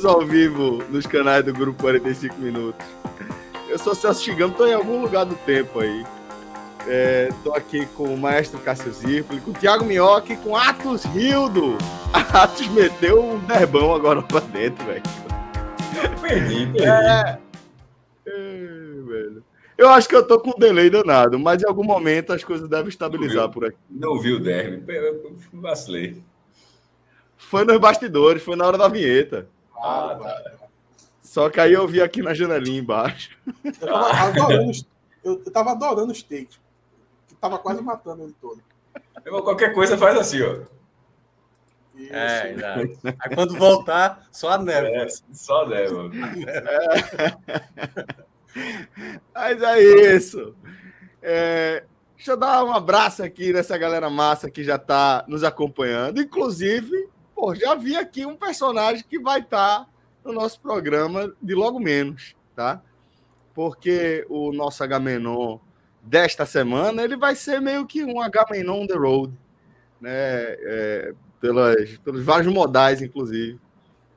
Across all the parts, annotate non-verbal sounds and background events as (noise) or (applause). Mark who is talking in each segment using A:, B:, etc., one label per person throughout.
A: Estamos ao vivo nos canais do Grupo 45 Minutos. Eu sou Celso Chigamo, estou em algum lugar do tempo aí. Estou aqui com o maestro Cássio Zirpoli, com o Thiago Minhoca e com Atos Rildo. (laughs) Atos meteu um derbão agora pra dentro, velho.
B: Perdi, perdi.
A: É. É, velho. Eu acho que eu tô com um delay danado, mas em algum momento as coisas devem estabilizar por aqui.
B: Não vi o derby. Eu vacilei.
A: Foi nos bastidores, foi na hora da vinheta.
B: Ah, tá.
A: Só que aí eu vi aqui na janelinha embaixo.
C: Eu tava adorando, os- eu, eu tava adorando os takes. Eu tava quase matando ele todo.
B: Eu, qualquer coisa faz assim, ó.
C: Isso.
D: É, exato. Aí quando voltar, só a névoa.
B: É, só deva. (laughs)
A: Mas é isso. É, deixa eu dar um abraço aqui nessa galera massa que já está nos acompanhando. Inclusive, pô, já vi aqui um personagem que vai estar no nosso programa de logo menos, tá? Porque o nosso Agamenon desta semana ele vai ser meio que um Agamenon on the road, né? É, pelas, pelos vários modais, inclusive,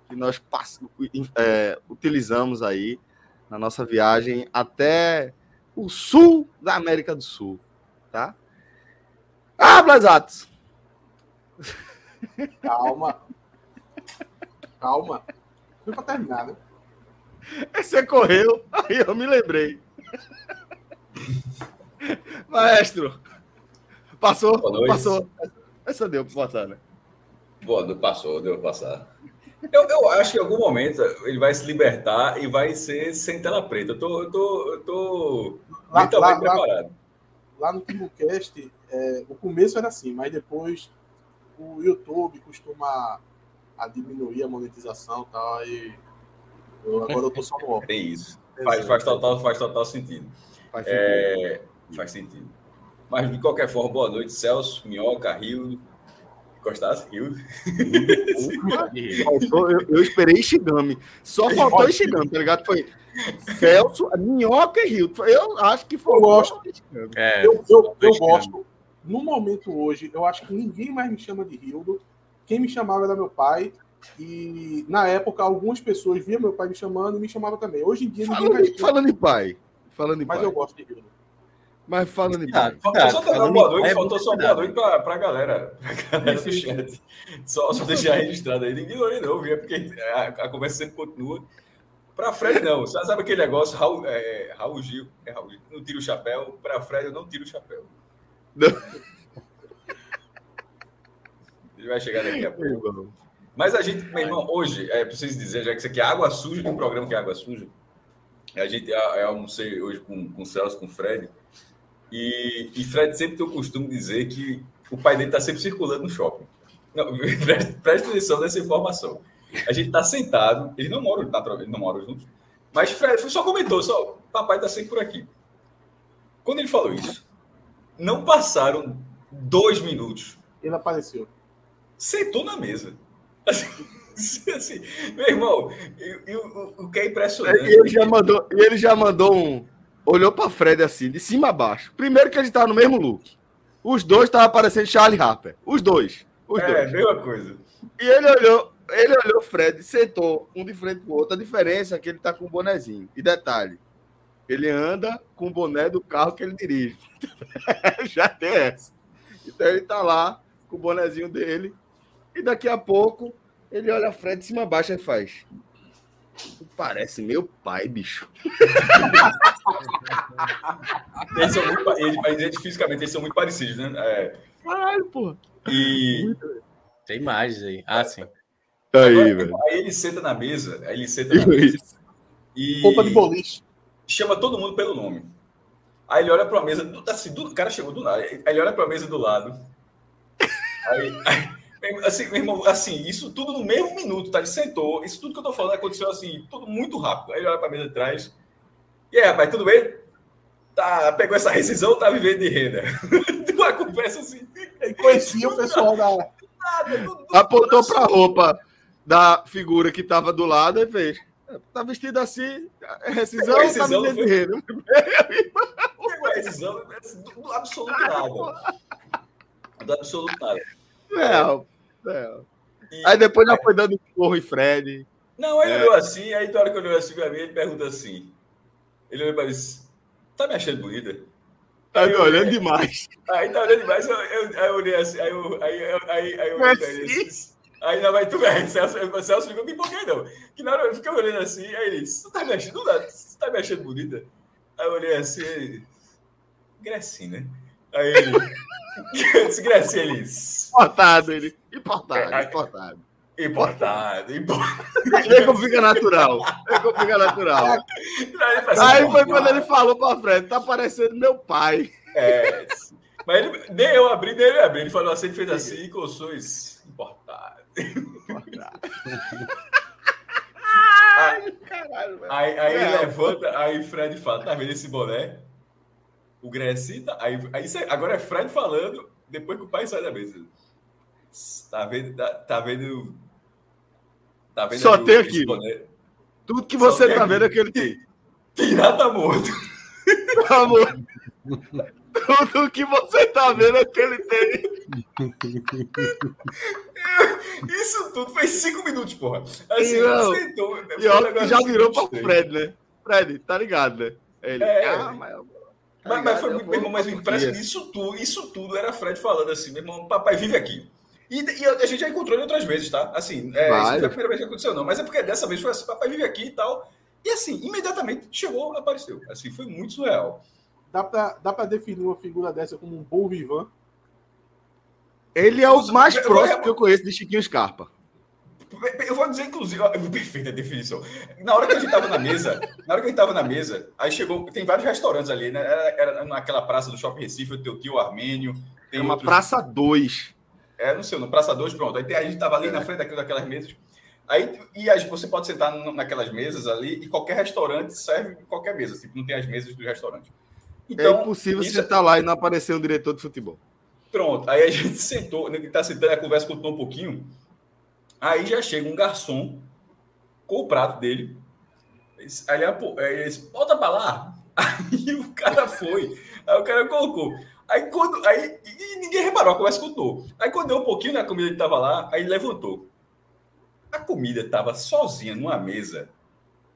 A: que nós é, utilizamos aí na nossa viagem até o sul da América do Sul, tá? Ah, Blazatos! (laughs)
C: Calma. Calma. Foi pra terminar, né?
A: Você correu, aí (laughs) eu me lembrei. Maestro, passou?
B: Boa noite.
A: Passou. Essa deu pra passar, né?
B: Boa, não passou, deu pra passar. Eu, eu acho que em algum momento ele vai se libertar e vai ser sem tela preta. Eu tô, eu tô, eu tô
C: Lá,
B: mentalmente
C: lá, lá,
B: preparado.
C: lá no TimbuCast, é, o começo era assim, mas depois o YouTube costuma a diminuir a monetização e tal, e eu, agora eu tô só no (laughs) óculos.
B: Tem isso. Faz, faz, total, faz total sentido.
A: Faz
B: É, faz sentido. Mas, de qualquer forma, boa noite, Celso, Minhoca, Rio. Gostasse? Rio?
A: sentido. Faltou- eu, eu esperei Ishigami. Só faltou Ishigami, tá ligado? Foi Celso, Minhoca e Rio. Eu acho que foi
C: Eu gosto.
D: É,
C: Eu, eu, eu gosto, no momento hoje, eu acho que ninguém mais me chama de Hildo. Quem me chamava era meu pai. E na época, algumas pessoas via meu pai me chamando e me chamava também. Hoje em dia, ninguém
A: Falando,
C: mais
A: em- falando em pai. Falando em
C: Mas
A: pai.
C: eu gosto de Hildo.
A: Mas falando em
D: Ah,
A: pai.
B: Faltou só dar uma boa noite,
D: É,
B: faltou só boa noite pra, pra galera, pra galera do chat. Só, só deixar registrado aí. Não ignorei, não, viu? É porque a, a conversa sempre continua. Pra Fred, não. Sabe, sabe aquele negócio? Raul, é, Raul Gil, é Raul Gil, não tira o chapéu. Pra Fred, eu não tiro o chapéu. Ele vai chegar daqui a pouco. Mas a gente, meu irmão, hoje, é preciso dizer, já que isso aqui é água suja, de um programa que é água suja, a gente eu almocei hoje com, com o Celso, com o Fred, e, e Fred sempre tem o costume de dizer que o pai dele está sempre circulando no shopping. Não, (laughs) preste atenção nessa informação. A gente está sentado, eles não moram, naturalmente, não moram juntos, mas Fred só comentou, só, papai está sempre por aqui. Quando ele falou isso, não passaram dois minutos
C: Ele apareceu.
B: sentou na mesa. (laughs) Assim, assim, meu irmão, e, e o, que é impressionante.
A: E ele já mandou, ele já mandou um. Olhou pra Fred assim, de cima a baixo. Primeiro que a gente tava no mesmo look. Os dois estavam parecendo Charlie Harper. Os dois. Os
B: é,
A: dois.
B: mesma coisa.
A: E ele olhou, ele olhou Fred, sentou um de frente pro outro. A diferença é que ele tá com um bonezinho. E detalhe, ele anda com o boné do carro que ele dirige. (laughs) Já tem essa. Então ele tá lá com o bonezinho dele. E daqui a pouco ele olha a Fred de cima a baixo e faz. "Tu Parece meu pai, bicho. (laughs)
B: Eles são muito, eles, eles, fisicamente eles são muito parecidos, né? É.
A: Caralho, porra.
B: E.
D: Tem imagens aí. Ah, sim.
A: Aí, Agora, velho.
B: Aí ele senta na mesa, aí ele senta na mesa. E.
C: Roupa de boliche.
B: Chama todo mundo pelo nome. Aí ele olha para a mesa, assim, do, o cara chegou do nada. Aí ele olha para a mesa do lado. Aí, aí, assim, meu irmão, assim, isso tudo no mesmo minuto, tá? Ele sentou, isso tudo que eu tô falando aconteceu assim, tudo muito rápido. Aí ele olha para a mesa de trás. E aí, rapaz, tudo bem? Tá, pegou essa rescisão, tá vivendo de renda. (laughs) Uma conversa assim.
C: Conhecia o pessoal da.
A: Nada, Apontou para a roupa da figura que tava do lado e fez. Tá vestido assim, é rescisão, é rescisão tá de renda.
B: Pegou a rescisão do absoluto nada. Do absoluto nada.
A: É, é. E, aí depois já foi dando porro em Fred.
B: Não, ele é. olhou assim, aí na hora que olhou assim pra mim, ele pergunta assim. Ele olhou pra mim, tá me achando bonita?
A: Tá me olhando demais.
B: Aí tá olhando demais, eu, eu, aí eu olhei assim, aí eu, aí, aí, aí, aí eu olhei pra ele assim. Aí não vai tu (laughs) ver, Celso, Celso ficou me empolguei, não. Que na hora eu fiquei olhando assim, aí ele disse, tá me achando, você tá me achando bonita? Aí eu olhei assim, ele, Grecinha, né? Aí ele, (laughs) disse, Grecinha, ele.
A: Importado, ele, importado, é, importado.
B: Importado, importado.
A: Vê como fica natural. Vê como fica natural. Aí foi quando ele falou pra frente, tá parecendo meu pai.
B: É. Mas ele, nem eu abri, nem ele abri. Ele falou assim, ele fez assim, coçou isso. Importado. Importado. Ai, caralho, velho. Aí, aí é, ele levanta, aí Fred fala: tá vendo esse boné? O Grecita. Aí, aí agora é Fred falando, depois que o pai sai da mesa. Tá vendo? Tá, tá vendo
A: Tá vendo Só tem aqui. Tudo que você tá vendo é que ele tem.
B: Pirata tá morto.
A: Tá morto. (laughs) Tudo que você tá vendo é que ele tem. (laughs)
B: Isso tudo fez cinco minutos, porra.
A: Assim, não, sentou, e olha que já virou para o Fred, né? Fred, tá ligado, né?
B: Ele, é, ah, mas, mas, mas, foi muito, meu irmão, mas o impressionante, isso tudo, isso tudo era Fred falando assim, meu irmão, papai vive aqui. E, e, a gente já encontrou em outras vezes, tá? Assim, é, isso foi a primeira vez que aconteceu, não. Mas é porque dessa vez foi assim, papai vive aqui e tal. E assim, imediatamente chegou, apareceu. Assim, foi muito surreal.
C: Dá pra, dá pra definir uma figura dessa como um bom vivan?
A: Ele é o mais próximo que eu conheço de Chiquinho Scarpa.
B: Eu vou dizer, inclusive, perfeita definição. Na hora que a gente tava na mesa, na hora que a gente tava na mesa, aí chegou, tem vários restaurantes ali, né? Era, era naquela praça do Shopping Recife, o teu tio Armênio.
A: Tem é uma outros... praça 2.
B: É, não sei, no Praça 2, pronto. Aí a gente tava ali é. na frente daquelas mesas. Aí, e aí você pode sentar naquelas mesas ali e qualquer restaurante serve qualquer mesa, tipo, não tem as mesas do restaurante.
A: Então, é impossível isso... você estar lá e não aparecer um diretor de futebol.
B: Pronto, aí a gente sentou, né, tá sentando, a conversa continuou um pouquinho. Aí já chega um garçom com o prato dele. Aí ele, disse, volta pra lá. (laughs) Aí o cara foi. Aí o cara colocou. Aí quando. Aí, ninguém reparou, a conversa contou. Aí quando deu um pouquinho, né, a comida que tava lá, aí ele levantou. A comida tava sozinha numa mesa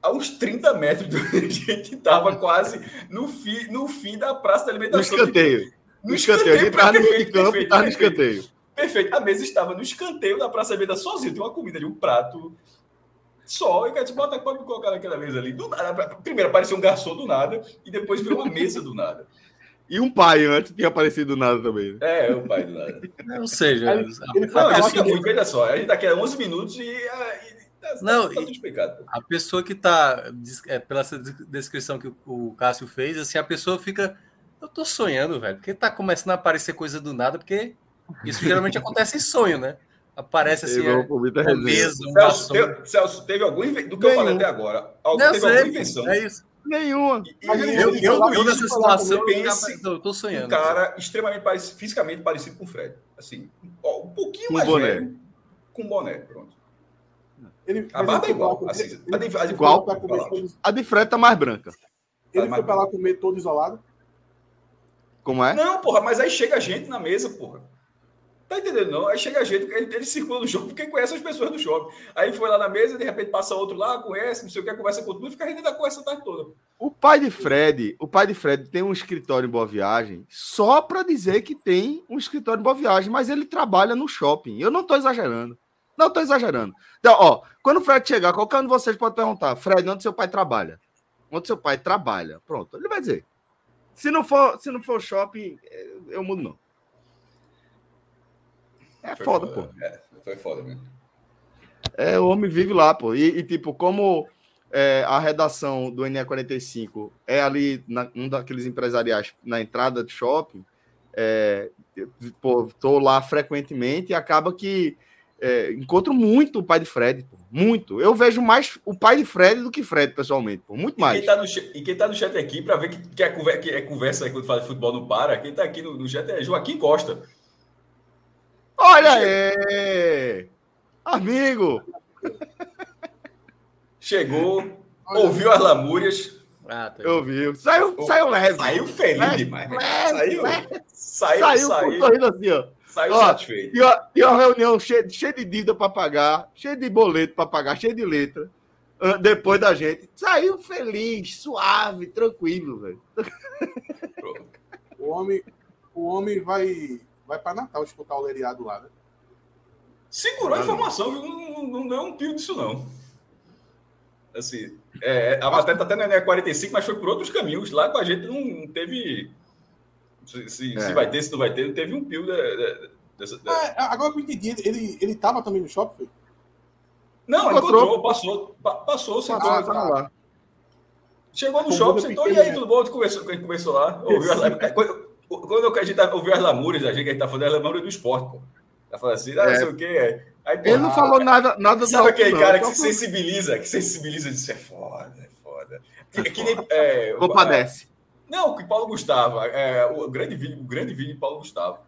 B: a uns 30 metros do (laughs) a gente tava quase no fim, no fim da praça da alimentação.
A: No escanteio. No escanteio. A gente tava no de campo e tava no escanteio.
B: Perfeito. A mesa estava no escanteio da Praça Alimentação sozinha. Tem uma comida de um prato só. E cara, bota, pode colocar naquela mesa ali. Do nada. Primeiro apareceu um garçom do nada e depois veio uma mesa do nada.
A: E um pai antes tinha aparecido do nada também. Né?
B: É, o pai do nada.
D: Ou seja, ele,
B: ele não, assim, muito, veja só, a gente tá aqui há 11 minutos e, ah, e
D: tá, não, tá tudo explicado. A pessoa que tá, é, pela descrição que o Cássio fez, assim, a pessoa fica, eu tô sonhando, velho, porque tá começando a aparecer coisa do nada, porque isso geralmente acontece em sonho, né? Aparece assim, é,
B: é mesmo, Celso, teve, Celso, teve algum do que eu falei até agora, algum, teve sei, alguma invenção.
A: É isso. Nenhuma.
D: eu, eu, eu, eu nessa situação pense,
B: eu tô sonhando. Um cara extremamente parecido, fisicamente parecido com o Fred. Assim, ó, um pouquinho
A: com
B: mais
A: boné.
B: velho. Com boné, pronto.
C: Ele,
B: a barba é igual. Assim,
A: a, de, a, de igual a de Fred tá mais branca.
C: Ele tá foi pra lá comer todo isolado?
A: Como é?
B: Não, porra, mas aí chega a gente na mesa, porra. Tá entendendo? Não? Aí chega a gente, ele, ele circula no shopping porque conhece as pessoas do shopping. Aí foi lá na mesa, de repente passa outro lá, conhece, não sei o que, conversa com tudo, fica da conversa a tarde toda.
A: O pai de Fred, o pai de Fred tem um escritório em Boa Viagem só para dizer que tem um escritório em Boa Viagem, mas ele trabalha no shopping. Eu não tô exagerando. Não tô exagerando. Então, ó, quando o Fred chegar, qualquer um de vocês pode perguntar: Fred, onde seu pai trabalha? Onde seu pai trabalha? Pronto, ele vai dizer. Se não for, se não for shopping, eu mudo não. É foi foda, foda, pô. É,
B: foi foda mesmo.
A: É, o homem vive lá, pô. E, e tipo, como é, a redação do NE45 é ali na, um daqueles empresariais na entrada do shopping, é, pô, tô lá frequentemente e acaba que é, encontro muito o pai de Fred, pô, muito. Eu vejo mais o pai de Fred do que Fred, pessoalmente, pô, muito mais.
B: E quem tá no, e quem tá no chat aqui, para ver que, que, é conversa, que é conversa aí quando fala de futebol não para, quem tá aqui no, no chat é Joaquim Costa.
A: Olha aí! Amigo!
B: Chegou, ouviu as lamúrias.
A: Ah, tá ouviu. Saiu, saiu leve.
B: Saiu feliz leve, demais. Leve,
A: saiu, leve. saiu, saiu, saiu. Sorrindo assim, ó.
B: Saiu ó, satisfeito.
A: E uma reunião cheia, cheia de dívida para pagar, cheia de boleto para pagar, cheia de letra. Depois da gente. Saiu feliz, suave, tranquilo, velho.
C: O homem, o homem vai, vai para Natal escutar o Leriado lá, né?
B: Segurou a informação, viu? Não, não, não deu um pio disso, não. Assim, é, a matéria tá até na 45, mas foi por outros caminhos. Lá com a gente não teve. Se, se, é. se vai ter, se não vai ter, não teve um pio dessa.
C: É, agora que eu entendi, ele, ele tava também no shopping? Foi?
B: Não, encontrou, encontrou passou, passou, sentou. Ah, tá lá. Chegou no shopping, sentou, e aí, tudo bom? Conversou, a gente conversou lá. Ouviu as, é, quando, quando a gente tá, ouviu as lamúrias, a gente que a gente tá falando é lamúria do esporte, pô. Tá falando assim, ah, não é. sei o quê.
A: Aí, ele não falou nada, nada
B: Sabe aquele não, cara que se sensibiliza, que sensibiliza disso é foda, é foda. Que, que nem, é,
A: Compadece.
B: Não, que Paulo Gustavo, é, o grande vídeo, o grande vídeo de Paulo Gustavo.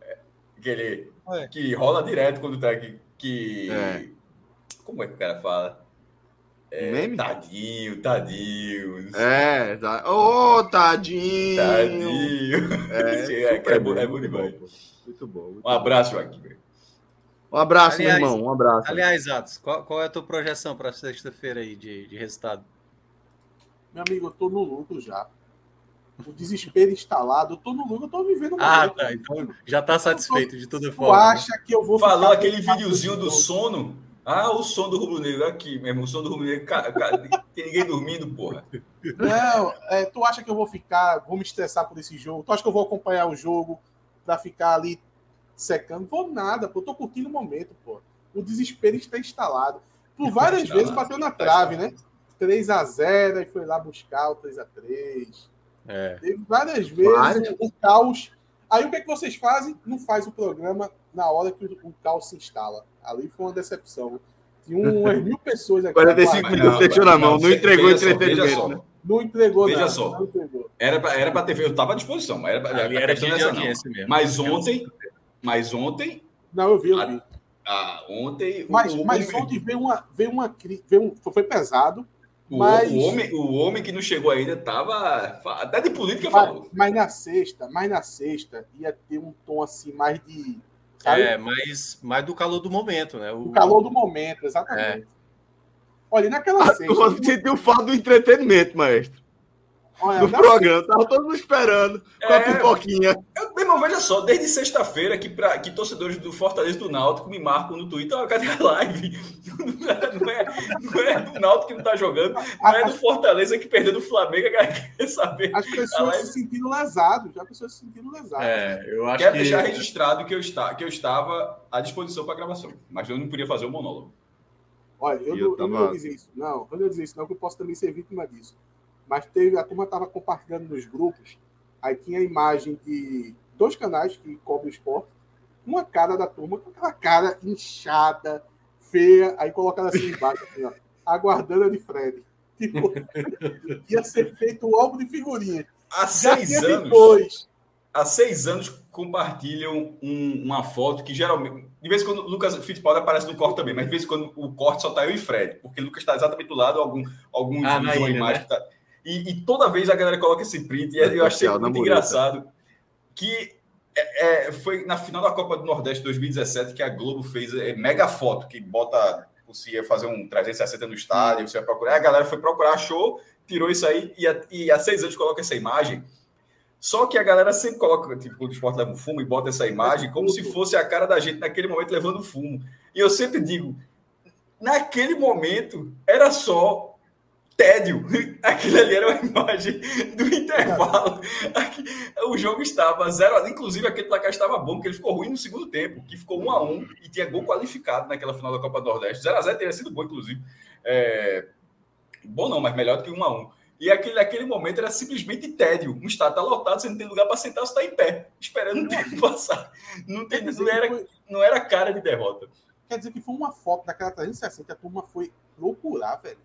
B: É, que ele é. que rola direto quando tá que, que é. como é que o cara fala? É, Meme? Tadinho, tadinho.
A: É, tá. Ô, oh, tadinho.
B: Tadinho. É, (laughs) é, é, é, bom, é bom demais.
A: Muito bom. Muito
B: um abraço, aqui.
A: Um abraço, aliás, meu irmão. Um abraço.
D: Aliás, Atos, qual, qual é a tua projeção para sexta-feira aí de, de resultado?
C: Meu amigo, eu tô no lucro já. O desespero instalado, eu tô no lucro, eu tô vivendo
D: Ah, tá. Então já tá satisfeito tô... de toda forma.
C: Tu acha que eu vou.
B: Falou aquele videozinho do sono? Ah, o som do Rubro Negro aqui mesmo. O som do Rubro Negro. Tem ninguém dormindo, porra.
C: Não, é, tu acha que eu vou ficar, vou me estressar por esse jogo? Tu acha que eu vou acompanhar o jogo para ficar ali secando. Vou nada, pô. Eu tô curtindo o momento, pô. O desespero está instalado. Por várias vezes bateu na trave, né? 3 a 0 e foi lá buscar o 3 a 3 é. Teve várias vezes várias. o caos. Aí o que é que vocês fazem? Não faz o programa na hora que o, caos se instala. Ali foi uma decepção. Tinha umas (laughs) mil pessoas aqui.
A: 45 minutos deixou na mão, não, entregou entretenimento. Né?
C: Não entregou
B: Veja só. Era para ter feito, eu estava à disposição. Era, pra, era, era de audiência mesmo. Mas ontem, mas ontem.
C: Não, eu vi, eu vi.
B: Ah, ontem.
C: Mas, o, mas ontem veio uma. Veio uma veio um, foi pesado.
B: O,
C: mas...
B: o, homem, o homem que não chegou ainda estava. Até de política
C: mas,
B: falou.
C: Mas na sexta, mas na sexta ia ter um tom assim mais de.
D: Sabe? É, mais, mais do calor do momento, né?
C: O, o calor do momento, exatamente. É. Olha, naquela
A: ah, sexta. Você sentiu falta do entretenimento, maestro. Olha, no programa. Tava todo mundo esperando é, com a pipoquinha.
B: Eu, irmão, veja só, desde sexta-feira que, pra, que torcedores do Fortaleza do Náutico me marcam no Twitter, oh, cadê a live? (laughs) Não é, não é do Náutico que não tá jogando, não é do Fortaleza que perdeu do Flamengo, a quer saber.
C: As pessoas se sentindo lesadas, já pessoas se sentindo lesadas.
B: É, eu acho Quero que... deixar registrado que eu, está, que eu estava à disposição para gravação, mas eu não podia fazer o monólogo.
C: Olha, eu, eu, não, tava... eu não vou dizer isso, não, eu não vou dizer isso, não, que eu posso também ser vítima disso. Mas teve, a turma estava compartilhando nos grupos, aí tinha a imagem de dois canais que cobrem o esporte, uma cara da turma com aquela cara inchada, feia, aí colocada assim embaixo, assim, ó, aguardando a de Fred. Tipo, (laughs) ia ser feito um álbum de figurinha.
B: Há seis anos. Dois. Há seis anos compartilham um, uma foto que geralmente. De vez em quando o Lucas Fittipaldi aparece no corte também, mas de vez em quando o corte só tá eu e Fred, porque o Lucas está exatamente do lado, algum, algum ah, uma imagem né? que tá. E, e, toda vez a galera coloca esse print, e eu achei muito engraçado que é, é, foi na final da Copa do Nordeste 2017 que a Globo fez é, mega foto, que bota, você ia fazer um 360 no estádio, você vai procurar, a galera foi procurar, achou, tirou isso aí, e, e há seis anos coloca essa imagem. Só que a galera sempre coloca, tipo, o esporte leva um fumo e bota essa imagem como se fosse a cara da gente naquele momento levando fumo. E eu sempre digo, naquele momento era só tédio. (laughs) Aquilo ali era uma imagem do intervalo. O jogo estava zero, inclusive aquele placar estava bom, porque ele ficou ruim no segundo tempo, que ficou 1 a 1 e tinha gol qualificado naquela final da Copa do Nordeste. 0 a 0 teria sido bom, inclusive. É... Bom não, mas melhor do que 1 a 1 e aquele, aquele momento era simplesmente tédio. Um estado está lotado, você não tem lugar para sentar, você está em pé, esperando o tempo passar. Não, tem, não, era, não era cara de derrota.
C: Quer dizer que foi uma foto daquela 360, a turma foi procurar, velho.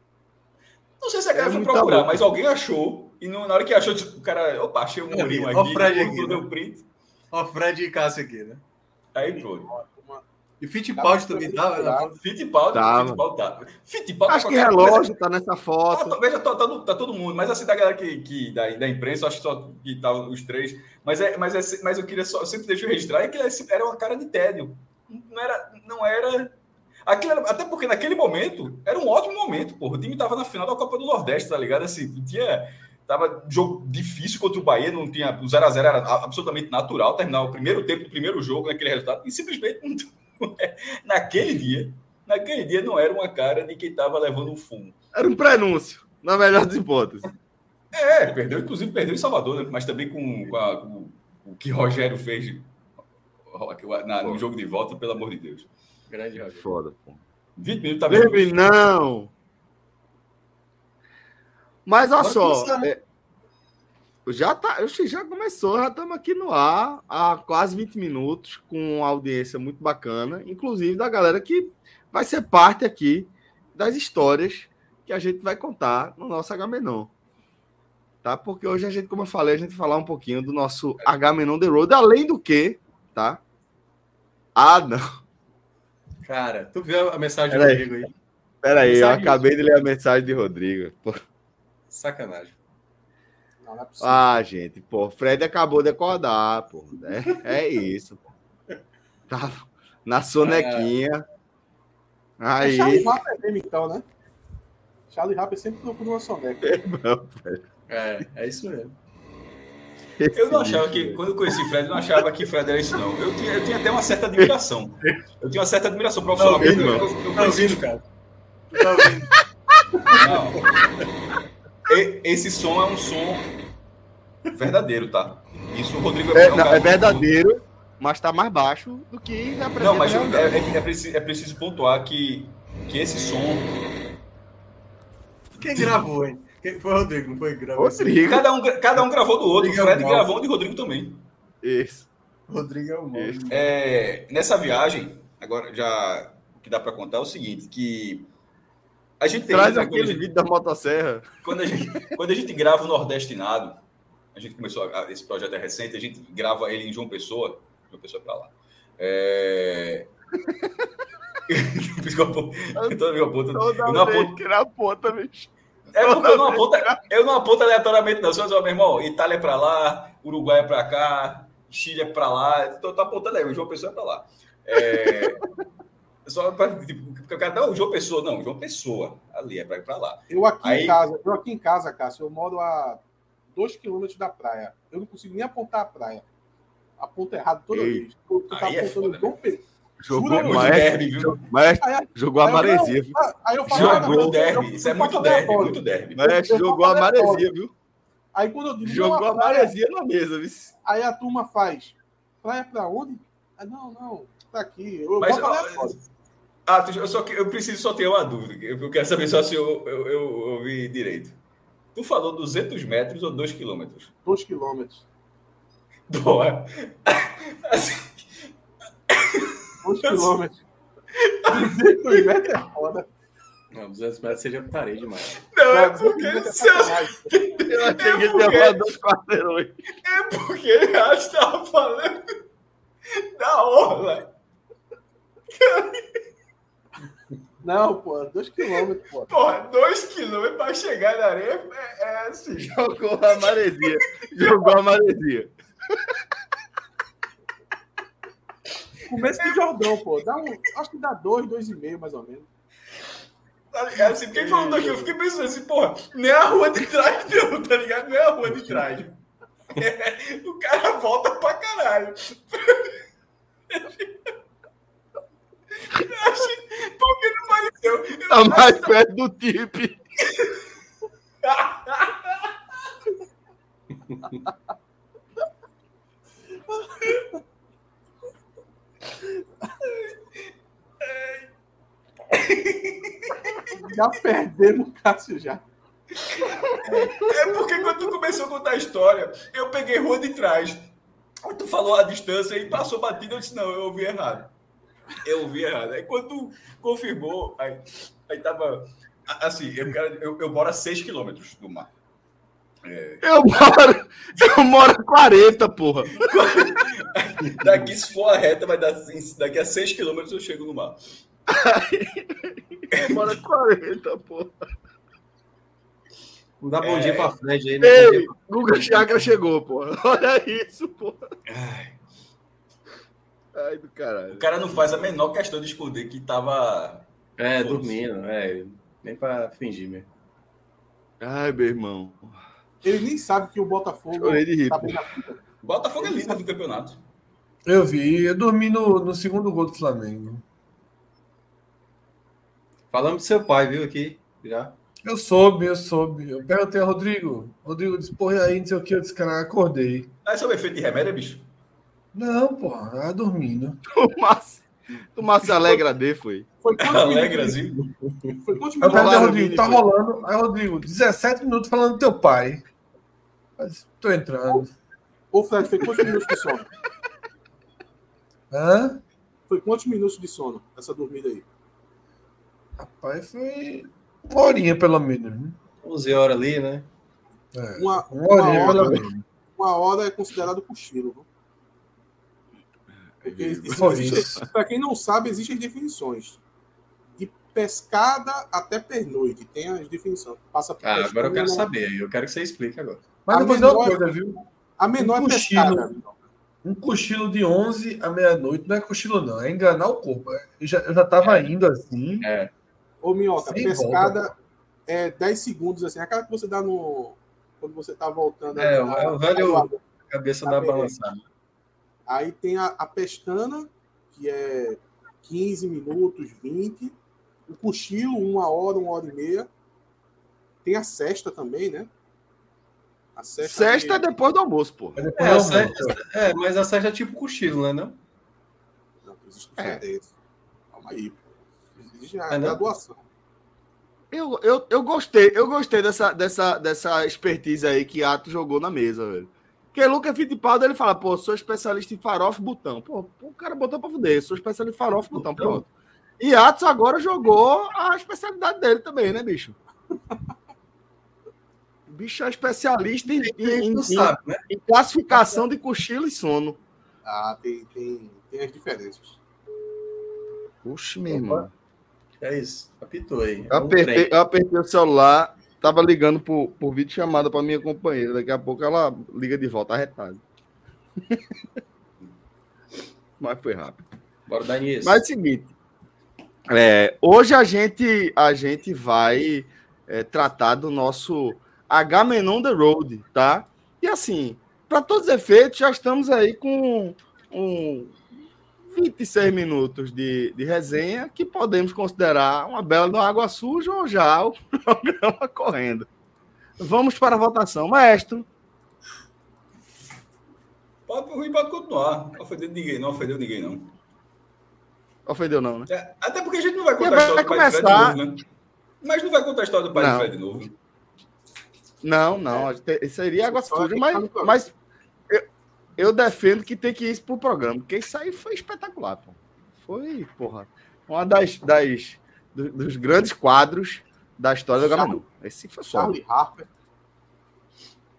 B: Não sei se a galera é foi procurar, mas alguém achou. E no, na hora que achou, o cara, opa, achei um murinho aqui.
D: O Fred aqui. Deu né? print. O Fred e Cássio aqui, né?
B: Aí pronto.
D: E Fittipaldi também tava?
B: Fittipaldi,
A: tava.
B: Fittipaldi tá. Fittipaldi
A: acho que relógio tá nessa foto.
B: Tá, veja, tá, tá, tá, todo mundo, mas assim, da galera que, que da, da imprensa, acho que só que tá os três. Mas, é, mas, é, mas eu queria só, eu sempre deixo registrar, é que era uma cara de tédio. Não era. Não era Aquilo era, até porque naquele momento era um ótimo momento, porra. O time tava na final da Copa do Nordeste, tá ligado? Assim, tinha. Tava jogo difícil contra o Bahia, não tinha. O 0x0 era absolutamente natural terminar o primeiro tempo do primeiro jogo naquele resultado, e simplesmente (laughs) naquele dia, naquele dia não era uma cara de quem estava levando um fumo.
A: Era um prenúncio, na melhor das hipóteses.
B: É, perdeu, inclusive perdeu em Salvador, né? mas também com, com, a, com o que Rogério fez na, no jogo de volta, pelo amor de Deus.
A: Grande Rogério. Foda, pô.
B: 20 minutos tá
A: bem. Não! Mas olha só. Né? É, já, tá, já começou, já estamos aqui no ar há quase 20 minutos, com uma audiência muito bacana, inclusive da galera que vai ser parte aqui das histórias que a gente vai contar no nosso Agamenon. Tá? Porque hoje a gente, como eu falei, a gente vai falar um pouquinho do nosso Agamenon The Road, além do que, tá? Ah, não.
D: Cara, tu viu a mensagem do Rodrigo aí?
A: Pera aí, eu acabei de ler a mensagem de Rodrigo. Pô.
D: Sacanagem.
A: Não, não é ah, gente, pô, Fred acabou de acordar, pô. É, é isso. Pô. Tá na sonequinha. É. Aí. É
C: Charlie Rapper é mesmo, então, né? Charlie Rapper sempre procura uma soneca. (laughs)
D: É, é, é isso mesmo.
B: Eu não achava que, quando eu conheci Fred, eu não achava que Fred era isso, não. Eu tinha, eu tinha até uma certa admiração. Eu tinha uma certa admiração profissionalmente. Tá ouvindo, eu, eu, tá ouvindo, cara? Tá ouvindo? Não. E, esse som é um som verdadeiro, tá? Isso o Rodrigo
A: é, é, não, é verdadeiro, mas tá mais baixo do que
B: Não, mas é, é, é, preciso, é preciso pontuar que, que esse som.
D: Quem gravou, hein? Foi o Rodrigo, não foi? Gravou
B: Rodrigo. Cada um, cada um gravou do outro. Rodrigo o Fred é gravou um de Rodrigo também.
A: Isso.
D: Rodrigo é o mal.
B: É, nessa viagem, agora já o que dá para contar é o seguinte, que a gente
A: traz tem, aquele gente, vídeo da motosserra.
B: Quando a gente, quando a gente grava o Nordestinado, a gente começou a, esse projeto é recente, a gente grava ele em João Pessoa, João Pessoa para lá. É... (laughs)
A: Toda vez aponto. Eu não aponto. Que na ponta, bicho.
B: É porque eu não aponto, eu não aponto aleatoriamente, não. Você vai meu irmão, Itália é para lá, Uruguai é para cá, Chile é para lá. Tô, tô apontando aí, o João Pessoa é para lá. É... (laughs) Só para tipo, não, João Pessoa, não, João Pessoa, ali é para ir para lá.
C: Eu aqui aí... em casa, eu aqui em casa, Cássio, eu moro a dois quilômetros da praia. Eu não consigo nem apontar a praia. Aponto errado toda Ei. vez. Eu, eu
B: aí é foda,
A: Pessoa. Jogou muito derby, viu? Mas jogou a maresia, viu?
B: Aí eu falo, jogou derby. Isso é muito derby, muito derby.
A: Mas jogou a maresia, viu?
C: Aí quando eu digo.
A: Jogou a maresia na mesa, viu?
C: Aí a turma faz. Praia pra onde? Ah, não, não. Tá aqui. Eu
B: Mas, ah, eu, só, eu preciso só ter uma dúvida. Eu quero saber só se eu, eu, eu ouvi direito. Tu falou 200 metros ou 2 quilômetros?
C: 2 quilômetros.
B: Boa. (laughs) Assim,
C: 2 quilômetros. 200 metros é foda.
D: Não, 200 metros seria parede demais.
B: Não, é porque. É se eu...
A: achei que ele ia dois quarteirões.
B: É porque ele acha que estava falando da orla.
C: Não, pô, 2 quilômetros, pô.
B: Porra, 2 quilômetros para chegar na areia é, é assim.
A: Jogou a maresia. Jogou a maresia.
C: Começo de Jordão, pô. Dá um, acho que dá dois, dois e meio, mais ou menos.
B: Tá ligado? Assim, quem falou daqui, eu fiquei pensando assim, porra, nem a rua de trás, não, tá ligado? Nem a rua de trás. É, o cara volta pra caralho. Porque não pareceu.
A: Tá mais perto do tip. (laughs) (laughs)
C: Já perdemos o Cássio já.
B: É porque quando tu começou a contar a história, eu peguei rua de trás. Tu falou a distância e passou batida, eu disse, não, eu ouvi errado. Eu ouvi errado. Aí quando tu confirmou, aí, aí tava. Assim, eu, eu, eu moro a 6 quilômetros do mar.
A: É... Eu moro. Eu moro a 40, porra. (laughs)
B: daqui, se for a reta, vai dar. Daqui a 6 quilômetros eu chego no mar.
A: Eu moro a 40, porra.
D: Não dá bom é... dia pra Fred aí,
A: né? Ei, Guga Chakra chegou, porra. Olha isso, porra. Ai. Ai, do caralho.
B: O cara não faz a menor questão de esconder que tava.
D: É, dormindo, é. Nem pra fingir mesmo.
A: Ai, meu irmão.
C: Ele nem sabe que o Botafogo.
A: Rir. Tá
B: Botafogo é líder do campeonato.
E: Eu vi, eu dormi no, no segundo gol do Flamengo.
D: Falamos do seu pai, viu, aqui, já.
E: Eu soube, eu soube. Eu perguntei ao Rodrigo. Rodrigo disse, porra, aí, não sei o que. Eu disse, cara, acordei.
B: Ah, é sobre efeito de remédio, bicho?
E: Não, porra, tava dormindo. (laughs)
A: O Márcio, o Márcio Alegra D foi.
B: Foi Alegrazinho?
E: Foi quantos minutos? Eu Rodrigo, tá rolando. Aí, Rodrigo, 17 minutos falando do teu pai. Mas tô entrando.
C: Ô, Fred, foi quantos minutos de sono?
E: Hã?
C: Foi quantos minutos de sono essa dormida aí?
E: Rapaz, foi uma horinha pelo menos. Né?
D: 11 horas ali, né?
C: É. Uma, uma, horinha uma hora, pelo menos. Uma hora é considerado cochilo. Para quem não sabe, existem as definições. De pescada até pernoite. Tem as definições.
D: Passa por ah, agora eu quero saber. Eu quero que você explique agora.
E: Mas a menor, coisa, viu?
C: A menor um é pescada.
E: Um cochilo de 11 à meia-noite não é cochilo, não. É enganar o corpo. Eu já, eu já tava é. indo assim.
D: É.
C: Ô, Minhoca, pescada volta. é 10 segundos, assim. Aquela que você dá no. Quando você tá voltando.
D: É, na, é o velho cabeça da balançada.
C: Aí tem a, a pestana, que é 15 minutos, 20. O cochilo, uma hora, uma hora e meia. Tem a cesta também, né?
A: A cesta, cesta é depois do almoço, pô.
D: É, é, almoço. Cesta, é, mas a cesta é tipo cochilo, né? Não,
C: não existe é. Calma aí, pô. É, graduação.
A: Eu, eu, eu gostei, eu gostei dessa, dessa, dessa expertise aí que Ato jogou na mesa, velho. Porque Lucas Fittipaldi, ele fala, pô, sou especialista em farofa e botão. Pô, o cara botou pra fuder, sou especialista em farofa e botão, pronto. E Atos agora jogou a especialidade dele também, né, bicho? O bicho é especialista em, em, em, sabe, né? em classificação de cochilo e sono.
C: Ah, tem, tem, tem as diferenças.
A: Puxa, meu irmão.
D: É isso, apitou aí.
A: Eu apertei, eu apertei o celular, Tava ligando por, por vídeo chamada para minha companheira. Daqui a pouco ela liga de volta arretada. (laughs) Mas foi rápido.
D: Bora dar início.
A: Mas é o seguinte. É, hoje a gente, a gente vai é, tratar do nosso H-Men the Road, tá? E assim, para todos os efeitos, já estamos aí com um, 26 minutos de, de resenha que podemos considerar uma bela de água suja ou já o (laughs) programa correndo. Vamos para a votação. Maestro.
B: Pode, ruim pode continuar. Não ofendeu ninguém, não ofendeu ninguém, não.
A: Ofendeu, não, né?
B: É, até porque a gente não vai contar a história do pai de Fred de novo, né? Mas não vai contar a história do pai não. de Fred de novo.
A: Não, não. É. Seria água suja, mas, mas eu defendo que tem que ir pro programa, porque isso aí foi espetacular, pô. Foi, porra, uma das, das do, dos grandes quadros da história do Gamanu. Esse foi
C: só. Charlie Harper.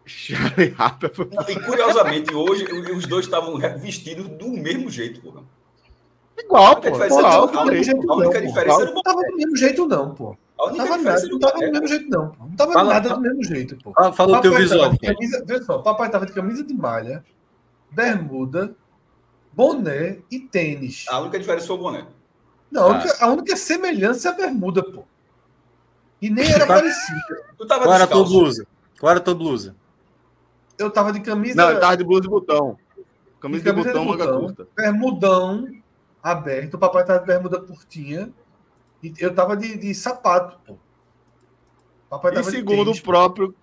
A: Charlie Harper foi.
B: E curiosamente, hoje os dois estavam vestidos do mesmo jeito, porra.
A: Igual, pô. Igual,
E: a única diferença era o Não tava do mesmo jeito, não, pô. Não tava, nada, não tava do mesmo jeito, não. Não tava Fala, nada do mesmo jeito, pô.
D: Fala o teu visual.
E: Camisa, vê só, papai tava de camisa de malha, bermuda, boné e tênis.
B: A única diferença foi o boné.
E: Não, a, única, a única semelhança é a bermuda, pô. E nem era (laughs) parecida.
D: Tu tava Qual era a tua blusa? Qual era a tua blusa?
E: Eu tava de camisa.
A: Não, eu tava de blusa de botão. Camisa de, camisa de botão, manga curta.
E: Bermudão aberto. O papai tava de bermuda curtinha. E eu tava de, de sapato, pô.
A: e segundo o próprio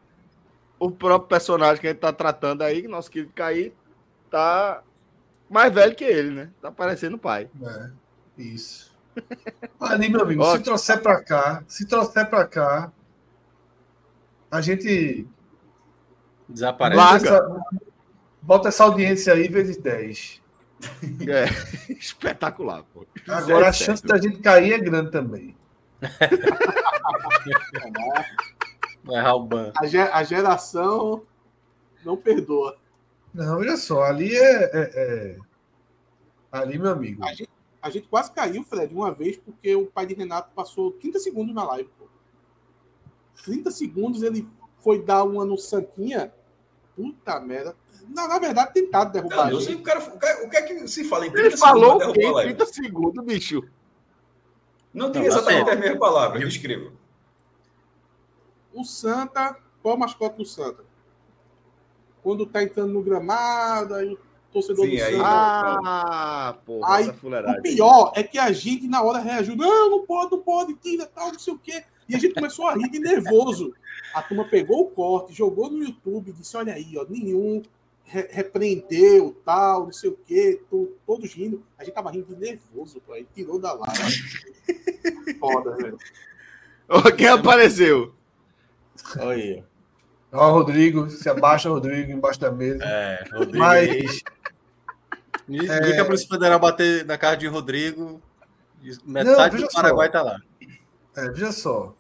A: o próprio personagem que a gente tá tratando aí, nosso querido Caí, tá mais velho que ele, né? Tá parecendo pai.
E: É, isso. Ali, meu amigo, se trouxer para cá, se trouxer para cá, a gente
D: desaparece.
E: Bota essa, bota essa audiência aí vezes 10.
A: É, (laughs) espetacular, pô.
E: Agora a chance da gente cair é grande também. (laughs)
D: Vai o ban.
C: A, geração não perdoa.
E: Não, olha só, ali é, é, é... Ali, meu amigo.
C: A gente, a gente, quase caiu, Fred, uma vez, porque o pai de Renato passou 30 segundos na live. Pô. 30 segundos ele foi dar uma no Santinha. Puta merda. Na, na verdade, tentado derrubar.
B: Não, sei, o, cara, o, cara, o que é que se fala em
A: 30 ele segundos? Falou que 30 segundos, bicho.
B: Não tem exatamente a mesma palavra, eu escrevo.
C: O Santa, qual é o mascote do Santa? Quando tá entrando no gramado, aí o torcedor Sim, do aí.
A: Ah, porra,
C: aí, o pior é que a gente, na hora, reagiu: não, não pode, não pode, tira, tal, não sei o quê. E a gente começou a rir de nervoso. A turma pegou o corte, jogou no YouTube, disse: olha aí, ó, nenhum re repreendeu, tal, não sei o quê, tô, todos rindo. A gente tava rindo de nervoso, pô, aí tirou da live. Foda, velho.
A: Quem apareceu?
D: Olha.
E: Ó, Rodrigo, se abaixa, Rodrigo, embaixo da mesa.
D: É, Rodrigo.
E: Mas.
D: É... para o Federal bater na cara de Rodrigo. Metade Não, do Paraguai só. tá lá.
E: É, veja só.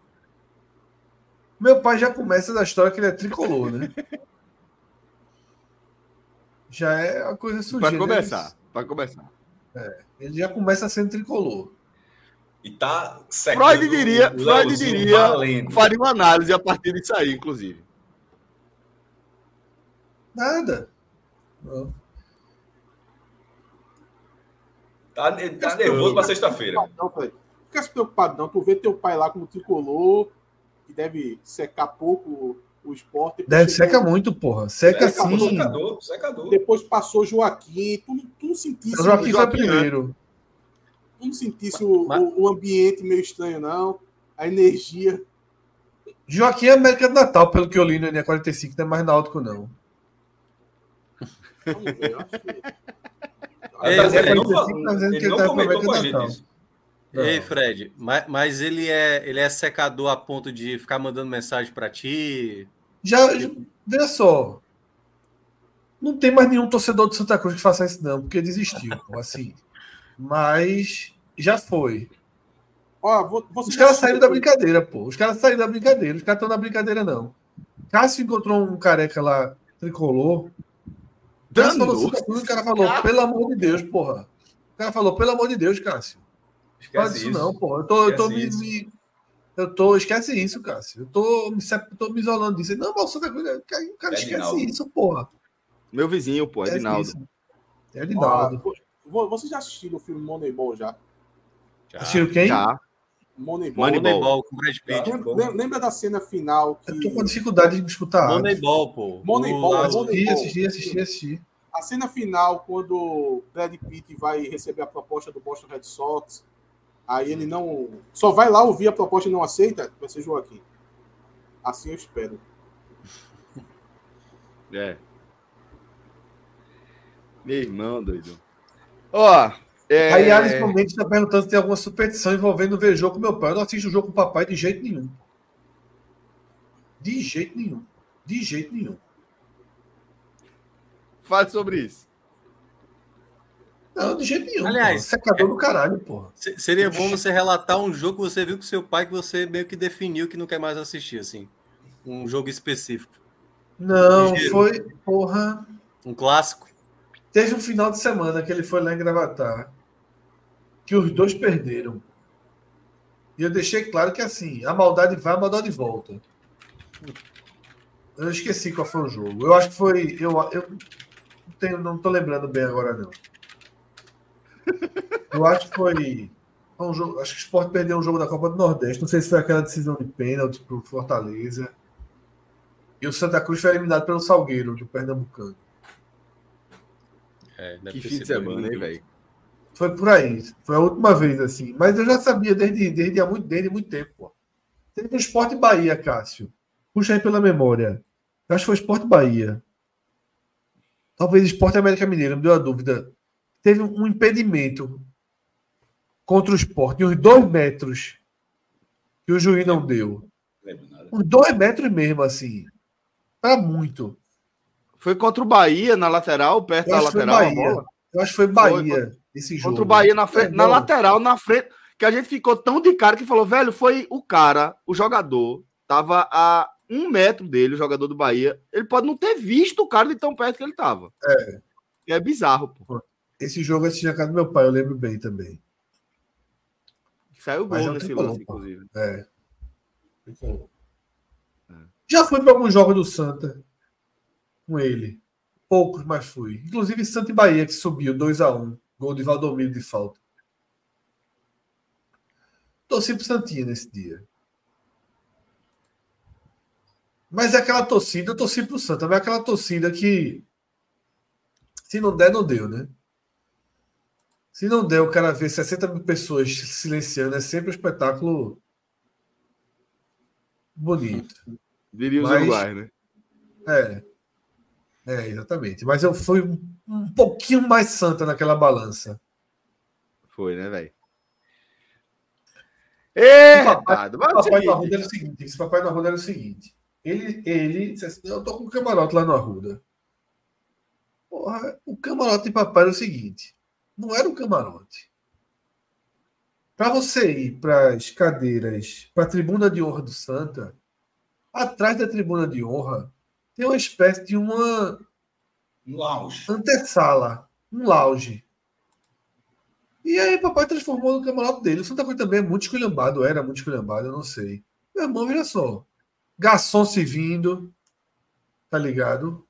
E: Meu pai já começa da história que ele é tricolor, né? já é a coisa sujeira.
A: Para começar, para começar.
E: É, ele já começa sendo tricolor.
B: E tá
A: Freud diria, Freud diria, faria uma análise a partir disso aí, inclusive.
E: Nada.
B: Não. Tá, tá nervoso para sexta-feira.
C: Não, Fica se preocupado, não. Tu vê teu pai lá como tricolor, que deve secar pouco o esporte.
E: Deve seca muito, porra. Seca, seca sim.
B: Secador, secador.
C: Depois passou Joaquim. Tu, tu não sentisse.
E: O Joaquim foi primeiro.
C: Tu não sentisse o, o, o, ambiente meio estranho, não. A energia.
E: Joaquim é América do Natal, pelo que eu li no NE45, não é mais náutico, não.
B: Eu acho. Ei, ele, não, ele, ele não tá comentou com a gente isso.
D: Ei, Fred, mas, mas, ele, é, ele é secador a ponto de ficar mandando mensagem para ti?
E: Já, veja só. Não tem mais nenhum torcedor do Santa Cruz que faça isso, não, porque desistiu, assim. Mas já foi.
C: Ó,
E: Os caras saíram da brincadeira, pô. Os caras saíram da brincadeira. Os caras estão na brincadeira, não. Cássio encontrou um careca lá, tricolor. Dando. O cara falou, pelo amor de Deus, porra. O cara falou, pelo amor de Deus, Cássio. Esquece isso, isso, não, pô. Eu tô, eu tô me, me, Eu tô. Esquece isso, Cássio. Eu tô, me, tô me isolando disso. Não, mas Santa Cruz. O cara é esquece Edinaldo. isso, porra.
A: Meu vizinho, pô, Edinaldo.
E: É Edinaldo.
C: vocês já assistiram o filme Moneyball já?
E: já. Assistiram quem?
A: Já.
C: Moneyball.
D: Moneyball com Brad Pitt.
C: Lembra, lembra, da cena final que.
E: Eu tô com dificuldade de escutar.
D: Moneyball, pô.
C: Moneyball.
E: Assisti, assisti, assisti, assisti.
C: A cena final, quando Brad Pitt vai receber a proposta do Boston Red Sox Aí ele não. Só vai lá ouvir a proposta e não aceita, vai ser Joaquim. Assim eu espero.
A: É. Meu irmão, doido. Ó.
E: É... Aí Alisson Mendes está perguntando se tem alguma superstição envolvendo ver jogo com meu pai. Eu não assisto o jogo com o papai de jeito nenhum. De jeito nenhum. De jeito nenhum.
A: Fale sobre isso.
E: Não, de jeito nenhum. Aliás, porra. secador é, do caralho, porra.
D: Seria bom você relatar um jogo que você viu com seu pai que você meio que definiu que não quer mais assistir, assim. Um jogo específico.
E: Não, Ligeiro. foi, porra.
D: Um clássico.
E: Teve um final de semana que ele foi lá em Gravatar, que os dois perderam. E eu deixei claro que assim, a maldade vai, a maldade volta. Eu esqueci qual foi o jogo. Eu acho que foi. Eu, eu não, tenho, não tô lembrando bem agora, não. Eu acho que foi. Um jogo, acho que o Sport perdeu um jogo da Copa do Nordeste. Não sei se foi aquela decisão de pênalti para o Fortaleza. E o Santa Cruz foi eliminado pelo Salgueiro, do Pernambucano.
A: É, que fim de semana, hein, velho?
E: Foi por aí. Foi a última vez, assim. Mas eu já sabia desde, desde, há muito, desde muito tempo, pô. Teve um Esporte Bahia, Cássio. Puxa aí pela memória. Eu acho que foi Esporte Bahia. Talvez Esporte América Mineiro, me deu a dúvida. Teve um impedimento contra o esporte, uns dois metros que o juiz não deu. Uns dois metros mesmo, assim. Para muito.
A: Foi contra o Bahia na lateral, perto da lateral.
E: Eu acho que foi Bahia foi, esse jogo.
A: Contra o Bahia na, frente, na lateral, na frente. Que a gente ficou tão de cara que falou, velho, foi o cara, o jogador, tava a um metro dele, o jogador do Bahia. Ele pode não ter visto o cara de tão perto que ele tava.
E: É.
A: É bizarro, pô.
E: Esse jogo assisti na casa do meu pai, eu lembro bem também.
A: Saiu gol é nesse lance, inclusive.
E: É. Já fui para alguns jogos do Santa com ele. Poucos, mas fui. Inclusive Santa e Bahia, que subiu 2 a 1 um, Gol de Valdomiro de falta. Torci pro Santinha nesse dia. Mas é aquela torcida, eu torci pro Santa, mas é aquela torcida que se não der, não deu, né? Se não der, o cara ver 60 mil pessoas silenciando, é sempre um espetáculo bonito.
A: Diria os Mas, né?
E: É. É, exatamente. Mas eu fui um pouquinho mais santa naquela balança.
A: Foi, né, velho?
E: É, papai, papai no Arruda era o seguinte: esse papai no Arruda era o seguinte. Ele, ele disse assim: Eu tô com o camarote lá no Arruda. Porra, o camarote de papai era o seguinte: não era um camarote. Para você ir para as cadeiras, para a tribuna de honra do Santa, atrás da tribuna de honra tem uma espécie de uma
B: um lounge.
E: antessala, um lounge. E aí papai transformou no camarote dele. O Santa Cruz também é muito esculhambado, era muito esculhambado, eu não sei. Meu irmão, veja só. Garçom se vindo, tá ligado?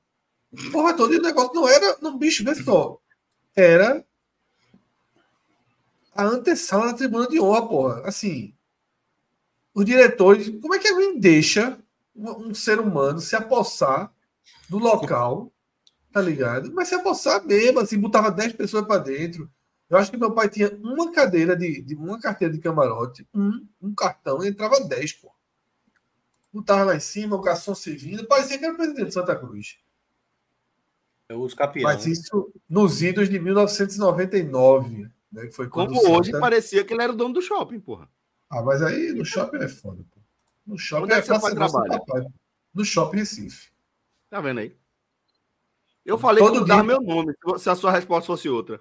E: Porra, todo o negócio não era, não bicho, vê só. Era a antessala da tribuna de honra, porra. Assim, os diretores, como é que alguém deixa um, ser humano se apossar do local, tá ligado? Mas se apossar mesmo, assim, botava 10 pessoas para dentro. Eu acho que meu pai tinha uma cadeira de, de uma carteira de camarote, um, um cartão, e entrava 10, pô. Botava lá em cima, o garçom servindo, parecia que era o presidente de Santa Cruz.
D: Os campeões.
E: Mas isso nos idos de 1999. Né? Foi
A: Como hoje Santa... parecia que ele era o dono do shopping, porra.
E: Ah, mas aí no shopping é foda, pô. No shopping Onde é, que você trabalha? No shopping Recife.
A: Tá vendo aí? Eu falei Todo que mudar dia... meu nome, se a sua resposta fosse outra.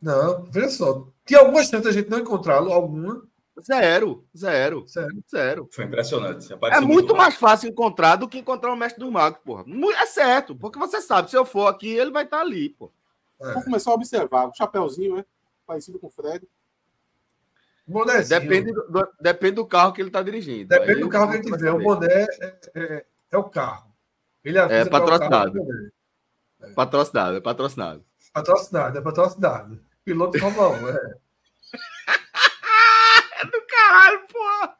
E: Não, veja só. Tinha algumas tantas a gente não encontrá-lo, alguma.
A: Zero, zero,
E: zero,
A: zero.
B: Foi impressionante.
A: É muito, muito mais fácil encontrar do que encontrar o mestre do mago, porra. É certo, porque você sabe, se eu for aqui, ele vai estar ali, pô.
C: É. Vou começar a observar. O chapéuzinho, né? parecido com o Fred.
A: Bonézinho. Depende do, depende do carro que ele está dirigindo.
E: Depende Aí do carro que ele tiver. O boné é, é, é, o carro.
A: Ele é patrocinado. É. Patrocinado, é patrocinado.
E: Patrocinado, é patrocinado. Piloto Fórmula 1, é. (laughs)
A: é do caralho, porra!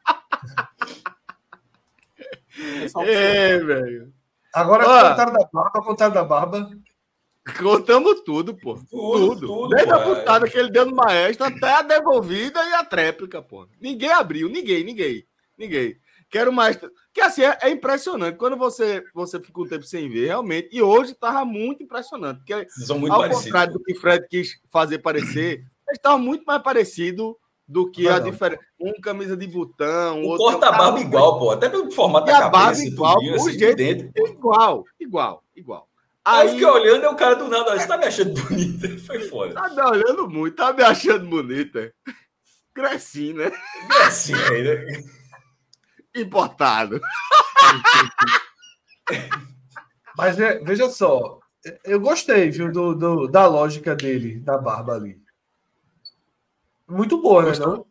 A: É, velho.
E: Agora, Ó, contrário da barba, contrário da barba.
A: Contamos tudo, pô. (laughs) Tudo. tudo. tudo Desde pô, a putada é. que ele deu no maestro até a devolvida e a tréplica, pô. Ninguém abriu, ninguém, ninguém. Ninguém. Quero mais. Que assim, é, é, impressionante. Quando você, você fica um tempo sem ver, realmente. E hoje tava muito impressionante. Porque,
B: São muito
A: ao
B: parecidos.
A: contrário do que Fred quis fazer parecer, eles estavam muito mais parecidos do que não, a diferença. Um camisa de botão,
B: o outro. Corta a barba igual, pô. Até pelo formato
A: da cabeça. Igual, tudinho, assim, o jeito. Igual, igual, igual.
B: Aí eu fiquei olhando e o cara do nada, você tá me achando bonita? (laughs) Foi foda.
A: Tá me olhando muito, tá me achando bonita. Cresci, né?
B: Cresci né?
A: Importado. (laughs)
E: Mas é, veja só, eu gostei, viu, do, do, da lógica dele, da barba ali. Muito boa, né? Não?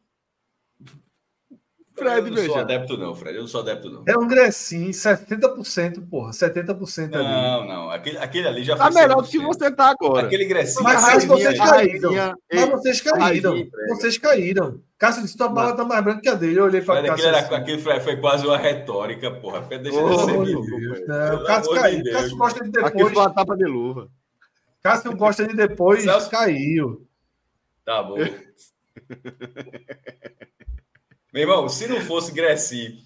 B: Fred, eu não sou adepto, não, Fred. Eu não sou adepto, não.
E: É um Grecinho, 70%, porra. 70%
B: ali. Não, não. Aquele, aquele ali já
A: tá foi. Tá melhor do que você tá agora.
B: Aquele Grecinho.
E: Mas, mas vocês caíram. Mas vocês caíram. Vocês caíram. Cássio disse: tua bala tá mais branca que a dele. Eu olhei pra
B: Cássio. Aquele, assim. aquele foi, foi quase uma retórica, porra. Deixa
E: oh, de ser não, Cássio caiu. De Cássio gosta de depois. Aqui
A: foi uma tapa de luva.
E: Cássio gosta de depois. Celso... Caiu.
B: Tá bom. (laughs) Meu irmão, se não fosse Greci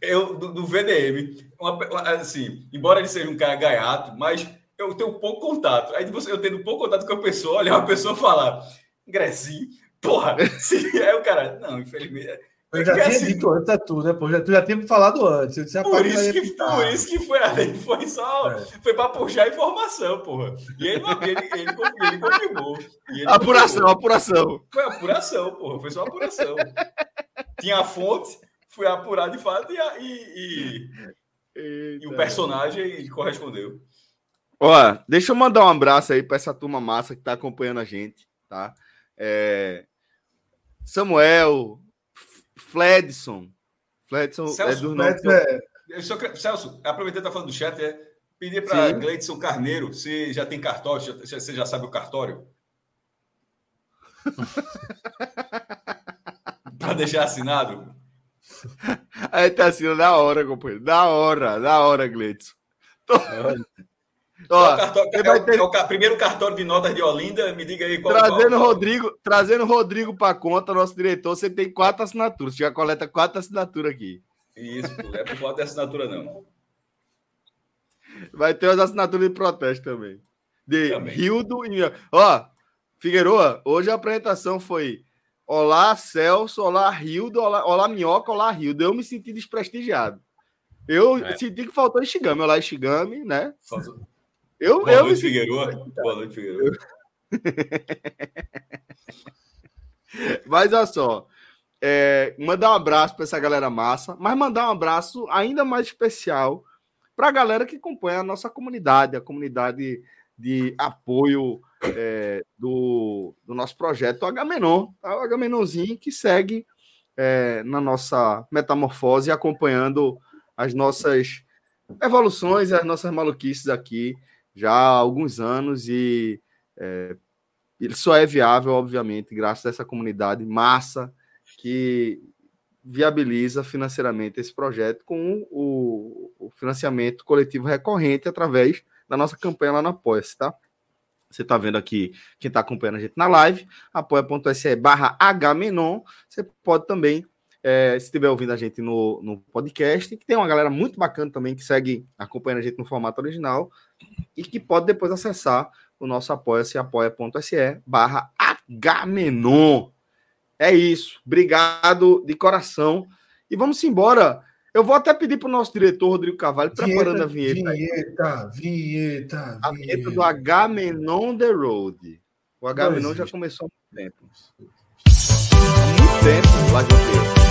B: eu, do, do VDM, uma, assim, embora ele seja um cara gaiato, mas eu tenho pouco contato. Aí você, eu tendo pouco contato com a pessoa, olhar a pessoa falar, Grecinho, porra, se é o cara, não, infelizmente.
E: Eu já tinha assim, dito antes a tu, né? Pô, já, tu já tinha me falado antes.
B: Disse, por, isso que, por isso que foi ali, foi só. É. Foi para puxar informação, porra. E ele, ele, ele, ele confirmou. Ele
A: apuração, confirmou. apuração.
B: Foi apuração, porra. Foi só apuração. tinha a fonte, fui apurar de fato e, e, e, e o personagem correspondeu.
A: Ó, deixa eu mandar um abraço aí para essa turma massa que está acompanhando a gente, tá? É... Samuel, Fledson. Fledson
B: Celso, é do nome. É... Só... Celso, aproveitando que tá falando do chat, é pedir para Gleidson Carneiro se já tem cartório, se você já sabe o cartório. (laughs) para deixar assinado.
A: Aí tá assinando da hora, companheiro. Da hora, da hora, Gleidson. Tô...
B: Ó, é cartório, é, ter... é, o, primeiro cartório de notas de Olinda, me diga aí
A: qual Trazendo qual, Rodrigo, trazendo Rodrigo para conta, nosso diretor, você tem quatro assinaturas. Você já coleta quatro assinaturas aqui.
B: Isso, não é por falta de assinatura, não.
A: Vai ter as assinaturas de protesto também. De também. Rildo e. Ó, Figueroa, hoje a apresentação foi Olá, Celso, olá, Rildo, olá, olá Minhoca, olá, Rildo. Eu me senti desprestigiado. Eu é. senti que faltou Ishigami, olá, Ishigami, né? Faltou.
B: Eu, Boa eu noite, Figueiredo. Boa noite, Figueiredo. (laughs)
A: Mas olha só, é, mandar um abraço para essa galera massa, mas mandar um abraço ainda mais especial para a galera que acompanha a nossa comunidade, a comunidade de apoio é, do, do, nosso projeto Agamenon, tá? o Agamenonzinho que segue é, na nossa metamorfose, acompanhando as nossas evoluções, as nossas maluquices aqui já há alguns anos e é, ele só é viável, obviamente, graças a essa comunidade massa que viabiliza financeiramente esse projeto com o, o financiamento coletivo recorrente através da nossa campanha lá no Apoia-se, tá? Você está vendo aqui quem está acompanhando a gente na live, apoia.se barra Hmenon. Você pode também, é, se estiver ouvindo a gente no, no podcast, que tem uma galera muito bacana também que segue acompanhando a gente no formato original e que pode depois acessar o nosso apoia-se, apoia.se barra Hmenon. É isso. Obrigado de coração. E vamos embora. Eu vou até pedir para o nosso diretor, Rodrigo Cavalho, preparando a vinheta.
E: Vinheta, vinheta,
A: A vinheta do Hmenon The Road. O Hmenon já começou há muito tempo. Há muito tempo, lá de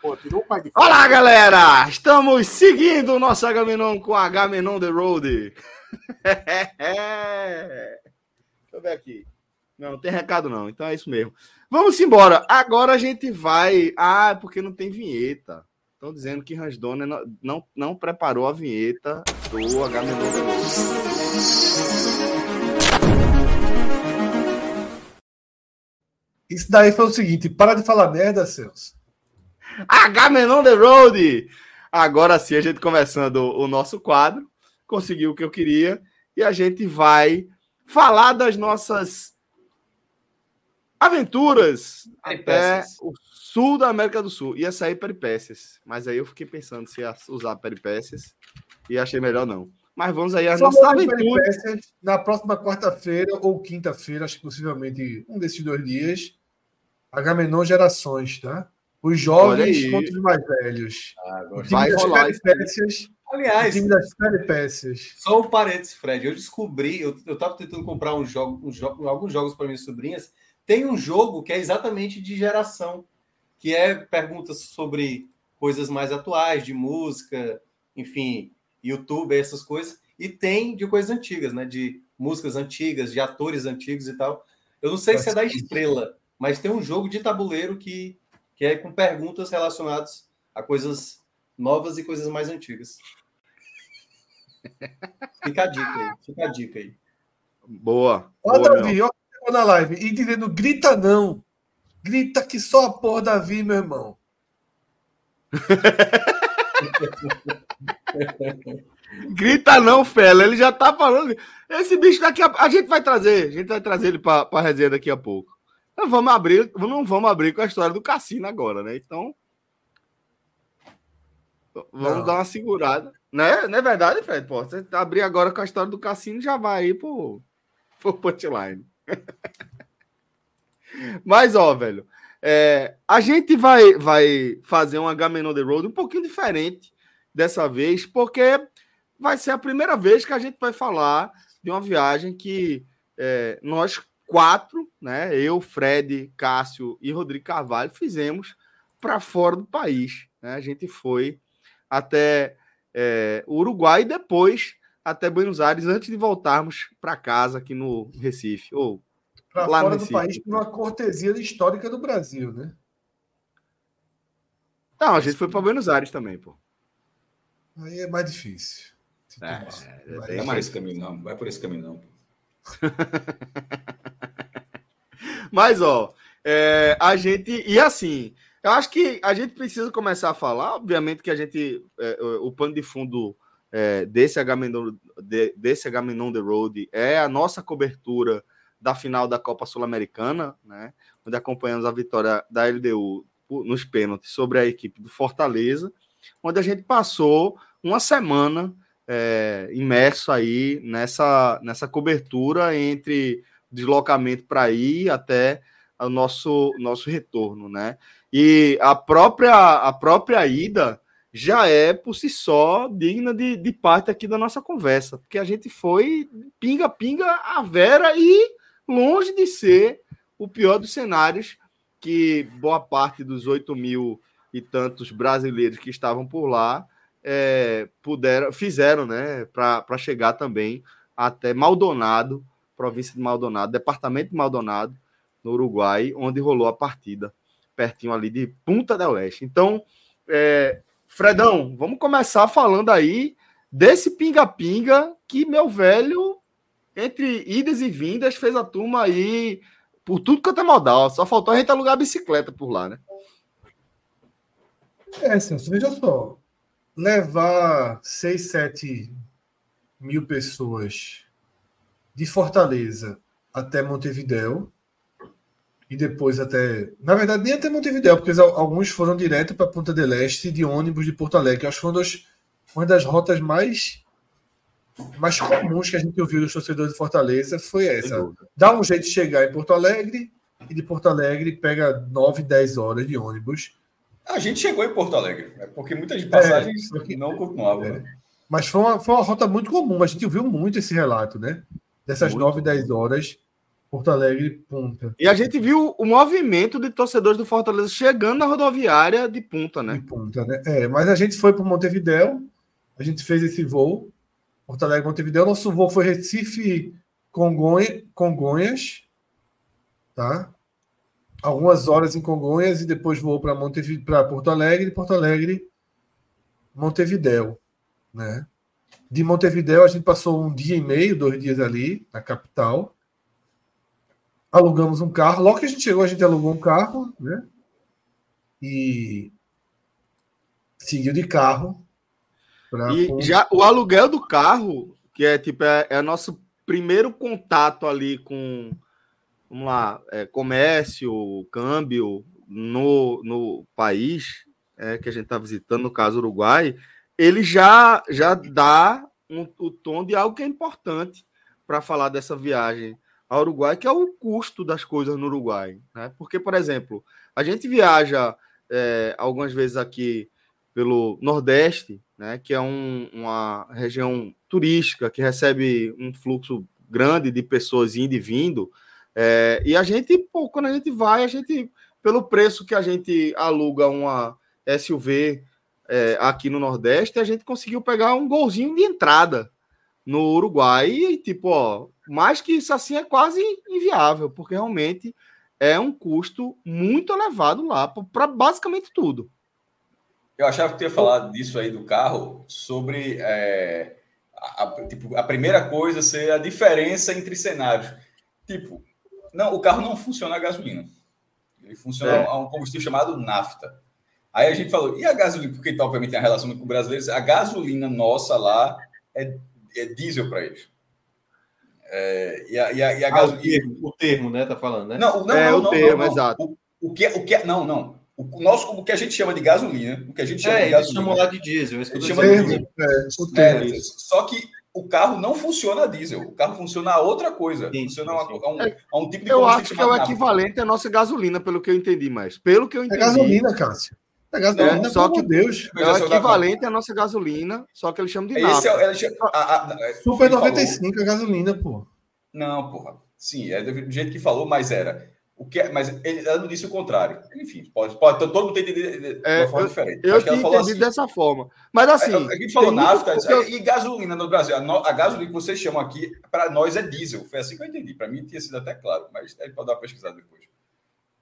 A: Pô, tirou o pai de Olá, galera! Estamos seguindo o nosso Agamenon com Agamenon The Road. (laughs) Deixa eu ver aqui. Não, não tem recado não, então é isso mesmo. Vamos embora. Agora a gente vai. Ah, é porque não tem vinheta. Estão dizendo que Ransdona não, não, não preparou a vinheta do Agamenon The Road.
E: Isso daí foi o seguinte: para de falar merda, Celso.
A: H-Men on the road! Agora sim, a gente começando o nosso quadro, conseguiu o que eu queria, e a gente vai falar das nossas aventuras até o sul da América do Sul. Ia sair peripécias, mas aí eu fiquei pensando se ia usar peripécias e achei melhor não. Mas vamos aí às nossas aventuras.
E: Na próxima quarta-feira ou quinta-feira, acho que possivelmente um desses dois dias, Agamenon Gerações, tá? Os jovens contra os mais velhos. Ah, o time vai das peripécias.
D: Aliás,
E: o time das peripécias.
D: Só um parênteses, Fred. Eu descobri, eu, eu tava tentando comprar um jogo, um jogo, alguns jogos para minhas sobrinhas. Tem um jogo que é exatamente de geração, que é perguntas sobre coisas mais atuais, de música, enfim, YouTube, essas coisas. E tem de coisas antigas, né? De músicas antigas, de atores antigos e tal. Eu não sei se é da Estrela, mas tem um jogo de tabuleiro que que é com perguntas relacionadas a coisas novas e coisas mais antigas. Fica a dica aí, fica a dica aí.
A: Boa.
E: Ó, Davi, ó, na live e dizendo: grita não. Grita que só a porra Davi, meu irmão. (laughs)
A: Grita não, Fela. Ele já tá falando. Esse bicho daqui a... a gente vai trazer. A gente vai trazer ele para a resenha daqui a pouco. Não vamos abrir, não vamos abrir com a história do cassino agora, né? Então. Vamos não. dar uma segurada. Né? Não é verdade, Fred? Pô, você abrir agora com a história do cassino já vai aí pro, pro punchline. (laughs) Mas, ó, velho. É, a gente vai, vai fazer uma Gamen on the Road um pouquinho diferente dessa vez, porque vai ser a primeira vez que a gente vai falar de uma viagem que é, nós quatro, né, eu, Fred, Cássio e Rodrigo Carvalho, fizemos para fora do país. Né? A gente foi até é, o Uruguai e depois até Buenos Aires, antes de voltarmos para casa aqui no Recife. Ou
E: para fora do Recife. país, por uma cortesia histórica do Brasil, né?
A: Não, a gente foi para Buenos Aires também, pô.
E: Aí é mais difícil.
B: É, é, vai, vai por esse caminho, não. Vai por esse caminho, não. (laughs)
A: Mas, ó, é, a gente. E assim, eu acho que a gente precisa começar a falar, obviamente, que a gente. É, o pano de fundo é, desse Agamenon de, desse Agamenon The Road é a nossa cobertura da final da Copa Sul-Americana, né? Onde acompanhamos a vitória da LDU nos pênaltis sobre a equipe do Fortaleza, onde a gente passou uma semana é, imerso aí nessa, nessa cobertura entre deslocamento para ir até o nosso, nosso retorno, né? E a própria, a própria ida já é por si só digna de, de parte aqui da nossa conversa, porque a gente foi pinga-pinga a Vera e longe de ser o pior dos cenários que boa parte dos 8 mil e tantos brasileiros que estavam por lá é, puderam, fizeram, né, para chegar também até Maldonado, província de Maldonado, departamento de Maldonado, no Uruguai, onde rolou a partida, pertinho ali de Punta del Leste. Então, é, Fredão, vamos começar falando aí desse pinga-pinga que, meu velho, entre idas e vindas, fez a turma aí por tudo que é modal. Só faltou a gente alugar a bicicleta por lá, né?
E: É, Celso, veja só levar 6, 7 mil pessoas de Fortaleza até Montevidéu e depois até. Na verdade, nem até Montevidéu, porque alguns foram direto para Ponta del Este de ônibus de Porto Alegre. Acho que foi uma das, uma das rotas mais, mais comuns que a gente ouviu dos torcedores de Fortaleza. Foi essa. Dá um jeito de chegar em Porto Alegre e de Porto Alegre pega 9, 10 horas de ônibus
B: a gente chegou em Porto Alegre, né? porque muitas passagens é, não continuavam. É. Né?
E: Mas foi uma, foi uma rota muito comum, a gente ouviu muito esse relato, né? Dessas muito. 9, 10 horas, Porto Alegre, Punta.
A: E a gente viu o movimento de torcedores do Fortaleza chegando na rodoviária de Punta, né? De
E: Punta, né? É, mas a gente foi para Montevidéu, a gente fez esse voo, Porto Alegre, Montevidéu. Nosso voo foi Recife, Congonha, Congonhas, tá? algumas horas em Congonhas e depois voou para para Porto Alegre, Porto Alegre, Montevidéu, né? De Montevidéu a gente passou um dia e meio, dois dias ali na capital. Alugamos um carro. Logo que a gente chegou, a gente alugou um carro, né? E seguiu de carro.
A: E já o aluguel do carro, que é tipo é, é nosso primeiro contato ali com vamos lá, é, comércio, câmbio no, no país é, que a gente está visitando, no caso Uruguai, ele já, já dá um, o tom de algo que é importante para falar dessa viagem ao Uruguai, que é o custo das coisas no Uruguai. Né? Porque, por exemplo, a gente viaja é, algumas vezes aqui pelo Nordeste, né, que é um, uma região turística que recebe um fluxo grande de pessoas indo e vindo, é, e a gente, pô, quando a gente vai, a gente, pelo preço que a gente aluga uma SUV é, aqui no Nordeste, a gente conseguiu pegar um golzinho de entrada no Uruguai. E, tipo, ó, mais que isso assim é quase inviável, porque realmente é um custo muito elevado lá para basicamente tudo.
B: Eu achava que tu ia falar disso aí do carro, sobre é, a, a, tipo, a primeira coisa ser a diferença entre cenários. Tipo, não, o carro não funciona a gasolina. Ele funciona é. a um combustível chamado nafta. Aí a gente falou, e a gasolina? Porque então, obviamente tem a relação com brasileiros, a gasolina nossa lá é, é diesel para eles. É, e a, e a, e a
D: ah, gasolina. O termo, o termo, né? Tá falando, né?
B: Não, não, é, não, o não, termo, não, exato. O, o, que, o que, não, não. O nosso, o que a gente chama de gasolina, o que a gente chama
D: é,
B: de gasolina.
D: chamam lá de diesel.
B: Eles chamam de diesel. É, é, só que o carro não funciona a diesel, o carro funciona a outra coisa. Sim, funciona a, um, a, um, tipo de
A: Eu acho que é o equivalente à nossa gasolina, pelo que eu entendi mais. Pelo que eu é entendi.
E: É gasolina, Cássio.
A: É gasolina, só que Deus. É o equivalente à nossa gasolina, só que eles chamam de
B: Esse é, chama,
E: a, a, Super 95 falou... é gasolina, pô.
B: Não, porra. Sim, é do jeito que falou, mas era. O que, é, mas ele, ela não disse o contrário. Enfim, pode, pode todo mundo tem entendido de
A: é, uma forma eu, diferente. Eu tinha entendido assim, dessa forma. Mas assim. A,
B: a gente falou nafta eu... e gasolina no Brasil. A, a gasolina que vocês chamam aqui, para nós é diesel. Foi assim que eu entendi. Para mim tinha sido até claro, mas pode dar uma pesquisada depois.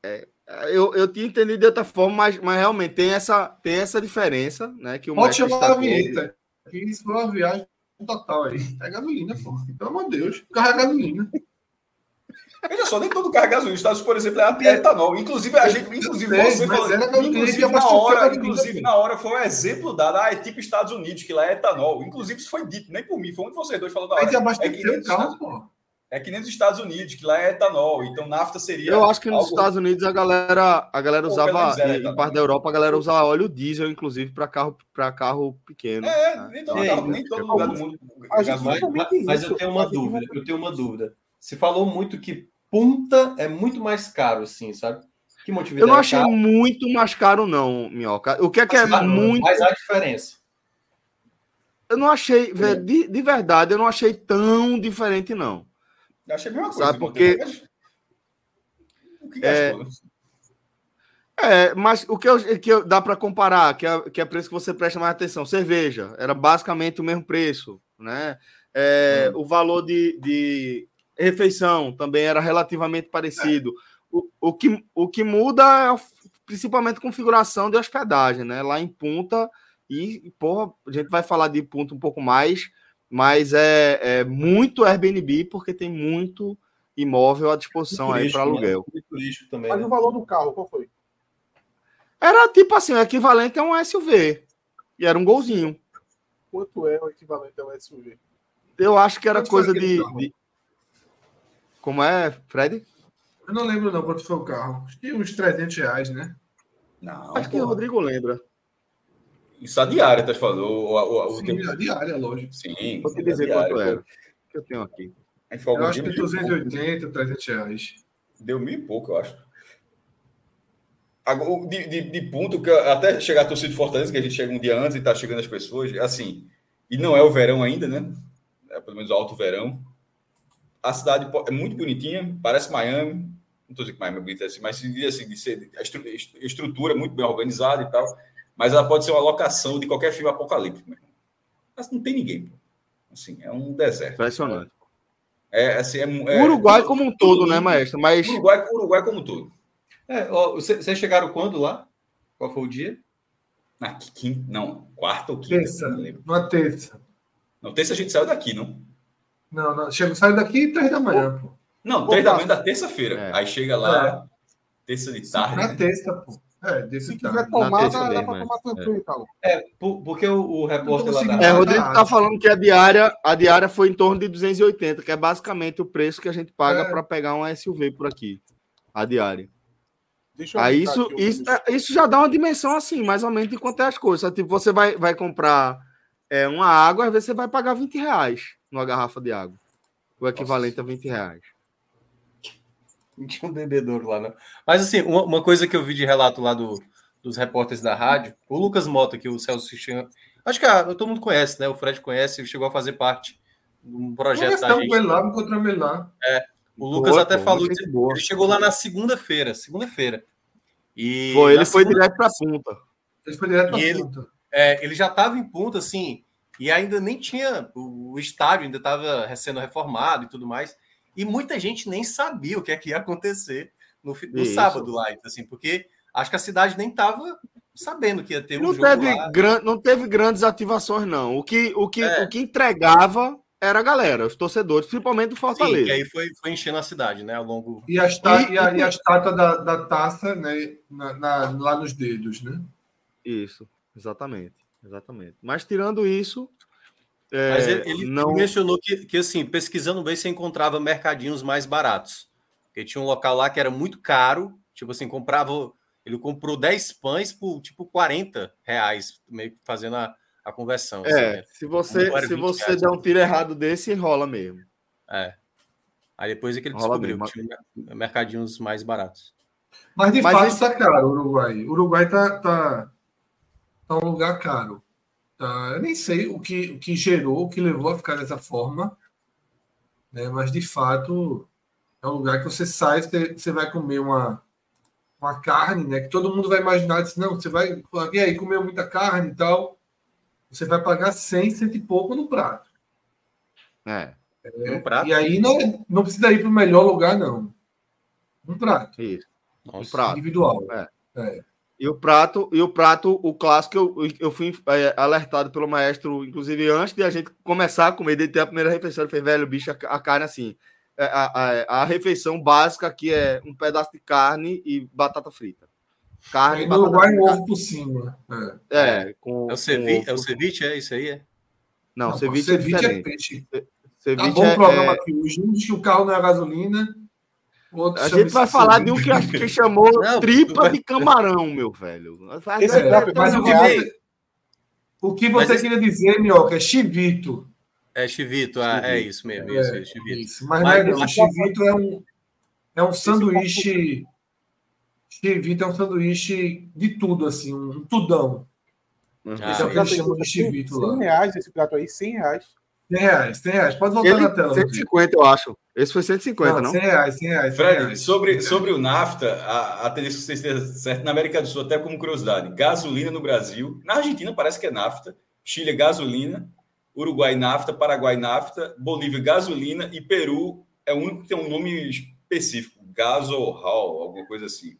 A: É, eu, eu tinha entendido de outra forma, mas, mas realmente tem essa, tem essa diferença, né? Que o
E: Pode chamar a vinheta. Isso foi uma viagem total aí. É gasolina, pô. Pelo amor de Deus. Carro é gasolina.
B: Veja só, nem todo carro é gasolina. Estados, por exemplo, é, é etanol. Inclusive, a gente, inclusive, é, você falou, inclusive, na hora, inclusive, na hora foi um exemplo dado. Ah, é tipo Estados Unidos, que lá é etanol. Inclusive, isso foi dito, nem por mim, foi um de vocês dois falando da hora. É que, nem carro, pô. É que nem nos Estados Unidos, que lá é etanol. Então, nafta seria.
A: Eu acho que nos algo... Estados Unidos a galera, a galera usava, em, em parte da Europa, a galera usava óleo diesel, inclusive, para carro, carro pequeno.
B: É, né? nem todo, é, carro, nem todo lugar do mundo. Mas,
D: mas eu tenho uma dúvida, eu tenho uma dúvida. Você falou muito que punta é muito mais caro, assim, sabe?
A: Que motivo Eu não achei caro? muito mais caro, não, Minhoca. O que é que é muito.
D: Mas há diferença.
A: Eu não achei, é. de, de verdade, eu não achei tão diferente, não.
B: Eu achei a mesma coisa.
A: Sabe, porque. O que é, é, mas o que, eu, que eu, dá para comparar, que é, que é preço que você presta mais atenção, cerveja, era basicamente o mesmo preço, né? É, hum. O valor de, de refeição também era relativamente parecido. O, o, que, o que muda é principalmente configuração de hospedagem, né? Lá em Punta, e, porra, a gente vai falar de Punta um pouco mais, mas é, é muito Airbnb, porque tem muito imóvel à disposição aí para né? aluguel. Né?
C: Também, mas né? o valor do carro, qual foi?
A: Era tipo assim, o equivalente a um SUV. E era um golzinho.
C: Quanto é o equivalente a um SUV?
A: Eu acho que era Quanto coisa de, de, como é, Fred?
E: Eu não lembro não quanto foi o carro. Acho que uns 300 reais, né?
A: Não, Acho que o Rodrigo lembra.
B: Isso a diária, tá falando? O, o,
E: o, Sim, a diária, lógico.
B: Sim.
A: Vou te dizer quanto era. Que eu tenho aqui.
E: Eu acho que 280, 300 reais.
B: Deu mil e pouco, eu acho. De, de, de ponto que até chegar a torcida de Fortaleza, que a gente chega um dia antes e tá chegando as pessoas, assim, e não é o verão ainda, né? É pelo menos o alto verão a cidade é muito bonitinha, parece Miami. Não estou dizendo que Miami é bonita assim, mas se diz assim, de ser a estrutura é muito bem organizada e tal. Mas ela pode ser uma locação de qualquer filme apocalíptico. Mas não tem ninguém. Assim, é um deserto.
A: Impressionante.
B: É, assim, é,
A: é, Uruguai como um todo, né, maestro? Mas...
B: Uruguai, Uruguai como um todo.
D: É, vocês chegaram quando lá? Qual foi o dia?
B: Na quinta, não, quarta ou quinta.
E: Terça, não lembro. Na terça.
B: Não, terça a gente saiu daqui, não?
E: Não, não. Chego, saio daqui três da manhã, pô.
B: Não, três da manhã da terça-feira. É. Aí chega lá, é. terça de tarde.
E: Na terça, pô. É, se
C: quiser tomar, dá, dá pra tomar tranquilo, então.
D: É, porque o, o repórter lá
A: da... É, Rodrigo tá falando que a diária, a diária foi em torno de 280, que é basicamente o preço que a gente paga é. para pegar um SUV por aqui. A diária. Aí isso, isso, é, isso já dá uma dimensão assim, mais ou menos de quanto é as coisas. Tipo, você vai, vai comprar é, uma água, às vezes você vai pagar 20 reais numa garrafa de água. O equivalente Nossa. a 20 reais.
D: Não (laughs) tinha um bebedouro lá, não. Mas, assim, uma, uma, coisa que eu vi de relato lá do, dos repórteres da rádio, o Lucas Mota, que o Celso Cristiano. Acho que ah, todo mundo conhece, né? O Fred conhece, chegou a fazer parte de um projeto da
E: gente. Ele lá, encontramos ele lá.
D: É. O Lucas boa, até pô, falou que ele chegou lá na segunda-feira. Segunda-feira.
A: E foi, ele foi direto para a punta.
E: Ele foi direto para a punta.
D: É, ele já estava em punta, assim, e ainda nem tinha, o, estádio ainda estava sendo reformado e tudo mais. E muita gente nem sabia o que é que ia acontecer no, no sábado lá, assim, porque acho que a cidade nem estava sabendo que ia ter um
A: não
D: jogo
A: teve lá. Gran, não teve grandes ativações, não. O que, o que, é. o que entregava era a galera, os torcedores, principalmente do Fortaleza. Sim,
D: aí foi, foi enchendo a cidade, né, ao longo...
E: E a, e, e a, e a estátua da, da taça, né, na, na, lá nos dedos, né?
A: Isso, exatamente. Exatamente. Mas tirando isso.
D: É, Mas ele, ele não... mencionou que, que, assim, pesquisando bem, você encontrava mercadinhos mais baratos. Porque tinha um local lá que era muito caro, tipo assim, comprava. Ele comprou 10 pães por tipo 40 reais, meio que fazendo a, a conversão.
A: É, assim, se você, se você reais, der um tiro errado desse, rola mesmo.
D: É. Aí depois é que ele rola descobriu mesmo. que tinha mercadinhos mais baratos.
E: Mas de Mas fato está esse... caro o Uruguai. O Uruguai tá, tá, tá um lugar caro. Tá? Eu nem sei o que, o que gerou, o que levou a ficar dessa forma. Né? Mas de fato é um lugar que você sai, você, você vai comer uma, uma carne, né? Que todo mundo vai imaginar, diz, não, você vai, e aí, comeu muita carne e tal, você vai pagar 100, cento e pouco no prato.
A: É.
E: é um prato? E aí não, não precisa ir para o melhor lugar, não. Um prato.
A: Isso. Um prato.
E: Individual.
A: É. é. E o prato, e o prato, o clássico, eu, eu fui é, alertado pelo maestro, inclusive antes de a gente começar a comer, de ter a primeira refeição, ele fez, velho, bicho, a, a carne assim. É, a, a, a, refeição básica aqui é um pedaço de carne e batata frita.
E: Carne e no vai ovo por cima.
A: É, é, com,
D: é o ceviche, é o ceviche, é isso aí? É?
A: Não, não ceviche, é ceviche é,
E: peixe. Ceviche tá bom é, programa aqui hoje. Um diz que o carro não é gasolina.
A: A gente vai falar de um que acho que chamou (laughs) não, tripa de camarão, meu velho.
E: Esse é, mas o que você, o que você queria dizer, Mioca, é chivito.
D: É chivito, ah, é isso mesmo. É, isso, é chivito.
E: Isso. Mas, mas não, o chivito é um, é um sanduíche. Chivito é um sanduíche de tudo, assim, um tudão.
C: Uhum. Esse é o que eles chamam de chivito 100 lá. 100 reais esse prato aí, 100 reais.
E: 100 reais, 100 reais. Pode voltar Ele, na tela.
A: 150, eu acho. Esse foi 150, não? não?
E: 100 reais, 100 reais.
B: 100 Fred, reais. Sobre, sobre o NAFTA, a, a tendência que você esteja certo na América do Sul, até como curiosidade, gasolina no Brasil, na Argentina parece que é NAFTA, Chile é gasolina, Uruguai NAFTA, Paraguai NAFTA, Bolívia gasolina e Peru é o único que tem um nome específico, gasohol, alguma coisa assim.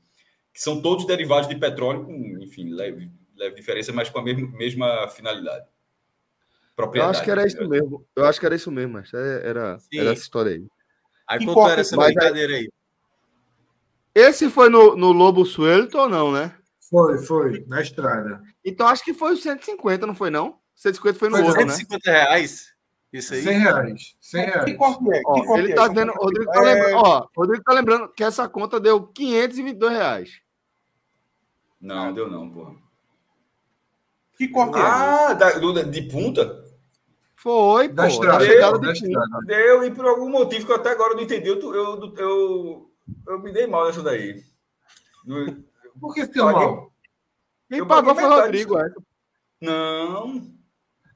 B: Que são todos derivados de petróleo com, enfim, leve, leve diferença, mas com a mesma, mesma finalidade
A: propriedade. Eu acho que era isso mesmo. Eu acho que era isso mesmo, mas é, era, era essa história aí.
D: Aí que quanto era essa brincadeira aí?
A: Esse foi no, no Lobo Suelto ou não, né?
E: Foi, foi, na estrada.
A: Então acho que foi o 150, não foi não? 150 foi no foi outro,
D: 150 né? reais? Isso aí?
E: 100 reais. 100 reais. Que
A: corte é? Ó, que ele é? tá dizendo, Rodrigo tá, é... lembrando, ó, Rodrigo tá lembrando que essa conta deu 522 reais.
B: Não, deu não, porra.
C: Que corte
B: ah, é? Ah, de punta?
A: Foi,
E: da pô, estrada, da chegada da
B: estrada. Deu, e por algum motivo que eu até agora não entendi, eu, eu, eu, eu me dei mal nessa daí.
E: Por que você deu mal?
A: Quem pagou foi o Rodrigo, é.
B: Não.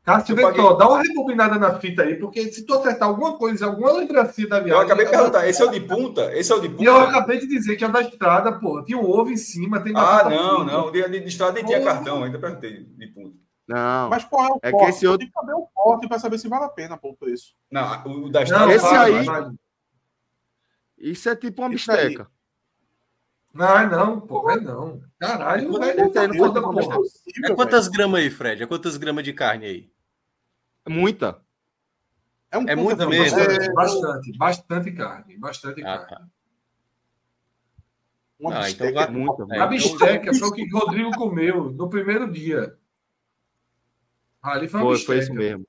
E: Cássio Ventor, dá uma rebobinada na fita aí, porque se tu acertar alguma coisa, alguma lembrancinha da viagem.
B: Eu acabei de perguntar, esse é o de punta? Esse é o de punta?
E: E eu acabei de dizer que é o da estrada, pô. Tinha um ovo em cima, tem
B: Ah, não, não. De, de, de estrada nem tinha cartão, ainda perguntei de punta.
A: Não.
C: Mas qual é o é corte? Que esse outro... Tem que saber o corte para saber se vale a pena pô, o preço.
B: Não, o da não,
A: esse aí. Isso é tipo uma bisteca.
E: Não, não, pô, é não. Caralho, velho.
D: É, é, é quantas gramas aí, Fred? É quantas gramas de carne aí?
A: Muita.
D: É, um é muita mesmo.
E: É, bastante, bastante carne. Bastante ah, carne. Tá.
A: Uma ah, então vai...
E: muita. É, a bisteca foi o que o Rodrigo comeu no primeiro dia.
A: Ali foi, foi, foi isso mesmo.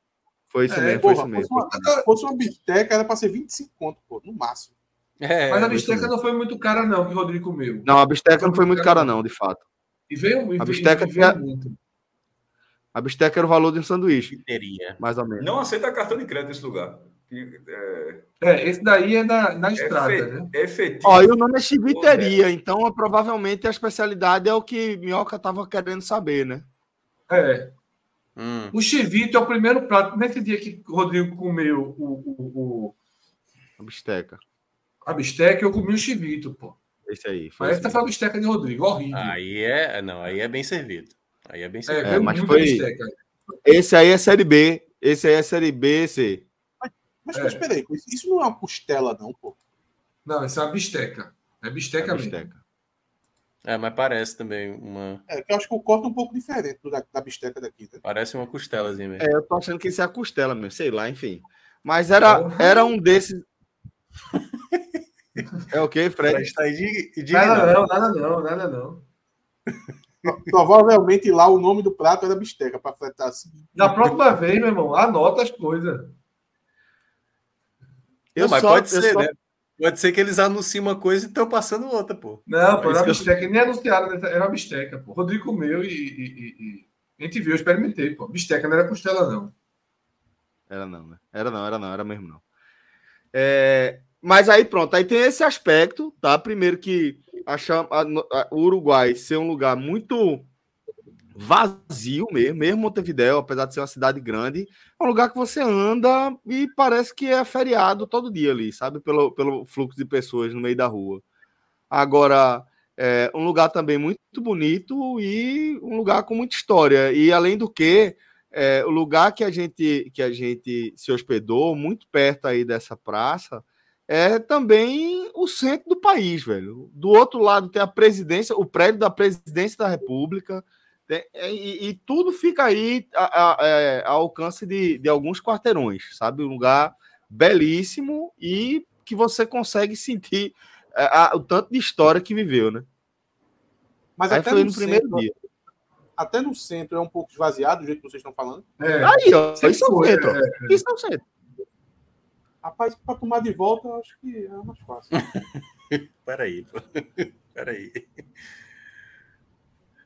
A: Foi isso é, mesmo, porra, foi isso mesmo.
C: Fosse uma, fosse uma bisteca, era para ser 25 conto, pô, no máximo.
E: É, Mas a bisteca não foi muito cara, não, que o Rodrigo comeu.
A: Não, a bisteca não foi muito cara, não, de fato.
E: E veio, e
A: a bisteca e veio muito. A bisteca era o valor de um sanduíche.
D: Teria.
A: Mais ou menos.
B: Não aceita cartão de crédito nesse lugar.
E: É, é esse daí é na, na estrada, Efe, né?
A: Efetivo. Ó, e o nome é chiviteria, então provavelmente a especialidade é o que Minhoca estava querendo saber, né?
E: É. Hum. O chivito é o primeiro prato. Nesse dia que o Rodrigo comeu o, o, o...
A: a bisteca.
E: A bisteca, eu comi o chivito, pô.
A: Esse aí.
E: Foi Mas essa foi a bisteca de Rodrigo, horrível.
D: Aí é, não, aí é bem servido. Aí é bem é, servido.
A: É, é mas foi... Bisteca. Esse aí é série B. Esse aí é série B, C.
C: Mas, mas, é. mas peraí, isso não é uma costela, não, pô.
E: Não, isso é uma bisteca. É bisteca, é mesmo.
D: É, mas parece também uma.
C: É, que eu acho que o corte é um pouco diferente da, da bisteca daqui. Né?
D: Parece uma costelazinha mesmo.
A: É, eu tô achando que isso é a costela mesmo, sei lá, enfim. Mas era, era um desses. (laughs) é o okay, que, Fred?
E: Fred tá aí de, de nada não, nada não, nada não.
C: Provavelmente lá o nome do prato era bisteca, para fretar assim.
E: Na próxima vez, meu irmão, anota as coisas.
D: Eu não, mas só, pode ser, só... né? Pode ser que eles anunciem uma coisa e estão passando outra, pô.
E: Não, pô, era bisteca, eu... nem anunciaram, né? era bisteca, pô. Rodrigo comeu e, e, e, a gente viu, eu experimentei, pô. Bisteca não era costela, não.
A: Era não, né? Era não, era não, era mesmo não. É, mas aí pronto, aí tem esse aspecto, tá? Primeiro que a, a, a, o Uruguai ser um lugar muito vazio mesmo, mesmo Montevideo, apesar de ser uma cidade grande, é um lugar que você anda e parece que é feriado todo dia ali, sabe? Pelo, pelo fluxo de pessoas no meio da rua. Agora, é um lugar também muito bonito e um lugar com muita história. E além do que, é, o lugar que a gente que a gente se hospedou, muito perto aí dessa praça, é também o centro do país, velho. Do outro lado tem a presidência, o prédio da presidência da República, e, e, tudo fica aí a, a, a, é, a alcance de, de alguns quarteirões, sabe? Um lugar belíssimo e que você consegue sentir é, o tanto de história que viveu, né?
C: Mas aí até foi no, no primeiro centro, dia. Até no centro é um pouco esvaziado, do jeito que vocês estão falando.
A: É. Aí, ó, isso é o centro. É, é. Isso é o centro.
C: Rapaz, para tomar de volta, eu acho que é mais fácil. (laughs)
D: Peraí, (laughs) peraí.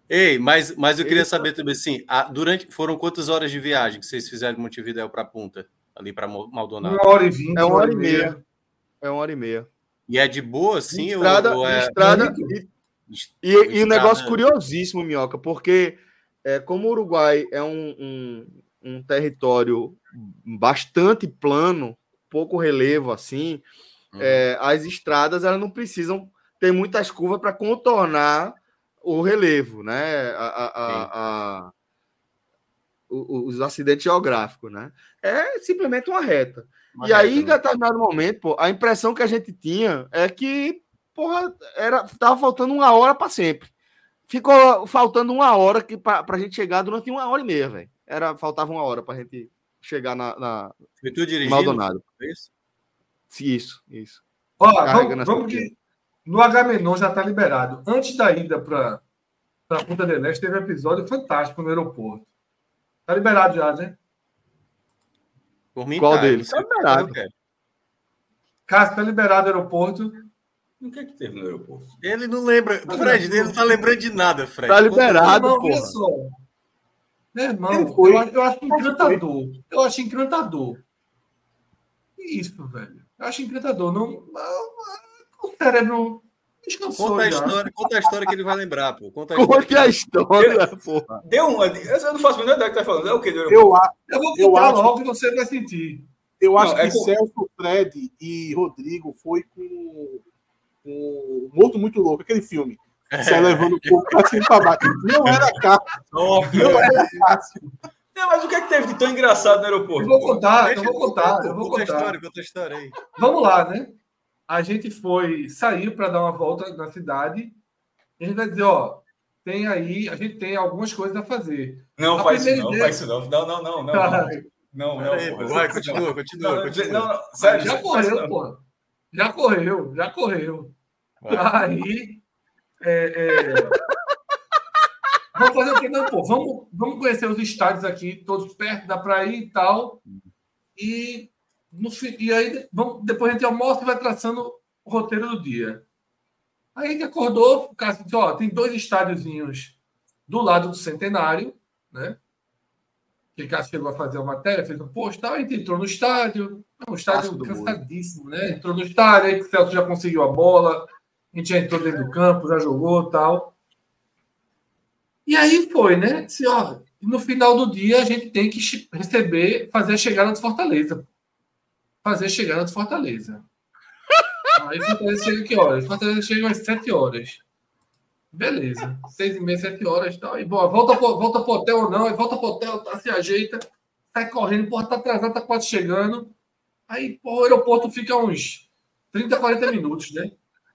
D: Ei, mas, mas eu queria saber também assim, a, durante foram quantas horas de viagem que vocês fizeram de Montevideo para Punta, ali para Maldonado?
E: Uma hora e vinte.
A: É uma hora e meia. É uma hora e meia.
D: E é de boa, assim?
A: Estrada, ou, é... estrada e, e, e um negócio curiosíssimo, Minhoca, porque é, como o Uruguai é um, um, um território bastante plano, pouco relevo assim, uhum. é, as estradas elas não precisam ter muitas curvas para contornar o relevo, né? A, a, a, os acidentes geográficos, né? É simplesmente uma reta. Uma e reta, aí, em né? determinado momento, pô, a impressão que a gente tinha é que, porra, era, tava faltando uma hora para sempre. Ficou faltando uma hora que para a gente chegar durante uma hora e meia, velho. Era faltava uma hora para a gente chegar na, na
D: Foi tu dirigindo?
A: Maldonado. Isso? Isso, isso.
E: Ó, vamos, vamos que no Agamenon já está liberado. Antes da ida para a Punta del Este, teve um episódio fantástico no aeroporto. Está liberado já, né?
A: Por mim, Qual tá, deles?
E: Está liberado. Cássio, está liberado o aeroporto.
B: O que é que teve no aeroporto?
D: Ele não lembra. Fred, ele não está lembrando de nada, Fred.
A: Está liberado, pô.
E: Meu irmão, eu, eu acho encantador. Eu acho encantador. Isso, velho. Eu acho encantador. Não, o cérebro
D: descansou. Conta a, história, conta a história que ele vai lembrar, pô. Conta
A: a história. Conta a história, pô.
B: Deu uma. Eu não faço a menor ideia do que tá falando. É o que?
E: Eu, eu, eu vou contar logo que você vai sentir.
C: Eu acho não, é que com... Celso, Fred e Rodrigo foi com, com o Morto Muito Louco, aquele filme. Você levando o povo pra cima pra baixo. Não era Cássio. Não era Cássio.
B: Não, mas o que é que teve de tão engraçado no aeroporto?
E: Eu vou contar, eu vou contar, eu vou contar.
D: Conta a história, conta a história aí.
E: Vamos lá, né? A gente foi, saiu para dar uma volta na cidade. E a gente vai dizer, ó, tem aí, a gente tem algumas coisas a fazer.
B: Não, a faz isso não, ideia... faz isso não. Não, não, não, não. Não, não,
D: aí, porra, vai, continua, continua, não, continua.
E: Não, não, sério, já correu, pô. Já correu, já correu. Vai. Aí, é, é... vamos fazer o que? Não, pô, vamos, vamos conhecer os estádios aqui, todos perto, dá para ir e tal. E, no, e aí, vamos, depois a gente almoça e vai traçando o roteiro do dia. Aí a gente acordou, o cara disse, ó, tem dois estádiozinhos do lado do centenário, né? Que o cara chegou a fazer a matéria, fez um post, tal, a gente entrou no estádio, é um estádio cansadíssimo, né? Entrou no estádio, aí o Celso já conseguiu a bola, a gente já entrou dentro do campo, já jogou tal. E aí foi, né? Disse, ó, no final do dia a gente tem que receber, fazer a chegada de Fortaleza. Fazer chegada de Fortaleza. (laughs) Aí Fortaleza chega que horas? Fortaleza chega às 7 horas. Beleza. 6 e meia, 7 horas e tal. E boa, volta, volta pro hotel ou não, aí volta pro hotel, tá, se ajeita, sai correndo, porra, tá atrasado, tá quase chegando. Aí, porra, o aeroporto fica uns 30, 40 minutos, né?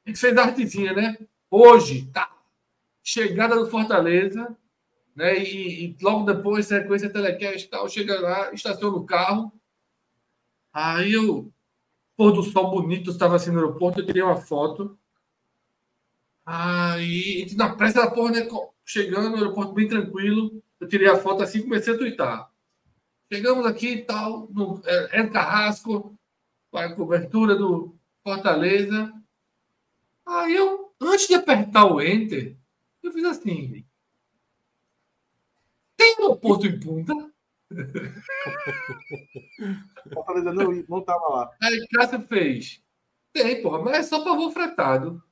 E: A gente fez a artezinha, né? Hoje, tá. Chegada do Fortaleza, né? E, e logo depois, sequência telecast e tal, chega lá, estaciona o carro. Aí eu, pôr do sol bonito, estava assim no aeroporto, eu tirei uma foto. Aí, na pressa da porra, né? Chegando no aeroporto bem tranquilo. Eu tirei a foto assim e comecei a twittar. Chegamos aqui e tal, no é, Carrasco, para a cobertura do Fortaleza. Aí eu, antes de apertar o Enter, eu fiz assim. Tem aeroporto em Punta?
C: Fortaleza não, não tava lá.
E: Aí Cássio fez. Tem, porra, mas é só para voo fretado.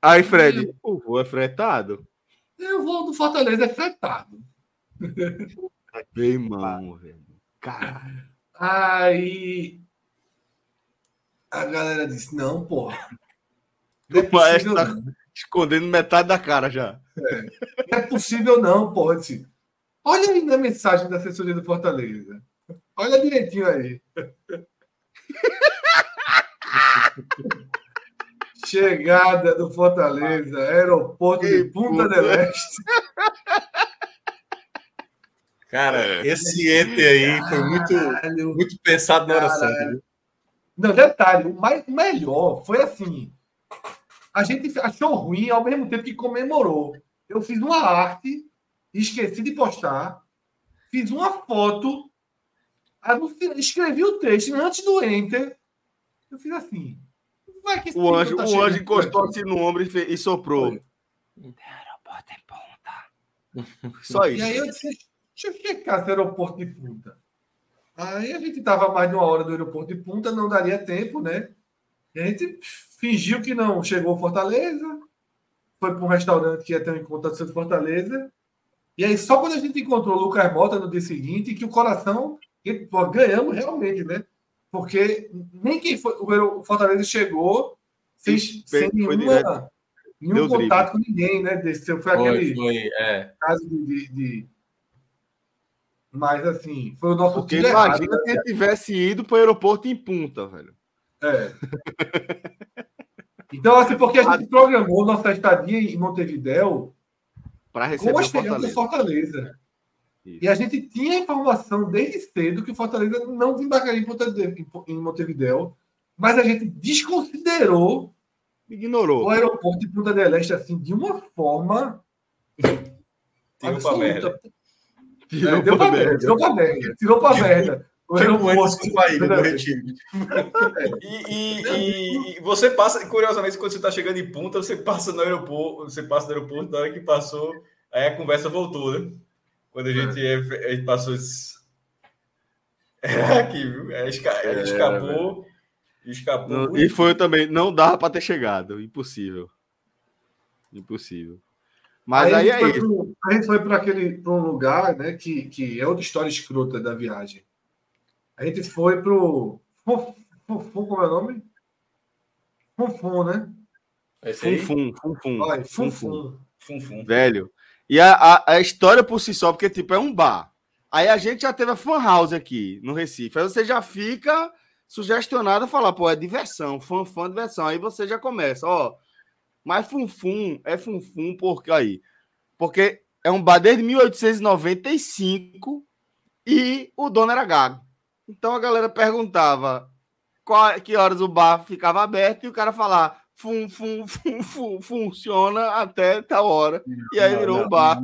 A: Aí, Fred, o voo é fretado?
E: Eu vou do Fortaleza é fretado.
A: Meu irmão, velho. Caralho.
E: Aí a galera disse: não, porra.
A: Não é o maestro tá escondendo metade da cara já.
E: É. Não é possível, não, porra. Olha aí na mensagem da assessoria do Fortaleza. Olha direitinho aí. (laughs) Chegada do Fortaleza, aeroporto de Punta del Este.
D: Cara, é. esse ente aí foi muito, muito pensado na hora certa.
E: Não, detalhe, o mais, melhor foi assim. A gente achou ruim ao mesmo tempo que comemorou. Eu fiz uma arte, esqueci de postar, fiz uma foto, escrevi o texto antes do enter. Eu fiz assim.
A: o anjo, tá o anjo encostou assim no ombro e, fez, e soprou. (laughs)
E: Só isso. E aí eu disse, deixa eu checar esse aeroporto de punta. Aí a gente estava mais de uma hora do aeroporto de punta, não daria tempo, né? E a gente fingiu que não chegou Fortaleza, foi para um restaurante que ia ter um encontro de Fortaleza. E aí, só quando a gente encontrou o Lucas Mota no dia seguinte, que o coração. Que, pô, ganhamos realmente, né? Porque nem quem foi. O Fortaleza chegou sem, sem nenhuma, nenhum contato com ninguém, né? Desceu, foi, foi aquele
D: foi, é.
E: caso de, de mas, assim, foi o nosso
A: Porque imagina se ele tivesse ido para o aeroporto em Punta, velho.
E: É. então, assim, porque a gente programou nossa estadia em Montevidéu
A: para receber com
E: a Fortaleza. Fortaleza. E a gente tinha informação desde cedo que o Fortaleza não desembarcaria em Montevidéu, mas a gente desconsiderou
A: ignorou
E: o aeroporto de Punta del Este assim de uma forma
D: absoluta.
E: Tirou, é, pra merda, tirou pra merda. Tirou pra merda.
B: E, e, e, você passa, curiosamente, quando você está chegando em Punta, você passa no aeroporto, você passa no aeroporto, na hora que passou, aí a conversa voltou, né? Quando a gente, é. a gente passou esse... É aqui, viu? É, esca... é, escapou, escapou.
A: Não, e foi também, não dava para ter chegado, impossível. Impossível. Mas aí, aí é isso.
E: Pro, a gente foi para aquele pra um lugar, né, que, que é outra história escrota da viagem. A gente foi pro Funfun, como é o nome? Funfun, né?
A: Funfun, Funfun.
E: Olha, Funfun.
A: Funfun. Velho. E a, a, a, história por si só, porque tipo, é um bar. Aí a gente já teve a fan house aqui no Recife. Aí você já fica sugestionado a falar, pô, é diversão, fã, fã, diversão. Aí você já começa, ó, mas Funfun é Funfun porque aí. Porque é um bar desde 1895 e o dono era gago. Então a galera perguntava qual, que horas o bar ficava aberto e o cara falar fun, fun, fun, fun, funciona até tal hora. E aí virou o bar.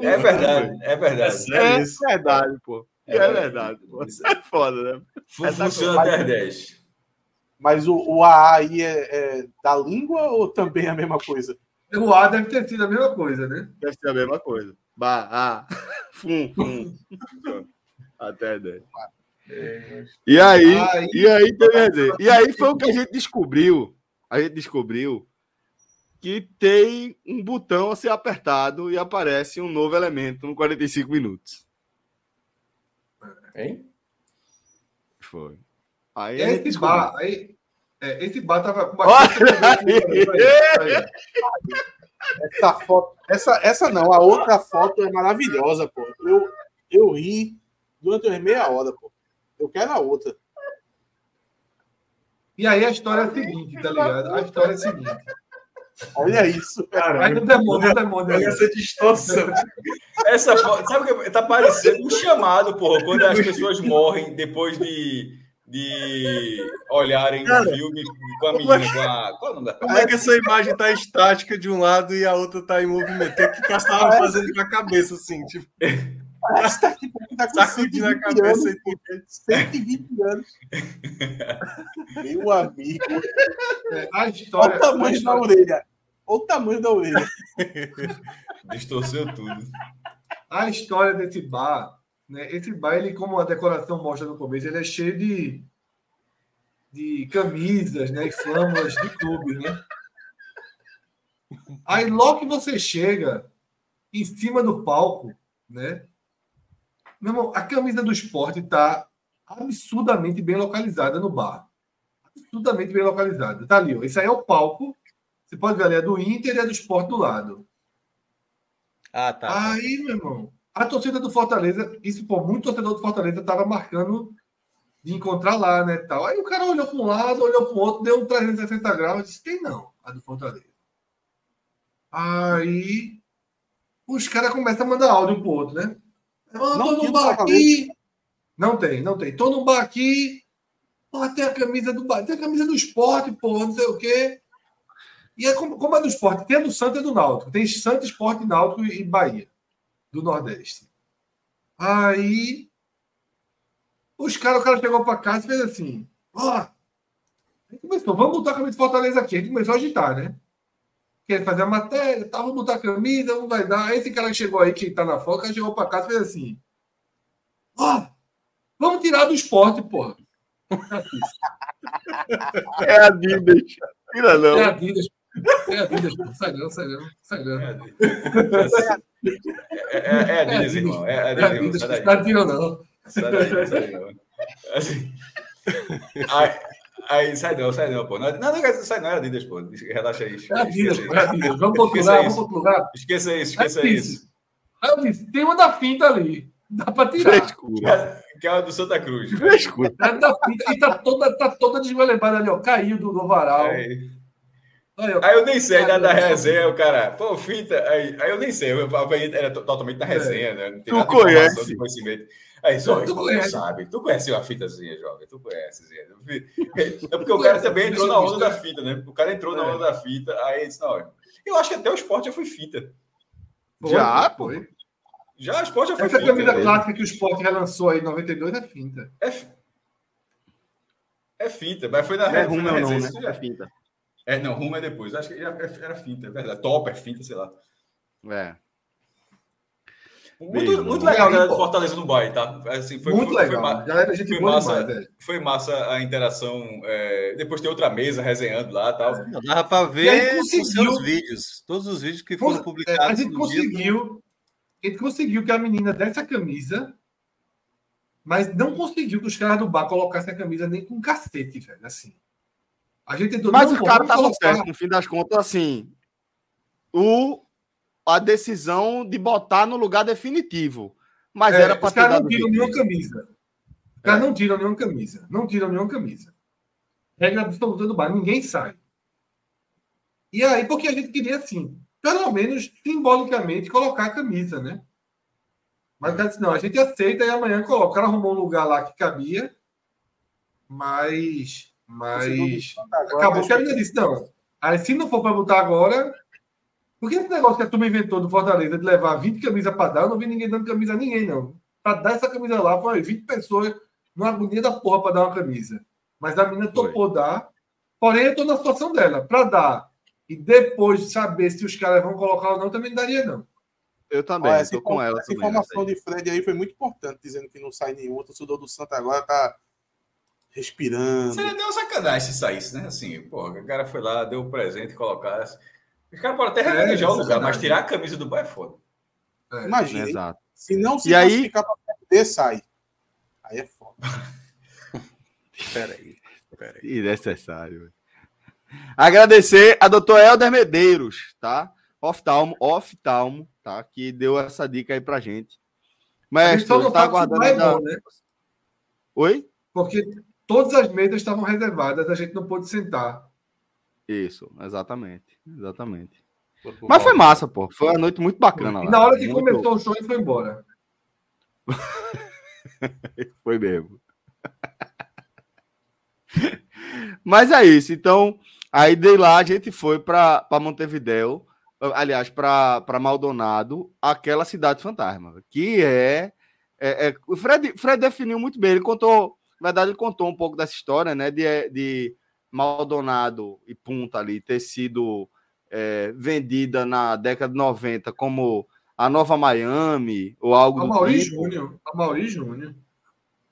B: É verdade, é verdade.
A: É, é verdade, pô. É, é verdade. Pô. É foda, né?
B: Funciona até as 10.
C: Mas o, o A aí é, é, da língua ou também é a mesma coisa?
E: O A deve ter sido a mesma coisa, né?
A: Deve ser a mesma coisa. Ba, A, (laughs) fum, fum. Até 10. E aí, e aí, dizer, e aí foi o que a gente descobriu. A gente descobriu que tem um botão a ser apertado e aparece um novo elemento no 45 minutos.
B: Hein?
A: Foi.
E: Aí esse bar, aí, é, esse bar tava com
C: Essa foto, essa, essa não, a outra foto é maravilhosa, pô. Eu, eu ri durante umas meia hora, pô. Eu quero a outra.
E: E aí a história é a seguinte, tá ligado? A história é a seguinte.
C: Olha isso,
E: cara. Vai no demônio, no demônio.
B: Olha essa distorção. Essa foto, sabe o que tá parecendo um chamado, porra, quando as pessoas morrem depois de de olharem o filme com a menina, com a. Qual é o nome da
D: Como é que essa imagem tá estática de um lado e a outra tá em movimento? O que o tava fazendo com a cabeça, assim, tipo.
C: Parece que tá aqui, tá com
D: Sacudindo a
C: 120
D: cabeça
C: anos,
D: e
C: 120 anos. Meu amigo.
E: É, a
C: Olha
E: história.
C: o tamanho
E: a
C: da
E: história-
C: orelha. Olha o tamanho da orelha. (laughs)
B: Distorceu tudo.
E: a história desse bar, né? Esse bar, ele, como a decoração mostra no começo, ele é cheio de, de camisas, né? E flâmulas de clube, né? Aí logo que você chega em cima do palco, né? Meu irmão, a camisa do esporte está absurdamente bem localizada no bar. Absurdamente bem localizada. Tá ali, ó. Esse aí é o palco. Você pode ver ali, é do Inter e é do esporte do lado.
D: Ah, tá.
E: Aí, meu irmão, a torcida do Fortaleza, isso, pô, muito torcedor do Fortaleza tava marcando de encontrar lá, né, tal. Aí o cara olhou para um lado, olhou para o outro, deu um 360 graus, disse, tem não, a do Fortaleza. Aí os caras começam a mandar áudio pro outro, né?
C: Não
E: tô
C: tinha
E: num bar aqui. Não tem, não tem. Tô num bar aqui. Tem a camisa do bar, tem a camisa do esporte, pô, não sei o quê. E é como, como é do esporte, tem a do Santa e do Náutico. Tem Santa, Esporte, Náutico e Bahia, do Nordeste. Aí, os caras, o cara chegou para casa e fez assim, ó, começou, vamos botar a camisa de Fortaleza aqui. A gente começou a agitar, né? Quer fazer a matéria, tá, vamos botar a camisa, não vai dar. Aí Esse cara que chegou aí, que tá na cara chegou para casa e fez assim, ó, vamos tirar do esporte, porra. (laughs)
A: É Adidas. Tira não.
E: É Adidas. É Adidas, pô. Sai não, sai não, sai não.
B: É, é, é, é Adidas, irmão. É
E: É
B: Adidas, irmão.
E: Adidas,
B: Sai
E: não tirando não.
B: Sai daí, sai daí, não. Assim. (laughs) Aí, aí, sai não, sai não, pô. Não, não, não sai não, é Adidas, pô. Relaxa aí.
E: É Adidas,
B: Esqueça
E: é Adidas. Vamos
B: Esqueça
E: lugar, vamos
B: isso.
E: para outro lugar.
B: Esqueça isso, esqueça
E: É
B: isso.
E: Eu disse, tem uma da finta ali. Dá para tirar.
A: Frescura.
B: Que é a do Santa Cruz.
A: Frescura.
E: É da finta. E tá toda, tá toda desguelebada ali, ó. Caiu do, do varal.
B: Aí,
E: Aí, ó.
B: aí eu nem sei, da, da resenha, o cara, pô, fita, aí, aí eu nem sei, eu, eu, era to- totalmente na resenha, né? Não tem
A: Tu
B: nada
A: conhece.
B: de conhecimento. Aí, só,
E: Tu
B: tu,
E: conhece.
B: sabe, tu conhece uma fitazinha, jovem, tu conhece, Zé. (laughs) É porque o cara também entrou na onda da fita, né? O cara entrou na
E: É.
B: onda da fita, aí disse, não, eu acho que até o esporte já foi fita.
A: Já,
E: foi.
B: Já, o esporte já foi
E: Essa
B: fita.
E: camisa
B: né?
E: clássica que o Sport relançou aí em 92 é finta.
B: É, é fita, mas foi na,
A: é rumo não, né?
B: isso já-
A: É finta.
B: É, não, rumo é depois. Acho que já era finta, é verdade. Top é finta, sei lá.
A: É.
B: Muito,
A: Mesmo.
B: muito legal a galera do Fortaleza no bairro, tá? Assim, foi,
E: Muito
B: foi,
E: legal.
B: Foi, ma-
E: Galera, gente
B: foi massa.
E: demais,
B: foi massa a interação. é, depois tem outra mesa resenhando lá e tal.
D: Não, dava para ver os
E: conseguiu-
D: seus vídeos. Todos os vídeos que foram
E: É,
D: publicados.
E: a gente
D: no dia,
E: conseguiu. A gente conseguiu que a menina desse a camisa, mas não conseguiu que os caras do bar colocassem a camisa nem com cacete, velho. Assim. A gente tentou.
A: Mas o cara tava
E: colocar-
A: certo, no fim das contas, assim. O, a decisão de botar no lugar definitivo. Mas
E: É,
A: era para
E: os
A: ter
E: caras não tiram nenhuma camisa. Os caras
A: É.
E: não tiram nenhuma camisa. Não tiram nenhuma camisa. Regra absoluta do bar, ninguém sai. E aí, porque a gente queria, assim, pelo menos simbolicamente, colocar a camisa, né? Mas o cara disse, não, a gente aceita e amanhã coloca. O cara arrumou um lugar lá que cabia, mas. Mas. Acabou que a menina disse, não. Aí, se não for para botar agora. Porque esse negócio que a turma inventou do Fortaleza de levar 20 camisas para dar, eu não vi ninguém dando camisa a ninguém, não. Para dar essa camisa lá, foi 20 pessoas numa agonia da porra para dar uma camisa. Mas a menina topou dar. Porém, eu estou na situação dela. Para dar e depois saber se os caras vão colocar ou não, também não daria, não.
A: Eu também,
C: Ó, essa,
A: tô com ela.
C: essa
A: também,
C: informação de Fred aí foi muito importante, dizendo que não sai nenhum. O torcedor do Santa agora tá respirando.
B: Seria uma sacanagem se saísse, né? Assim, pô, o cara foi lá, deu o presente, colocasse. Os caras podem até
E: É,
B: replanejar o lugar,
E: sacanagem.
B: mas tirar a camisa do bar é foda.
E: É.
C: Imagina, hein?
A: Exato.
C: se não se
A: E aí-
C: classificar para perder, sai. Aí é foda. (laughs)
D: Peraí, peraí.
A: Innecessário. velho. Agradecer a doutor Helder Medeiros, tá? Oftalmo, oftalmo, tá? Que deu essa dica aí pra gente. Mestre,
E: só não
A: tá aguardando
E: vai
A: ainda...
E: bom, né?
A: Oi?
E: Porque todas as mesas estavam reservadas, a gente não pôde sentar.
A: Isso, exatamente. Exatamente. Mas foi massa, pô. Foi uma noite muito bacana
E: E
A: lá.
E: na hora que
A: Muito-
E: começou o show, ele foi embora. (laughs)
A: Foi mesmo. (laughs) Mas é isso. Então, aí de lá a gente foi para Montevidéu, aliás, para Maldonado, aquela cidade fantasma, que é, é, é, o Fred, Fred definiu muito bem. Ele contou, na verdade, ele contou um pouco dessa história, né? De, de Maldonado e Punta ali ter sido é, vendida na década de 90 como a nova Miami ou algo
E: a Mauri tipo. Júnior. A Mauri Júnior.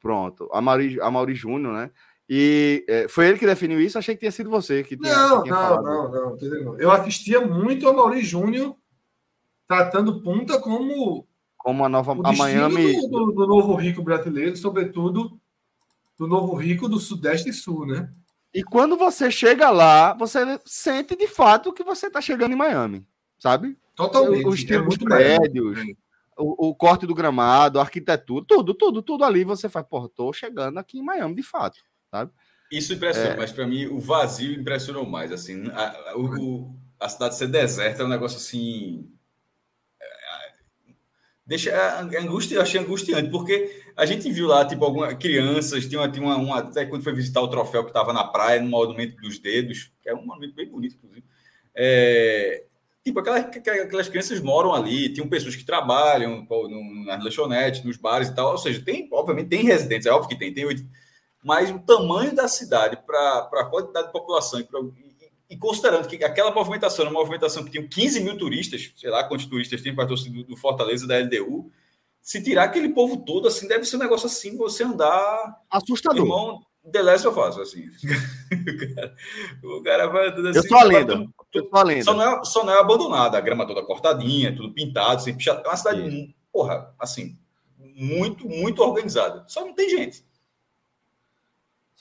A: Pronto, a Mauri, a Mauri Júnior, né? E é, foi ele que definiu isso? Achei que tinha sido você que tinha.
E: Não, tinha não, não, não, não, Eu assistia muito a Mauri Júnior tratando Punta como.
A: Como a nova. A Miami.
E: Do, do, do novo rico brasileiro, sobretudo do novo rico do Sudeste e Sul, né?
A: E quando você chega lá, você sente de fato que você está chegando em Miami, sabe?
E: Totalmente.
A: Os tipos é dos prédios, o, o, corte do gramado, a arquitetura, tudo, tudo, tudo ali você faz, pô, tô chegando aqui em Miami de fato, sabe?
B: Isso impressiona, é... mas para mim o vazio impressionou mais, assim, a, o, a cidade ser deserta é um negócio assim deixa é, angústia, eu achei angustiante, porque a gente viu lá, tipo, algumas crianças, tinha, tinha uma, uma, até quando foi visitar o troféu que estava na praia, no monumento dos dedos, que é um monumento bem bonito, inclusive. É, tipo, aquelas, aquelas crianças moram ali, tinham pessoas que trabalham nas lanchonetes, nos bares e tal, ou seja, tem, obviamente, tem residentes, é óbvio que tem, tem oito, mas o tamanho da cidade para a quantidade de população e, pra, e considerando que aquela movimentação, uma movimentação que tinha 15 mil turistas, sei lá quantos turistas tem para a torcida do Fortaleza da LDU, se tirar aquele povo todo, assim, deve ser um negócio assim, você andar.
A: Assustador.
B: Irmão, The Last of Us, assim. o, (laughs) cara, o cara vai
A: assim. Eu sou a lenda. Tudo,
B: eu sou a lenda. Só não, é, só não é abandonada, a grama toda cortadinha, tudo pintado, assim, é uma cidade, Sim. porra, assim, muito, muito organizada. Só não tem gente.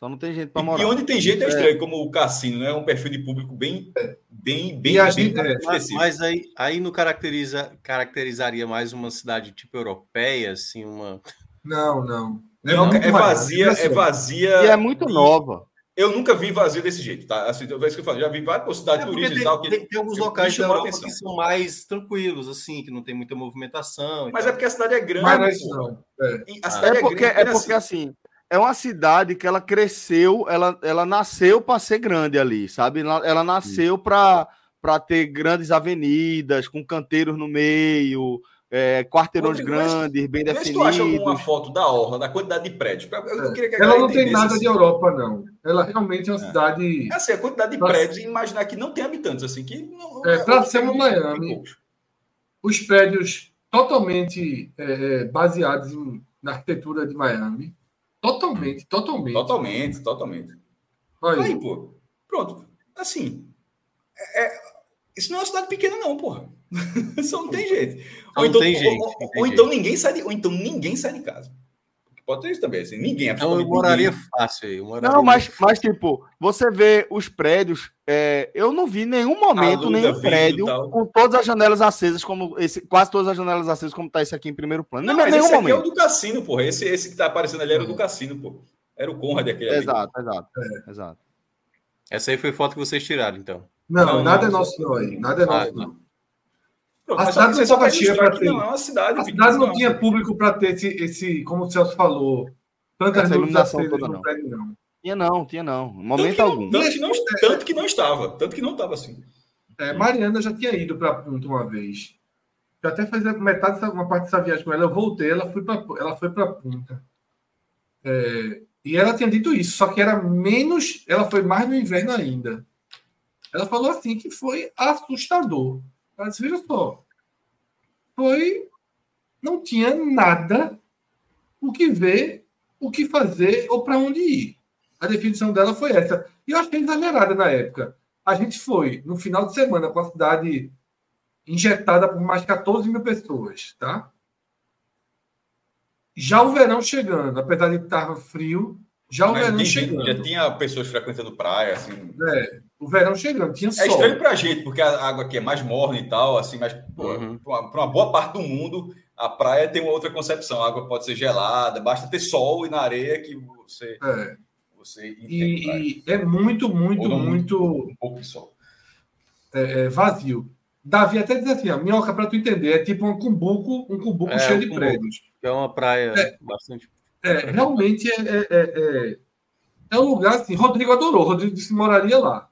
A: Só não tem gente para morar.
B: E onde tem gente é estranho, é. como o cassino, né? É um perfil de público bem, bem, bem, bem
D: gente, é, mas, mas, aí, aí não caracteriza, caracterizaria mais uma cidade tipo europeia, assim, uma.
E: Não, não.
B: É, não, é vazia, é vazia.
A: E é muito e... nova.
B: Eu nunca vi vazio desse jeito, tá? Assim, talvez que eu falo, já vi várias cidades é turísticas
D: e
B: tal.
D: Que, tem, tem alguns locais da Europa que são mais tranquilos, assim, que não tem muita movimentação.
B: Mas é porque a cidade é grande.
E: Mas não.
A: É. A cidade é, é porque, é, é porque assim, assim é uma cidade que ela cresceu, ela, ela nasceu para ser grande ali, sabe? Ela, ela nasceu para ter grandes avenidas, com canteiros no meio, é, quarteirões grandes, bem definidos. Mas tu acha
B: alguma foto da orla, da quantidade de prédios?
E: ela não tem nada de Europa, não. Ela realmente é uma é. cidade...
B: É assim, a quantidade de prédios, e imaginar que não tem habitantes, assim, que... Não,
E: é, para ser uma Miami, os prédios totalmente é, é, baseados em, na arquitetura de Miami, Totalmente, totalmente.
B: Totalmente, totalmente. Aí, aí pô. Pronto. Assim. É, é, isso não é uma cidade pequena, não, porra. (laughs) Só não tem jeito.
D: Ou, então, tem gente,
B: ou, ou então ninguém sai de, ou então ninguém sai de casa. Pode ter isso também, assim, ninguém.
D: Então eu moraria ninguém. fácil aí.
A: Moraria não, mas, mas tipo, você vê os prédios. É, eu não vi nenhum momento, nenhum prédio com todas as janelas acesas, como esse, quase todas as janelas acesas, como tá esse aqui em primeiro plano.
B: Não, não mas nenhum esse momento. aqui é o do cassino, porra. Esse, esse que tá aparecendo ali era o do cassino, pô. Era o Conrad aquele
A: Exato, ali. exato, é. exato.
D: Essa aí foi foto que vocês tiraram, então.
E: Não, não nada não, é nosso não aí. Nada é nosso ah, não. A cidade não estava cheia para ter. Não, é uma cidade, a cidade não tinha público para ter esse, esse, como o Celso falou,
A: Tantas Essa iluminação toda não. Prédio, não. Tinha não, tinha não. Momento
B: tanto
A: algum.
B: Tanto que, não, tanto que não estava. Tanto que não estava assim.
E: É, Mariana já tinha ido para Punta uma vez. Eu até fazia metade dessa, uma parte dessa viagem com ela. Eu voltei, ela foi para ela foi para Punta. É, e ela tinha dito isso, só que era menos. Ela foi mais no inverno ainda. Ela falou assim que foi assustador. Ela disse: veja só, foi. Não tinha nada o que ver o que fazer ou para onde ir. A definição dela foi essa. E eu achei exagerada na época. A gente foi no final de semana com a cidade injetada por mais de 14 mil pessoas, tá? Já o verão chegando, apesar de estar frio, já o Mas verão chegando.
B: Já tinha pessoas frequentando praia, assim.
E: É, o verão chegando, tinha
B: sol. É estranho pra gente, porque a água aqui é mais morna e tal, assim, mas uhum. para uma, boa parte do mundo, a praia tem uma outra concepção. A água pode ser gelada, basta ter sol e na areia que você.
E: É. Você e, e é muito, muito, muito. Um
B: pouco de sol.
E: É, é, vazio. Davi até diz assim: a minhoca, para tu entender, é tipo um cumbuco, um cumbuco é, cheio de prédios.
D: É uma praia é, bastante.
E: É, realmente é, é, é, é um lugar assim. Rodrigo adorou. Rodrigo disse que moraria lá.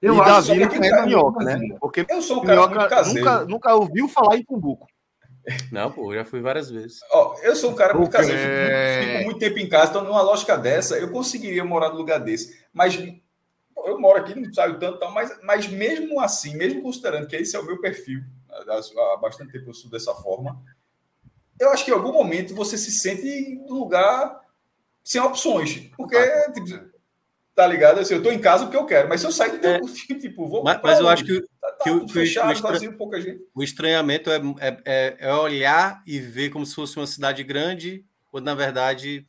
A: Eu e acho Davi que é minhoca, né? Porque
B: eu sou um cara muito caseiro.
A: Nunca, nunca ouviu falar em Cumbuco.
D: Não, pô, já fui várias vezes.
B: Ó, eu sou um cara muito caseiro, fico, fico, muito tempo em casa, então numa lógica dessa, eu conseguiria morar num lugar desse. Mas eu moro aqui, não saio tanto, mas, mas mesmo assim, mesmo considerando que esse é o meu perfil, há bastante tempo eu sou dessa forma, eu acho que em algum momento você se sente num lugar sem opções. Porque, ah, tipo, tá ligado? Assim, eu tô em casa porque eu quero, mas se eu sair, é. (laughs) tipo, vou.
D: Mas, mas eu acho que, tá, tá que, o, fechado, o, estra... vazio, pouca gente. o estranhamento é, é, é, é, olhar e ver como se fosse uma cidade grande, quando na verdade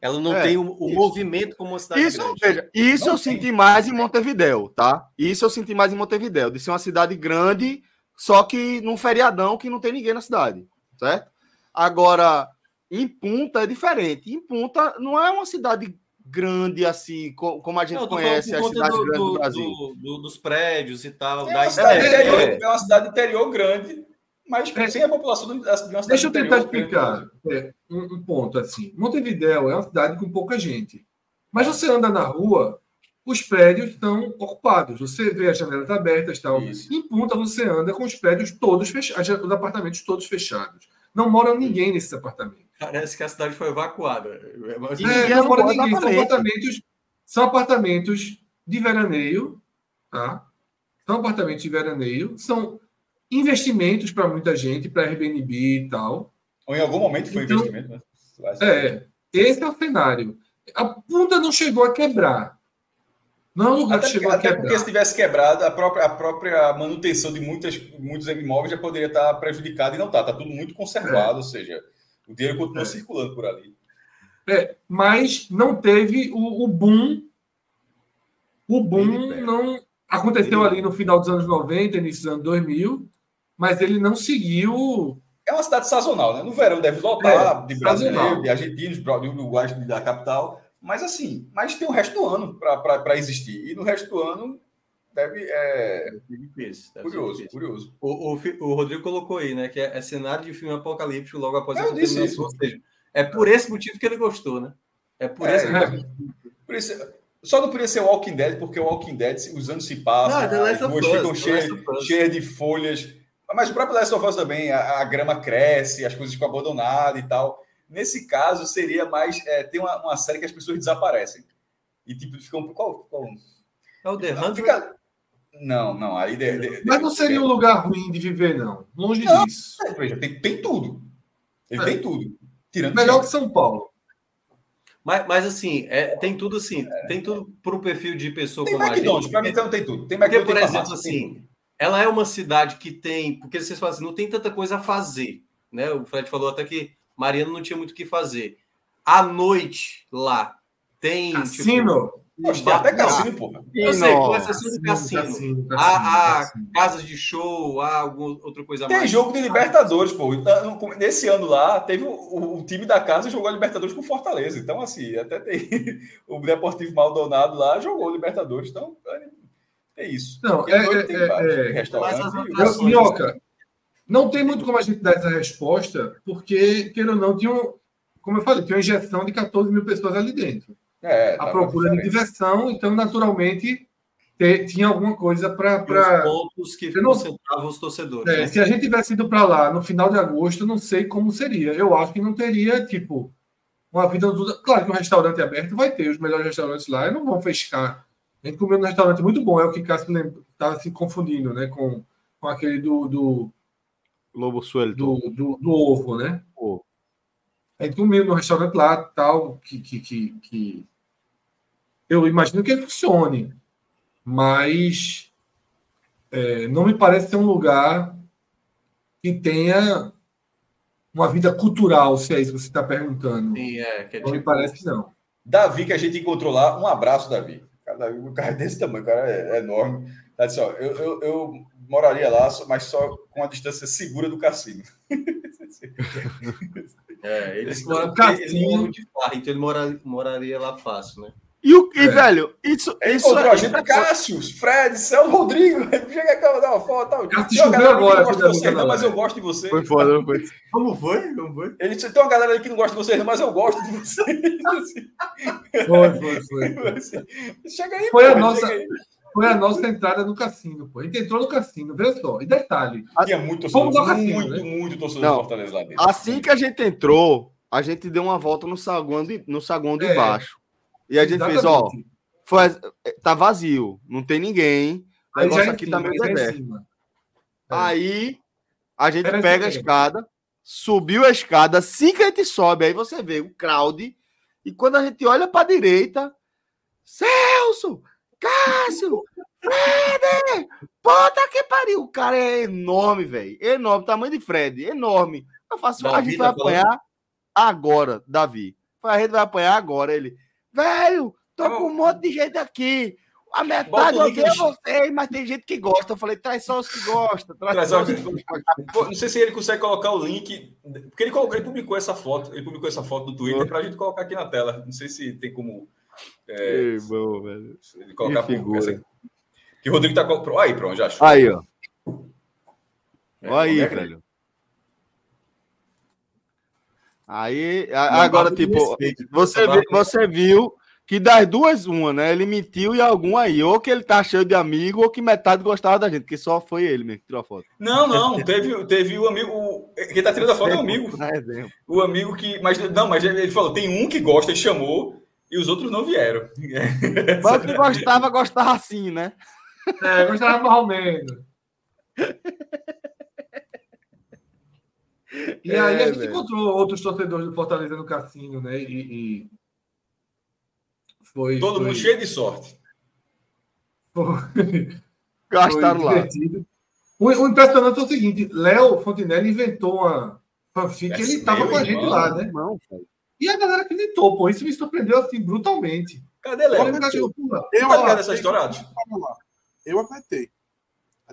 D: ela não é, tem o, o movimento como uma cidade
A: isso,
D: grande.
A: Veja, isso não eu tem. senti mais em Montevidéu, tá? Isso eu senti mais em Montevidéu, de ser uma cidade grande, só que num feriadão que não tem ninguém na cidade, certo? Agora, em Punta é diferente. Em Punta não é uma cidade grande assim, como a gente não, conhece as cidades do, grandes do, Brasil.
D: Do, do, dos prédios e tal.
B: É, uma cidade, interior, é. é uma cidade interior grande, mas é. sem a população de uma cidade
E: Deixa eu tentar explicar é, um, um, ponto assim. Montevidéu é uma cidade com pouca gente. Mas você anda na rua, os prédios estão ocupados. Você vê as janelas abertas tal. Isso. Em Punta você anda com os prédios todos fechados, os apartamentos todos fechados. Não mora ninguém nesses apartamentos.
D: Parece que a cidade foi evacuada.
E: É, é, não mora ninguém. São apartamentos, são apartamentos de veraneio, tá? São apartamentos de veraneio, são investimentos para muita gente, para Airbnb e tal.
B: Ou em algum momento foi então, investimento, né?
E: É, esse é o cenário. A punta não chegou a quebrar. Não é um lugar
B: até
E: que chegou
B: porque,
E: a quebrar.
B: porque se tivesse quebrado, a própria, a própria manutenção de muitas, muitos imóveis já poderia estar prejudicada e não está. Está tudo muito conservado, é. ou seja, o dinheiro continua é. circulando por ali.
E: É, mas não teve o, o boom. O boom não aconteceu ali no final dos anos 90, início dos anos 2000, mas ele não seguiu.
B: É uma cidade sazonal, né? No verão deve lotar é, de brasileiros, de argentinos, de uruguaios da capital, mas assim, mas tem o resto do ano para existir. E no resto do ano deve. É... Deve curioso, curioso.
D: O, o, o, Rodrigo colocou aí, né? Que é, é cenário de filme apocalíptico logo após a terminação. Ou seja, é por esse motivo que ele gostou, né? É por é, esse motivo.
B: Por isso, só não podia ser o Walking Dead, porque o Walking Dead, os anos se passam, não, as ruas ficam cheias, cheias de folhas. Mas o próprio Last of Us também, a, a, grama cresce, as coisas ficam abandonadas e tal. Nesse caso, seria mais. É, tem uma, uma, série que as pessoas desaparecem. E tipo, ficam. Qual, qual?
D: É o The Hunter? Fica,
B: não, não. Aí de, de,
E: Mas não seria um lugar ruim de viver, não. Longe não, disso.
B: Veja, tem, tem tudo. Ele é. tem tudo.
E: Tirando Melhor que São Paulo.
D: Mas, mas assim, é, tem tudo assim, é. tem tudo para um perfil de pessoa
B: tem como McDonald's, a gente. Para mim então tem tudo. Tem
D: McDonald's, porque, por exemplo, assim, ela é uma cidade que tem, porque vocês falam assim, não tem tanta coisa a fazer, né? O Fred falou até que Mariana não tinha muito o que fazer. À noite lá tem
E: cassino.
B: Tipo, Poxa, tem até cassino, porra.
D: Eu sei, com exceção do cassino. cassino, cassino há, há casas de show, há alguma outra coisa
B: tem mais. Tem jogo de Libertadores, pô. Nesse ano lá, teve o, o, time da casa jogou a Libertadores com Fortaleza. Então, assim, até tem (laughs) o Deportivo Maldonado lá jogou Libertadores. Então, é isso.
E: Não, é, é, é, é, Minhoca, não tem muito como a gente dar essa resposta, porque, queira ou não, tinha um, como eu falei, tinha uma injeção de 14 mil pessoas ali dentro. É, a procura de diversão, então, naturalmente, ter, tinha alguma coisa para. Pra...
D: pontos que concentravam os torcedores.
E: É, né? Se a gente tivesse ido para lá no final de agosto, não sei como seria. Eu acho que não teria, tipo, uma vida. Claro que um restaurante aberto vai ter os melhores restaurantes lá e não vão fechar. A gente comeu num restaurante muito bom, é o que Cássio estava se confundindo, né? Com, com aquele do. do
A: Lobo Suelto.
E: Do, do, do ovo, né? Oh. A gente comeu no restaurante lá, tal, que, que, que, que eu imagino que funcione, mas é, não me parece ser um lugar que tenha uma vida cultural, se é isso que você está perguntando.
D: Sim, é, é
E: não tipo... me parece não.
B: Davi, que a gente encontrou lá, um abraço, Davi. Um cara desse tamanho, o cara é, é enorme. Tá disse, ó, eu, eu, eu, moraria lá, mas só com a distância segura do cassino. (laughs)
D: é, eles moram, cassino, de farra, então ele mora, moraria lá fácil, né?
A: E, o, e é. velho, isso.
B: Ele
A: isso
B: encontrou a gente, Cássio, Fred, Celso Rodrigo. (laughs) Chega aqui, dar uma foto. Tal.
E: Cássio agora. Não
B: gosta de você, não, mas eu gosto de você.
A: Foi foda, não foi?
E: Como foi? Como foi?
B: Ele disse: tem uma galera aí que não gosta de vocês, mas eu gosto de vocês. (laughs)
E: Foi, foi, foi.
B: Chega aí,
E: foi pô, a nossa. Foi a nossa entrada no cassino, pô. A gente entrou no cassino, veja só. E detalhe.
B: Tinha muito torcedor, cassino, muito, né? muito torcedor não, Fortaleza lá dentro.
A: Assim que a gente entrou, a gente deu uma volta no saguão de, no saguão de é, baixo. E a gente exatamente. fez, ó, foi, tá vazio, não tem ninguém. O negócio aqui tá meio deserto. É. Aí a gente Era pega a escada, subiu a escada, assim que a gente sobe, aí você vê o crowd, e quando a gente olha para direita, Celso, Cássio, (laughs) Fred, puta que pariu, o cara é enorme, velho, enorme, tamanho de Fred, enorme. Eu faço, Davi, a gente vai tá apanhar falando? agora, Davi. A gente vai apanhar agora, ele, velho, Tô com um monte de gente aqui. A metade odeia vocês, mas tem gente que gosta. Eu falei, traz só os que gostam. Traz só os que
B: gostam. Não sei se ele consegue colocar o link. Porque ele, colocou, ele publicou essa foto. Ele publicou essa foto no Twitter para a gente colocar aqui na tela. Não sei se tem como.
A: É, Ei, bom, velho.
B: Ele colocar que por essa, Que o Rodrigo tá. Aí, pronto, já achou.
A: Aí, ó. É, Olha aí, é, velho. Aí, agora, tipo, você, você viu que das duas, uma, né? Ele mentiu e algum aí. Ou que ele tá cheio de amigo, ou que metade gostava da gente, que só foi ele mesmo que tirou a foto.
B: Não, não. Teve, teve o amigo. O, quem tá tirando a foto é o amigo. O amigo que. Mas não, mas ele falou: tem um que gosta e chamou, e os outros não vieram. (laughs)
A: Mas o que gostava, gostava assim, né?
E: É, gostava mais ou menos. (laughs) E aí é, a gente velho. encontrou outros torcedores do Fortaleza no cassino, né? E, e foi,
B: Todo
E: foi...
B: mundo cheio de sorte.
E: Foi...
A: Gastaram
E: lá. O, o, impressionante é o seguinte: Léo Fontinelli inventou uma fanfic que ele estava com a gente irmão, lá, né? Não, e a galera acreditou, pô. Isso me surpreendeu assim brutalmente.
B: Cadê Léo? Eu tá ligado nessa história?
C: Eu acreditei.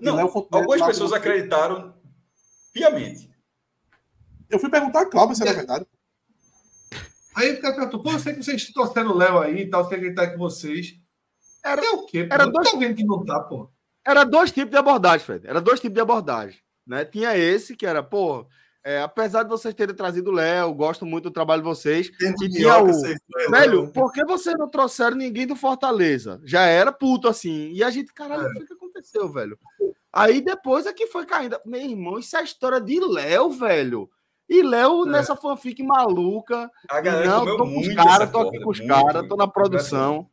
B: Não, algumas pessoas acreditaram piamente.
C: Eu fui perguntar a Cláudia se era verdade.
E: Aí o cara perguntou, pô, eu sei que vocês estão torcendo o Léo aí e tal, sei que ele tá com vocês.
A: Era é o quê?
E: Era dois... Tá que não tá, pô?
A: Era dois tipos de abordagem, Fred. Era dois tipos de abordagem. Né? Tinha esse, que era, pô, é, apesar de vocês terem trazido o Léo, gosto muito do trabalho de vocês. e tinha o. Velho, por que vocês não trouxeram ninguém do Fortaleza? Já era puto assim. E a gente, caralho, é. o que aconteceu, velho? Aí depois é que foi caindo. Meu irmão, isso é a história de Léo, velho. E Léo é. nessa fanfic maluca.
B: A galera
A: não, tô com os caras, tô aqui com os caras, tô na produção.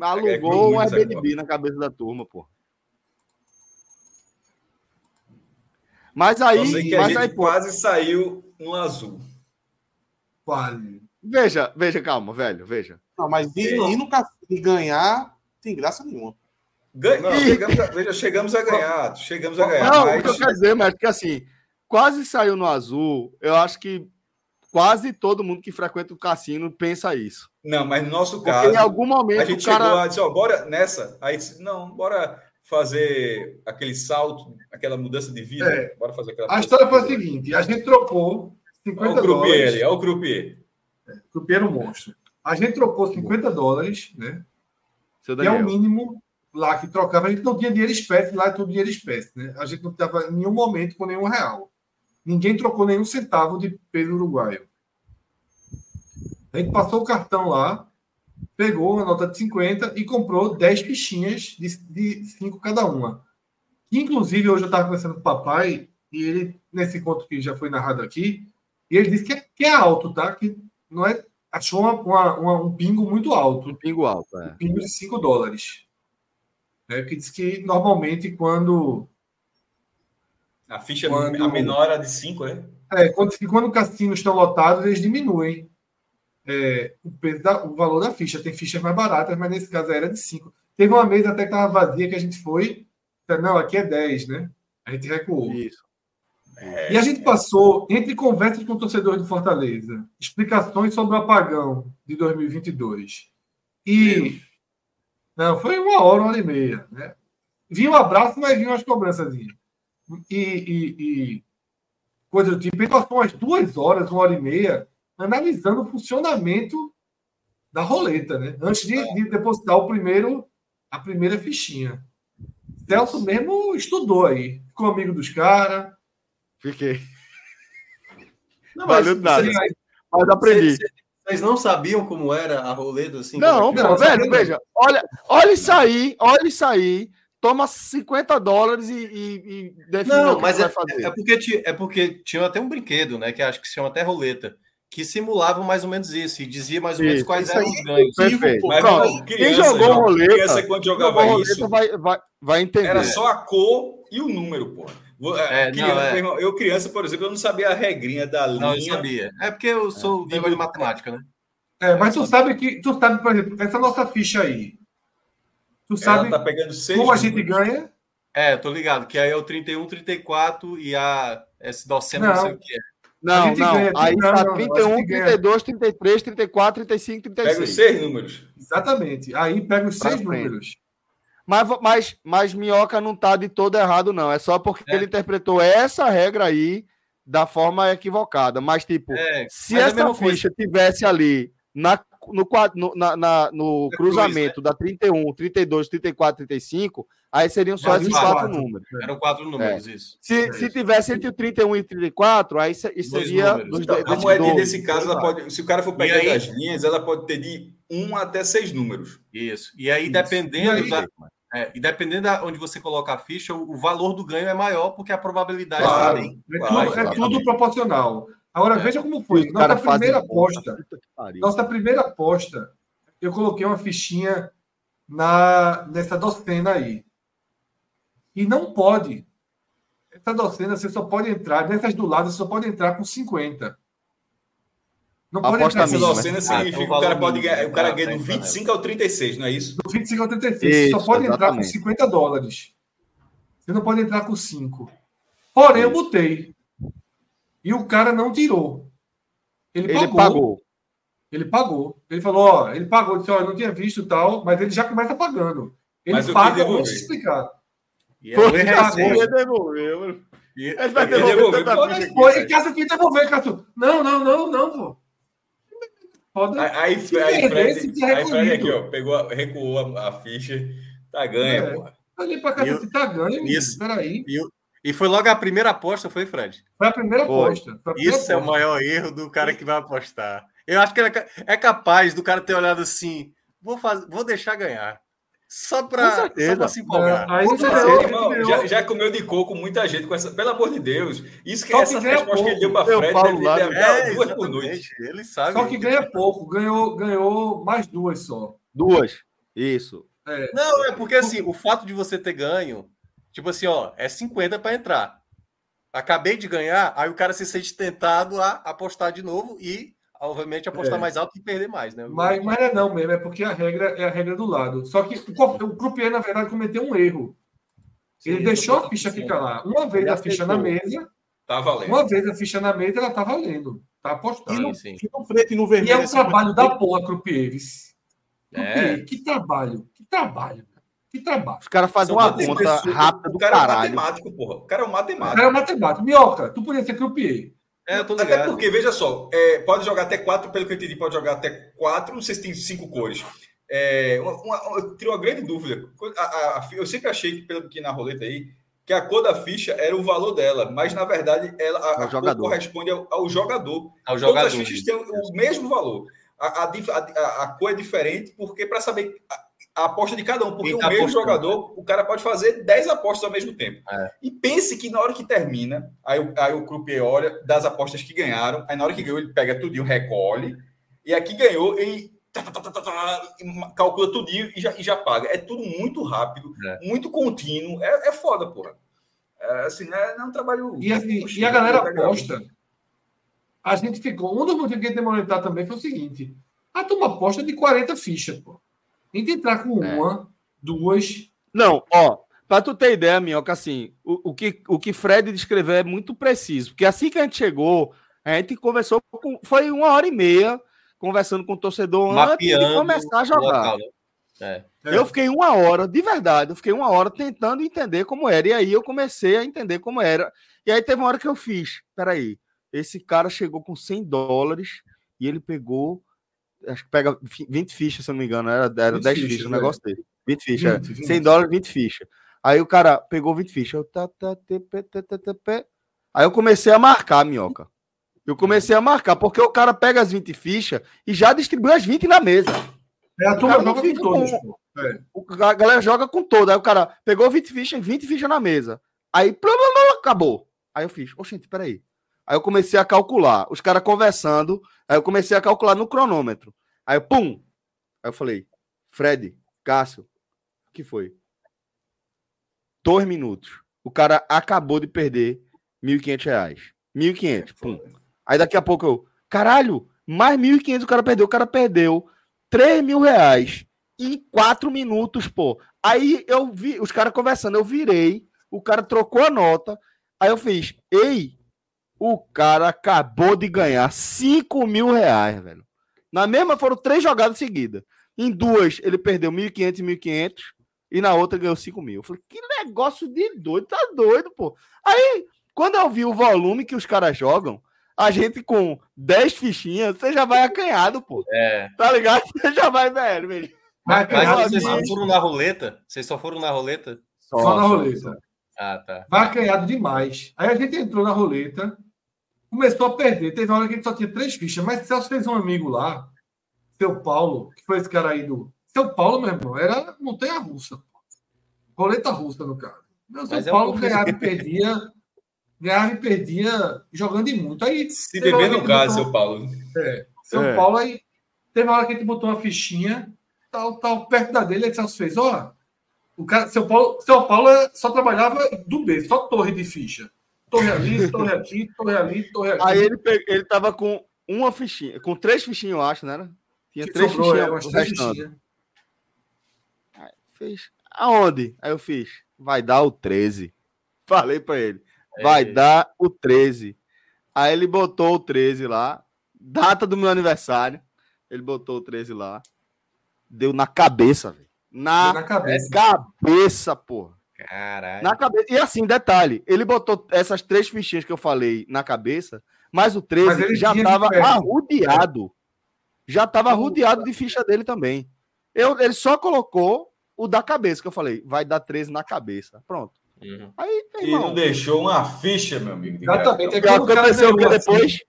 A: Alugou um Airbnb na cabeça da turma, pô. Mas aí, mas aí
B: quase saiu no azul.
E: Quase.
A: Veja, veja, calma, velho, veja.
C: Não, mas ir, ir no e ganhar tem graça nenhuma.
B: Ganha, não, chegamos a, veja, chegamos a ganhar, chegamos a ganhar.
A: Não, mas... o que eu quero dizer, mas que assim, quase saiu no azul. Eu acho que quase todo mundo que frequenta o cassino pensa isso.
B: Não, mas no nosso Porque caso.
A: em algum momento.
B: A gente cara... chegou lá e disse: ó, bora nessa. Aí disse: não, bora fazer aquele salto, aquela mudança de vida. É. Bora fazer aquela
E: A história foi a seguinte: a gente trocou 50 olha o
B: dólares. Ali, olha o croupier.
E: É, croupier era um monstro. A gente trocou 50 dólares, né? Que é o mínimo lá que trocava. A gente não tinha dinheiro espécie, lá é tudo dinheiro espécie, né? A gente não estava em nenhum momento com nenhum real. Ninguém trocou nenhum centavo de peso uruguaio. A gente passou o cartão lá, pegou uma nota de 50 e comprou 10 fichinhas de, de 5 cada uma. Inclusive, hoje eu estava conversando com o papai, e ele, nesse conto que já foi narrado aqui, e ele disse que é, que é alto, tá? Que não é. Achou uma, uma, uma, um pingo muito alto.
A: Um pingo alto, é.
E: Um pingo de 5 dólares. É, que diz que normalmente quando
B: a ficha quando, a menor era de 5, né?
E: É, quando, quando os cassinos estão lotados, eles diminuem é, o, peso da, o valor da ficha. Tem fichas mais baratas, mas nesse caso era de 5. Teve uma mesa até que estava vazia que a gente foi. Não, aqui é 10, né? A gente recuou.
A: Isso.
E: É, e a gente passou, entre conversas com torcedores de Fortaleza, explicações sobre o apagão de 2022. E. Não, foi uma hora, uma hora e meia. Né? Vi um abraço, mas vi umas cobranças e, e, e coisa do tipo. Ele passou umas duas horas, uma hora e meia, analisando o funcionamento da roleta, né? Antes de, de depositar o primeiro, a primeira fichinha. Celso mesmo estudou aí. Ficou amigo dos caras.
A: Fiquei.
E: Não, mas,
A: Valeu nada.
E: você-
A: Mas aprendi.
D: Vocês, vocês não sabiam como era a roleta assim?
A: Não,
D: é
E: não,
A: velho, veja. Olha, olha isso aí, olha isso aí. Toma 50 dólares e, e, e define o
D: Não,
A: que
D: mas é,
A: vai fazer.
D: é, porque, ti- é porque tinha até um brinquedo, né? Que acho que se chama até roleta, que simulava mais ou menos isso e dizia mais ou menos
A: Isso,
D: quais
A: isso
D: eram
A: aí.
D: os ganhos.
A: Perfeito.
B: Mas,
A: Pronto.
B: irmão,
A: Quem
B: criança,
A: jogou
B: joga-
A: roleta,
B: criança, quando jogava
A: Jogou
B: isso,
A: roleta vai, vai, vai entender.
B: era só a cor e o número, pô. Vou-
D: É,
B: criança,
D: não, é.
B: irmão, Eu, criança, por exemplo, eu não sabia a regrinha da linha.
D: Não, eu sabia. É porque eu sou
B: É.
D: de matemática, né?
E: É, mas tu sabe que, tu sabe, por exemplo, essa nossa ficha aí. Tu sabe
B: Ela tá pegando seis
E: como a gente ganha?
D: É, tô ligado, que aí é o 31, 34 e a esse docena não,
E: Não.
D: sei o que é.
A: Não, não.
E: ganha,
A: Aí
E: não,
A: tá
E: não, não, a
A: 31,
E: gente ganha.
A: 32, 33, 34, 35,
B: Pega os
A: 36.
B: seis números.
E: Exatamente. Aí pega os
A: Pra
E: seis
A: frente.
E: números.
A: Mas, mas, mas Minhoca não tá de todo errado, não. É só porque
D: É.
A: ele interpretou essa regra aí da forma equivocada. Mas, tipo,
D: É,
A: se
D: mas é
A: essa
D: mesma coisa.
A: ficha tivesse ali na, no, no, na- na- no
D: É
A: cruzamento
D: cruz,
A: da 31, 32, 34, 35, aí seriam só esses
E: os
A: quatro
E: quatro.
A: números.
D: Eram quatro números, isso.
A: Se,
E: É
A: se
E: isso.
A: tivesse entre o 31 e o 34, aí se-
D: Dois
A: seria
D: números.
A: dos
B: Então,
A: dois-
B: a moedinha
A: dois.
B: desse caso, ela pode, se o cara for pegar
D: aí?
B: as linhas, ela pode ter de um até seis números.
D: Isso. E aí,
E: Isso.
D: dependendo
E: E aí-
D: da. é, e dependendo da onde você coloca a ficha, o, o valor do ganho é maior, porque a probabilidade
B: Claro.
D: também.
E: É,
B: Claro,
E: tudo, é tudo proporcional. Agora,
D: É.
E: veja como foi.
A: Os
E: Nossa primeira aposta. Nossa primeira aposta, eu coloquei uma fichinha na, nessa docena aí. E não pode. Essa docena você só pode entrar, nessas do lado, você só pode entrar com 50. Não pode
A: Aposta
E: entrar
B: Essa
A: mínima.
B: docena
D: Ah,
B: significa
D: então
B: que o cara pode ganhar, o cara ganha do
D: entendendo.
B: 25 ao 36, não é isso?
E: do 25 ao 36. você
A: Isso,
E: só pode entrar com
A: exatamente.
E: 50 dólares. Você não pode entrar com 5. Porém, eu botei. E o cara não tirou. Ele,
A: Ele
E: pagou.
A: pagou.
E: Ele pagou. Ele falou, ó, ele pagou, disse, ó, eu não tinha visto tal, mas ele já começa pagando. Ele
B: Mas
E: paga antes de explicar.
D: E
A: Foi, pagou, devolveu.
D: E-
A: Ele vai
B: Ele
A: devolver
B: devolveu,
A: tanta
B: pô,
A: ficha aqui,
E: devolver, Cássio. Não, não, não, não, pô. Foda.
B: Aí, aí,
E: Se
B: aí, Fred, aí Fred aqui, ó, pegou, a- recuou a, a ficha, tá ganha,
E: É.
B: porra.
E: Olhei pra casa tá ganho.
D: Isso.
E: Peraí.
D: E foi logo a primeira aposta, foi, Fred?
E: Foi a primeira
A: Foi.
E: aposta. A primeira
D: Isso é o
E: aposta.
D: maior erro do cara que vai apostar. Eu acho que ele é é capaz do cara ter olhado assim: vou, fazer, vou deixar ganhar. Só para
A: certeza.
D: só pra se empolgar.
E: É,
A: certeza.
B: Irmão, já, já comeu de coco muita gente com essa. Pelo amor de Deus. Isso que
E: Só que
B: essa
E: ganha
B: resposta que ele deu
E: pouco.
B: pra
A: Eu
B: Fred
A: falo
B: deve até duas por noite.
D: Ele sabe.
E: Só que ganha pouco. Ganhou, ganhou mais duas só.
A: Duas. Isso.
D: Não, é porque assim, o fato de você ter ganho, tipo assim, ó, é 50 para entrar. Acabei de ganhar, aí o cara se sente tentado a apostar de novo e, obviamente, apostar
E: É.
D: mais alto e perder mais, né?
E: Mas, mas é não mesmo, é porque a regra é a regra do lado. Só que o, o croupier, na verdade, cometeu um erro. Ele
D: Sim,
E: deixou a ficha ficar lá. Uma vez
A: Ele
E: a ficha na mesa,
B: Tá valendo.
E: uma vez a ficha na mesa, ela tá valendo. Tá
C: E
E: apostando.
C: no,
D: sim.
C: e no preto e no
E: E
C: vermelho.
E: é um
C: esse
E: trabalho da porra, croupier. vice.
D: É.
E: Que trabalho, que trabalho, que trabalho.
A: Os caras fazem uma conta
B: pessoas-
A: rápida
B: O
A: do
B: cara é um
A: caralho.
B: matemático, porra. O cara é um
E: O
B: matemático.
E: cara é matemático. Minhoca, tu podia ser croupier.
D: É, eu tô
B: Até porque, veja só, é, pode jogar até quatro, pelo que eu entendi, pode jogar até quatro, não sei se tem cinco cores. É, uma, uma, eu tenho uma grande dúvida. A- a- a eu sempre achei que, pelo que na roleta aí, que a cor da ficha era o valor dela, mas na verdade ela, a,
A: Ao
B: a corresponde ao, ao jogador.
D: Ao
B: Todas
D: jogador.
B: as fichas têm o, o mesmo valor. A- a cor é diferente porque para saber a, aposta de cada um, porque
D: Quem
B: o mesmo
D: apostando,
B: jogador, o cara pode fazer 10 apostas ao mesmo tempo.
D: É.
B: E pense que na hora que termina, aí, o- aí o croupier olha das apostas que ganharam, aí na hora que ganhou ele pega tudinho, recolhe, e aqui ganhou, ele tá, tá, tá, calcula tudinho e já, e já paga. É tudo muito rápido,
D: É.
B: muito contínuo, é, é foda, porra. É, assim, não é, não é um trabalho...
E: E, assim, e a galera
B: é legal.
E: aposta. A gente ficou. Um dos motivos que a gente demorou também foi o seguinte: a turma aposta de 40 fichas, pô. A gente entrar com
A: É.
E: uma, duas.
A: Não, ó, pra tu ter ideia, Minhoca, assim, o, o, que, o que Fred descreveu é muito preciso, porque assim que a gente chegou, a gente conversou com. Foi uma hora e meia conversando com o torcedor antes de
D: Mapeando
A: começar a jogar.
D: local, né? É.
A: Eu fiquei uma hora, de verdade, eu fiquei uma hora tentando entender como era. E aí eu comecei a entender como era. E aí teve uma hora que eu fiz. Peraí, esse cara chegou com 100 dólares e ele pegou acho que pega 20 fichas, se eu não me engano. Era, era 10 fichas, fichas o negócio é. dele. 20 fichas. 20, 20. 100 dólares, 20 fichas. Aí o cara pegou 20 fichas. Eu, tá, tá, te, te, Aí eu comecei a marcar, minhoca. Eu comecei a marcar, porque o cara pega as 20 fichas e já distribui as 20 na mesa.
E: É, a turma joga com todos.
A: É. A galera joga com todas. Aí o cara pegou 20 fichas, 20 fichas na mesa. Aí, blá, blá, blá, acabou. Aí eu fiz, oxente, peraí. Aí eu comecei a calcular, os caras conversando, aí eu comecei a calcular no cronômetro. Aí, pum! Aí eu falei, Fred, Cássio, o que foi? Dois minutos. O cara acabou de perder R$ 1.500. 1.500, pum. Aí daqui a pouco eu, caralho, mais 1.500 o cara perdeu. O cara perdeu 3 mil reais em 4 minutos, pô. Aí eu vi os caras conversando, eu virei, o cara trocou a nota, aí eu fiz, ei, o cara acabou de ganhar 5 mil reais, velho. Na mesma foram três jogadas seguidas. Em duas ele perdeu 1.500 e 1.500 e na outra ganhou 5 mil. Eu falei, que negócio de doido, tá doido, pô. Aí, quando eu vi o volume que os caras jogam, a gente com 10 fichinhas, você já vai acanhado, pô.
D: É.
A: Tá ligado? Você já vai, velho. velho.
D: Mas, mas vocês só foram na roleta? Vocês só foram na roleta?
E: Só, só na roleta. Só.
D: Ah, tá.
E: Vai acanhado demais. Aí a gente entrou na roleta, começou a perder. Teve uma hora que a gente só tinha três fichas, mas Celso fez um amigo lá, seu Paulo, que foi esse cara aí do. Seu Paulo, meu irmão, era montanha russa. Roleta russa, no caso. Meu, seu é Paulo ganhava e perdia ganhava e perdia jogando em muito. Aí,
B: Se beber no caso, botou... São Paulo.
E: É, São é. Paulo aí. Teve uma hora que a gente botou uma fichinha, tal, tal, perto da dele, aí Celso fez, ó. O cara, São Paulo, São Paulo só trabalhava do B, só torre de ficha. Torre ali, torre aqui, torre ali, torre aqui.
A: Aí ele, ele tava com uma fichinha, com três fichinhas, eu acho, né? Tinha que três sobrou, fichinhas. É, três fichinhas. Aí, fez. Aonde? Aí eu fiz. Vai dar o 13. (laughs) Falei pra ele. Vai é. dar o 13. Aí ele botou o 13 lá. Data do meu aniversário. Ele botou o 13 lá. Deu na cabeça, velho. Na, na, cabeça. cabeça, porra.
D: Caralho.
A: Na cabeça. E assim, detalhe, ele botou essas três fichinhas que eu falei na cabeça, mas o 13 mas já tava arrudeado. Já tava arrudeado de ficha dele também. Eu, ele só colocou o da cabeça, que eu falei, vai dar 13 na cabeça. Pronto.
B: Uhum. Aí, e não deixou uma ficha, meu amigo.
E: Exatamente. É quando o cara ganhou depois.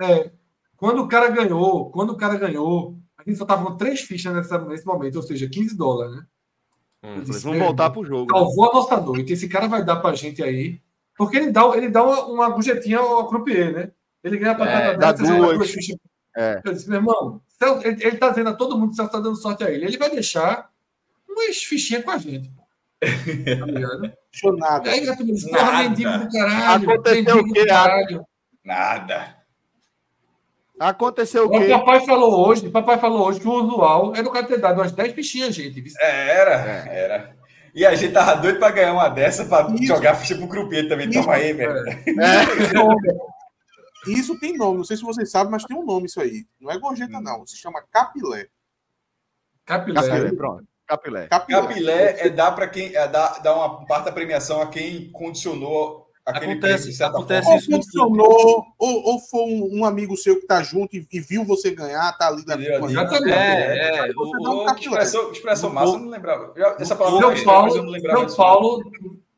E: Assim, é, quando o cara ganhou, quando o cara ganhou, a gente só tava com três fichas nessa, nesse momento, ou seja, 15 dólares, né?
A: Hum, disse, vamos voltar pro jogo.
E: Salvou a nossa noite. Esse cara vai dar pra gente aí. Porque ele dá, ele dá uma, uma gorjetinha ao croupier, né? Ele ganha pra
A: é, cada duas.
E: É. Eu disse, meu irmão, ele, ele tá dizendo a todo mundo que você tá dando sorte a ele. Ele vai deixar umas fichinhas com a gente. (laughs) Tá
A: ligado? Deixou nada.
E: Aí, gato, nada. mendigo do caralho.
A: Aconteceu o quê?
B: Caralho. Nada.
A: Aconteceu o quê?
E: O papai falou hoje, papai falou hoje que o usual era o cara ter dado umas 10 fichinhas, gente.
B: É, era, era. E a gente tava doido pra ganhar uma dessa pra isso. jogar ficha pro Crupier também. Isso. Toma aí, velho. É.
C: É. Isso tem nome, não sei se vocês sabem, mas tem um nome isso aí. Não é gorjeta, hum. não. Se chama capilé.
A: Capilé. Capilé, pronto. Capilé.
B: Capilé, Capilé é dar para quem é dar, dar uma parte da premiação a quem condicionou aquele
C: acontece, acontece ou condicionou, ou, ou foi um, um, amigo seu que tá junto e, e, viu você ganhar, tá ali da
B: Exatamente. É, é, o, o, um expressão, expressão massa, eu não lembrava. Essa palavra
E: São Paulo, não lembrava São Paulo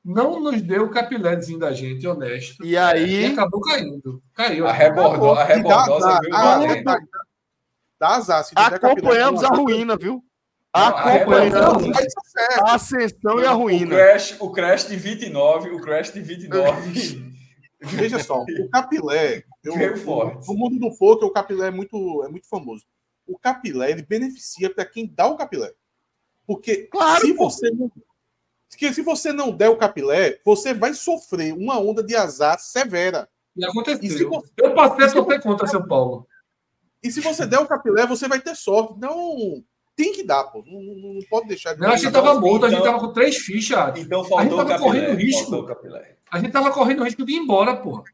E: não nos deu o capilézinho da gente, honesto.
A: E aí. E
E: acabou caindo. Caiu.
B: A rebordou, a rebordosa
A: dá, dá, azar. Acompanhamos a ruína, viu? Acompanhando a ascensão e a ruína.
B: O crash, o crash de 29, o crash de 29.
C: Veja só, o capilé. Eu, forte. No mundo do poker, o capilé é muito, é muito famoso. O capilé ele beneficia para quem dá o capilé. Porque claro, se você não. Que se você não der o capilé, você vai sofrer uma onda de azar severa.
E: E aconteceu. E você... Eu passei a sofrer contra São Paulo.
C: E se você der o capilé, você vai ter sorte. Não tem que dar, pô. Não, não, não pode deixar de.
E: Não, a gente tava morto, então, a gente tava com três fichas.
B: Então faltou a gente tava
E: correndo risco. A gente tava correndo risco de ir embora, pô.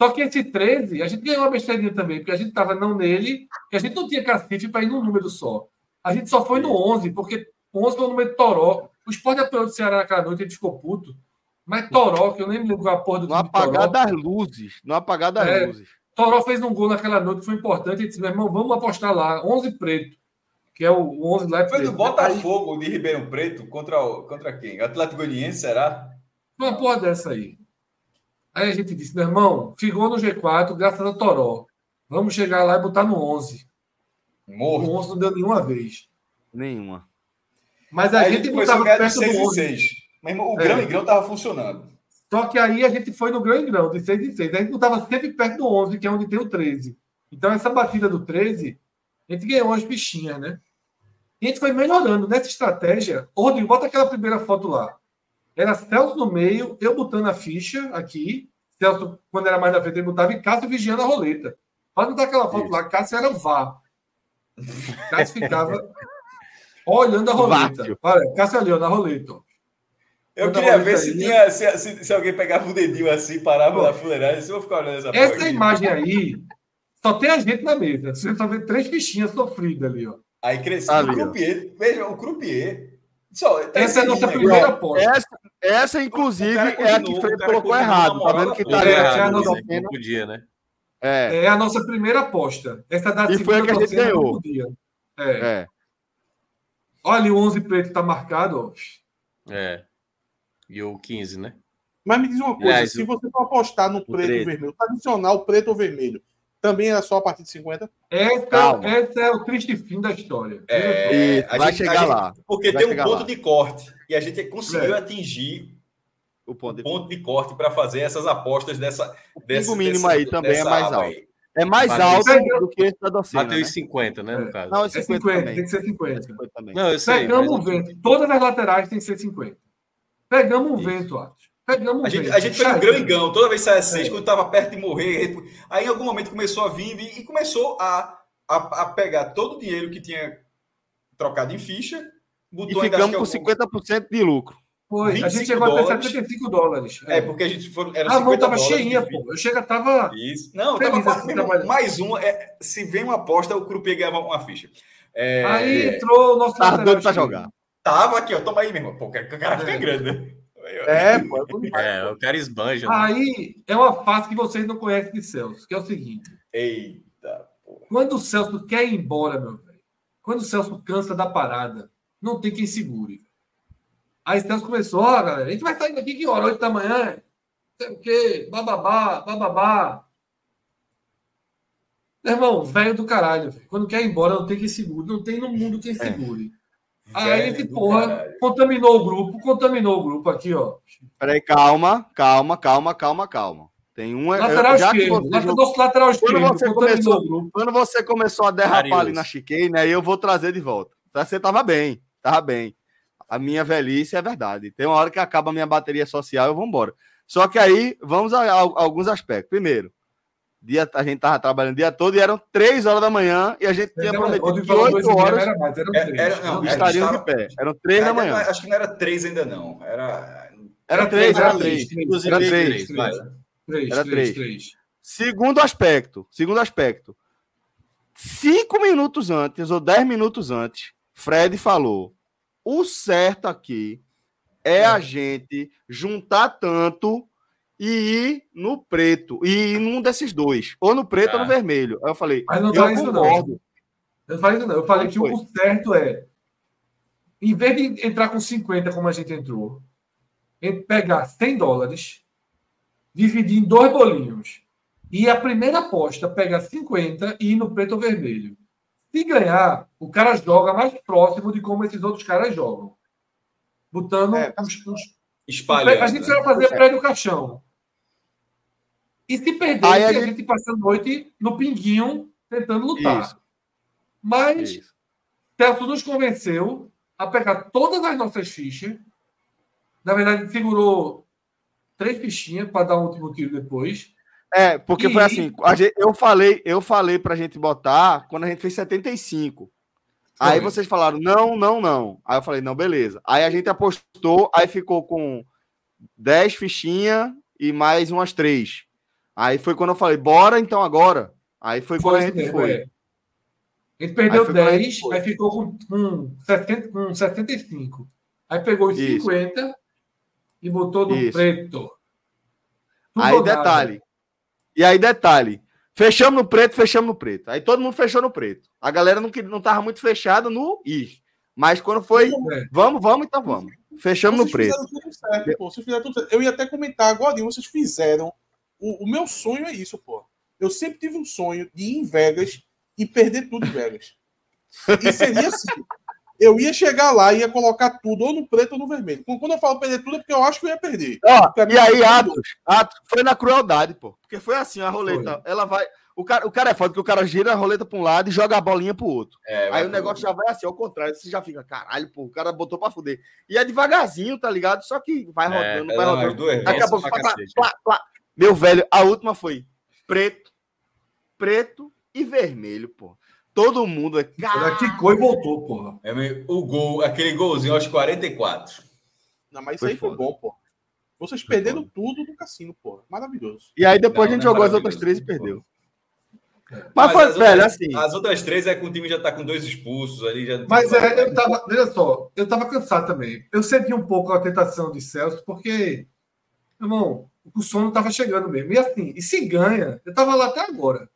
E: Só que esse 13, a gente ganhou uma besteirinha também, porque a gente tava não nele, que a gente não tinha cacife para ir num número só. A gente só foi no 11, porque 11 foi o número de Toró. O esporte apoiou do Ceará naquela noite, ele ficou puto. Mas Toró, que eu nem lembro a porra do
A: No apagar das luzes. No apagar das é, luzes.
E: Toró fez um gol naquela noite que foi importante. E disse, meu irmão, vamos apostar lá. 11 preto. Que é o 11 lá. É
B: foi do Botafogo de Ribeirão Preto contra, o, contra quem? Atlético Goianiense, será?
E: Uma porra dessa aí. Aí a gente disse, meu irmão, ficou no G4 graças a Toró. Vamos chegar lá e botar no 11.
B: Morto.
E: O 11 não deu nenhuma vez.
A: Nenhuma.
E: Mas a
B: Aí
E: gente botava perto
B: 6
E: do
B: em
E: 11.
B: 6. Mas o
E: É.
B: grão e grão tava funcionando.
E: Só que aí a gente foi no grão em grão, de 6 em 6. A gente botava sempre perto do 11, que é onde tem o 13. Então, essa batida do 13, a gente ganhou umas bichinhas, né? E a gente foi melhorando nessa estratégia. Ô, Rodrigo, bota aquela primeira foto lá. Era Celso no meio, eu botando a ficha aqui. Celso, quando era mais na frente, ele botava e Cássio vigiando a roleta. Pode botar aquela foto lá, Cássio era vá. Cássio ficava olhando a roleta. Olha, Cássio ali, ó, na roleta. ó.
B: Eu
E: Manda
B: queria ver se, tinha, se, se, se alguém pegava o dedinho assim, parava
E: Pô.
B: na fuleiragem, se eu vou ficar olhando essa
E: Essa
B: porra
E: imagem aí, só tem a gente na mesa. Você só vê três fichinhas sofridas ali, ó.
B: Aí cresceu.
A: Ali,
B: o
A: ó.
B: crupier, veja, o crupier. Só, tá
E: Essa é a nossa primeira
B: aqui,
E: aposta.
A: Essa, essa inclusive,
B: O
A: é a que o
B: o
A: Fred colocou errado. Tá vendo que tá
E: É,
A: errado.
E: é a
A: né?
E: nossa-
D: Não podia, né?
A: É,
E: É a nossa primeira aposta. Essa da
A: E foi a que a gente ganhou.
E: É.
A: é.
E: Olha, o 11 preto tá marcado, ó.
D: É. E o 15, né?
C: Mas me diz uma coisa:
D: Aliás,
C: se você for apostar no preto e
D: 13.
C: vermelho, tradicional preto ou vermelho, também era só a partir de 50?
E: Essa,
A: Calma.
E: essa é o triste fim da história.
B: É, a
A: vai
B: gente-
A: chegar
B: a gente-
A: lá.
B: Porque
A: Vai
B: tem um ponto
A: lá.
B: de corte. E a gente conseguiu
E: É.
B: atingir
A: O ponto de...
B: o ponto de corte para fazer essas apostas dessa. dessa
A: pingo mínimo aí também é mais alto.
B: aí.
A: É mais alto do que esse da docena,
D: Bateu
A: né?
D: os 50, né, no
E: É.
D: caso.
A: Não,
E: É
A: esse
E: 50,
A: 50 também.
E: tem que ser 50.
A: 50 também.
D: Não, eu sei.
E: Pegamos
D: mas-
E: um vento. Todas as laterais tem que ser 50. Pegamos um
B: Isso.
E: vento, Atos. Pegamos um
B: A gente, a gente foi em grão, toda vez que saia seis,
E: É.
B: quando estava perto de morrer. Aí em algum momento começou a vir e e começou a, a, a pegar todo o dinheiro que tinha trocado em ficha,
A: E
B: botou ainda,
A: ficamos com
B: algum-
A: 50% de lucro.
E: Foi. A
B: 25
E: gente chegou até
B: dólares.
E: 75 dólares.
B: É, porque a gente foi. Era
E: a mão
B: 50
E: tava cheinha, pô. Eu chego, tava.
B: Isso. Não, tava quase
E: assim,
B: mais um. É, se vem uma aposta, o Crupier ganhava uma ficha. É,
E: Aí entrou o nosso
A: Tá doido pra jogar.
B: Tava aqui, ó. Toma aí, meu irmão. Pô, o cara o cara fica
E: É.
B: grande, né?
A: É, pô. é bonito.
D: É, o cara esbanja. né?
E: Aí é uma fase que vocês não conhecem de Celso, que é o seguinte:
B: Eita, porra.
E: quando o Celso quer ir embora, meu velho, quando o Celso cansa da parada, não tem quem segure. Aí o Celso começou, ó, galera, a gente vai sair daqui que hora? 8 da manhã? Não sei o quê, bababá, bababá. Meu irmão, velho do caralho, velho. Quando quer ir embora, não tem quem segure. Não tem no mundo quem segure. Aí
B: Velho
E: esse
B: do
E: porra
B: caralho.
E: contaminou o grupo, contaminou o grupo aqui, ó.
A: Peraí, calma, calma, calma, calma, calma. Tem uma.
E: Lateral
A: já que
E: esquerdo,
A: você jogou-
E: nosso lateral esquerdo,
A: você
E: contaminou
A: começou-
E: o grupo.
A: Quando você começou a derrapar ali na chicane, aí eu vou trazer de volta. Você tava bem, tava bem. A minha velhice é verdade. Tem uma hora que acaba a minha bateria social eu vou embora. Só que aí, vamos a, a- alguns aspectos. Primeiro, dia, a gente tava trabalhando o dia todo e eram três horas da manhã e a gente tinha prometido que
E: falou
A: oito
E: dois e meia,
A: horas
E: Era mais, eram
B: É- era- não,
A: estariam
B: estava-
A: de pé. Eram três da
B: Ainda
A: manhã.
B: acho que não era três ainda, não. Era.
A: Era três, era
E: Era
A: três.
E: três.
D: Inclusive,
A: Era
D: três,
A: três,
D: vai.
E: Três,
A: Era
E: três,
A: três.
E: três.
A: Segundo aspecto, segundo aspecto. Cinco minutos antes ou dez minutos antes, Fred falou: o certo aqui é a gente juntar tanto e ir no preto, e ir num desses dois, ou no preto ou no
B: Tá.
A: vermelho. Aí eu falei,
E: Mas não
A: eu
E: isso, não. Eu não falei isso, não. Eu falei que
A: foi.
E: o certo é, em vez de entrar com 50 como a gente entrou, pegar 100 dólares, dividir em dois bolinhos, e a primeira aposta pegar 50 e ir no preto ou vermelho. Se ganhar, o cara joga mais próximo de como esses outros caras jogam. Botando
A: É,
E: uns, uns
B: Espalhando.
E: a gente
B: né?
E: vai fazer prédio caixão. E se perder,
A: Aí a
E: a
A: gente-
E: gente passa a noite no pinguinho tentando lutar.
A: Isso.
E: Mas
A: Isso.
E: Celso nos convenceu a pegar todas as nossas fichas. Na verdade, segurou três fichinhas para dar um último tiro depois.
A: É, porque foi
E: E-
A: assim, a gente- eu falei, eu falei pra gente botar quando a gente fez 75. Aí
E: Foi.
A: vocês falaram, não, não, não. Aí eu falei, não, beleza. Aí a gente apostou, aí ficou com 10 fichinhas e mais umas três. Aí foi quando eu falei, bora então agora. Aí foi, quando a gente foi.
E: é. A gente perdeu
A: Aí foi quando a gente
E: 10,
A: foi.
E: aí ficou com, com, 70, com 75. Aí pegou os
A: Isso.
E: 50 e botou no
A: Isso.
E: preto. Tudo
A: Aí
E: nada.
A: detalhe. E aí detalhe. Fechamos no preto, fechamos no preto. Aí todo mundo fechou no preto. A galera não, não tava muito fechada no ir. Mas quando foi, é. vamos, vamos, então vamos. Fechamos vocês no preto. Tudo certo,
C: pô. Vocês fizeram tudo certo. Eu ia até comentar agora, vocês fizeram. O, o, meu sonho é isso, pô. Eu sempre tive um sonho de ir em Vegas e perder tudo em Vegas. E seria assim. Eu ia chegar lá e ia colocar tudo ou no preto ou no vermelho. Quando eu falo perder tudo é porque eu acho que eu ia perder.
A: Ó, e aí, Atos, Atos, foi na crueldade, pô. Porque foi assim, a roleta, foi. ela vai. O cara, o cara é foda que o cara gira a roleta para um lado e joga a bolinha pro outro. É, aí o negócio já vai assim, ao contrário. Você já fica, caralho, pô, o cara botou para fuder. E é devagarzinho, tá ligado? Só que vai é, rodando, é, vai rodando. Daqui a pouco, Meu velho, a última foi preto, preto e vermelho, pô. Todo mundo é.
E: Cara, quicou e voltou, porra.
B: É, o gol, aquele golzinho aos 44.
C: Não, mas isso aí foi bom, pô. Vocês perderam tudo no cassino, pô. Maravilhoso.
A: E aí depois não, a gente é jogou as outras três e perdeu. Mas, mas foi, velho,
B: outras,
A: assim.
B: As outras três é que o time já tá com dois expulsos ali. Já
E: mas é, eu tava, veja só, eu tava cansado também. Eu senti um pouco a tentação de Celso, porque, irmão, o sono tava chegando mesmo. E assim, e se ganha, eu tava lá até agora.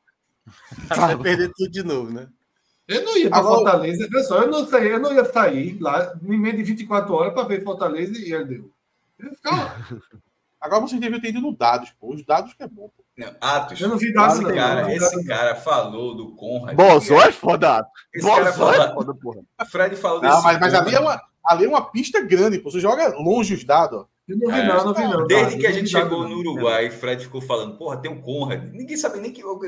D: Vai perder tudo de novo, né?
E: Eu não ia para Fortaleza, veja só, eu não, sei, eu não ia sair lá em meio de 24 horas para ver Fortaleza e ele deu. Eu ia ficar lá. (laughs)
C: Agora você devia ter ido no dados, pô. Os dados que é bom. Pô.
B: Não, Atos. Eu não vi dados, esse cara, não, esse cara falou do Conrad.
A: Bozó é foda, Atos.
B: Bozó é foda, porra. Fred falou
C: desse. Não, mas, mas ali, é uma, ali é uma pista grande, pô. Você joga longe os dados.
E: Eu não vi, é, não, não vi, não.
B: Desde tá? que a gente chegou no Uruguai, Fred ficou falando, porra, tem um Conrad. Ninguém sabe nem que. O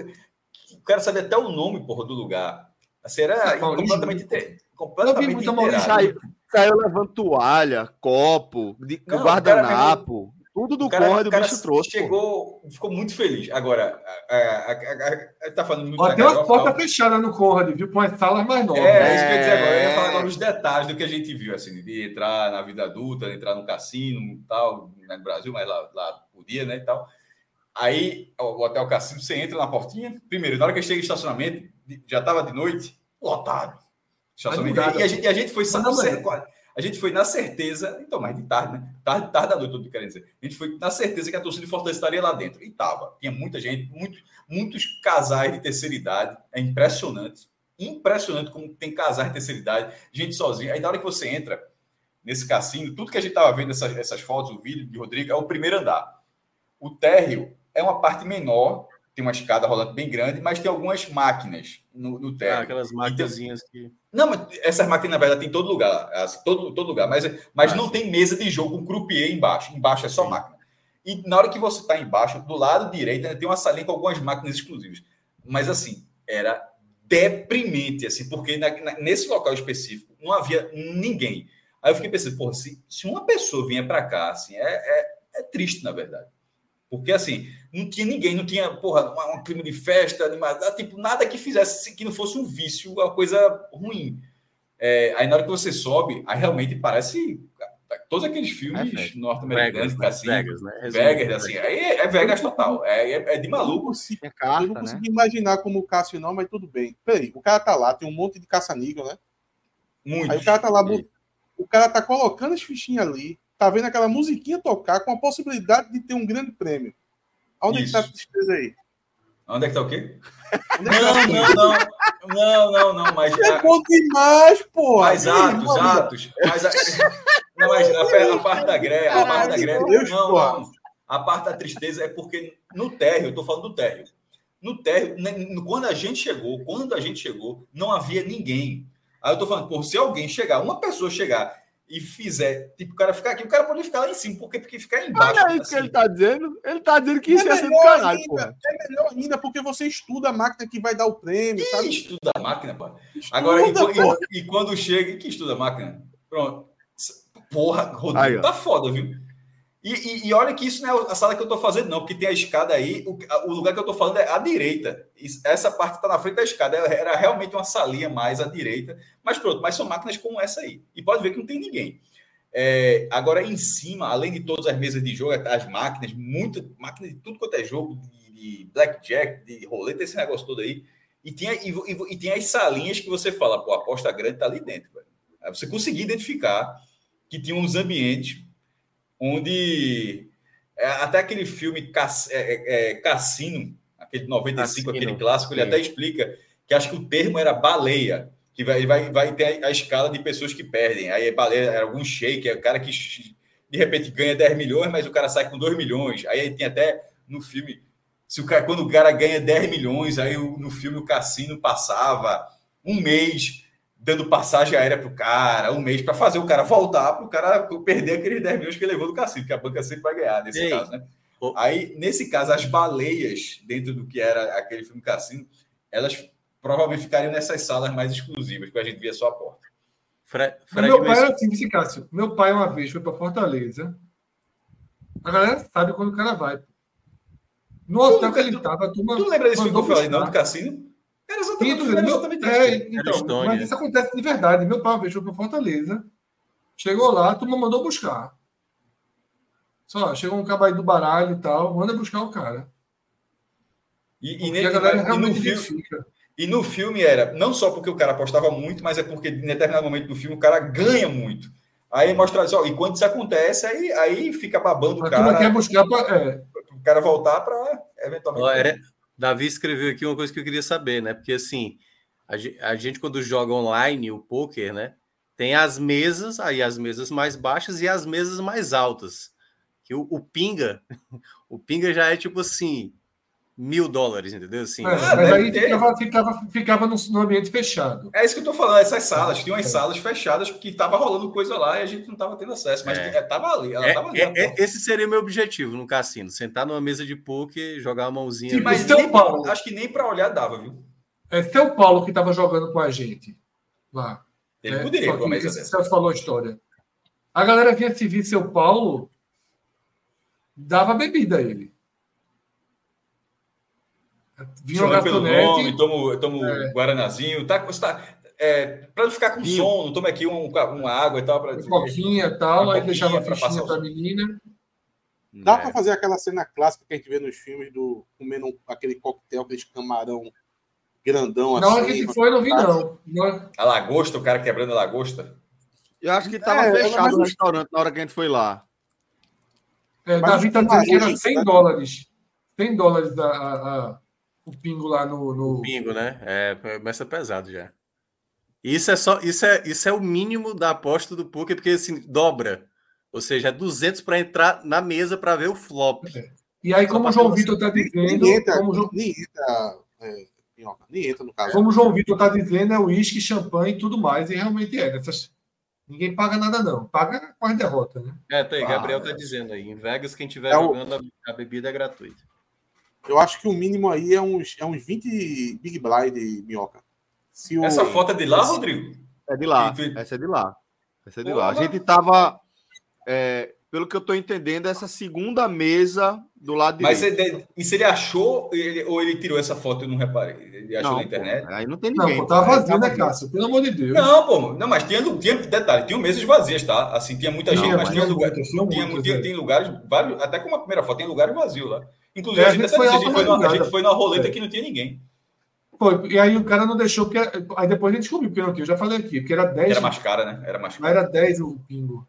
B: cara sabe até o nome, porra, do lugar. Assim, era não, completamente, ter, completamente
A: saiu, saiu levando toalha, copo, guardanapo. Tudo do cara, Conrad o bicho trouxe.
B: Chegou, pô. ficou muito feliz. Agora, a, a, a, a tá falando muito
E: Ó, Tem uma porta fechada no Conrad, viu? Com as salas mais novas.
B: É, é, isso que eu ia dizer agora. Eu ia falar agora os detalhes do que a gente viu, assim, de entrar na vida adulta, de entrar no cassino e tal, né, no Brasil, mas lá, lá podia, né? E tal. Aí, o Hotel Cassino, você entra na portinha. Primeiro, na hora que chega em estacionamento, já estava de noite, lotado. Estacionamento. E a, gente, e a gente foi a gente foi na certeza, então, mais de tarde, né? Tarde, tarde da noite, tudo querendo dizer. A gente foi na certeza que a torcida de Fortaleza estaria lá dentro. E tava. Tinha muita gente, muito, muitos casais de terceira idade. É impressionante. Impressionante como tem casais de terceira idade, gente sozinha. Aí na hora que você entra nesse cassino, tudo que a gente estava vendo, essas, essas fotos, o vídeo de Rodrigo, é o primeiro andar. O térreo é uma parte menor tem uma escada rolante bem grande, mas tem algumas máquinas no, no térreo. Ah,
D: aquelas máquinas que.
B: Não, mas essas máquinas, na verdade, tem em todo lugar. Assim, todo, todo lugar. Mas, mas ah, não tem mesa de jogo com croupier embaixo. Embaixo é só sim. máquina. E na hora que você está embaixo, do lado direito, ainda tem uma salinha com algumas máquinas exclusivas. Mas assim, era deprimente, assim, porque na, na, nesse local específico não havia ninguém. Aí eu fiquei pensando, porra, se, se uma pessoa vinha para cá, assim, é, é, é triste, na verdade. Porque, assim, não tinha ninguém, não tinha, porra, um, um clima de festa, animada, tipo, nada que fizesse, que não fosse um vício, uma coisa ruim. É, aí, na hora que você sobe, aí realmente parece todos aqueles filmes é norte-americanos,
D: Vegas,
B: assim,
D: Vegas, né?
B: Vegas, assim, aí é, é Vegas total, é, é, é de maluco.
C: É carta, eu não consigo né? imaginar como o Cássio não, mas tudo bem. Peraí, o cara tá lá, tem um monte de caça-níquel, né? Muito. Aí o cara tá lá, o cara tá colocando as fichinhas ali, tá vendo aquela musiquinha tocar com a possibilidade de ter um grande prêmio. Onde Isso. é que tá a tristeza aí?
B: Onde é que tá o quê? É não, tá não, não. Não, não, não, mas.
C: É bom demais, pô.
B: Mas atos, atos. Mas a, (laughs) não, mas a, a parte da greve, a parte da greve. Deus, não, não. A parte da tristeza é porque no térreo, eu tô falando do térreo. No térreo, quando a gente chegou, quando a gente chegou, não havia ninguém. Aí eu tô falando, pô, se alguém chegar, uma pessoa chegar e fizer, tipo, o cara ficar aqui, o cara pode ficar lá em cima, porque, porque ficar embaixo.
A: Olha é isso
B: assim.
A: que ele tá dizendo. Ele tá dizendo que isso é ia ser do caralho,
C: ainda, É melhor ainda, porque você estuda a máquina que vai dar o prêmio,
B: e sabe? Estuda a máquina, pô. Estuda, Agora, e, e, e, quando chega, que estuda a máquina? Pronto. Porra, Rodrigo, Aí, tá foda, viu? E, e, e, olha que isso não é a sala que eu estou fazendo, não, porque tem a escada aí. O, o lugar que eu estou falando é à direita. Essa parte está na frente da escada. Era realmente uma salinha mais à direita. Mas pronto, mas são máquinas como essa aí. E pode ver que não tem ninguém. É, agora, em cima, além de todas as mesas de jogo, as máquinas, muita máquina de tudo quanto é jogo, de, de blackjack, de roleta, esse negócio todo aí. E tem, e, e, e tem as salinhas que você fala, pô, a aposta grande está ali dentro. Velho. Você conseguir identificar que tinha uns ambientes onde é, até aquele filme Cass, é, é, é, Cassino, aquele 95, aquele clássico, ele até explica que acho que o termo era baleia, que vai, vai, vai ter a, escala de pessoas que perdem. Aí baleia era algum shake, é o cara que de repente ganha 10 milhões, mas o cara sai com 2 milhões. Aí tem até no filme, se o cara, quando o cara ganha 10 milhões, aí no filme o cassino passava um mês dando passagem aérea para o cara, um mês para fazer o cara voltar para o cara perder aqueles 10 milhões que ele levou do cassino, que a banca sempre vai ganhar nesse Ei. caso, né? Aí, nesse caso, as baleias, dentro do que era aquele filme Cassino, elas provavelmente ficariam nessas salas mais exclusivas, que a gente via só a porta.
E: Fre Fred meu pai era assim, disse Cássio. Meu pai, uma vez, foi para Fortaleza. A galera sabe quando o cara vai. No hotel que ele estava,
B: tu, tu lembra desse filme que eu falei, não, do Cassino?
E: Era exatamente, era exatamente é, então, Mas isso acontece de verdade. Meu pai, foi para Fortaleza. Chegou lá, a turma mandou buscar. Só, chegou um cabai do baralho e tal, manda buscar o cara.
B: E, e, nem, a galera e, no filme, e no filme era, não só porque o cara apostava muito, mas é porque em determinado momento do filme o cara ganha muito. Aí mostra só, e quando isso acontece, aí, aí fica babando o cara.
E: Quer buscar pra, é.
B: O cara voltar para eventualmente.
D: Olha, Davi escreveu aqui uma coisa que eu queria saber, né? Porque assim, a gente, quando joga online o poker, né? Tem as mesas, aí as mesas mais baixas e as mesas mais altas que o, o Pinga, (laughs) o Pinga já é tipo assim, mil dólares, entendeu? Assim, é,
E: ah, mas aí ficava, ficava, ficava no, no, ambiente fechado.
B: É isso que eu tô falando, essas salas, tinham umas é. salas fechadas que tava rolando coisa lá e a gente não tava tendo acesso, mas é. tava ali, ela é, tava ali.
D: É, esse seria o meu objetivo no cassino, sentar numa mesa de poker, jogar uma mãozinha. Sim,
B: mas nem, Paulo, acho que nem para olhar dava, viu?
E: É seu Paulo que tava jogando com a gente lá.
B: Ele é, poderia,
E: como é que você falou a história. A galera vinha se vir seu Paulo dava bebida a ele.
B: Vinha o garçonete... tomo, tomo é. guaranazinho, tá, tá, é, para não ficar com Vinho. sono, toma aqui um, uma água e tal. Pra,
E: uma coquinha e tal, aí deixava a fichinha para a menina.
C: Dá é. para fazer aquela cena clássica que a gente vê nos filmes do comendo aquele coquetel, aquele camarão grandão
E: assim. Na hora que a gente foi, não vi, não.
B: A lagosta, o cara quebrando a lagosta.
A: Eu acho que estava é, fechado o restaurante na hora que a gente foi lá.
E: É, Davi está dizendo que era 100 dólares. 100 dólares a, a, a, o pingo lá no, no.
D: O pingo, né? É, começa pesado já. Isso é só, isso é, isso é o mínimo da aposta do poker, porque assim, dobra. Ou seja, é 200 para entrar na mesa para ver o flop.
E: É. E aí, como o João Vitor está dizendo.
C: Nem entra, como João... nem entra, é, nem entra no caso.
E: Como o João Vitor está dizendo, é uísque, champanhe e tudo mais. E realmente é. Dessas, Ninguém paga nada, não. Paga com a derrota, né?
D: É, tá aí, Gabriel tá dizendo aí. Em Vegas, quem estiver é jogando, o... a bebida é gratuita.
C: Eu acho que o mínimo aí é uns, é uns 20 Big Blind, Minhoca.
B: O... Essa foto é de lá, Rodrigo?
A: É de lá. Essa é de lá. Essa é de lá. A gente tava. É, pelo que eu estou entendendo, essa segunda mesa do lado
B: Mas direito. Mas se ele achou ele, ou ele tirou essa foto e eu não reparei? Ele achou não, na internet?
A: Pô, aí não tem ninguém.
E: Não, pô, tava vazio, né, Cássio? Pelo amor de Deus.
B: Não, pô, não, mas tinha, tinha detalhe, tinha mesas vazias, tá? Assim, tinha muita não, gente, mas tinha, lugar, tinha, tinha, tinha, tem lugares, vários, até como a primeira foto, tem lugares vazios lá. Inclusive, é, a, gente a, gente foi, a, gente foi numa, a gente foi numa roleta é. que não tinha ninguém.
E: Foi, e aí o cara não deixou, porque aí depois a gente descobriu porque não tinha, eu já falei aqui, porque era 10.
B: Era mais cara, né? Era mais cara.
E: Era 10 o pingo.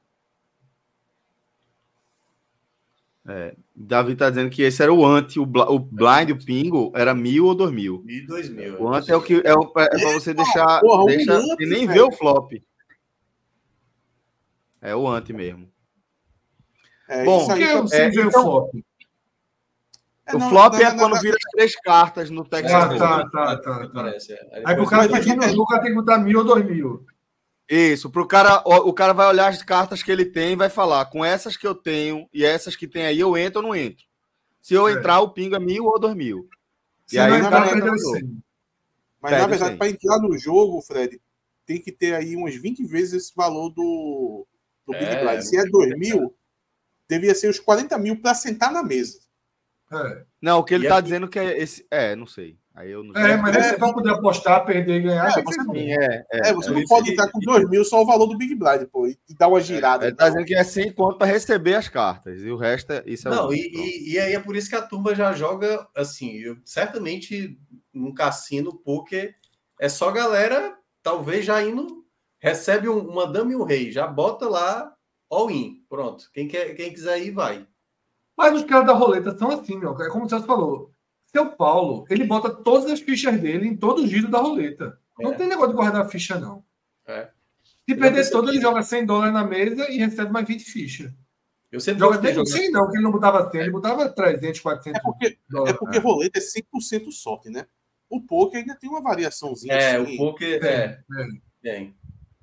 A: É, Davi está dizendo que esse era o ante, o, o blind, o pingo, era mil ou dois mil.
B: Mil e dois mil.
A: O ante é o que é, o, é para você deixar, Porra, deixa, um e nem ver o flop. É o ante mesmo.
E: É, Bom, isso aí, é,
A: é, então, o flop. É, o flop não, é quando não, vira as três cartas no Texas.
E: Ah, tá, tá, tá, tá. Aí, aí o cara tem que botar mil ou dois mil.
A: Isso, pro cara, o, o cara vai olhar as cartas que ele tem e vai falar, com essas que eu tenho e essas que tem aí, eu entro ou não entro. Se eu é. entrar, o pingo é mil ou dois mil.
C: Se e aí o cara entra no jogo. Mas na verdade, para entrar no jogo, Fred, tem que ter aí umas 20 vezes esse valor do, do Big é, Blind. Se é 2 mil, devia ser os 40 mil para sentar na mesa.
A: É. Não, o que ele está dizendo que é esse. É, não sei. Aí eu
E: não é, mas é, você vai poder apostar, perder e ganhar.
C: É, você, não, é, é, é, você não pode entrar com 2 mil só o valor do Big Blind, pô, e dar uma girada.
A: Ele tá dizendo que é 100 conto para receber as cartas, e o resto é isso. É
D: não, e, e, e, aí é por isso que a turma já joga assim. Eu, certamente num cassino, porque é só galera, talvez já indo, recebe um, uma dama e um rei, já bota lá all-in, pronto. Quem, quer, quem quiser ir, vai.
E: Mas os caras da roleta são assim, meu. É como o Celso falou Seu Paulo, ele bota todas as fichas dele em todo o giro da roleta. É. Não tem negócio de guardar ficha, não. É. Se perder todo, ele joga 100 dólares na mesa e recebe mais 20 fichas. Eu sempre joga até 100 não, que ele não botava 100, ele botava 300, 400
C: É porque, dólares, é porque é. roleta é 100% sorte, né? O poker ainda tem uma variaçãozinha.
D: É, assim. o poker é. é.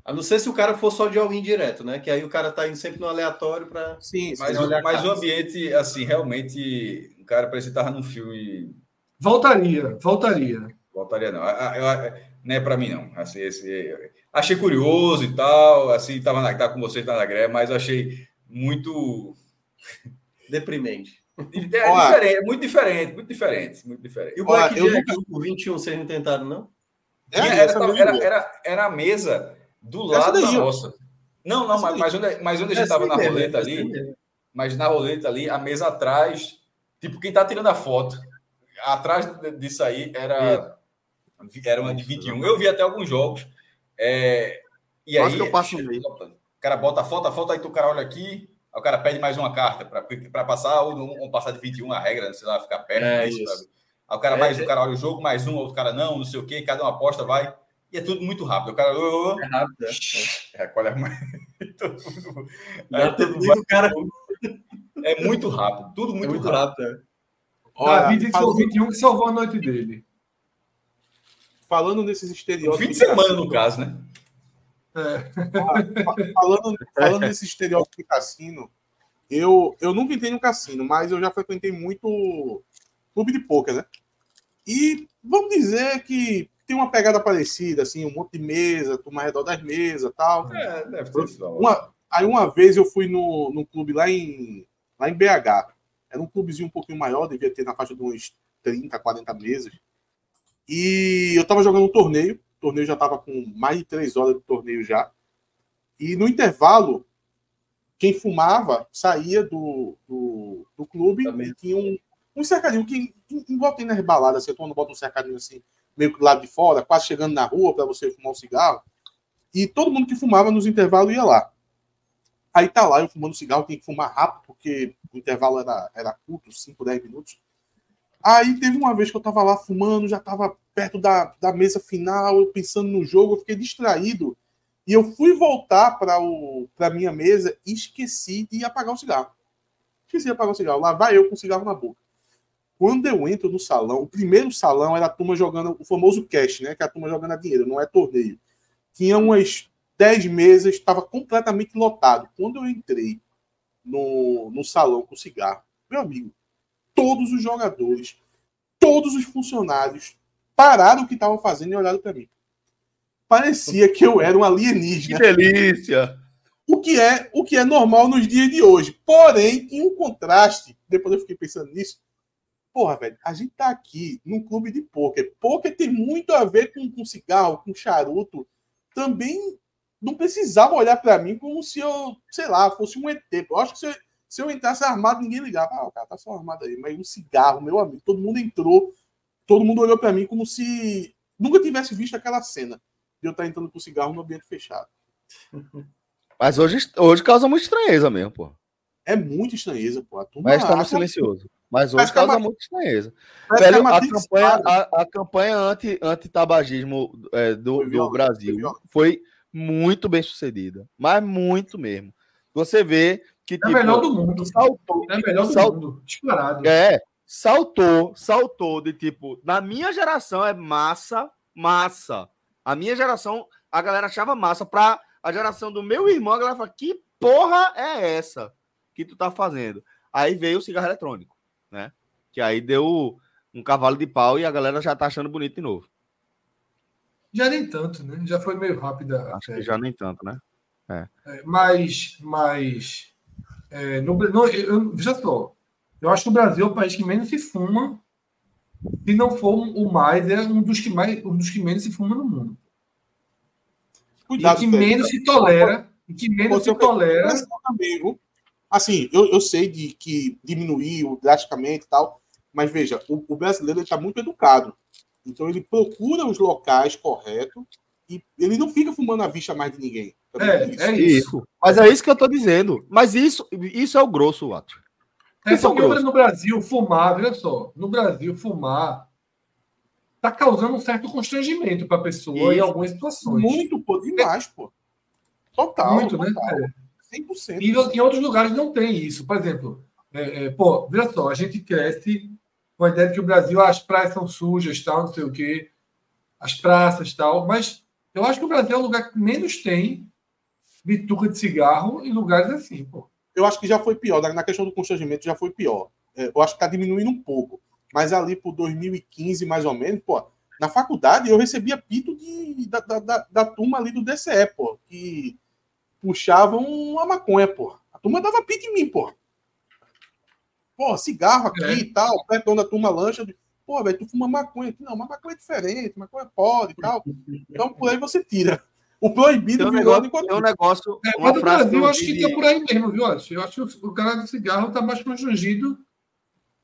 D: É. A não ser se o cara for só de all-in direto, né? Que aí o cara tá indo sempre no aleatório para.
B: Sim, mas, o, mas o ambiente, assim, realmente, o cara parece estar num filme.
E: Voltaria, voltaria.
B: Voltaria, não. não é para mim, não. Assim, esse, achei curioso e tal, assim, tava, na, tava com vocês na greve, mas achei muito. (laughs)
D: Deprimente.
B: É, Olha, diferente, muito diferente, muito diferente, muito diferente.
D: E o Black Olha, Jack nunca... por 21 vocês não tentaram, não?
B: É, era, era, era, era, a mesa do lado da nossa. Não, não, mas, mas, onde, mas onde a gente estava na roleta ali, mas na roleta ali, a mesa atrás, tipo, quem tá tirando a foto, atrás disso aí era, era uma de 21. Eu vi até alguns jogos. É, e aí, que eu passo o cara bota a foto, a foto, aí tu cara olha aqui, aí o cara pede mais uma carta para passar, ou não passar de 21 a regra, sei lá, ficar perto. É, isso, isso. Aí o cara é, mais, é. o cara olha o jogo, mais um, outro cara não, não sei o quê, cada uma aposta vai. E é tudo muito rápido. O cara. Oh, oh, é rápido. É, é qual (laughs) é mais.
D: é, cara...
B: é muito rápido. Tudo muito, é muito rápido. rápido. É.
E: Olha, David falando... 21 que salvou a noite dele.
C: Falando nesses estereótipos.
B: Fim de semana, no caso, né?
C: É. falando, (laughs) falando desse estereótipo de cassino, eu, eu nunca entrei no cassino, mas eu já frequentei muito clube de poker, né? E vamos dizer que tem uma pegada parecida, assim, um monte de mesa, turma ao redor das mesas tal. É, deve ter sido. Uma, aí uma vez eu fui no, no clube lá em, lá em BH. Era um clubezinho um pouquinho maior, devia ter na faixa de uns 30, 40 mesas. E eu tava jogando um torneio. O torneio já tava com mais de 3 horas de torneio já. E no intervalo, quem fumava saía do, do, do clube Também. e tinha um, um cercadinho que igual tem nas baladas, assim, todo mundo bota um cercadinho assim meio que do lado de fora, quase chegando na rua para você fumar um cigarro. E todo mundo que fumava nos intervalos ia lá. Aí tá lá, eu fumando cigarro, tem que fumar rápido, porque o intervalo era, era curto, 5, 10 minutos. Aí teve uma vez que eu tava lá fumando, já tava perto da, da mesa final, eu pensando no jogo, eu fiquei distraído. E eu fui voltar para a minha mesa e esqueci de apagar o cigarro. Esqueci de apagar o cigarro. Lá vai eu com o cigarro na boca. Quando eu entro no salão, o primeiro salão era a turma jogando o famoso cash, né? Que é a turma jogando a dinheiro, não é torneio. Tinha umas 10 mesas, estava completamente lotado. Quando eu entrei no, no salão com cigarro, meu amigo, todos os jogadores, todos os funcionários pararam o que estavam fazendo e olharam para mim. Parecia que eu era um alienígena.
B: Que delícia!
C: O que é o que é normal nos dias de hoje. Porém, em um contraste, depois eu fiquei pensando nisso, Porra, velho, a gente tá aqui num clube de pôquer. Pôquer tem muito a ver com, com cigarro, com charuto. Também não precisava olhar para mim como se eu, sei lá, fosse um ET. Eu acho que se eu, se eu entrasse armado, ninguém ligava. Ah, o cara tá só armado aí. Mas um cigarro, meu amigo, todo mundo entrou, todo mundo olhou para mim como se nunca tivesse visto aquela cena de eu estar entrando com cigarro no ambiente fechado. (laughs)
A: Mas hoje, hoje causa muita estranheza mesmo, pô.
C: É muito estranheza, pô.
A: Mas tá no silencioso. Mas hoje causa é muita estranheza. Velho, a, campanha, a, a, campanha anti, anti-tabagismo é, do, foi do Brasil foi, foi, muito bem sucedida. Mas muito mesmo. Você vê que. É
E: tipo, melhor do mundo. Saltou. É melhor do saltou, mundo. Disparado.
A: É. Saltou, saltou de tipo. Na minha geração é massa, massa. A minha geração, a galera achava massa. Pra a geração do meu irmão, a galera fala: que porra é essa que tu tá fazendo? Aí veio o cigarro eletrônico né? Que aí deu um cavalo de pau e a galera já tá achando bonito de novo.
E: Já nem tanto, né? Já foi meio rápida.
A: Acho que já nem tanto, né?
E: É. é mas, mas é, no, no, eu, veja só, eu acho que o Brasil é o país que menos se fuma. Se não for o mais, é um dos que mais, um dos que menos se fuma no mundo. Cuidado, e que menos se tolera, e que menos se tolera.
C: Também, Assim, eu, eu sei de que diminuiu drasticamente e tal, mas veja, o, o brasileiro está muito educado. Então ele procura os locais corretos e ele não fica fumando a vista mais de ninguém.
A: É, é isso. Mas é isso que eu estou dizendo. Mas isso, isso é o grosso, Watson.
E: É porque no Brasil, fumar, olha só, no Brasil, fumar está causando um certo constrangimento para a pessoa Isso. em algumas situações.
C: Muito, pô, demais, pô. Total.
E: Muito, né? total. né? 100%. E em outros lugares não tem isso. Por exemplo, é, é, pô, veja só, a gente cresce com a ideia de que o Brasil, as praias são sujas, tal, não sei o quê, as praças tal, mas eu acho que o Brasil é o lugar que menos tem bituca de cigarro em lugares assim, pô.
C: Eu acho que já foi pior, na questão do constrangimento já foi pior. É, eu acho que está diminuindo um pouco. Mas ali por 2015, mais ou menos, pô, na faculdade eu recebia pito de, da, da, da, turma ali do DCE, pô, que puxavam uma maconha, pô. A turma dava pito em mim, pô. Pô, cigarro aqui é. e tal, perto da turma lancha. Pô, velho, tu fuma maconha aqui. Não, mas maconha é diferente, maconha pode e tal. Então por aí você tira. O proibido
A: tem um negócio, é um negócio
E: é, uma frase Brasil, eu acho que está por aí mesmo, viu? Eu acho que o cara do cigarro está mais constrangido.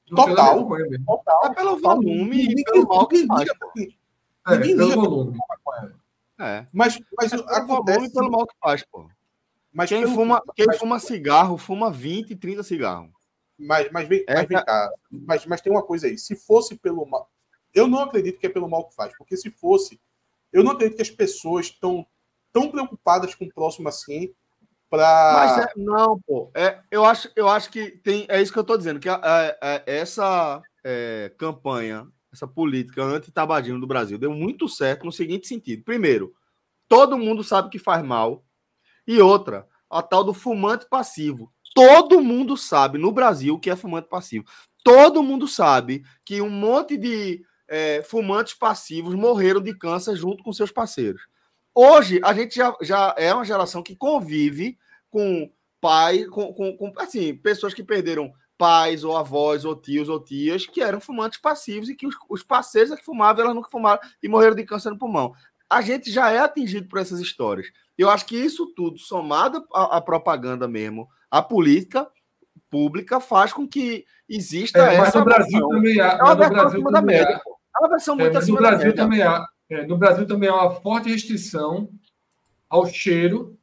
C: Total.
A: Total. É pelo volume e pelo mal que faz.
E: É, pelo volume.
A: É. Mas, mas é acontece... volume pelo mal que faz, pô. Mas quem, pelo... fuma, quem mas... fuma cigarro, fuma 20, 30 cigarros.
C: Mas, mas, vem, é, mas vem cá. Mas, mas tem uma coisa aí. Se fosse pelo mal. Eu não acredito que é pelo mal que faz, porque se fosse, eu não acredito que as pessoas estão tão preocupadas com o próximo assim para. Mas
A: é, não, pô. É, eu, acho, eu acho que tem. É isso que eu estou dizendo, que a, a, a, essa é, campanha, essa política anti-tabagismo do Brasil deu muito certo no seguinte sentido. Primeiro, todo mundo sabe que faz mal. E outra, a tal do fumante passivo. Todo mundo sabe no Brasil que é fumante passivo. Todo mundo sabe que um monte de é, fumantes passivos morreram de câncer junto com seus parceiros. Hoje, a gente já, já é uma geração que convive com pai, com, com, com, assim, pessoas que perderam pais, ou avós, ou tios, ou tias, que eram fumantes passivos e que os, os parceiros é que fumavam, elas nunca fumaram e morreram de câncer no pulmão. A gente já é atingido por essas histórias. Eu acho que isso tudo, somado à, à propaganda mesmo, a política pública, faz com que exista
E: é, essa. Mas no Brasil também há. É uma versão acima da média.
A: É uma versão muito é, acima
E: no Brasil da média. Também há, é, no Brasil também há uma forte restrição ao cheiro.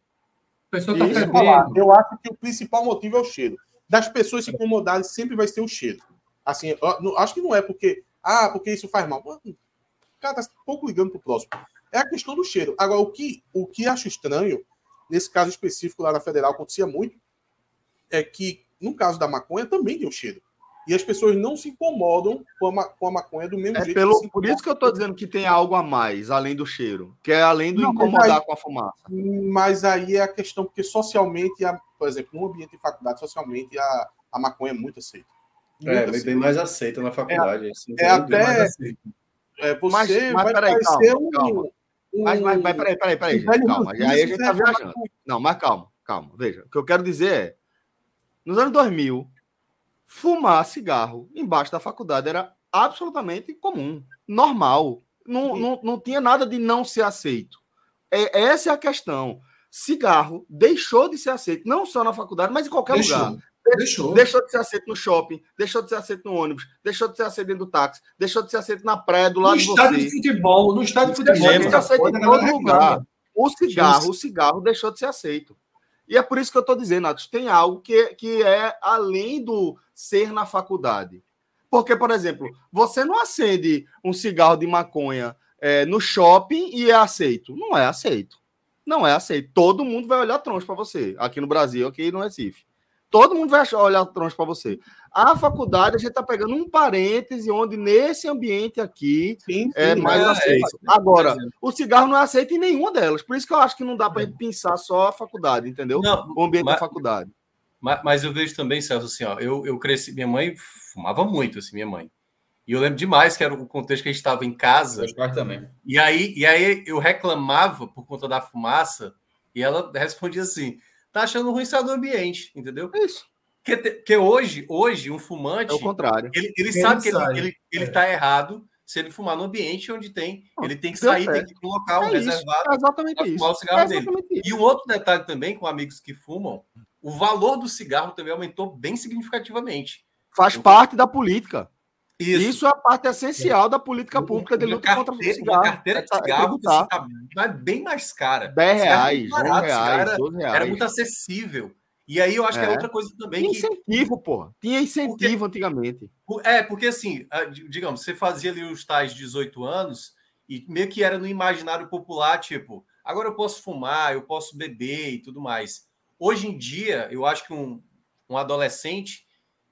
C: A pessoa está fedendo. Eu acho que o principal motivo é o cheiro. Das pessoas se incomodarem, sempre vai ser o cheiro. Assim, acho que não é porque. Ah, porque isso faz mal. O cara está pouco ligando para o próximo. É a questão do cheiro. Agora, o que, o que acho estranho, nesse caso específico lá na Federal, acontecia muito, é que, no caso da maconha, também tem o cheiro. E as pessoas não se incomodam com a, com a maconha do mesmo
A: é
C: jeito.
A: Pelo, por isso que eu estou dizendo que tem algo a mais, além do cheiro, que é além do não, incomodar aí, com a fumaça.
C: Mas aí é a questão, porque socialmente, a, por exemplo, no ambiente de faculdade, socialmente, a, a maconha é muito aceita.
D: Muito é, aceita. bem mais aceita na faculdade.
C: É, assim, é até. É, você mas, mas, vai peraí, parecer calma, um,
A: calma. Mas, mas, mas peraí, peraí, peraí, gente, calma. E aí a gente tá viajando. Não, mas calma, calma. Veja, o que eu quero dizer é, nos anos 2000, fumar cigarro embaixo da faculdade era absolutamente comum, normal. Não, não, não tinha nada de não ser aceito. É, essa é a questão. Cigarro deixou de ser aceito, não só na faculdade, mas em qualquer deixou, lugar. Deixou. deixou de ser aceito no shopping, deixou de ser aceito no ônibus, deixou de ser aceito dentro do táxi, deixou de ser aceito na praia do lado no de
E: você. No estádio de futebol, no estádio de futebol. Deixou de ser aceito
A: em todo lugar. O cigarro, o cigarro deixou de ser aceito. E é por isso que eu estou dizendo, Atos, tem algo que, que é além do ser na faculdade. Porque, por exemplo, você não acende um cigarro de maconha é, no shopping e é aceito. Não é aceito. Não é aceito. Todo mundo vai olhar troncho para você. Aqui no Brasil, aqui no Recife. Todo mundo vai olhar troncho para você. A faculdade, a gente está pegando um parêntese onde nesse ambiente aqui sim, sim, é mais é, aceito. É, Agora, o cigarro não é aceito em nenhuma delas. Por isso que eu acho que não dá para gente pensar só a faculdade, entendeu? Não, o ambiente mas, da faculdade.
D: Mas, mas, eu vejo também, Celso, assim, ó, eu, eu cresci, minha mãe fumava muito, assim, minha mãe. E eu lembro demais que era o contexto que a gente estava em casa.
B: Meus também.
D: E aí, e aí eu reclamava por conta da fumaça, e ela respondia assim: tá achando ruim estar no ambiente, entendeu?
A: É isso.
D: Porque, porque hoje, hoje, um fumante. É
A: o contrário.
D: Ele, ele sabe que ele, ele, ele é. tá errado se ele fumar no ambiente onde tem. Ele tem que sair, tem que ir para um local é reservado.
A: é exatamente isso.
D: o cigarro é exatamente dele. Isso. E um outro detalhe também, com amigos que fumam, o valor do cigarro também aumentou bem significativamente.
A: Faz então, parte da política. Isso. Isso é a parte essencial da política pública de luta contra o cigarro.
D: Uma carteira de é cigarro é, é bem mais cara.
A: 10 reais, 12 reais,
D: era,
A: 12 reais.
D: Era muito acessível. E aí eu acho é. que é outra coisa também.
A: Tinha incentivo, que... pô. Tinha incentivo porque... antigamente.
D: É, porque assim, digamos, você fazia ali os tais 18 anos e meio que era no imaginário popular, tipo, agora eu posso fumar, eu posso beber e tudo mais. Hoje em dia, eu acho que um, um adolescente,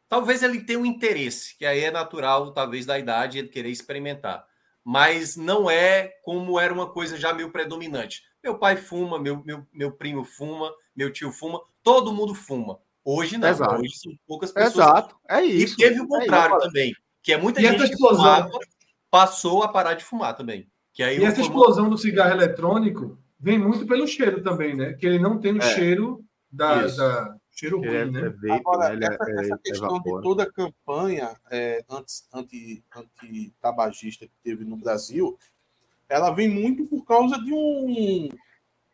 D: talvez ele tenha um interesse, que aí é natural, talvez, da idade, ele querer experimentar. Mas não é como era uma coisa já meio predominante. Meu pai fuma, meu, meu, meu primo fuma, meu tio fuma, todo mundo fuma. Hoje não,
A: Exato.
D: hoje são poucas pessoas.
A: Exato, é isso.
D: E teve o contrário é também, que é muita
E: e
D: gente que fumava, passou a parar de fumar também. Que aí
E: e essa explosão do cigarro eletrônico vem muito pelo cheiro também, né? Que ele não tem o é. cheiro da, da, cheiro ruim, é, né? É
C: vape, Agora, né? essa, é, essa questão de toda a campanha é, anti, anti, anti-tabagista que teve no Brasil, ela vem muito por causa de um.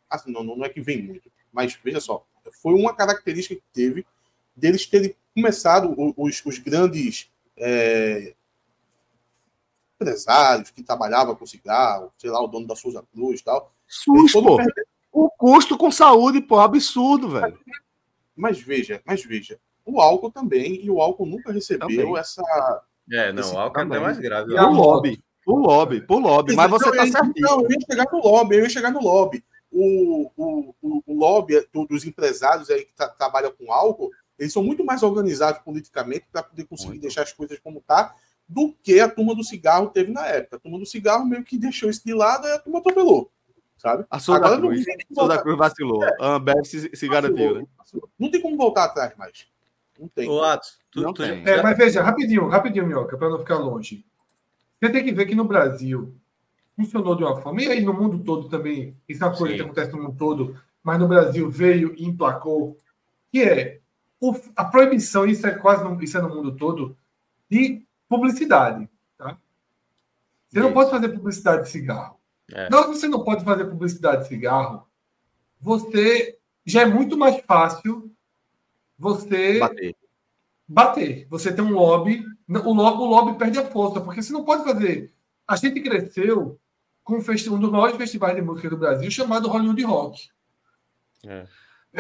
C: Assim, não, não é que vem muito, mas veja só, foi uma característica que teve deles terem começado, os, os grandes é, empresários que trabalhavam com cigarro, sei lá, o dono da Souza Cruz e tal.
A: SUS, pô. O custo com saúde, pô, absurdo, velho.
C: Mas veja, mas veja, o álcool também, e o álcool nunca recebeu também. essa.
D: É, não, o álcool é até mais grave.
A: O lobby. O lobby, o lobby, mas você está certo.
C: Não, eu ia chegar no lobby, eu ia chegar no lobby. O, o, o, o lobby dos empresários aí que tra trabalham com álcool, eles são muito mais organizados politicamente para poder conseguir muito. deixar as coisas como tá do que a turma do cigarro teve na época. A turma do cigarro meio que deixou isso de lado e a turma atropelou. Sabe?
A: A Souza Agora, Cruz, não Souza Cruz vacilou. É. A Ambev se, se garantiu. Né?
C: Não tem como voltar atrás mais. Não tem.
D: Ô, Atos,
E: tu, não tu, tem. É, mas veja, rapidinho, rapidinho, Minhoca, para não ficar longe. Você tem que ver que no Brasil funcionou de uma forma, e aí no mundo todo também, isso é uma coisa Sim. que acontece no mundo todo, mas no Brasil veio e emplacou, que é o, a proibição, isso é quase no, isso é no mundo todo, de publicidade. Tá? Você não pode fazer publicidade de cigarro. É. Que você não pode fazer publicidade de cigarro, você já é muito mais fácil você
A: bater.
E: bater. Você tem um lobby, o lobby, o lobby perde a força, porque você não pode fazer. A gente cresceu com um, dos maiores festivais de música do Brasil chamado Hollywood Rock.
A: É.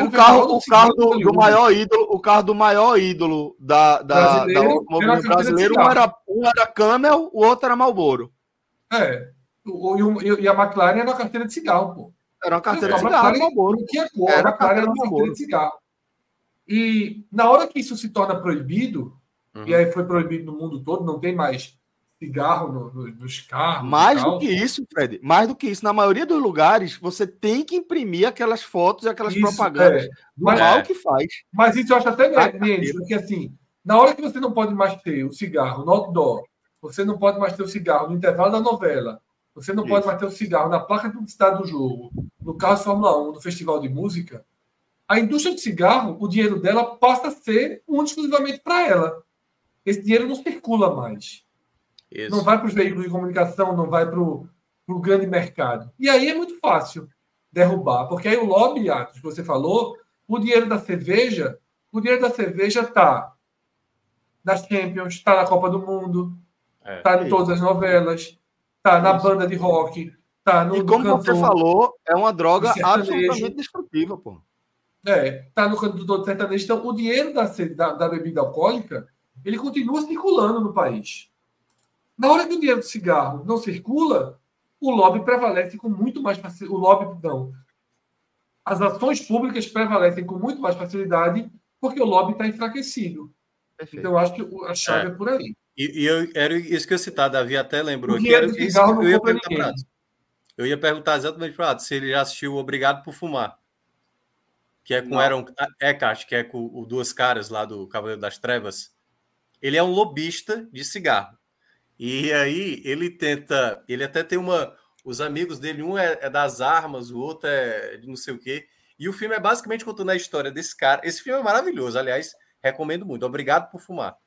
A: O carro, o carro do, do, maior ídolo, o carro do maior ídolo da, da, brasileiro, da movimento brasileiro, um era, um era Camel, o outro era Marlboro.
E: É. O, e, e, a McLaren era uma carteira de cigarro, pô.
A: Era uma carteira de cigarro,
E: era a McLaren era uma carteira de cigarro. E na hora que isso se torna proibido, uhum. e aí foi proibido no mundo todo, não tem mais cigarro no, no, nos carros.
A: Mais do que isso, Fred. Mais do que isso. Na maioria dos lugares, você tem que imprimir aquelas fotos e aquelas isso, propagandas
E: é. do mas,
A: mal que faz.
E: Mas isso eu acho até menos, porque assim, na hora que você não pode mais ter o cigarro no outdoor, você não pode mais ter o cigarro no intervalo da novela, você não isso. pode mais ter o cigarro na placa de publicidade do jogo, no carro de Fórmula 1, no festival de música, a indústria de cigarro, o dinheiro dela passa a ser um exclusivamente para ela. Esse dinheiro não circula mais. Isso. Não vai para os veículos de comunicação, não vai para o grande mercado. E aí é muito fácil derrubar, porque aí o lobby, Atos, que você falou, o dinheiro da cerveja, o dinheiro da cerveja está nas Champions, está na Copa do Mundo, está é, tá em todas as novelas, está na banda de rock, está no.
A: E como cantor, você falou, é uma droga absolutamente destrutiva, pô.
E: É, está no canto do sertanejo. Então, o dinheiro da, da, da bebida alcoólica, ele continua circulando no país. Na hora que o dinheiro do cigarro não circula, o lobby prevalece com muito mais facilidade. O lobby, não. As ações públicas prevalecem com muito mais facilidade porque o lobby está enfraquecido. Perfeito. Então, eu acho que a chave é, é por aí.
D: E, e, eu, era isso que eu citar, Davi até lembrou. Que era isso que eu ia perguntar Eu ia perguntar exatamente para se ele já assistiu Obrigado por Fumar. Que é com Aaron Eckhart, que é com o Duas Caras lá do Cavaleiro das Trevas. Ele é um lobista de cigarro. E aí ele tenta, ele até tem uma, os amigos dele, um é, é, das armas, o outro é de não sei o quê. E o filme é basicamente contando a história desse cara. Esse filme é maravilhoso, aliás, recomendo muito. Obrigado por fumar.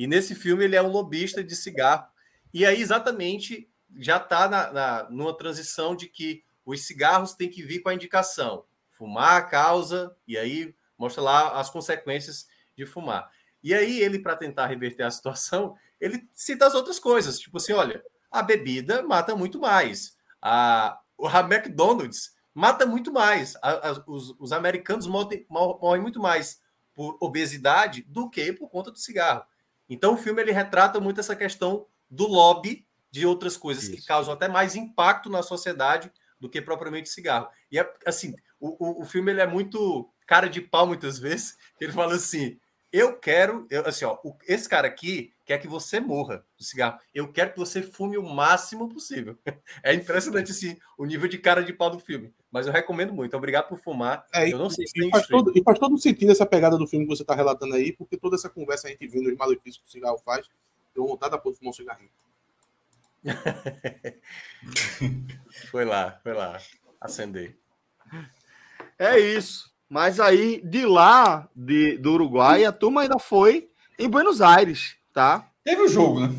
D: E nesse filme ele é um lobista de cigarro. E aí exatamente já está na, na, numa transição de que os cigarros têm que vir com a indicação fumar causa e aí mostra lá as consequências de fumar. E aí ele para tentar reverter a situação ele cita as outras coisas, tipo assim, olha, a bebida mata muito mais. A, a McDonald's mata muito mais. A, a, os, os, americanos morrem, morrem muito mais por obesidade do que por conta do cigarro. Então o filme ele retrata muito essa questão do lobby de outras coisas Isso. que causam até mais impacto na sociedade do que propriamente cigarro. E é, assim, o, o, o filme ele é muito cara de pau muitas vezes. Ele fala assim: eu quero, eu, assim, ó, esse cara aqui quer que você morra do cigarro. Eu quero que você fume o máximo possível. (laughs) É impressionante assim, o nível de cara de pau do filme. Mas eu recomendo muito. Obrigado por fumar.
C: É,
D: eu não sei
C: se e, faz todo, e faz todo sentido essa pegada do filme que você está relatando aí, porque toda essa conversa a gente vendo os malefícios que o cigarro faz, deu vontade de fumar um cigarrinho. (laughs)
D: foi lá, foi lá. Acender.
A: É isso. Mas aí, de lá, de, do Uruguai, a turma ainda foi em Buenos Aires, tá?
B: Teve o jogo, né?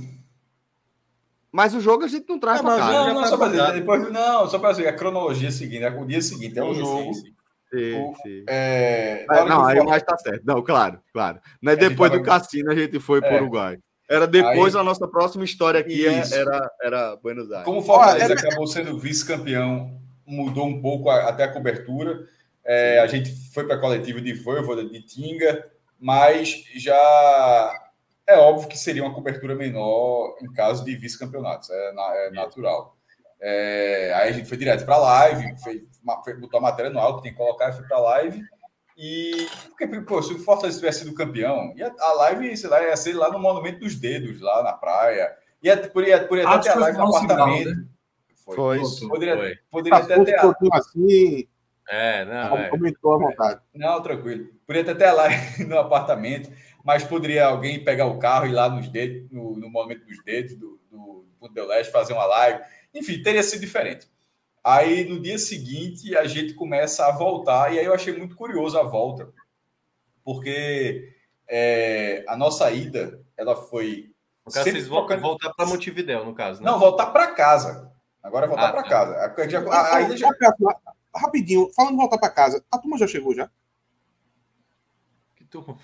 A: Mas o jogo a gente não traz para cá.
B: Não, não, só para depois, não, só para dizer, a cronologia é seguinte, o dia seguinte é o jogo. Sim, sim.
A: O, sim. É, é, não, aí mais tá certo. Não, claro, claro. Não é depois do cassino a gente foi para o é. Uruguai. Era depois aí, a nossa próxima história aqui é, era, era Buenos Aires.
B: Como o Fortaleza acabou sendo vice-campeão, mudou um pouco a, até a cobertura. É, a gente foi para a coletiva de Voivoda, de Tinga, mas já é óbvio que seria uma cobertura menor em caso de vice-campeonatos, é, é, natural. É, aí a gente foi direto para a live, fez, botou a matéria no alto, tem que colocar, foi para a live. E porque, pô, se o Fortaleza tivesse sido campeão, ia, a live sei lá, ia ser lá no Monumento dos Dedos, lá na praia. Ia, poderia, poderia até ter a live no apartamento. Né?
A: Foi. foi.
B: Poderia, foi. poderia até ter a...
C: assim,
D: é, não. É.
C: A vontade.
B: Não, tranquilo. Poderia ter até lá (laughs) no apartamento, mas poderia alguém pegar o carro e ir lá nos dedos, no, no momento dos dedos do, do, do Leste, fazer uma live. Enfim, teria sido diferente. Aí no dia seguinte a gente começa a voltar, e aí eu achei muito curioso a volta, porque é, a nossa ida ela foi.
D: No caso, vocês voltam voltar para Montevidéu, no caso.
B: Né? Não, voltar para casa. Agora voltar ah, para tá. casa. A, já, a, a, ida já
C: rapidinho, falando de voltar para casa, a turma já chegou já?
B: Que turma?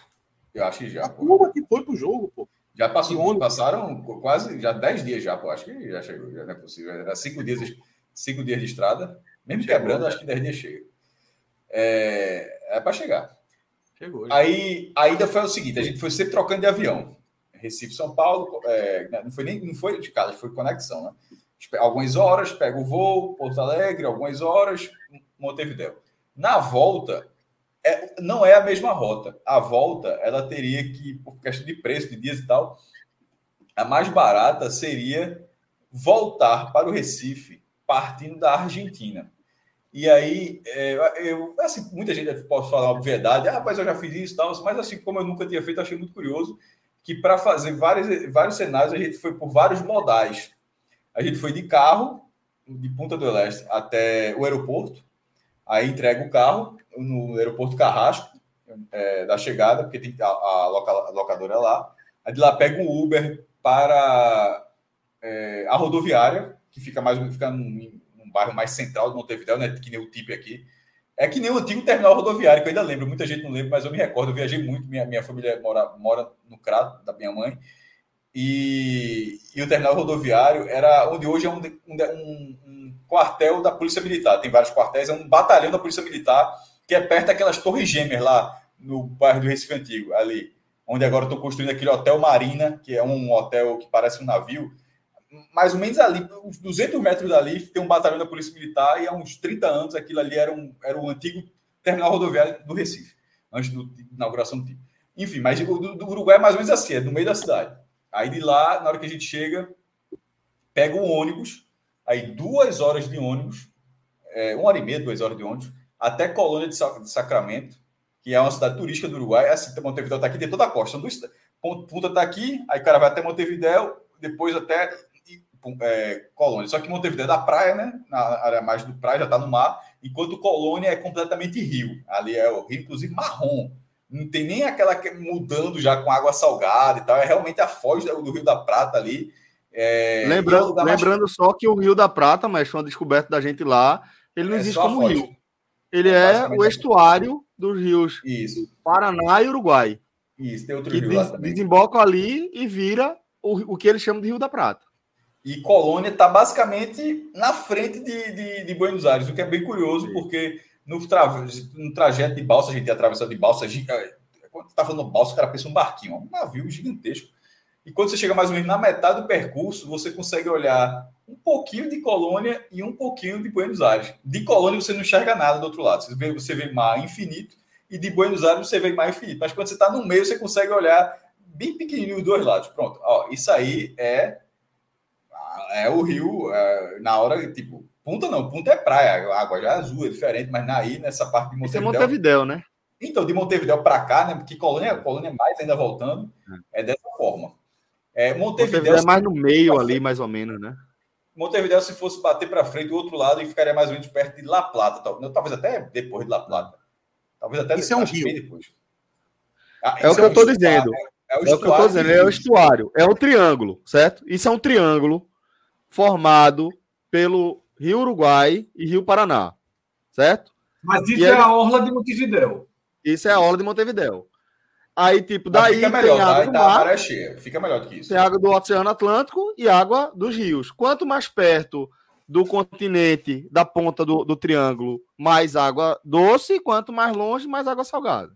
B: Eu acho que já.
C: A turma que foi pro jogo, pô.
B: Já passou, onde? passaram quase já 10 dias já, pô. Acho que já chegou, já não é possível. Era 5 dias, cinco dias de estrada. Mesmo chegou, quebrando, já. acho que 10 dias chega. É, é para chegar. Chegou. Já. Aí a ida foi o seguinte: a gente foi sempre trocando de avião. Recife, São Paulo, é, não foi nem não foi de casa, foi conexão, né? algumas horas, pega o voo, Porto Alegre, algumas horas, Montevideo. Na volta, é, não é a mesma rota. A volta, ela teria que, por questão de preço, de dias e tal, a mais barata seria voltar para o Recife, partindo da Argentina. E aí, é, eu, assim, muita gente pode falar obviedade, ah, mas eu já fiz isso e tal, mas assim, como eu nunca tinha feito, achei muito curioso que para fazer vários, vários cenários, a gente foi por vários modais. A gente foi de carro, de Punta do Leste até o aeroporto, aí entrega o carro no aeroporto Carrasco, é, da chegada, porque tem a, a, locadora é lá. Aí de lá pega um Uber para é, a rodoviária, que fica mais fica num, num, bairro mais central de Montevideo, né, que nem o TIP aqui. É que nem o antigo terminal rodoviário, que eu ainda lembro, muita gente não lembra, mas eu me recordo, eu viajei muito, minha, minha família mora, mora no Crato, da minha mãe, e, e, o terminal rodoviário era onde hoje é um, um, um, quartel da Polícia Militar. Tem vários quartéis, é um batalhão da Polícia Militar, que é perto daquelas torres gêmeas lá no bairro do Recife Antigo, ali, onde agora estou construindo aquele Hotel Marina, que é um hotel que parece um navio. Mais ou menos ali, uns 200 metros dali, tem um batalhão da Polícia Militar, e há uns 30 anos aquilo ali era, um, era o antigo terminal rodoviário do Recife, antes da inauguração do tipo. Enfim, mas o do, do Uruguai é mais ou menos assim, é no meio da cidade. Aí de lá, na hora que a gente chega, pega o ônibus, aí duas horas de ônibus, é, uma hora e meia, duas horas de ônibus, até Colônia de Sacramento, que é uma cidade turística do Uruguai. É assim, Montevideo está aqui, tem toda a costa. Punta está aqui, aí o cara vai até Montevideo, depois até é, Colônia. Só que Montevideo é da praia, né? Na área mais do praia, já está no mar, enquanto Colônia é completamente rio. Ali é o rio, inclusive marrom não tem nem aquela que mudando já com água salgada e tal, é realmente a foz do Rio da Prata ali. É,
A: lembrando lembrando mais... só que o Rio da Prata, mas foi uma descoberta da gente lá, ele não é existe como rio. Ele é, é o estuário dos rios
B: Isso.
A: Paraná e Uruguai.
B: Isso, tem outro
A: que
B: rio
A: des, desemboca ali e vira o, o que eles chamam de Rio da Prata.
B: E Colônia está basicamente na frente de, de, de, Buenos Aires, o que é bem curioso, porque no, tra no trajeto de balsa, a gente atravessado de balsa, quando está falando balsa, o cara pensa um barquinho, um navio gigantesco. E quando você chega mais ou menos na metade do percurso, você consegue olhar um pouquinho de Colônia e um pouquinho de Buenos Aires. De Colônia você não enxerga nada do outro lado. Você vê, você vê mar infinito e de Buenos Aires você vê mar infinito. Mas quando você está no meio, você consegue olhar bem pequenininho os dois lados. Pronto. Ó, isso aí é é o rio é, na hora tipo Punta não, Punta é praia, a água já é azul, é diferente, mas aí nessa parte de
A: Montevideo. Isso é Montevideo, né?
B: Então, de Montevideo para cá, né? Porque Colônia, Colônia mais ainda voltando, é dessa forma.
A: É, Montevideo, Montevideo é mais no meio ali, mais ou menos, né?
B: Montevideo, se fosse bater para frente do outro lado, e ficaria mais ou menos perto de La Plata. Talvez até depois de La Plata. Talvez até
A: Isso depois, é um rio. Depois. Ah, é o que é eu estou dizendo. É, é, o, é o que eu estou dizendo. É o estuário. É o triângulo, certo? Isso é um triângulo formado pelo Rio Uruguai e Rio Paraná, certo?
E: Mas isso é a orla de Montevideo.
A: Isso é a orla de Montevideo. Aí, tipo, daí
B: fica melhor, tem água tá? do tá mar, tá cheia. Fica melhor do que isso.
A: Tem água do Oceano Atlântico e água dos rios. Quanto mais perto do continente, da ponta do, do triângulo, mais água doce, quanto mais longe, mais água salgada.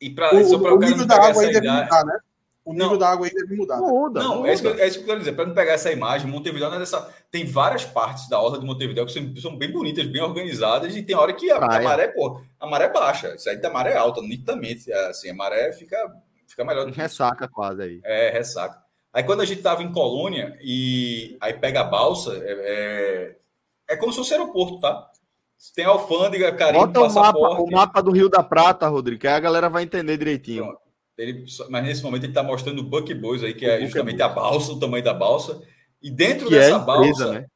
C: E pra, o, o, o nível da água aí deve mudar, né? O nível não, da água aí deve mudar. Né?
B: Muda, não, muda. É, isso que, é isso que eu quero dizer. Para não pegar essa imagem, Montevideo não é dessa. Tem várias partes da orla de Montevideo que são, são bem bonitas, bem organizadas, e tem hora que a, a maré, pô, a maré baixa. Isso aí da maré alta, nitidamente. Assim, a maré fica, fica melhor.
A: Ressaca quase aí.
B: É, ressaca. Aí quando a gente tava em Colônia e aí pega a balsa, é, é, é como se fosse aeroporto, tá? Tem alfândega, carinho,
A: Bota o mapa, o mapa do Rio da Prata, Rodrigo, que aí a galera vai entender direitinho. Pronto.
B: Ele, mas nesse momento ele está mostrando o Buck Boys aí, que é justamente a balsa, o tamanho da balsa. E dentro que dessa é empresa, balsa, né?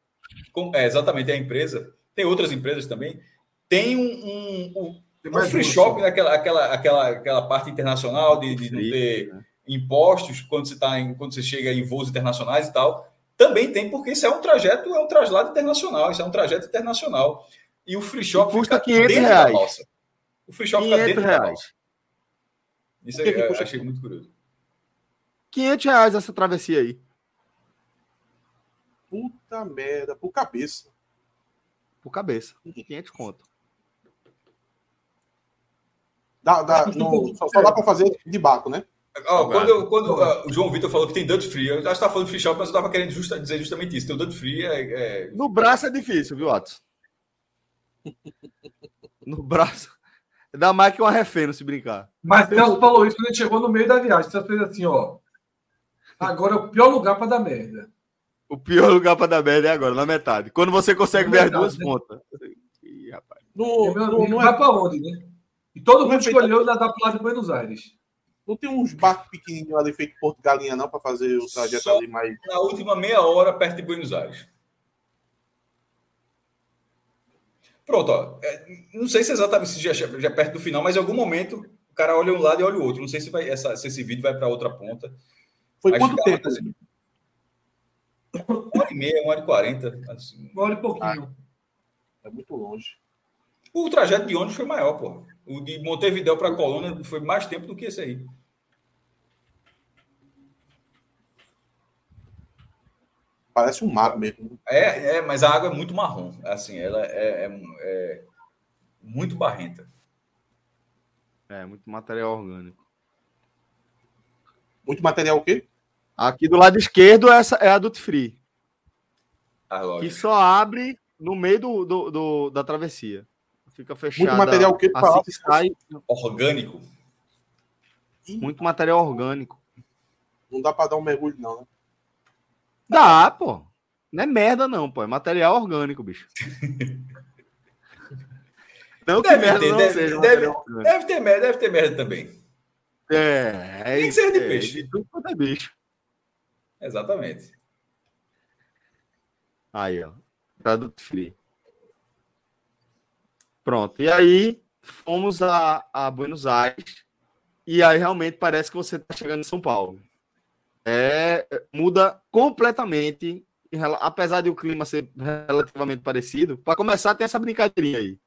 B: com, é, exatamente é a empresa, tem outras empresas também, tem um, um, um, um free shop, naquela, aquela, aquela, aquela parte internacional de, de não ter né? impostos quando você, tá em, quando você chega em voos internacionais e tal. Também tem, porque isso é um trajeto, é um traslado internacional, isso é um trajeto internacional. E o free shop
A: e custa 500 reais.
B: O free shop fica dentro reais. da balsa. Isso aí, eu achei muito curioso.
A: 500 reais essa travessia aí.
C: Puta merda, por cabeça.
A: Por cabeça. 500 conto.
C: Dá, dá, no, só, só, dá para fazer de barco, né?
B: Oh, quando eu, quando uh, o João Vitor falou que tem duty free, eu já estava falando free shop, mas eu estava querendo justa, dizer justamente isso. Tem o duty free é,
A: é... No braço é difícil, viu, Watson? (laughs) no braço. Dá mais que uma refém se brincar.
E: Mas Celso falou isso quando a gente chegou no meio da viagem. Você fez assim, ó. Agora é o pior lugar para dar merda.
A: O pior lugar para dar merda é agora, na metade. Quando você consegue ver as duas né? pontas.
E: Ih, rapaz. No, no, não vai para onde, né? E todo mundo escolheu nadar para lado de Buenos Aires.
C: Não tem uns barcos pequenininhos ali feito Porto Galinha, não, para fazer o trajeto Só ali mais.
B: Na última meia hora, perto de Buenos Aires. Pronto, ó. É, não sei se exatamente se já, já perto do final, mas em algum momento o cara olha um lado e olha o outro. Não sei se, vai, essa, se esse vídeo vai para outra ponta.
C: Foi quanto tempo? Assim,
B: uma hora e meia, uma hora e quarenta. Assim.
E: Uma hora e pouquinho.
C: Ah, é muito longe.
B: O trajeto de ônibus foi maior, pô. O de Montevideo para Colônia foi mais tempo do que esse aí.
C: Parece um mar mesmo.
B: É, é, mas a água é muito marrom. Assim, ela é, é, é muito barrenta.
A: É, muito material orgânico.
C: Muito material o quê?
A: Aqui do lado esquerdo essa é a Duty Free.
B: Ah,
A: que só abre no meio do, do, do da travessia. Fica fechado.
C: Muito material o quê?
A: Assim que sai...
B: Orgânico.
A: Muito material orgânico.
C: Não dá para dar um mergulho, não, né?
A: Dá, pô. Não é merda, não, pô. É material orgânico, bicho. (laughs)
B: não deve que merda ter, não deve, seja deve, deve, ter merda, deve ter merda também.
A: É, é
B: Tem que ser de é, peixe.
A: De tudo quanto é bicho.
B: Exatamente.
A: Aí, ó. Produto free. Pronto. E aí, fomos a, a Buenos Aires. E aí, realmente, parece que você está chegando em São Paulo é, muda completamente, apesar de o clima ser relativamente parecido. Para começar, tem essa brincadeirinha aí.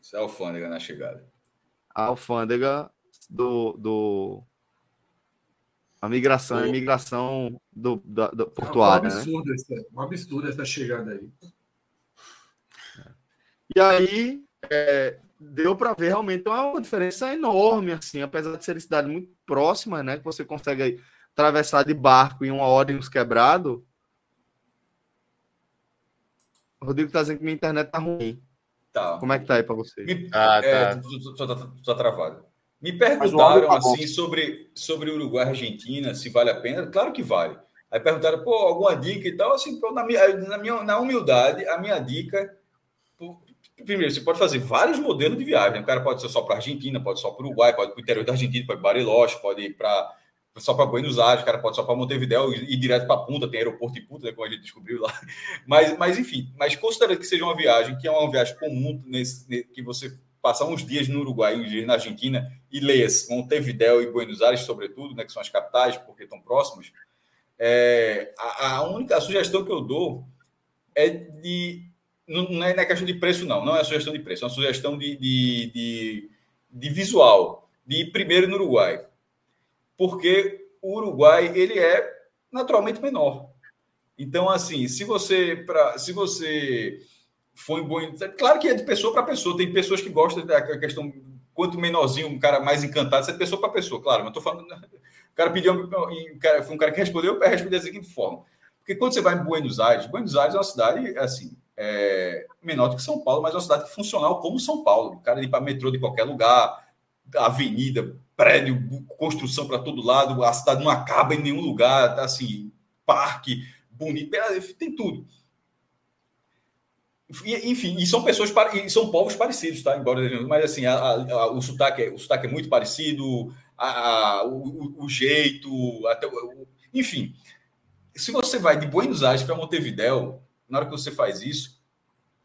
B: Isso é a alfândega na chegada.
A: A alfândega do, do, A migração a migração do, do, do portuário.
E: É um absurdo, né? essa, um absurdo essa chegada aí.
A: E aí é, deu para ver realmente uma diferença enorme, assim, apesar de ser cidade muito próxima, né? Que você consegue atravessar de barco em uma hora e uns quebrado. O Rodrigo tá dizendo que minha internet tá ruim.
B: Tá.
A: Como é que tá aí para você?
B: Me, ah, tá. É, tô, tô, tô, tô travado. Me perguntaram tá assim sobre, sobre Uruguai e Argentina, se vale a pena. Claro que vale. Aí perguntaram, pô, alguma dica e tal. Assim, pô, na, minha, na, minha, na humildade, a minha dica. Pô, primeiro, você pode fazer vários modelos de viagem. O cara pode ser só para Argentina, pode ser só para o Uruguai, pode ir para o interior da Argentina, pode ir para Bariloche, pode ir para só para Buenos Aires, cara pode só para Montevideo e ir direto para Punta, tem aeroporto em Punta, né, como a gente descobriu lá. (laughs) Mas, mas enfim, mas considerando que seja uma viagem, que é uma viagem comum, nesse, que você passar uns dias no Uruguai, uns dias na Argentina, e leia-se Montevideo e Buenos Aires, sobretudo, né, que são as capitais, porque estão próximas, é, a, a, única sugestão que eu dou é de. Não, não é questão de preço, não. Não é sugestão de preço, é uma sugestão de, de, de, de visual, de ir primeiro no Uruguai porque o Uruguai ele é naturalmente menor. Então, assim, se você para se você for em bom, claro que é de pessoa para pessoa. Tem pessoas que gostam da questão quanto menorzinho, um cara mais encantado, isso é pessoa para pessoa, claro. Mas estou falando, o cara pediu, foi um cara que respondeu, eu respondi da seguinte forma: porque quando você vai em Buenos Aires, Buenos Aires é uma cidade assim é, menor do que São Paulo, mas é uma cidade funcional como São Paulo. O cara ir para metrô de qualquer lugar, avenida, prédio, construção para todo lado, a cidade não acaba em nenhum lugar, tá assim, parque bonito, é, tem tudo. Enfim, e são pessoas, e são povos parecidos, tá? Embora, mas assim, a, a, o, sotaque, é, o sotaque é muito parecido, a, o, o, jeito, até, enfim. Se você vai de Buenos Aires para Montevideo, na hora que você faz isso,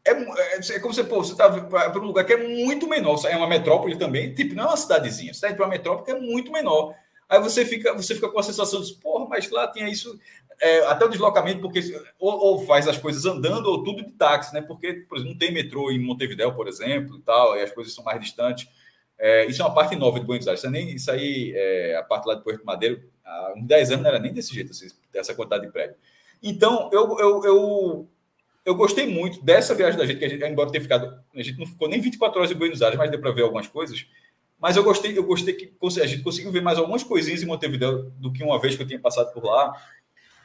B: é, é, é, como você, pô, você tá para um lugar que é muito menor. É uma metrópole também, tipo, não é uma cidadezinha. Você indo para uma metrópole que é muito menor. Aí você fica, você fica com a sensação de, porra, mas lá tinha isso, é, até o deslocamento, porque ou, ou, faz as coisas andando ou tudo de táxi, né? Porque, por exemplo, não tem metrô em Montevideo, por exemplo, e tal, e as coisas são mais distantes. É, isso é uma parte nova de Buenos Aires. Isso, nem, isso aí, é, a parte lá de Porto Madeiro, há uns 10 anos não era nem desse jeito, assim, essa quantidade de prédio. Então, eu, eu, eu eu gostei muito dessa viagem da gente, que a gente, embora tenha ficado. A gente não ficou nem 24 horas em Buenos Aires, mas deu para ver algumas coisas. Mas eu gostei, eu gostei que a gente conseguiu ver mais algumas coisinhas em Montevideo do que uma vez que eu tinha passado por lá.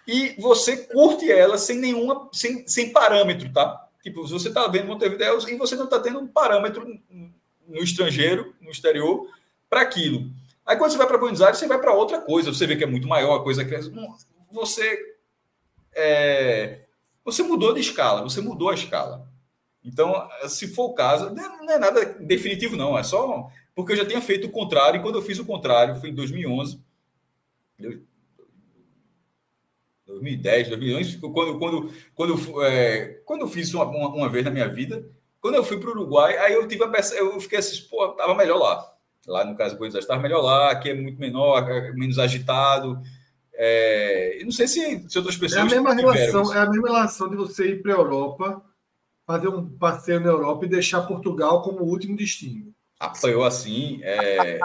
B: E você curte ela sem nenhuma, sem, sem parâmetro, tá? Tipo, você está vendo Montevideo e você não está tendo um parâmetro no estrangeiro, no exterior, para aquilo. Aí quando você vai para Buenos Aires, você vai para outra coisa, você vê que é muito maior, a coisa que é, você é, você mudou de escala, você mudou a escala. Então, se for o caso, não é nada definitivo, não. É só porque eu já tinha feito o contrário, e quando eu fiz o contrário, foi em 2011. 2010, 2011, quando, quando, quando, é, quando eu fiz uma, uma, uma, vez na minha vida, quando eu fui para o Uruguai, aí eu tive a eu fiquei assim, pô, tava melhor lá. Lá no caso Buenos Aires, estava melhor lá, aqui é muito menor, é menos agitado. É, não sei se, se outras pessoas.
E: É a mesma relação, é a mesma relação de você ir para a Europa, fazer um passeio na Europa e deixar Portugal como último destino.
B: Apoiou assim, é,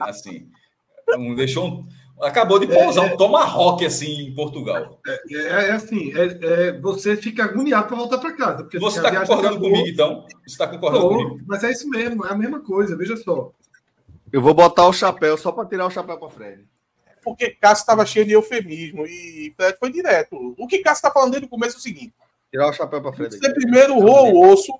B: assim, um, deixou um, acabou de pousar é, um tomahawk assim em Portugal.
E: É, é, é assim, é, é, você fica agoniado para voltar para casa.
B: Porque você está concordando comigo, então? Você está concordando comigo?
E: Mas é isso mesmo, é a mesma coisa, veja só.
A: Eu vou botar o chapéu só para tirar o chapéu para Fred
C: porque Cássio estava cheio de eufemismo e Fred foi direto. O que Cássio está falando desde o começo é o seguinte:
A: tirar o chapéu para Fred.
C: Você primeiro roa o osso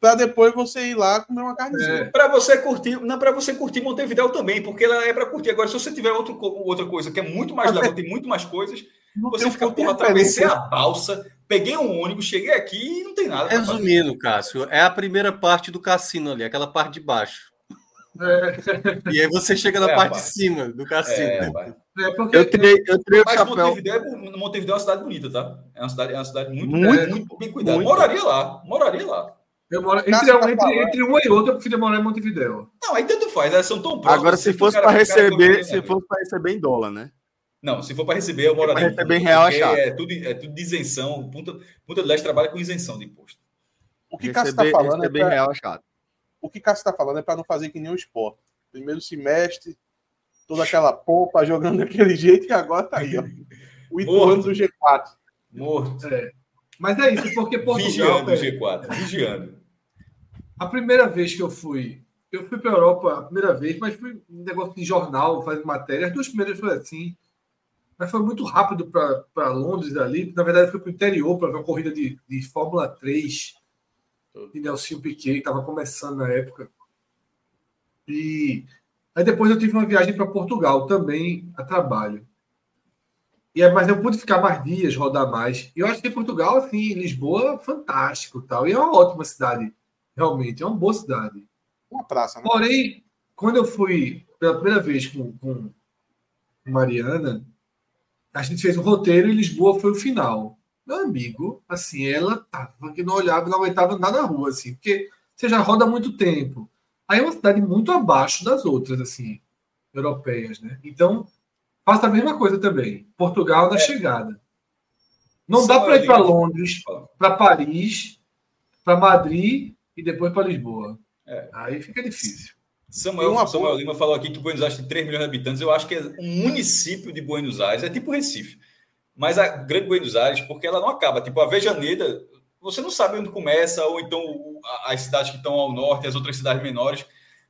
C: para depois você ir lá comer uma carnezinha. É.
B: Para você curtir, não para você curtir Montevideo também, porque ela é para curtir. Agora, se você tiver outro, outra coisa que é muito mais legal, tem muito mais coisas, não você fica, porra, atravessei a balsa, peguei um ônibus, cheguei aqui e não tem nada.
D: Resumindo, Cássio, é a primeira parte do cassino ali, aquela parte de baixo. É. E aí você chega na é, parte de cima do cassino. É,
A: é porque eu tirei, eu tirei o chapéu.
B: Montevideo é, Montevideo é uma cidade bonita, tá? É uma cidade, é uma cidade muito, muito, muito bem cuidada. Muito. Moraria lá, moraria lá.
E: Eu moro, entre, entre, entre uma e outra, eu prefiro morar em Montevideo.
B: Não, aí tanto faz, elas são tão próximas.
A: Agora, se fosse para receber, se fosse para receber em dólar, né?
B: Não, se for para receber, eu moraria.
A: Para receber em real é.
B: É tudo, é tudo de isenção. Punta, Punta do Leste trabalha com isenção de imposto.
C: O que Cássio está falando é pra... real chato. O que Cássio está falando é para não fazer que nem o esporte primeiro semestre, toda aquela pompa jogando (laughs) daquele jeito e agora tá aí, ó. O Ituano do G4.
B: Morto.
E: É. Mas é isso, porque Portugal.
B: Vigiando o G4, vigiando.
E: A primeira vez que eu fui, eu fui para a Europa a primeira vez, mas fui um negócio de jornal, fazendo matéria. As duas primeiras foi assim. Mas foi muito rápido para Londres ali. Na verdade, fui para o interior para ver uma corrida de, de Fórmula 3 de Nelson Piquet, que estava começando na época. E aí depois eu tive uma viagem para Portugal, também a trabalho. E mas eu pude ficar mais dias, rodar mais. E eu acho que Portugal, assim, Lisboa, fantástico tal. E é uma ótima cidade, realmente, é uma boa cidade.
C: Uma praça, né?
E: Porém, quando eu fui pela primeira vez com, com Mariana, a gente fez um roteiro e Lisboa foi o final. Meu amigo, assim, ela tava que não olhava, não aguentava andar na rua, assim, porque você já roda há muito tempo. Aí é uma cidade muito abaixo das outras, assim, europeias, né? Então, faça a mesma coisa também. Portugal na é. chegada. Não dá para ir para Londres, para Paris, para Madrid e depois para Lisboa. É. Aí fica difícil.
B: Samuel, Samuel Lima falou aqui que Buenos Aires tem 3 milhões de habitantes. Eu acho que é um município de Buenos Aires, é tipo Recife. Mas a Grande Buenos Aires, porque ela não acaba. Tipo, a Vejaneira, você não sabe onde começa, ou então as cidades que estão ao norte, as outras cidades menores.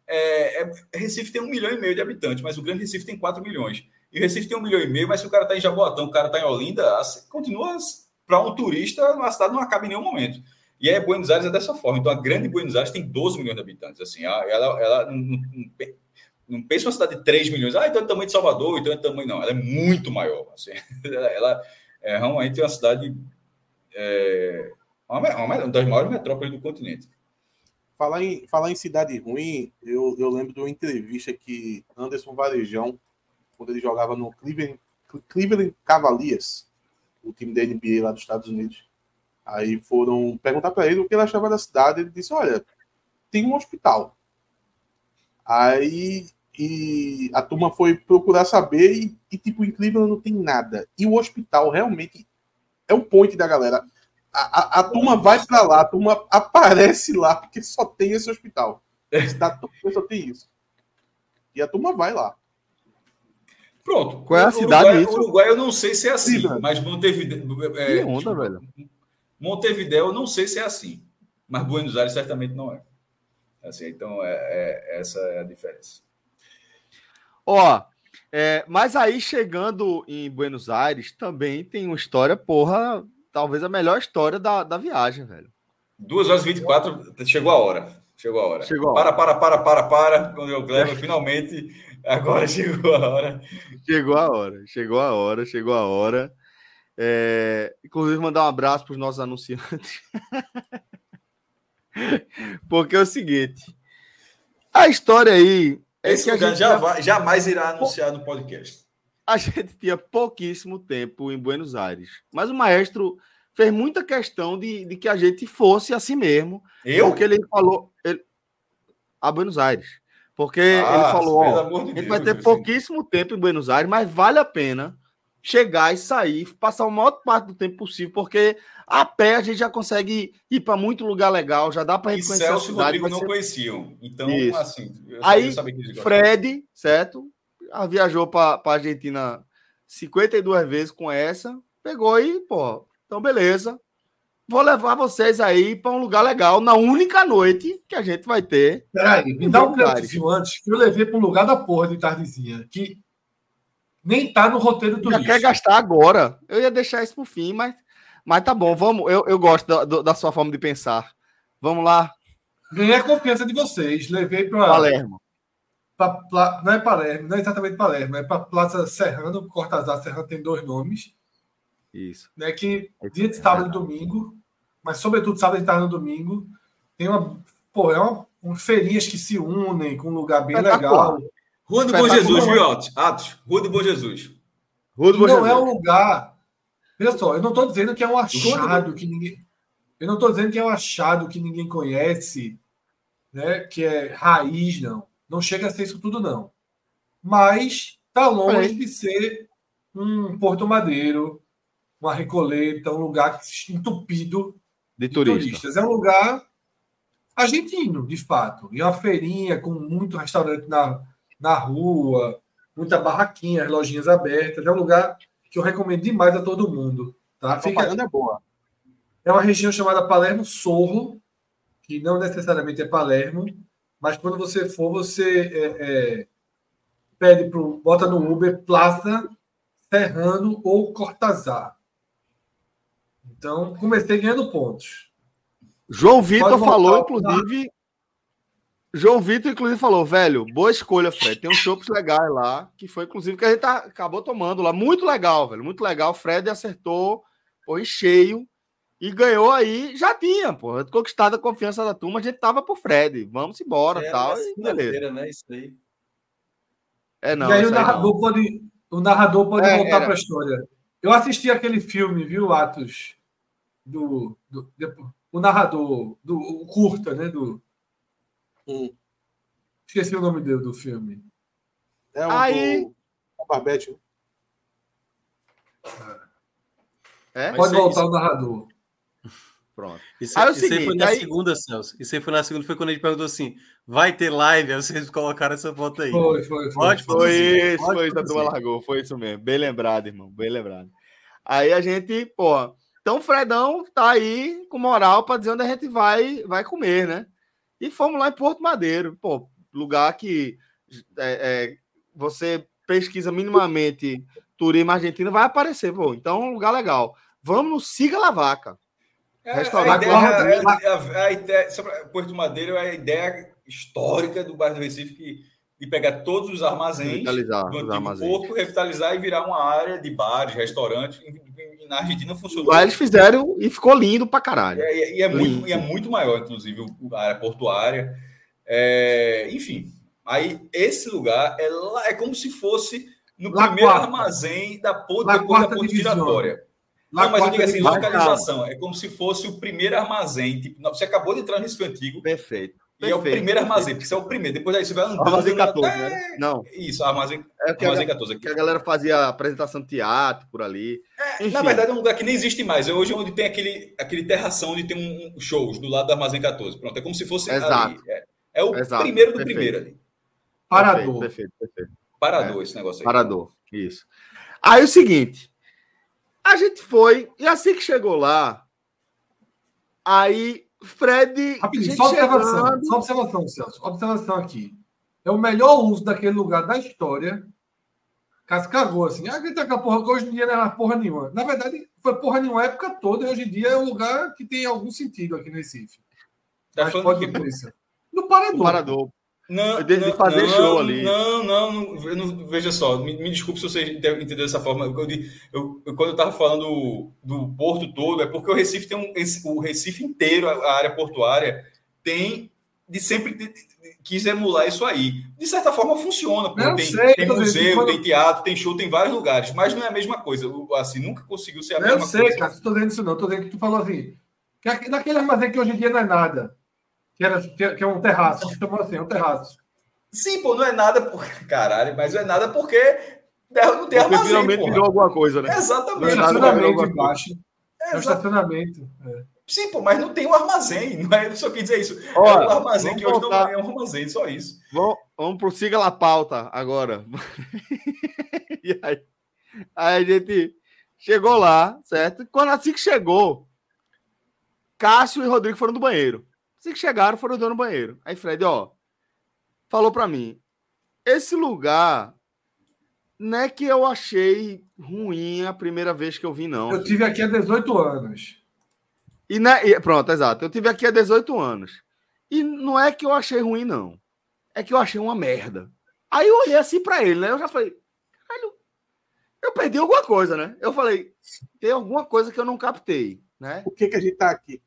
B: É, é, Recife tem um milhão e meio de habitantes, mas o Grande Recife tem 4 milhões. E Recife tem um milhão e meio, mas se o cara está em Jaboatão, o cara está em Olinda, assim, continua para um turista, a cidade não acaba em nenhum momento. E é Buenos Aires é dessa forma. Então, a grande Buenos Aires tem 12 milhões de habitantes. Assim, ela, ela não, não, pensa uma cidade de 3 milhões. Ah, então é tamanho de Salvador, então é tamanho. Não, ela é muito maior. Assim, (laughs) ela é realmente uma cidade. É, uma, uma das maiores metrópoles do continente.
C: Falar em, falar em cidade ruim, eu, eu lembro de uma entrevista que Anderson Varejão, quando ele jogava no Cleveland, Cleveland Cavaliers, o time da NBA lá dos Estados Unidos. Aí foram perguntar para ele o que ele achava da cidade. Ele disse: Olha, tem um hospital. Aí e a turma foi procurar saber e, e, tipo, em Cleveland não tem nada. E o hospital realmente é o point da galera. A, a, a turma vai para lá, a turma aparece lá, porque só tem esse hospital. Só tem isso. E a turma vai lá.
B: Pronto.
A: Qual é a cidade?
B: Uruguai, isso? Uruguai eu não sei se é assim, Sim, mas Montevideo.
A: É, que onda, tipo, velho.
B: Montevideo eu não sei se é assim, mas Buenos Aires certamente não é. Assim, então, é, é essa é a diferença.
A: Ó, é, mas aí chegando em Buenos Aires também tem uma história, porra, talvez a melhor história da, da viagem, velho.
B: 2 horas e 24, chegou a hora. Chegou a hora.
A: Chegou a
B: hora. Para, para, para, para, para. Quando eu Cleber, finalmente, agora chegou a hora.
A: Chegou a hora, chegou a hora, chegou a hora. É, inclusive, mandar um abraço para os nossos anunciantes. (laughs) Porque é o seguinte: a história aí
B: é Esse lugar já vai, jamais irá anunciar no podcast.
A: A gente tinha pouquíssimo tempo em Buenos Aires, mas o maestro fez muita questão de, de que a gente fosse assim mesmo.
B: Eu?
A: Porque ele falou. Ele, a Buenos Aires. Porque ah, ele falou: ó, de a gente Deus, vai ter pouquíssimo tempo em Buenos Aires, mas vale a pena chegar e sair, passar a maior parte do tempo possível, porque a pé a gente já consegue ir para muito lugar legal, já dá para reconhecer
B: Celso a cidade. E Rodrigo não ser... conheciam, então
A: Isso.
B: assim.
A: Aí Fred, certo? Viajou para a Argentina 52 vezes com essa, pegou e pô, então beleza. Vou levar vocês aí para um lugar legal na única noite que a gente vai ter.
E: Peraí, me dá um crédito antes, que eu levei para um lugar da porra de tardezinha, que nem tá no roteiro do
A: Já quer gastar agora. Eu ia deixar isso pro fim, mas, mas tá bom, vamos. Eu, eu gosto da, da sua forma de pensar. Vamos lá.
E: Ganhei a confiança de vocês. Levei para.
A: Palermo.
E: Pra, não é Palermo, não é exatamente Palermo, é para Plaza Serrano. Cortazar Serrano tem dois nomes.
A: Isso.
E: Né, que dia de sábado e domingo, mas sobretudo sábado e tarde no domingo, tem uma. Pô, é uma, um feirinhas que se unem com um lugar bem legal.
B: Rua do Bom Jesus, viu, Atos? Atos, Rua do Bom Jesus.
E: Rua do Bom não Jesus. é um lugar. Olha só, eu não estou dizendo que é um achado que ninguém. Eu não estou dizendo que é um achado que ninguém conhece, né? Que é raiz, não. Não chega a ser isso tudo, não. Mas está longe de ser um Porto Madeiro, uma Recoleta, um lugar entupido
A: de, de turista.
E: turistas. É um lugar argentino, de fato. E uma feirinha com muito restaurante na, na rua, muita barraquinha, lojinhas abertas. É um lugar que eu recomendo demais a todo mundo. Tá?
A: A propaganda é boa.
E: É uma região chamada Palermo Sorro, que não necessariamente é Palermo, mas quando você for, você é, é, pede pro, bota no Uber Plaza Serrano ou Cortazar. Então, comecei ganhando pontos.
A: João Vitor falou, inclusive. João Vitor, inclusive, falou, velho, boa escolha, Fred. Tem um shows legais lá, que foi, inclusive, que a gente tá, acabou tomando lá. Muito legal, velho. Muito legal. Fred acertou, foi cheio e ganhou aí. Já tinha, pô. Conquistado a confiança da turma, a gente tava pro Fred. Vamos embora, é, tal. E beleza. Né, isso aí.
E: É, não. E aí o narrador, pode, o narrador pode é, voltar para a história. Eu assisti aquele filme, viu, Atos? Do, do, do o narrador, do o curta, né? Do, hum. Esqueci o nome dele do filme.
A: É um Aí... do Barbete.
E: É? Pode voltar aí, o narrador. (laughs)
D: Pronto. Isso, aí, é isso seguinte, aí foi na aí... segunda, Celso. Isso aí foi na segunda, foi quando a gente perguntou assim: vai ter live? Aí vocês colocaram essa foto aí.
A: Foi, foi, foi. Pode, foi isso, foi isso, a turma largou. Foi isso mesmo. Bem lembrado, irmão. Bem lembrado. Aí a gente, pô. Então o Fredão tá aí com moral para dizer onde a gente vai, vai comer, né? E fomos lá em Porto Madeiro, pô, lugar que é, é, você pesquisa minimamente turismo argentino, vai aparecer, pô. Então, um lugar legal. Vamos Siga La Vaca.
B: É, Restaurante. A a, a, ideia, sobre Porto Madeiro é a ideia histórica do bairro do Recife que de pegar todos os armazéns do antigo armazéns. porto, revitalizar e virar uma área de bares, restaurantes. Na Argentina funcionou.
A: Lá eles fizeram e ficou lindo pra caralho.
B: É, e, é muito, e é muito maior, inclusive, a área portuária. É, enfim, aí esse lugar é, lá, é como se fosse no La primeiro quarta. armazém da ponte, depois da ponte giratória. Não, mas eu digo assim, localização. É como se fosse o primeiro armazém. Tipo, você acabou de entrar no antigo.
A: Perfeito.
B: E é o primeiro armazém, porque isso é o primeiro. Depois daí você vai andando.
A: Armazém 14, até... né?
B: Não. Isso, armazém, é armazém 14.
A: Aqui. Que a galera fazia apresentação de teatro por ali.
B: É, na verdade, é um lugar que nem existe mais. É hoje onde tem aquele, aquele terração onde tem um, um shows do lado do armazém 14. Pronto, é como se fosse
A: Exato.
B: ali. É, é o Exato. primeiro do perfeito. primeiro ali.
E: Parador.
A: Perfeito, perfeito.
B: Parador, é. esse negócio aí.
A: Parador, isso. Aí o seguinte. A gente foi, e assim que chegou lá, aí Fred.
E: Rapidinho, só observação, chegando... só observação, Celso. Observação aqui. É o melhor uso daquele lugar da história. Cascagou assim. Ah, que tá com a porra, hoje em dia não era porra nenhuma. Na verdade, foi porra nenhuma a época toda, e hoje em dia é um lugar que tem algum sentido aqui no Recife.
B: Tá Mas pode que...
A: No Parador. No
B: Parador. Não, de, não, fazer não, show ali. Não, não, não, não, veja só, me, me desculpe se você entendeu dessa forma. Eu, eu, eu, quando eu estava falando do, do, porto todo, é porque o Recife tem um. Esse, o Recife inteiro, a, área portuária, tem de sempre de, de, quis emular isso aí. De certa forma funciona, tem, sei, tem museu, quando... tem teatro, tem show, tem vários lugares, mas não é a mesma coisa. Assim, nunca conseguiu ser a mesma
E: coisa. Eu sei, cara, estou dizendo isso não, estou dizendo que tu falou assim. Que naquele armazém que hoje em dia não é nada que, era, que é um terraço, chamou assim, é um terraço.
B: Sim, pô, não é nada por (laughs) caralho, mas não é nada porque não tem porque armazém,
A: finalmente virou alguma coisa, né?
B: Exatamente. É
E: estacionamento embaixo. É, é estacionamento. É.
B: Sim, pô, mas não tem um armazém, não é? Eu só quis dizer isso. Olha, é um armazém que hoje voltar. não é um armazém, só isso.
A: Vamos, vamos pro Siga La Pauta agora. (laughs) e aí, aí a gente chegou lá, certo? Quando assim que chegou, Cássio e Rodrigo foram do banheiro. Assim que chegaram, foram dando banheiro. Aí Fred, ó, falou para mim: esse lugar não é que eu achei ruim a primeira vez que eu vim, não.
E: Eu tive aqui há 18 anos.
A: E, né, e pronto, exato. Eu tive aqui há 18 anos. E não é que eu achei ruim, não. É que eu achei uma merda. Aí eu olhei assim para ele, né? Eu já falei, caralho, eu perdi alguma coisa, né? Eu falei, tem alguma coisa que eu não captei, né?
E: Por que, que a gente tá aqui?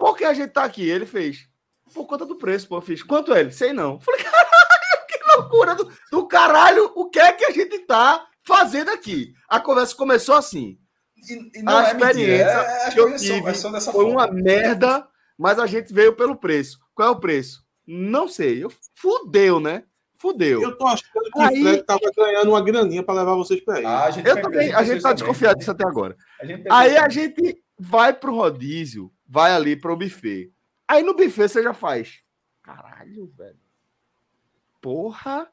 A: Por que a gente tá aqui? Ele fez. Por conta do preço, pô. Eu fiz. Quanto é ele? Sei não. Falei, (laughs) caralho, que loucura do, do caralho. O que é que a gente tá fazendo aqui? A conversa começou assim. E, e a é experiência é, é que eu tive foi forma. uma merda, mas a gente veio pelo preço. Qual é o preço? Não sei. Eu, fudeu, né? Fudeu.
E: Eu tô achando que aí... o Fred tava ganhando uma graninha para levar vocês para aí.
A: Ah, eu também, a gente tá desconfiado disso até agora. A aí a gente vai pro rodízio vai ali para o buffet. Aí no buffet você já faz. Caralho, velho. Porra.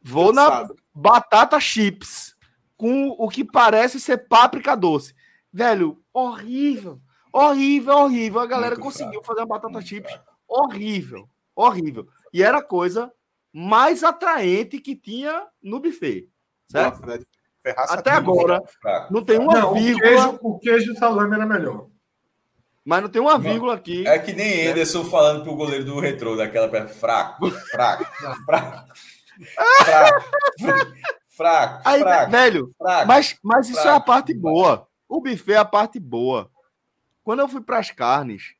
A: Vou na batata chips com o que parece ser páprica doce. Velho, horrível. Horrível, horrível. A galera Muito conseguiu fraco. fazer uma batata Muito chips fraco. horrível. Horrível. E era a coisa mais atraente que tinha no buffet. Certo? Fred, Até agora, não tem uma não, vírgula.
E: O queijo, o queijo salame era melhor.
A: Mas não tem uma vírgula aqui.
B: É que nem Ederson falando pro goleiro do retrô, daquela perna fraco, (laughs) fraco, fraco. Fraco, fraco,
A: Aí, fraco, velho, fraco, mas, mas isso fraco, é a parte boa. O buffet é a parte boa. Quando eu fui para as carnes,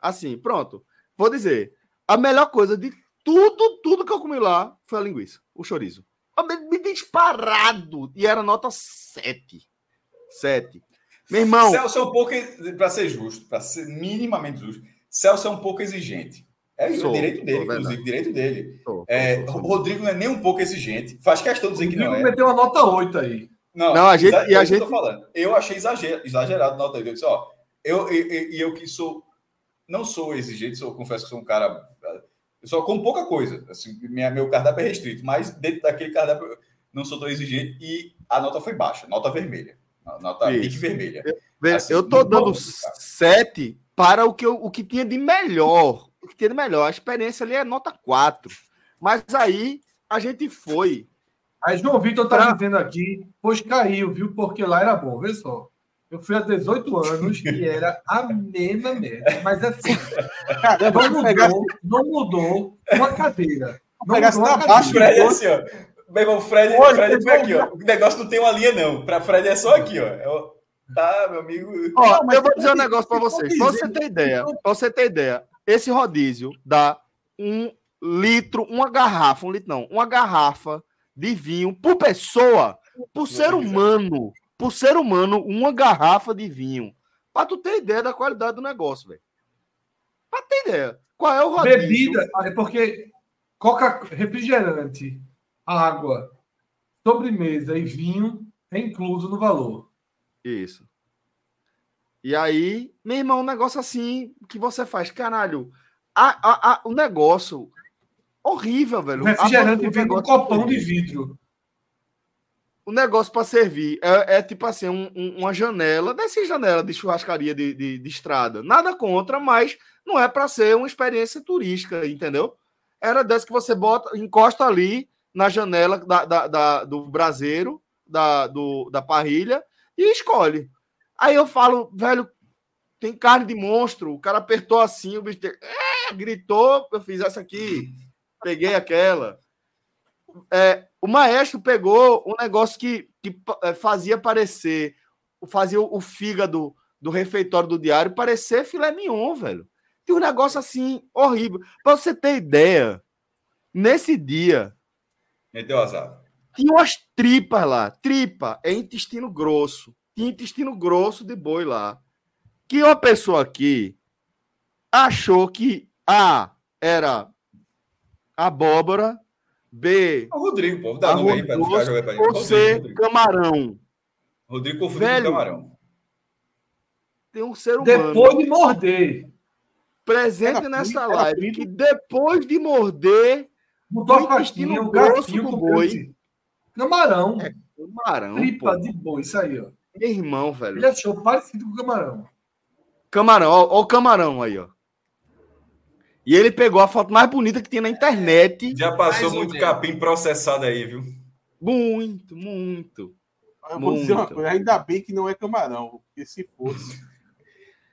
A: assim, pronto. Vou dizer, a melhor coisa de tudo, tudo que eu comi lá foi a linguiça, o chorizo. Me disparado. E era nota 7. 7. Meu irmão.
B: Celso é um pouco, para ser justo, para ser minimamente justo, Celso é um pouco exigente. É sou, direito dele, inclusive, direito dele. Sou, é, sou, Rodrigo não é nem um pouco exigente. Faz questão de dizer que não é.
E: meteu uma nota 8 aí.
A: Não, não a gente, e a gente...
B: Eu, falando. eu achei exagerado, exagerado a nota 8. Eu disse, ó, eu, e eu, eu, que sou, não sou exigente, sou, confesso que sou um cara, eu só como pouca coisa. Assim, minha, meu cardápio é restrito, mas dentro daquele cardápio não sou tão exigente e a nota foi baixa, nota vermelha. Nota Isso. vermelha.
A: Eu, assim, eu tô dando 7 para o que, eu, o que tinha de melhor. O que tinha de melhor. A experiência ali é nota 4. Mas aí a gente foi.
E: Aí João Vitor tá pra... dizendo aqui, pois caiu, viu? Porque lá era bom, vê só. Eu fui há 18 anos e era a mesma merda. Mas assim, não mudou, não mudou uma cadeira. Não
B: mudou uma cadeira. Assim, ó. Meu irmão, Fred, Olha, Fred foi aqui, ó. O negócio não tem uma linha, não. Para Fred é só aqui, ó. É tá, meu amigo.
A: Ó, não, eu vou dizer um negócio para vocês. Para você ter ideia, para você ter ideia, esse rodízio dá um litro, uma garrafa, um litro não, uma garrafa de vinho por pessoa, por ser humano por ser humano uma garrafa de vinho. Para tu ter ideia da qualidade do negócio, velho. Para ter ideia. Qual é o
E: rodízio? Bebida, é porque coca, refrigerante, água, sobremesa e vinho é incluso no valor.
A: Isso. E aí, meu irmão, um negócio assim que você faz, caralho, a, a, a, o negócio horrível, velho.
E: Refrigerante vem com um copão de vidro
A: o negócio para servir é, é, tipo assim, um, um, uma janela, dessa janela de churrascaria de, de, de estrada. Nada contra, mas não é para ser uma experiência turística, entendeu? Era dessa que você bota, encosta ali na janela da, da, da do braseiro, da, do, da parrilha, e escolhe. Aí eu falo, velho, tem carne de monstro. O cara apertou assim, o bicho é, gritou, eu fiz essa aqui, peguei aquela. É, o maestro pegou um negócio que, que é, fazia parecer, fazia o fígado do refeitório do diário parecer filé mignon, velho. Tem um negócio assim horrível. Para você ter ideia, nesse dia.
B: Meteu azar.
A: Tinha umas tripas lá. Tripa é intestino grosso. Tinha intestino grosso de boi lá. Que uma pessoa aqui achou que A era abóbora B.
B: O Rodrigo, pô. Dá nome aí pra
A: ficar jogando pra ele. C. Camarão.
B: Rodrigo confundiu com Camarão.
A: Tem um ser humano.
E: Depois de morder.
A: Presente era nessa live. Que depois de morder.
E: Mudou a pastinha, o gatinho do boi. Camarão. É,
A: camarão.
E: Tripa pô. de boi, isso aí, ó.
A: Meu irmão, velho.
E: Ele achou parecido com o camarão.
A: Camarão, ó, ó o camarão aí, ó. E ele pegou a foto mais bonita que tinha na internet.
B: Já passou muito capim processado aí, viu?
A: Muito, muito.
C: Eu vou muito. dizer uma coisa, ainda bem que não é camarão, porque se fosse. (laughs)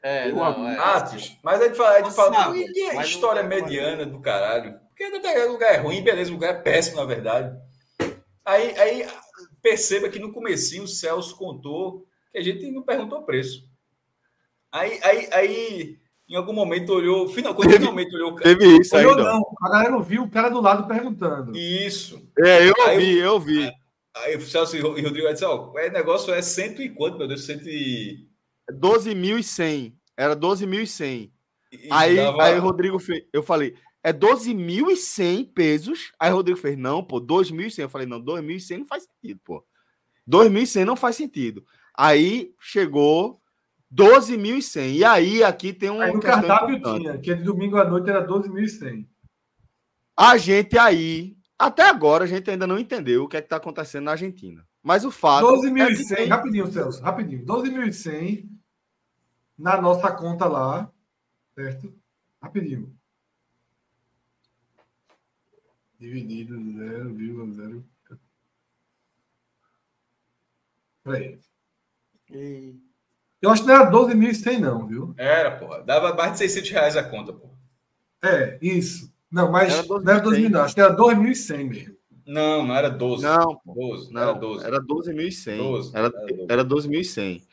B: É, não, é. Atos, mas a gente fala, a gente fala a história mediana do caralho. Porque o lugar é ruim, beleza, o lugar é péssimo, na verdade. Aí, aí perceba que no comecinho o Celso contou que a gente não perguntou preço. Aí, aí, aí em algum momento olhou, final, quando teve, finalmente olhou o
A: cara. Teve isso aí.
E: Não, a galera não viu o cara do lado perguntando.
B: Isso.
A: É, eu aí, vi, eu vi.
B: Aí o Celso e Rodrigo disse: Ó, o negócio é cento e quanto, meu Deus? Cento e.
A: 12.100. Era 12.100. Aí, dava... aí o Rodrigo fez. Eu falei, é 12.100 pesos. Aí o Rodrigo fez, não, pô, 2.100. Eu falei, não, 2.100 não faz sentido, pô. 2.100 não faz sentido. Aí chegou 12.100. E aí, aqui tem um.
E: Aí no cardápio importante. tinha, que de domingo à noite era 12.100.
A: A gente aí Até agora a gente ainda não entendeu o que é que está acontecendo na Argentina. Mas o fato.
E: 12.100, é tem... rapidinho, Celso, rapidinho. 12.100 na nossa conta lá, certo? Rapidinho. Dividido 0,0. Peraí. Eu acho que não era 12.100, não, viu?
B: Era, porra. Dava mais de 600 reais a conta, porra.
E: É, isso. Não, mas era não era 12 mil, não. Acho que era 2.100 mesmo.
B: Não, não era 12.
A: Não, 12, não, era 12. Era 12.100. Era, era 12.100.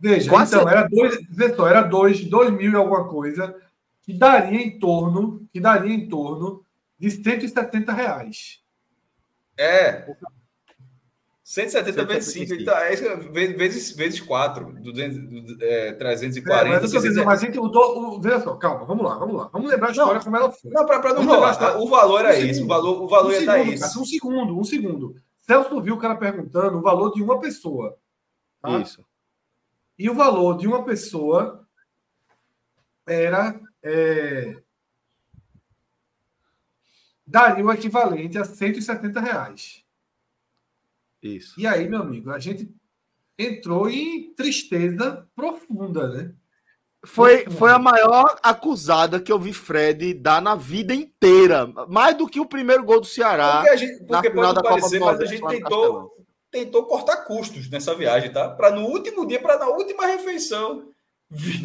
E: Veja, Quase então, era 2, vê só, era 2, 2 mil e alguma coisa, que daria em torno, que daria em torno de 170 reais.
B: É. 170 vezes 5, então, é vezes, vezes 4, 200, é, 340. É, mas, 600...
E: mas gente, o, o, veja só, calma, vamos lá, vamos lá. Vamos lembrar a história não, como ela foi.
B: Não, para não rolar. O valor era um esse, o valor, o valor um
E: ia
B: segundo, dar isso.
E: Um segundo, um segundo. Celso viu o cara perguntando o valor de uma pessoa.
A: Tá? Isso.
E: E o valor de uma pessoa era. É, daria o equivalente a 170 reais.
A: Isso.
E: E aí, meu amigo, a gente entrou em tristeza profunda, né?
A: Foi, foi a maior acusada que eu vi Fred dar na vida inteira. Mais do que o primeiro gol do Ceará.
B: Porque, a gente, porque pode da parecer, mas a gente tentou, tentou cortar custos nessa viagem, tá? Para no último dia, para na última refeição, vi,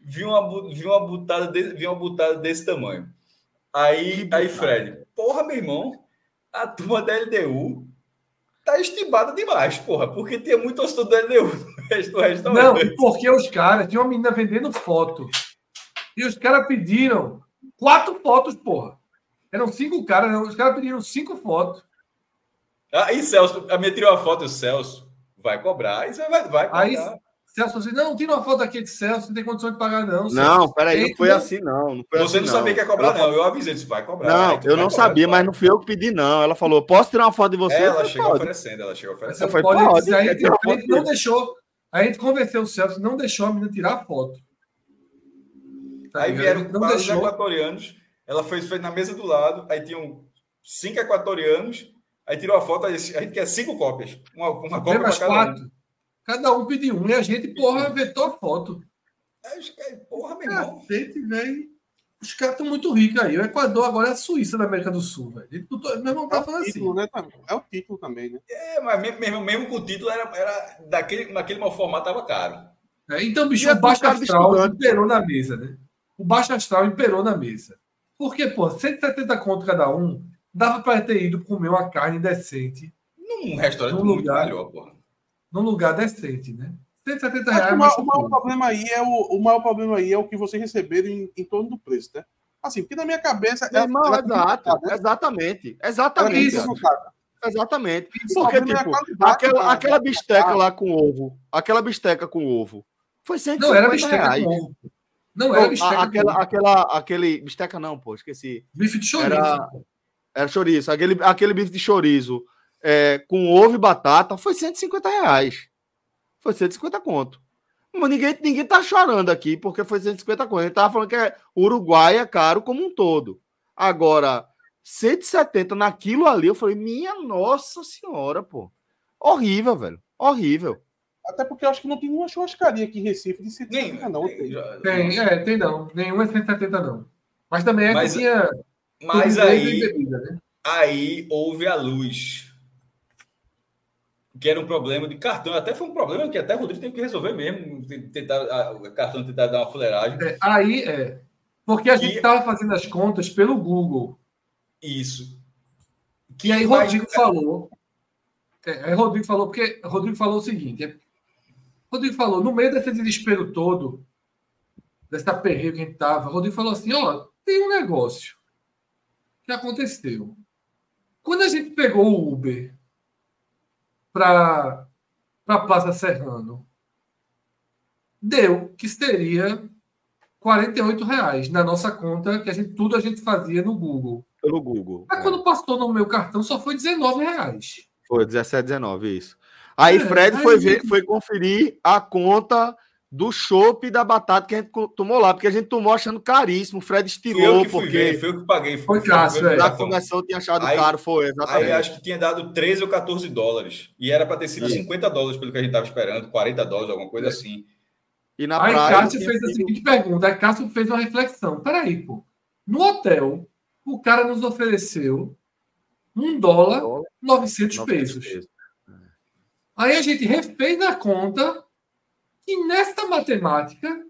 B: vi, uma, vi, uma butada de, vi uma butada desse tamanho. Aí, aí Fred, porra, meu irmão, a turma da LDU tá estibada demais, porra, porque tinha muito torcedor da LDU no
E: restaurante. Não, porque os caras, tinha uma menina vendendo foto. E os caras pediram quatro fotos, porra. Eram cinco caras, os caras pediram cinco fotos.
B: Ah, e Celso, a minha tirou a foto, o Celso vai cobrar, isso vai, vai cobrar.
E: Aí, Celso assim, não, tira uma foto aqui de Celso, não tem condição de pagar, não. Celso.
A: Não, peraí, não foi assim, não. não foi
B: Você
A: assim,
B: não sabia que ia cobrar, não. Eu avisei, você vai cobrar.
A: Não, eu não sabia, mas não fui eu que pedi, não. Ela falou, posso tirar uma foto de você?
B: Ela chegou pode. oferecendo, ela chegou oferecendo.
E: Foi, pode, pode, a, gente, a gente não deixou, a gente convenceu o Celso, não deixou a menina tirar a foto.
B: Tá aí vieram não deixou. os equatorianos, ela fez, fez na mesa do lado, aí tinham cinco equatorianos, aí tirou a foto, a gente quer cinco cópias. Uma, uma cópia para cada
E: quatro. um. Cada um pediu um e a gente, porra, vetou a foto.
B: porra, meu irmão.
E: Cacete, velho. Os caras estão muito ricos aí. O Equador agora é a Suíça da América do Sul, velho. Meu irmão tá é falando
C: assim. Né? É o título também, né?
B: É, mas mesmo, mesmo com o título, era, era daquele, naquele mau formato, tava caro.
E: É, então, bicho, o baixo astral imperou na mesa, né? O baixo astral imperou na mesa. Porque, pô, 170 conto cada um, dava para ter ido comer uma carne decente.
B: Num restaurante num muito lugar, melhor, porra
E: num lugar decente, né? 170 reais.
C: O maior, o maior problema aí é o, o maior problema aí é o que vocês receberam em, em torno do preço, né? Assim, porque na minha cabeça.
A: É, irmão, exato, exatamente. Exatamente. Isso, exatamente. Porque, tipo, aquela, aquela bisteca lá com ovo, aquela bisteca com ovo, foi 150 não, era bisteca reais. Com ovo. Não, era bisteca. Aquela, aquela, aquele. Bisteca não, pô, esqueci.
E: Bife de chorizo.
A: Era, era chorizo. Aquele, aquele bife de chorizo é, com ovo e batata, foi 150 reais. Foi 150 conto. Mas ninguém, ninguém tá chorando aqui porque foi 150 conto. A gente tava falando que é, Uruguai é caro como um todo. Agora, 170 naquilo ali, eu falei, minha nossa senhora, pô. Horrível, velho. Horrível.
C: Até porque eu acho que não tem nenhuma churrascaria aqui em Recife de 170, não.
E: Tem, tem, é, tem não. Nenhuma é 170, não. Mas também é
B: mas,
E: que tinha.
B: Mas aí, bebida, né? aí houve a luz que era um problema de cartão. Até foi um problema que até o Rodrigo teve que resolver mesmo. Tentar, o cartão tentar dar uma fuleiragem.
E: É, aí é. Porque a que... gente estava fazendo as contas pelo Google.
B: Isso.
E: Que e aí Rodrigo falou. É, aí Rodrigo falou, porque Rodrigo falou o seguinte: é, Rodrigo falou, no meio desse desespero todo, dessa perreira que a gente estava, Rodrigo falou assim: ó, tem um negócio que aconteceu. Quando a gente pegou o Uber para a Praça Serrano. Deu que seria 48 reais na nossa conta, que a gente, tudo a gente fazia no Google.
A: Pelo Google.
E: Mas é. quando passou no meu cartão, só foi 19 reais.
A: Foi 17, 19, isso. Aí é, Fred aí... foi, ver, foi conferir a conta do chopp e da batata que a gente tomou lá, porque a gente tomou achando caríssimo. O Fred estirou,
B: foi porque. Ver, foi eu que paguei.
A: Foi, foi caro, é. Na conversão tinha achado aí, caro, foi.
B: Exatamente. Aí acho que tinha dado 13 ou 14 dólares. E era para ter sido Sim. 50 dólares pelo que a gente estava esperando, 40 dólares, alguma coisa assim.
E: E na aí praia, Cássio fez a seguinte pergunta: aí Cássio fez uma reflexão. Peraí, pô. No hotel, o cara nos ofereceu um dólar, 900, 900 pesos. pesos. Aí a gente refez a conta e nesta matemática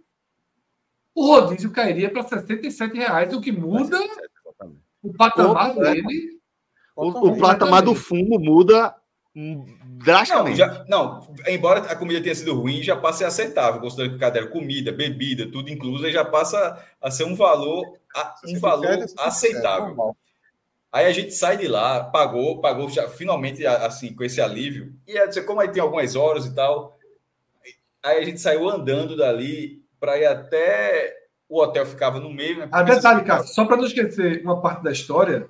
E: o rodízio cairia para 67 reais, o que muda o patamar dele.
A: O, o patamar do fumo muda drasticamente.
B: Não, já, não, embora a comida tenha sido ruim, já passa a ser aceitável, considerando que cada comida, bebida, tudo incluso, já passa a ser um valor, um valor aceitável. Aí a gente sai de lá, pagou, pagou já, finalmente assim com esse alívio. E é, como aí tem algumas horas e tal, aí a gente saiu andando dali para ir até o hotel ficava no meio. Né?
E: Ah, detalhe, cara, só para não esquecer uma parte da história.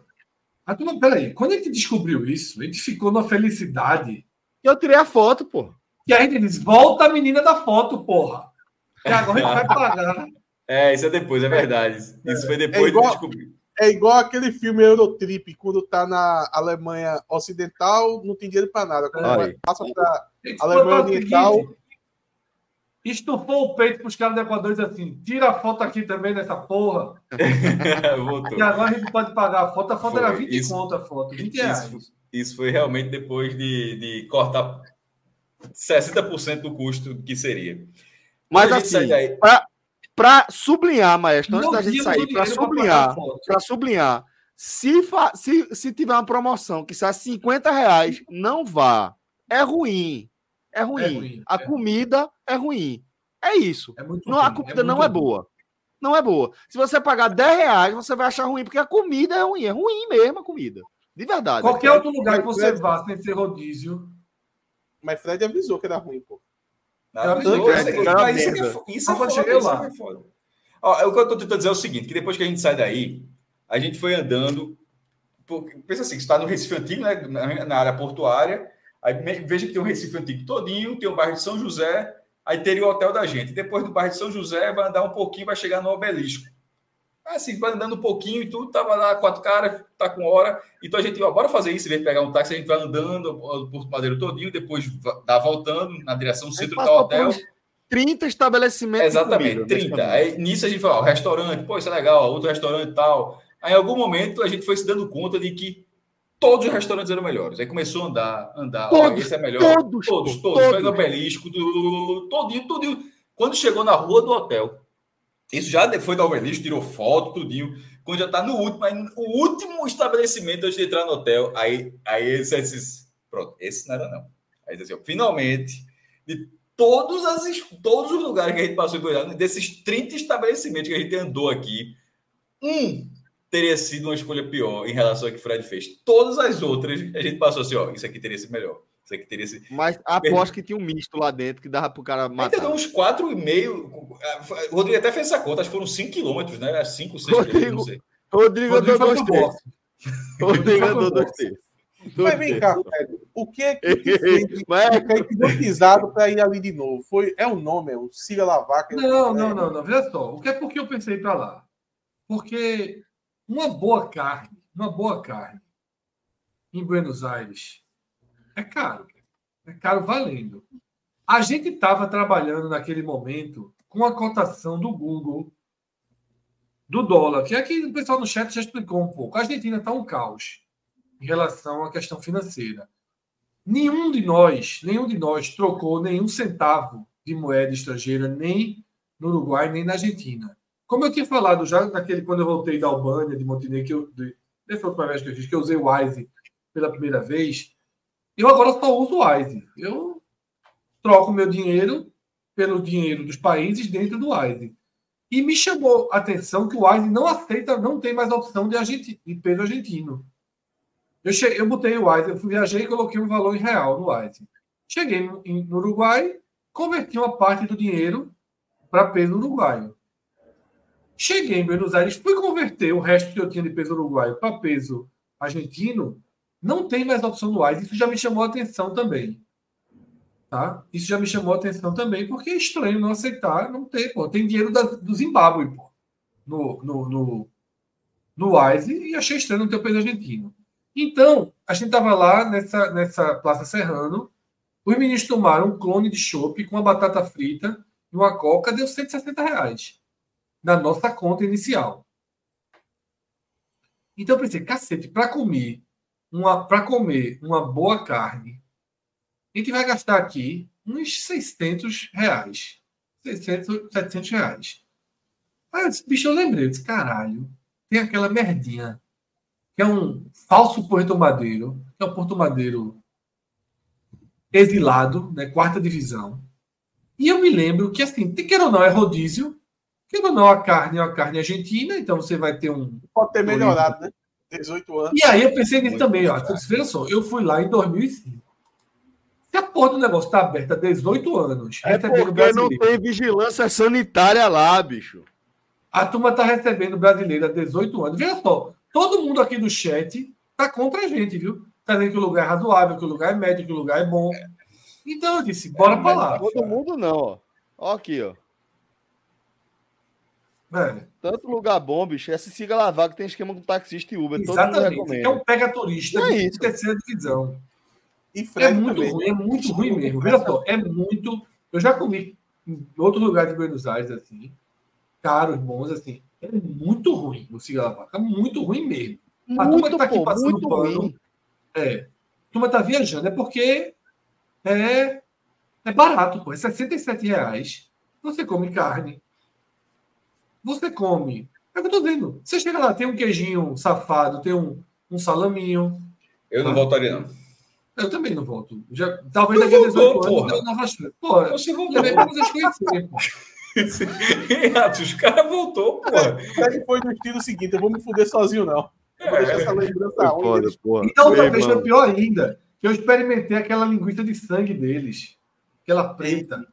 E: A turma, peraí, quando a gente descobriu isso, a gente ficou na felicidade.
A: Eu tirei a foto, pô.
E: E a gente diz: volta a menina da foto, porra. E agora a gente vai pagar. (laughs)
B: É, isso é depois, é verdade. Isso foi depois é
C: igual,
B: de descobrir.
C: É igual aquele filme Eurotrip, quando tá na Alemanha Ocidental, não tem dinheiro para nada. Quando é. passa para Alemanha Oriental.
E: Estufou o peito para os caras do Equador e diz assim: tira a foto aqui também dessa porra. (laughs) e agora a gente pode pagar a foto. A foto foi, era 20 isso, conto a foto, 20 reais.
B: Isso, isso foi realmente depois de, de cortar 60% do custo que seria.
A: Mas assim, para para sublinhar, maestro, antes da gente sair, para sublinhar, para sublinhar, se, fa, se, se tiver uma promoção que sai 50 reais, não vá. É ruim. É ruim. É ruim a é. comida é ruim. É isso. É não, a comida é não é boa. Não é boa. Se você pagar 10 reais, você vai achar ruim, porque a comida é ruim. É ruim mesmo a comida. De verdade.
E: Qualquer outro lugar que você vá sem ser rodízio.
C: Mas Fred avisou que era ruim, pô.
B: Isso é foda. Lá. Ó, o que eu estou tentando dizer é o seguinte: que depois que a gente sai daí, a gente foi andando. Porque, pensa assim, está no Recife Antigo, né, na área portuária. Aí veja que tem um Recife Antigo todinho, tem o bairro de São José, aí teria o hotel da gente. Depois do bairro de São José, vai andar um pouquinho, vai chegar no obelisco. Assim, vai andando um pouquinho e tudo, tava lá, quatro caras, tá com hora. Então a gente, ó, bora fazer isso, em vez de pegar um táxi, a gente vai andando o Porto Madeiro todinho, depois dá voltando na direção do centro do hotel.
A: 30 estabelecimentos.
B: Exatamente, comida, 30. Aí nisso a gente falou, ó, restaurante, pô, isso é legal, ó, outro restaurante e tal. Aí em algum momento a gente foi se dando conta de que todos os restaurantes eram melhores. Aí começou a andar, andar, todos, ó, esse é melhor. Todos, todos, todos. todos. No obelisco, todinho, todinho. Quando chegou na rua do hotel, isso já foi do obelisco, tirou foto, tudinho. Quando já tá no último, aí, o último estabelecimento antes de entrar no hotel, aí, aí ele disse, pronto, esse não era não. Aí disse assim, finalmente, de todos, as, todos os lugares que a gente passou em Goiás, desses 30 estabelecimentos que a gente andou aqui, um teria sido uma escolha pior em relação ao que o Fred fez. Todas as outras, a gente passou assim, ó, isso aqui teria sido melhor. Isso aqui teria sido...
A: Mas aposto que tinha um misto lá dentro que dava pro cara matar.
B: Então, uns 4,5. O Rodrigo até fez essa conta, acho que foram 5 quilômetros, né? 5, 6
A: quilômetros, não sei. Rodrigo, Rodrigo andou dois terços. Rodrigo andou dois terços.
C: Mas vem cá, Fred, o que é que tu fez (laughs) de hipnotizado para ir ali de novo? Foi, é o nome, é o Siga Lavaca?
E: Não, não, não, não. Veja só, o que é porque eu pensei para lá? Porque uma boa carne, uma boa carne em Buenos Aires é caro. É caro valendo. A gente estava trabalhando naquele momento com a cotação do Google do dólar, que aqui o pessoal no chat já explicou um pouco. A Argentina está um caos em relação à questão financeira. Nenhum de nós, nenhum de nós trocou nenhum centavo de moeda estrangeira, nem no Uruguai, nem na Argentina. Como eu tinha falado já naquele quando eu voltei da Albânia, de Montenegro, que eu, de, dessa última vez que eu fiz, que eu usei o Wise pela primeira vez, eu agora só uso o Wise. Eu troco meu dinheiro pelo dinheiro dos países dentro do Wise. E me chamou a atenção que o Wise não aceita, não tem mais opção de, argentino, de peso argentino. Eu, cheguei, eu botei o Wise, eu viajei e coloquei um valor em real no Wise. Cheguei no, no Uruguai, converti uma parte do dinheiro para peso uruguaio. Cheguei em Buenos Aires, fui converter o resto que eu tinha de peso uruguaio para peso argentino, não tem mais opção no Wise. Isso já me chamou a atenção também. Tá? Isso já me chamou a atenção também, porque é estranho não aceitar, não ter, pô. Tem dinheiro da, do Zimbábue, pô, no, no, no, no Wise, e achei estranho não ter o peso argentino. Então, a gente estava lá nessa, nessa Praça Serrano, os meninos tomaram um clone de chopp com uma batata frita e uma coca, deu 160 reais na nossa conta inicial. Então eu pensei, cacete, para comer uma para comer uma boa carne, a gente vai gastar aqui uns 600 reais. 600, 700 reais. Aí eu disse, bicho, eu lembrei, eu disse, caralho, tem aquela merdinha, que é um falso Porto Madeiro, que é um Porto Madeiro exilado, né, quarta divisão. E eu me lembro que, assim, queira ou não, é rodízio, ou não, a carne é uma carne argentina, então você vai ter um.
C: Pode ter melhorado, né? 18 anos.
E: E aí eu pensei nisso também, ó. Veja só, eu fui lá em 2005. Se a porra do negócio tá aberta há 18 anos,
A: é porque não tem vigilância sanitária lá, bicho.
E: A turma tá recebendo brasileiro há 18 anos. Veja só, todo mundo aqui do chat tá contra a gente, viu? Tá dizendo que o lugar é razoável, que o lugar é médio, que o lugar é bom. Então eu disse, bora é, pra lá.
A: Todo mundo não, ó. Ó aqui, ó. Velho. Tanto lugar bom, bicho. Essa siga lavar que tem esquema com taxista e Uber.
E: Exatamente. É um pega turista
A: é de
E: terceira divisão. é muito também. ruim, é muito ruim mesmo. Veja só, é muito. Eu já comi em outros lugares de Buenos Aires, assim, caros, bons, assim. É muito ruim o siga lavar. É muito ruim mesmo.
A: A muito, turma que tá aqui passando pano. Ruim.
E: É. A turma tá viajando, é porque é, é barato, pô. É 67 reais. Você come carne. Você come. É o que eu tô dizendo. Você chega lá, tem um queijinho safado, tem um, um salaminho.
B: Eu não ah. voltaria, não.
E: Eu também não volto. Já, talvez daqui a 18 anos eu não você voltou. Levei pra vocês conhecerem, pô. (laughs)
B: Os caras voltou, pô.
C: Ele foi no estilo seguinte: eu vou me fuder sozinho, não. Eu vou deixar essa lembrança
E: foda, Então, talvez foi pior ainda que eu experimentei aquela linguiça de sangue deles. Aquela preta.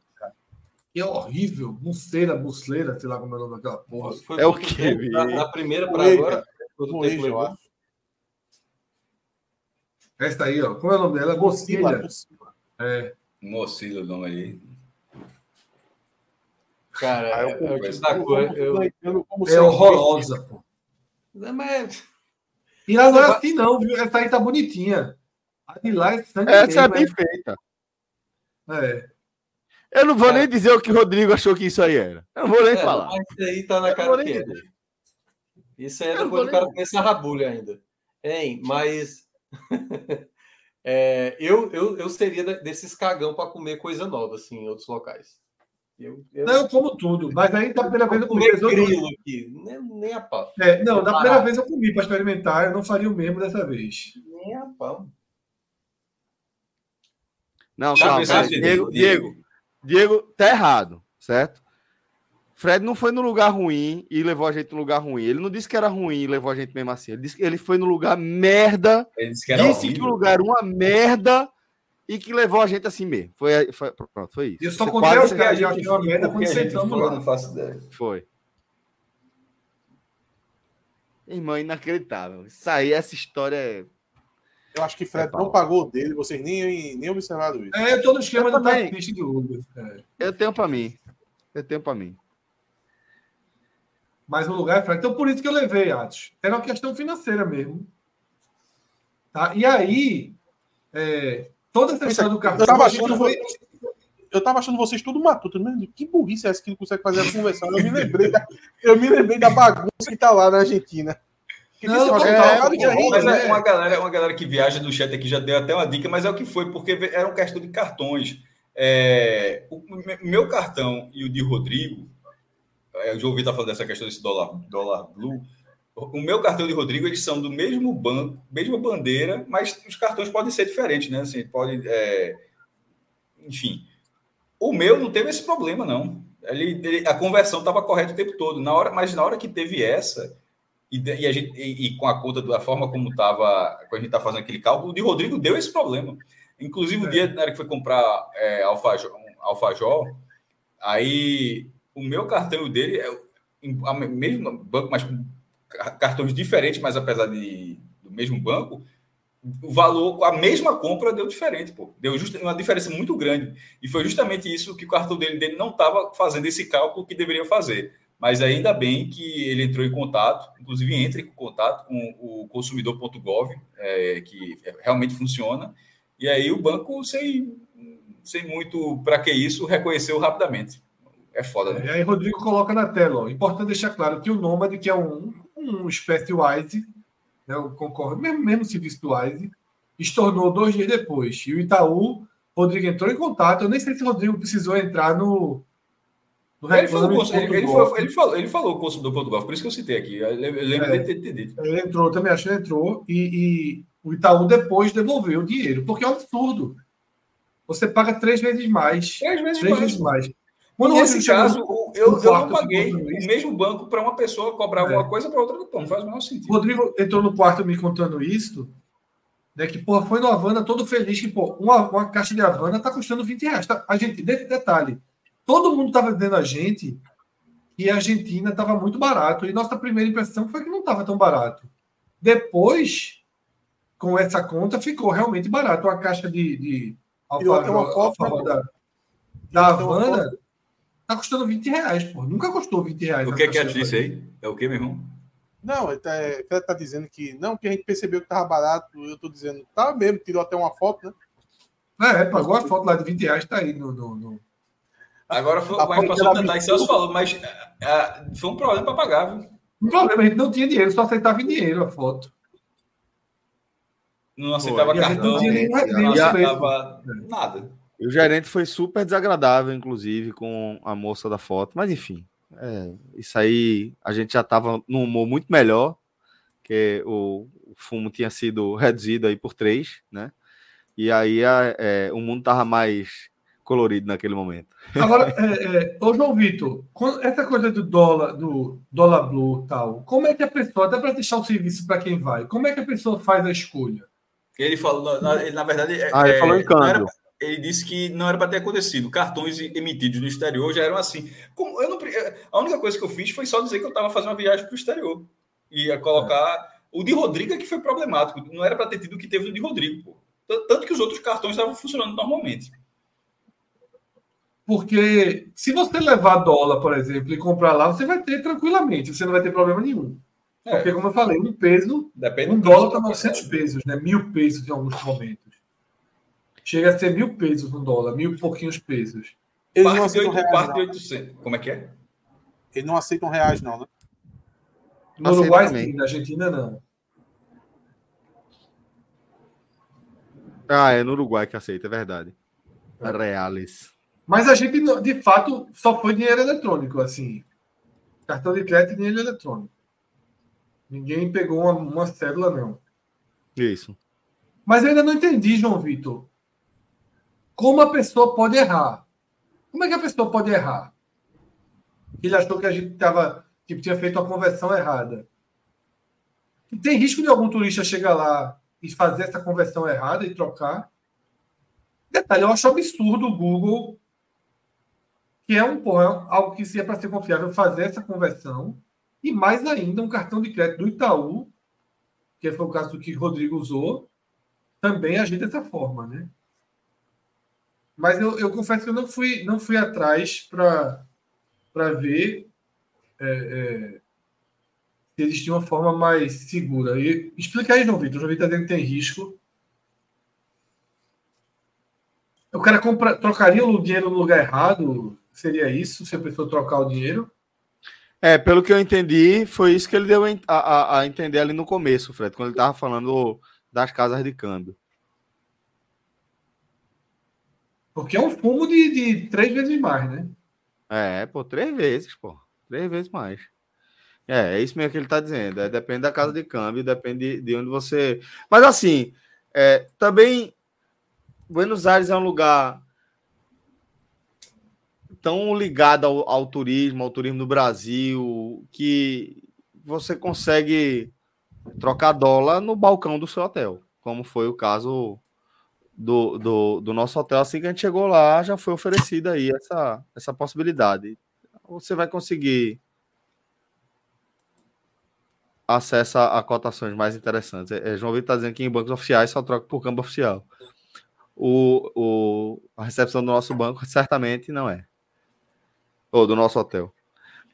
E: Que é horrível. Muceira, mucleira, sei lá como é o nome daquela porra.
A: Foi é o que?
B: Na, primeira para agora, todo tempo eu acho.
E: Essa aí, ó. Como é o nome dela? Mocilha.
B: É. Mocilha o nome aí.
D: Cara, ah, eu, eu, eu,
E: eu, é horrorosa, pô. Mas... E ela não é assim, não, viu? Essa aí tá bonitinha.
A: A de lá é sangue Essa é bem feita.
E: É.
A: Eu não vou nem dizer o que o Rodrigo achou que isso aí era. Eu não vou nem é, falar.
D: Isso aí tá na cara que Isso aí é depois do cara começar a rabulha ainda. Hein, mas. (laughs) é, eu, eu, eu seria desses cagão para comer coisa nova, assim, em outros locais.
E: Eu, eu... Não, eu como tudo, mas aí da primeira vez eu comi.
D: Grilo aqui, nem, nem a pau.
E: É, não, da primeira vez eu comi para experimentar, eu não faria o mesmo dessa vez.
D: Nem a pau.
A: Não, calma, calma. Diego, Diego, Diego, tá errado, certo? Fred não foi no lugar ruim e levou a gente no lugar ruim. Ele não disse que era ruim e levou a gente mesmo assim. Ele disse que ele foi no lugar merda.
B: Ele disse que era
A: disse horrível. que o lugar era uma merda e que levou a gente assim mesmo. Foi, foi pronto, foi isso.
E: Eu só contei caras que uma merda quando
B: sentamos lá. Não faço ideia.
A: Foi. Irmão, inacreditável. Isso aí, essa história é
C: eu acho que Fred é não pagou dele, vocês nem, nem observaram isso.
E: É, eu tô no esquema do taxista do Uber. É.
A: Eu tenho para mim. Eu tenho para mim.
E: Mas o lugar é Fred. Então, por isso que eu levei, Atos. Era uma questão financeira mesmo. Tá? E aí, é, toda essa história do cartão.
C: Eu tava achando, foi... eu tava achando vocês tudo matuto. Que burrice é essa que ele consegue fazer a conversão? Eu me lembrei da, eu me lembrei da bagunça que tá lá na Argentina.
B: Não, é, mas é, uma, galera, uma galera que viaja do chat aqui já deu até uma dica, mas é o que foi, porque era uma questão de cartões. É, o meu cartão e o de Rodrigo, eu já ouvi estar falando dessa questão desse dólar, dólar blue. O meu cartão de Rodrigo, eles são do mesmo banco, mesma bandeira, mas os cartões podem ser diferentes, né? Assim, pode, é... enfim. O meu não teve esse problema, não. Ele, ele a conversão estava correta o tempo todo. Na hora, mas na hora que teve essa, e, e, a gente, e, e, com a conta da forma como estava, quando a gente está fazendo aquele cálculo, o de Rodrigo deu esse problema. Inclusive, o dia na hora que foi comprar é, alfajor, um alfajor, aí o meu cartão dele é o mesmo banco, mas com cartões diferentes, mas apesar de, do mesmo banco, o valor, a mesma compra deu diferente, pô. Deu just, uma diferença muito grande. E foi justamente isso que o cartão dele, dele não estava fazendo esse cálculo que deveria fazer. Mas ainda bem que ele entrou em contato, inclusive entre em contato com o consumidor.gov, é, que realmente funciona. E aí o banco, sem, sem muito para que isso, reconheceu rapidamente. É foda, né?
E: E aí Rodrigo coloca na tela, ó, importante deixar claro que o Nomad, que é um, um Specialized, né, o concorre, mesmo, mesmo serviço do Wise, estornou dois dias depois. E o Itaú, Rodrigo entrou em contato. Eu nem sei se o Rodrigo precisou entrar no.
B: Ele, falou, ele, ele, falou, ele, falou, ele falou o consumidor.gov, por isso que eu citei aqui. Eu lembro é, de ter dito.
E: Ele entrou, também acho que ele entrou. E, e o Itaú depois devolveu o dinheiro, porque é um absurdo. Você paga três vezes mais.
B: Três vezes três mais. Vezes mais. Quando Nesse caso, no, eu, no eu não paguei o mesmo banco para uma pessoa cobrar é. uma coisa para outra, não faz o menor sentido.
E: Rodrigo entrou no quarto me contando isso, né, que porra, foi no Havana todo feliz que pô, uma, uma caixa de Havana tá custando 20 reais. Tá? A gente, detalhe, todo mundo estava dizendo a gente que a Argentina estava muito barato, e nossa primeira impressão foi que não estava tão barato. Depois, com essa conta, ficou realmente barato. Uma caixa de, de
A: alfa, alfa,
E: alfa da, da Havana Tá custando 20 reais, pô. Nunca custou 20 reais.
B: O que é que é disse aí? É o que, meu irmão?
C: Não, ele tá, ele tá dizendo que não, que a gente percebeu que tava barato. Eu tô dizendo, tá mesmo, tirou até uma foto, né?
E: É, é pagou a foto lá de 20 reais, tá aí no. no, no...
B: Agora foi a passou detalhe que Celso falou, mas uh, foi um problema para pagar, viu?
E: Um problema, a gente não tinha dinheiro, só aceitava em dinheiro a foto.
B: Não aceitava Pô, cartão, não, tinha nem, não aceitava nada.
A: E o gerente foi super desagradável, inclusive, com a moça da foto. Mas enfim, é, isso aí a gente já estava num humor muito melhor, que o, o, fumo tinha sido (laughs) reduzido aí por três, né? E aí a, é, o mundo estava mais colorido naquele momento.
E: Agora, (laughs) é, é, ô João Vitor, essa coisa do dólar, do dólar blue tal, como é que a pessoa, até para deixar o serviço para quem vai, como é que a pessoa faz a escolha?
B: Ele falou, na, na verdade,
A: é, ah, ele falou em é, câmbio
B: ele disse que não era para ter acontecido. Cartões emitidos no exterior já eram assim. Como eu não, a única coisa que eu fiz foi só dizer que eu estava fazendo uma viagem para o exterior. E ia colocar. É. O de Rodrigo é que foi problemático. Não era para ter tido o que teve no de Rodrigo. Pô. Tanto que os outros cartões estavam funcionando normalmente.
E: Porque se você levar dólar, por exemplo, e comprar lá, você vai ter tranquilamente, você não vai ter problema nenhum. É. Porque, como eu falei, um peso, Depende um dólar está 900 pesos, né? mil pesos em alguns momentos. Chega a ser mil pesos no dólar, mil e pouquinhos pesos.
B: Eles parte não aceitam reais, parte não. 800. Como é que é?
C: Eles não aceitam reais, não, né?
E: No Uruguai, sim, na Argentina, não.
A: Ah, é no Uruguai que aceita, é verdade. É. Reales.
E: Mas a gente, de fato, só foi dinheiro eletrônico, assim. Cartão de crédito e dinheiro eletrônico. Ninguém pegou uma, uma cédula, não.
A: Isso.
E: Mas eu ainda não entendi, João Vitor. Como a pessoa pode errar? Como é que a pessoa pode errar? Ele achou que a gente tava, que tinha feito a conversão errada. E tem risco de algum turista chegar lá e fazer essa conversão errada e trocar. Detalhe, eu acho absurdo o Google, que é um porra, algo que se é para ser confiável, fazer essa conversão. E mais ainda, um cartão de crédito do Itaú, que foi o caso que o Rodrigo usou, também agir dessa forma, né? Mas eu, eu confesso que eu não fui, não fui atrás para ver é, é, se existia uma forma mais segura. E, explica aí, João Vitor. João Vitor está dizendo que tem risco. O cara compra, trocaria o dinheiro no lugar errado? Seria isso, se a pessoa trocar o dinheiro?
A: É, pelo que eu entendi, foi isso que ele deu a, a, a entender ali no começo, Fred, quando ele estava falando das casas de câmbio.
E: Porque é um fumo de, de três vezes mais, né?
A: É, pô, três vezes, pô. Três vezes mais. É, é isso mesmo que ele está dizendo. É, depende da casa de câmbio, depende de onde você. Mas assim, é, também Buenos Aires é um lugar tão ligado ao, ao, turismo, ao turismo do Brasil, que você consegue trocar dólar no balcão do seu hotel, como foi o caso do, do, do, nosso hotel, assim que a gente chegou lá, já foi oferecida aí essa, essa possibilidade. Você vai conseguir acessa a cotações mais interessantes. É, João Vitor está dizendo que em bancos oficiais só troca por câmbio oficial. O, o, a recepção do nosso banco certamente não é. Ou do nosso hotel.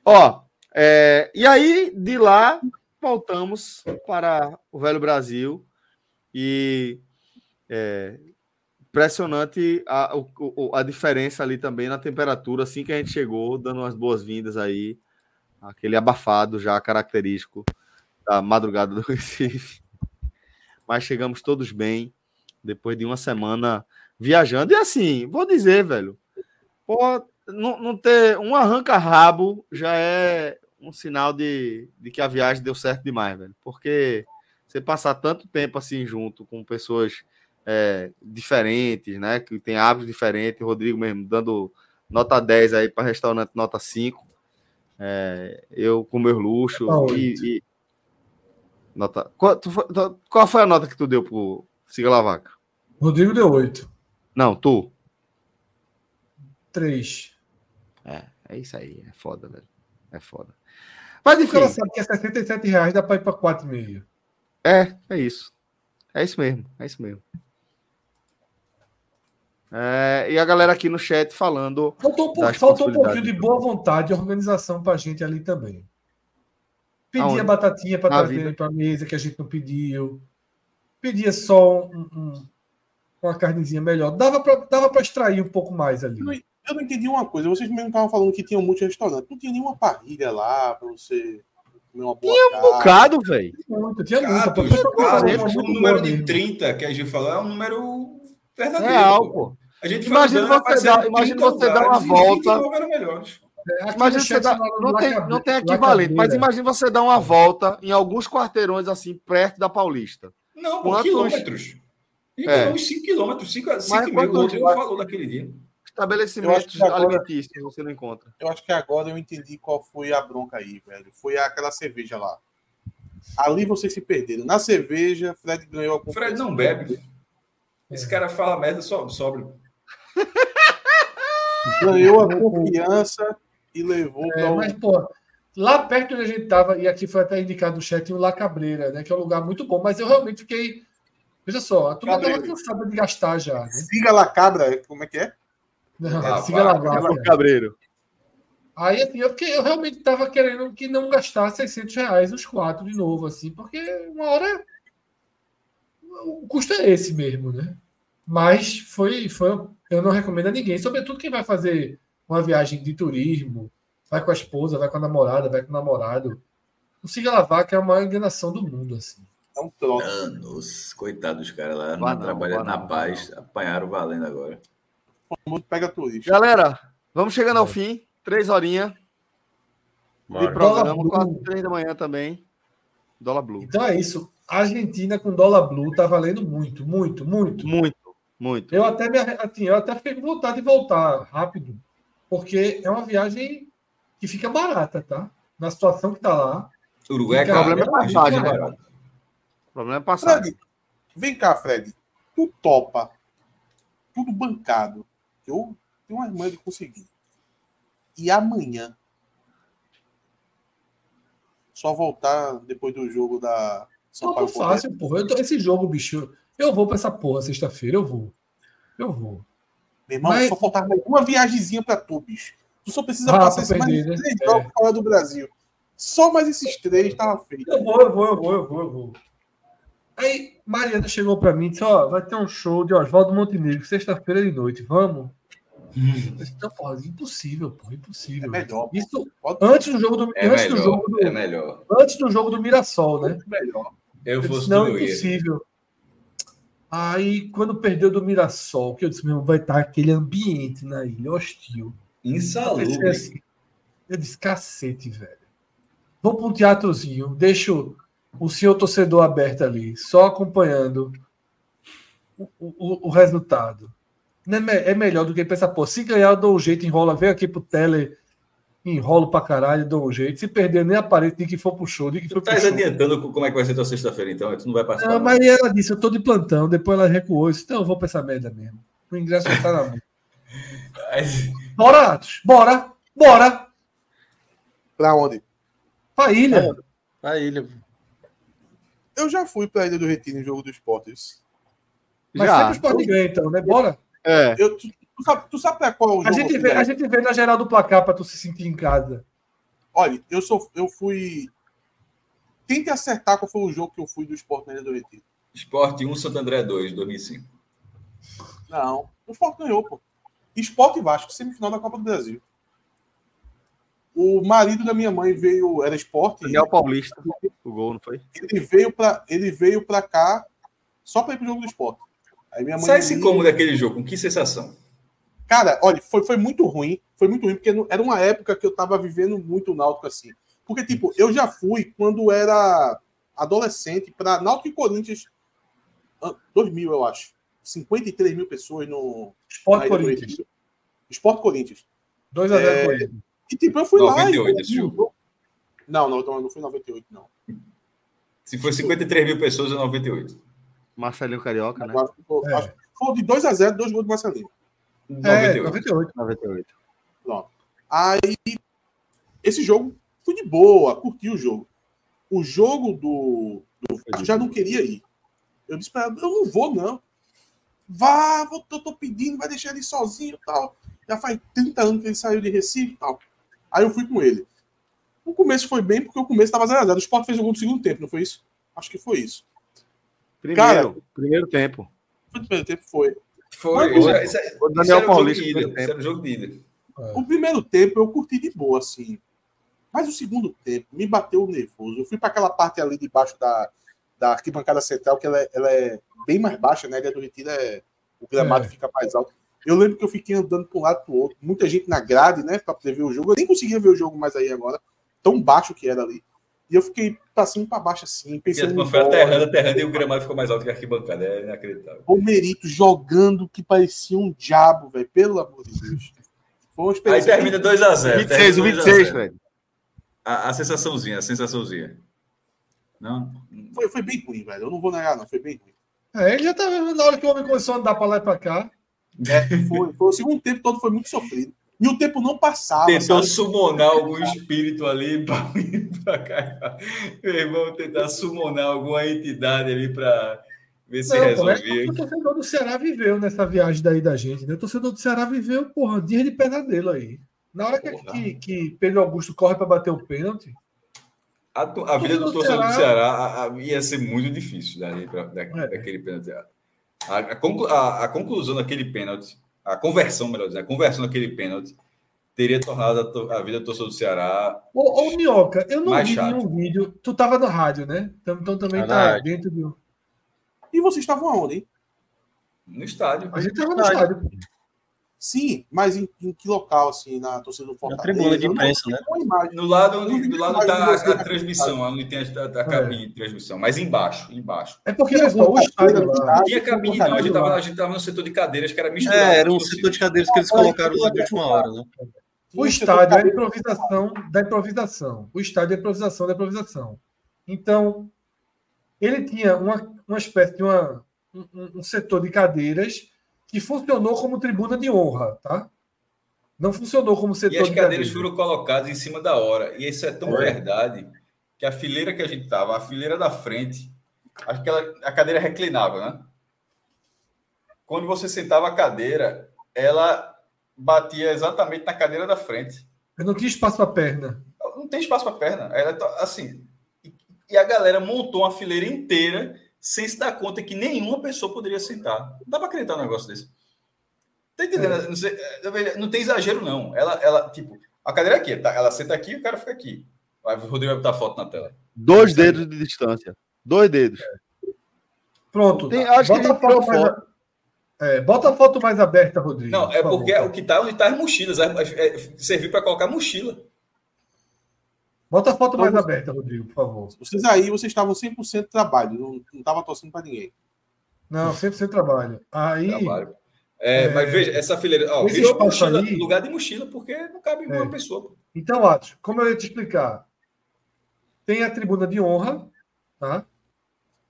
A: Ó, é, e aí de lá voltamos para o velho Brasil e é, impressionante a, a diferença ali também na temperatura assim que a gente chegou, dando umas boas-vindas aí, aquele abafado já característico da madrugada do (laughs) Recife. Mas chegamos todos bem, depois de uma semana viajando. E assim, vou dizer, velho, pô, não, não ter um arranca-rabo já é um sinal de, de que a viagem deu certo demais, velho. Porque você passar tanto tempo assim junto com pessoas é, diferentes, né? Que tem hábitos diferentes, Rodrigo mesmo dando nota 10 aí para restaurante nota 5. É, eu com meu luxo e, e, nota qual, qual, foi a nota que tu deu pro Siga Lavaca?
E: Rodrigo deu 8.
A: Não, tu?
E: 3.
A: É, é isso aí, é foda, velho. É foda.
E: Mas enfim. O cara sabe que é 77 reais, dá para ir para 4,5.
A: É, é isso. É isso mesmo, é isso mesmo. É, e a galera aqui no chat falando.
E: Faltou, faltou um pouquinho de boa vontade e organização para a gente ali também. Pedia Aonde? batatinha para trazer para a mesa que a gente não pediu. Pedia só um, um, uma carnezinha melhor. Dava para dava extrair um pouco mais ali.
C: Eu não entendi uma coisa. Vocês mesmo estavam falando que tinha um monte de restaurante. Não tinha nenhuma parrilha lá para você
A: comer uma boa Tinha um bocado, velho.
B: Tinha muito. O número de 30 que a gente falou é um número verdadeiro. Real, pô.
A: A gente imagina você, dar, imagina você dar uma volta. É, imagina você dar, não, tem, não tem equivalente, mas imagina você dar uma volta em alguns quarteirões assim, perto da Paulista.
B: Não, por quilômetros. É. Uns 5 quilômetros, 5 mil, o Rodrigo falou daquele dia.
A: Estabelecimentos alimentícios você não encontra.
C: Eu acho que agora eu entendi qual foi a bronca aí, velho. Foi aquela cerveja lá. Ali vocês se perderam. Na cerveja, Fred ganhou a
B: Fred não bebe. Esse cara fala merda só, sobre. (laughs)
C: Ganhou a confiança e levou
E: é, para o. Mas, pô, lá perto onde a gente estava, e aqui foi até indicado no chat, o La Cabreira, né? Que é um lugar muito bom, mas eu realmente fiquei. Veja só, a turma estava cansada de gastar já. Né?
C: Siga La Cabra, como é que é?
E: Não, ah, siga La Cabra.
A: Cabreiro.
E: Aí, assim, eu, eu realmente estava querendo que não gastasse 600 reais os quatro de novo, assim, porque uma hora o custo é esse mesmo, né? Mas foi, foi, eu não recomendo a ninguém, sobretudo quem vai fazer uma viagem de turismo, vai com a esposa, vai com a namorada, vai com o namorado. Não siga lavar, que é a maior enganação do mundo, assim.
B: É um troço. Anos, coitados dos caras lá, não, trabalhando na paz, apanharam valendo agora.
A: Muito pega turista. Galera, vamos chegando ao fim. Três horinhas de programa, quase três da manhã também. Dólar Blue.
E: Então é isso. Argentina com dólar blue tá valendo muito, muito, muito.
A: Muito, muito.
E: Eu até, me, assim, eu até fiquei com vontade de voltar rápido, porque é uma viagem que fica barata, tá? Na situação que tá lá.
A: Uruguai, fica, o problema é passagem, né? O problema é passagem.
C: Fred, vem cá, Fred. Tu topa tudo bancado. Eu tenho uma irmã de conseguir. E amanhã só voltar depois do jogo da
E: são Paulo. fácil, porra. Tô, esse jogo, bicho, eu vou pra essa porra sexta-feira, eu vou. Eu vou.
C: Meu irmão, Mas... só faltava uma viagemzinha pra tu, bicho. Tu só precisa ah, passar esses mais né? três jogos é. fora do Brasil. Só mais esses três tava feito.
E: Eu vou, eu vou, eu vou, eu vou, eu vou. Aí, Mariana chegou pra mim e disse: Ó, vai ter um show de Oswaldo Montenegro, sexta-feira de noite, vamos? Então, porra, impossível, porra, impossível. É
C: melhor.
E: Isso antes do jogo do,
B: é
E: antes
B: melhor,
E: do jogo do,
B: é melhor.
E: Antes do jogo do Mirassol, né?
C: Melhor.
B: Eu, fosse
E: não, é impossível. Aí, quando perdeu do Mirassol, que eu disse, meu, vai estar aquele ambiente na ilha hostil.
B: Insalubre.
E: Assim, eu disse, cacete, velho. Vou para um teatrozinho, deixo o senhor torcedor aberto ali, só acompanhando o, o, o resultado. É, é melhor do que pensar, pô, se ganhar, eu dou um jeito, enrola, vem aqui pro tele enrolo pra caralho, dou um jeito. Se perder, nem aparece de que for pro show. De que
B: tu tá adiantando como é que vai ser tua sexta-feira, então? Tu não vai passar.
E: Não, mas ela disse, eu tô de plantão. Depois ela recuou. Disse, então eu vou pra essa merda mesmo. O ingresso tá na mão. (laughs) bora, Atos. Bora. Bora.
C: Pra onde?
E: Pra ilha.
A: Pra ilha.
C: Eu já fui pra Ilha do Retiro em jogo do esportes.
E: Mas
A: Já.
E: sempre o Sport ganha, então, né? Bora.
A: É.
C: Eu, tu, tu sabe, tu sabe pra qual jogo
E: A gente, vê, a gente vê na geral do placar pra tu se sentir em casa.
C: Olha, eu, sou, eu fui. Tente acertar qual foi o jogo que eu fui do Sport na Ilha do Retiro.
B: Esporte 1, Santo André 2, 2005.
C: Não, o Sport ganhou, pô. Sport e Vasco, semifinal da Copa do Brasil. O marido da minha mãe veio, era Sport,
A: Daniel Paulista. O gol, não foi?
C: ele veio para ele veio para cá só para ir pro jogo do Sport. Aí minha mãe
B: Sai-se
C: ia-
B: como daquele jogo? Com que sensação?
C: Cara, olha, foi, foi muito ruim. Foi muito ruim, porque não- era uma época que eu tava vivendo muito o Náutico assim. Porque, tipo, eu já fui quando era adolescente para Náutico e Corinthians, ah, 2000, eu acho. 53 mil pessoas no.
E: Sport
C: na Ilha do
E: Corinthians.
C: Retiro. Sport Corinthians.
E: 2x0
C: É,
E: Corinthians.
C: E, tipo, eu fui lá.
B: 98
C: e-
B: esse jogo.
C: Não, não, não, não foi 98, não.
B: Se for 53 mil pessoas, é 98.
A: Marcelinho Carioca, né?
C: Foi-
E: É.
C: acho que Foi de 2x0, dois gols do Marcelinho.
E: É,
B: 98.
E: 98.
A: 98.
C: Pronto. Aí, esse jogo fui de boa, curti o jogo. O jogo do. do eu já não queria ir. Eu disse pra ela, eu não vou, não. Vá, vou, eu tô pedindo, vai deixar ele sozinho e tal. Já faz 30 anos que ele saiu de Recife e tal. Aí eu fui com ele. O começo foi bem, porque o começo tava 0x0. O Sport fez o gol no segundo tempo, não foi isso? Acho que foi isso.
A: Primeiro,
C: Cara-
A: primeiro tempo.
C: Foi primeiro tempo, foi.
B: Foi. Isso, é- isso, é-
A: O Daniel
B: era o jogo
A: Paulista,
B: de ida. era o jogo de ida.
C: O primeiro tempo eu curti de boa, assim. Mas o segundo tempo me bateu nervoso. Eu fui para aquela parte ali debaixo da, da arquibancada central, que ela é, ela é bem mais baixa, né? A do Retiro é, o gramado
E: É.
C: fica mais alto. Eu lembro que eu fiquei andando para um lado para o outro. Muita gente na grade, né? Para poder ver o jogo. Eu nem conseguia ver o jogo mais aí agora. Tão baixo que era ali. E eu fiquei para cima e para baixo assim,
B: E a
C: pensando
B: turma
C: no
B: foi aterrando, aterrando e o gramado ficou mais alto que a arquibancada. É inacreditável.
C: O Merito jogando que parecia um diabo, velho. Pelo amor de Deus. Foi uma
B: Aí termina 2x0.
A: 26, o 26, Fred.
B: A, a sensaçãozinha, a sensaçãozinha. Não?
C: Foi, foi bem ruim, velho. Eu não vou negar, não. Foi bem ruim.
E: É, ele já tá vendo na hora que o homem começou a andar pra lá e pra cá.
C: É, foi, foi. O segundo tempo todo foi muito sofrido. E o tempo não passava.
B: Tentou
C: sabe?
B: summonar algum espírito ali pra vir pra cá. Meu irmão, tentar summonar alguma entidade ali pra ver se
E: Não, pô, é
B: resolvia.
E: o torcedor do Ceará viveu nessa viagem daí da gente, né? O torcedor do Ceará viveu, porra, dia de pesadelo aí. Na hora que, que, que Pedro Augusto corre pra bater o pênalti,
B: A, a vida do
E: torcedor do Ceará-
B: Ceará a- a- ia ser muito difícil dali pra, da,
E: É.
B: daquele pênalti. A, a, conclu- a- a conclusão daquele pênalti, a conversão, melhor dizendo, a conversão daquele pênalti teria tornado a, to- a vida do torcedor do Ceará.
E: Ô, ô Minhoca, eu não vi
B: chato.
E: nenhum vídeo. Tu tava na rádio, né? Então, então também
D: Tá
E: tá, dentro do.
C: E vocês estavam aonde, hein?
B: No estádio.
E: A gente tava no estádio.
C: Sim, mas em, em que local, assim, na torcida do Fortaleza?
D: tribuna de imprensa, né?
C: imagem.
B: No lado,
C: vi
B: do lado da
C: você
B: a
C: na
B: transmissão, onde tem a, a, a cabine de transmissão, mas embaixo, embaixo.
E: É porque, olha só, o estádio lá.
B: tinha cabine, não. A gente tava, a gente tava no setor de cadeiras, que era misturado.
D: É, era um setor de cadeiras que eles colocaram lá de última hora, né?
E: O estádio é a improvisação da improvisação. O estádio é a improvisação da improvisação. Então, ele tinha uma, uma espécie de uma, um, um- um setor de cadeiras que funcionou como tribuna de honra, tá? Não funcionou como setor
B: E as
E: de
B: cadeiras
E: cadeiras.
B: foram colocadas em cima da hora. E isso é tão
E: Foi.
B: verdade que a fileira que a gente tava, a fileira da frente, acho que ela, a cadeira reclinava, né? Quando você sentava a cadeira, ela batia exatamente na cadeira da frente.
E: Eu não tinha espaço para perna.
B: Não tem espaço para perna. Ela tá- assim. E, e a galera montou uma fileira inteira sem se dar conta que nenhuma pessoa poderia sentar. Não dá para acreditar um negócio desse. Tá entendendo? Não, sei, é, não tem exagero, não. Ela, ela, tipo, a cadeira é aqui, tá? ela senta aqui e o cara fica aqui. Vai, o Rodrigo vai botar foto na tela.
A: Dois dedos de distância. Dois dedos.
E: Pronto.
A: Tem- acho que
E: bota,
A: ele
E: a foto mais, a- é, bota a foto mais aberta, Rodrigo.
B: Não, é
E: por
B: porque
E: favor.
B: o que tá onde tá as mochilas. É, é, serviu para colocar mochila.
E: Bota a foto mais
C: Vamos-
E: aberta, Rodrigo, por favor.
C: Vocês aí, vocês estavam 100% de trabalho. Não, não tava torcendo para ninguém.
E: Não, sempre sem trabalho. Aí,
B: Trabalho. É,
E: É.
B: Mas veja, essa fileira. Ó,
E: espaço
B: mochila,
E: ali-
B: lugar de mochila, porque não cabe
E: É.
B: uma pessoa.
E: Então, Atos, como eu ia te explicar, tem a tribuna de honra, tá?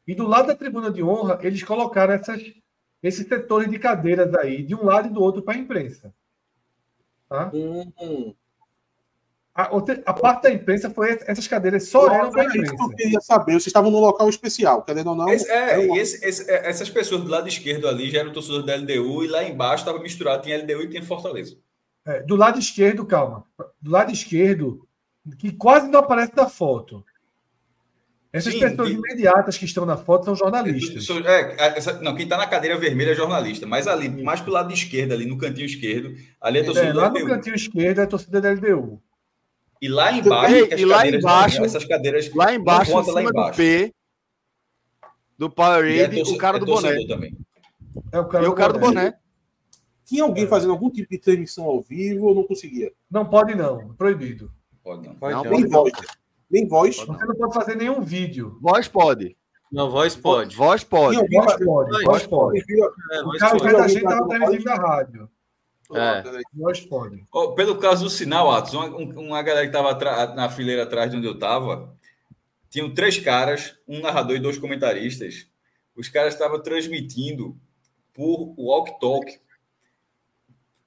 E: E do lado da tribuna de honra, eles colocaram essas, esses setores de cadeiras aí, de um lado e do outro, para a imprensa. Tá?
C: Hum,
E: A, a, parte da imprensa foi essas cadeiras só
C: eram para imprensa. Isso que eu queria saber. Vocês estavam num local especial, querendo ou não.
B: Esse, é, uma... esse, esse, é, essas pessoas do lado esquerdo ali já eram torcedores da LDU e lá embaixo estava misturado, tinha LDU e tinha Fortaleza.
E: É, do lado esquerdo, calma. Do lado esquerdo, que quase não aparece na foto. Essas Sim, pessoas imediatas que estão na foto são jornalistas.
B: É, essa, não, quem está na cadeira vermelha é jornalista, mas ali, mais para o lado esquerdo, ali no cantinho esquerdo, ali é, é torcida é,
E: Lá no cantinho esquerdo é a torcida da LDU.
B: E lá embaixo,
A: e, lá embaixo,
B: essas cadeiras
A: lá embaixo, em lá embaixo. do P do Powerade, é o cara do boné. Também. É o cara, e do, o cara boné. do boné.
C: Tinha alguém fazendo algum tipo de transmissão ao vivo ou não conseguia?
E: Não pode não, proibido.
B: Pode não.
C: Pode não, nem voz. Nem voz.
E: Você não pode fazer nenhum vídeo.
A: Voz pode.
D: Não, voz pode.
A: Voz pode.
E: Voz pode. Voz pode. É, o cara da gente estava transmitindo da rádio.
B: É. Voz pode. Oh, pelo caso do sinal, Atos, uma, uma galera que estava na fileira atrás de onde eu estava, tinham três caras, um narrador e dois comentaristas. Os caras estavam transmitindo por walk talk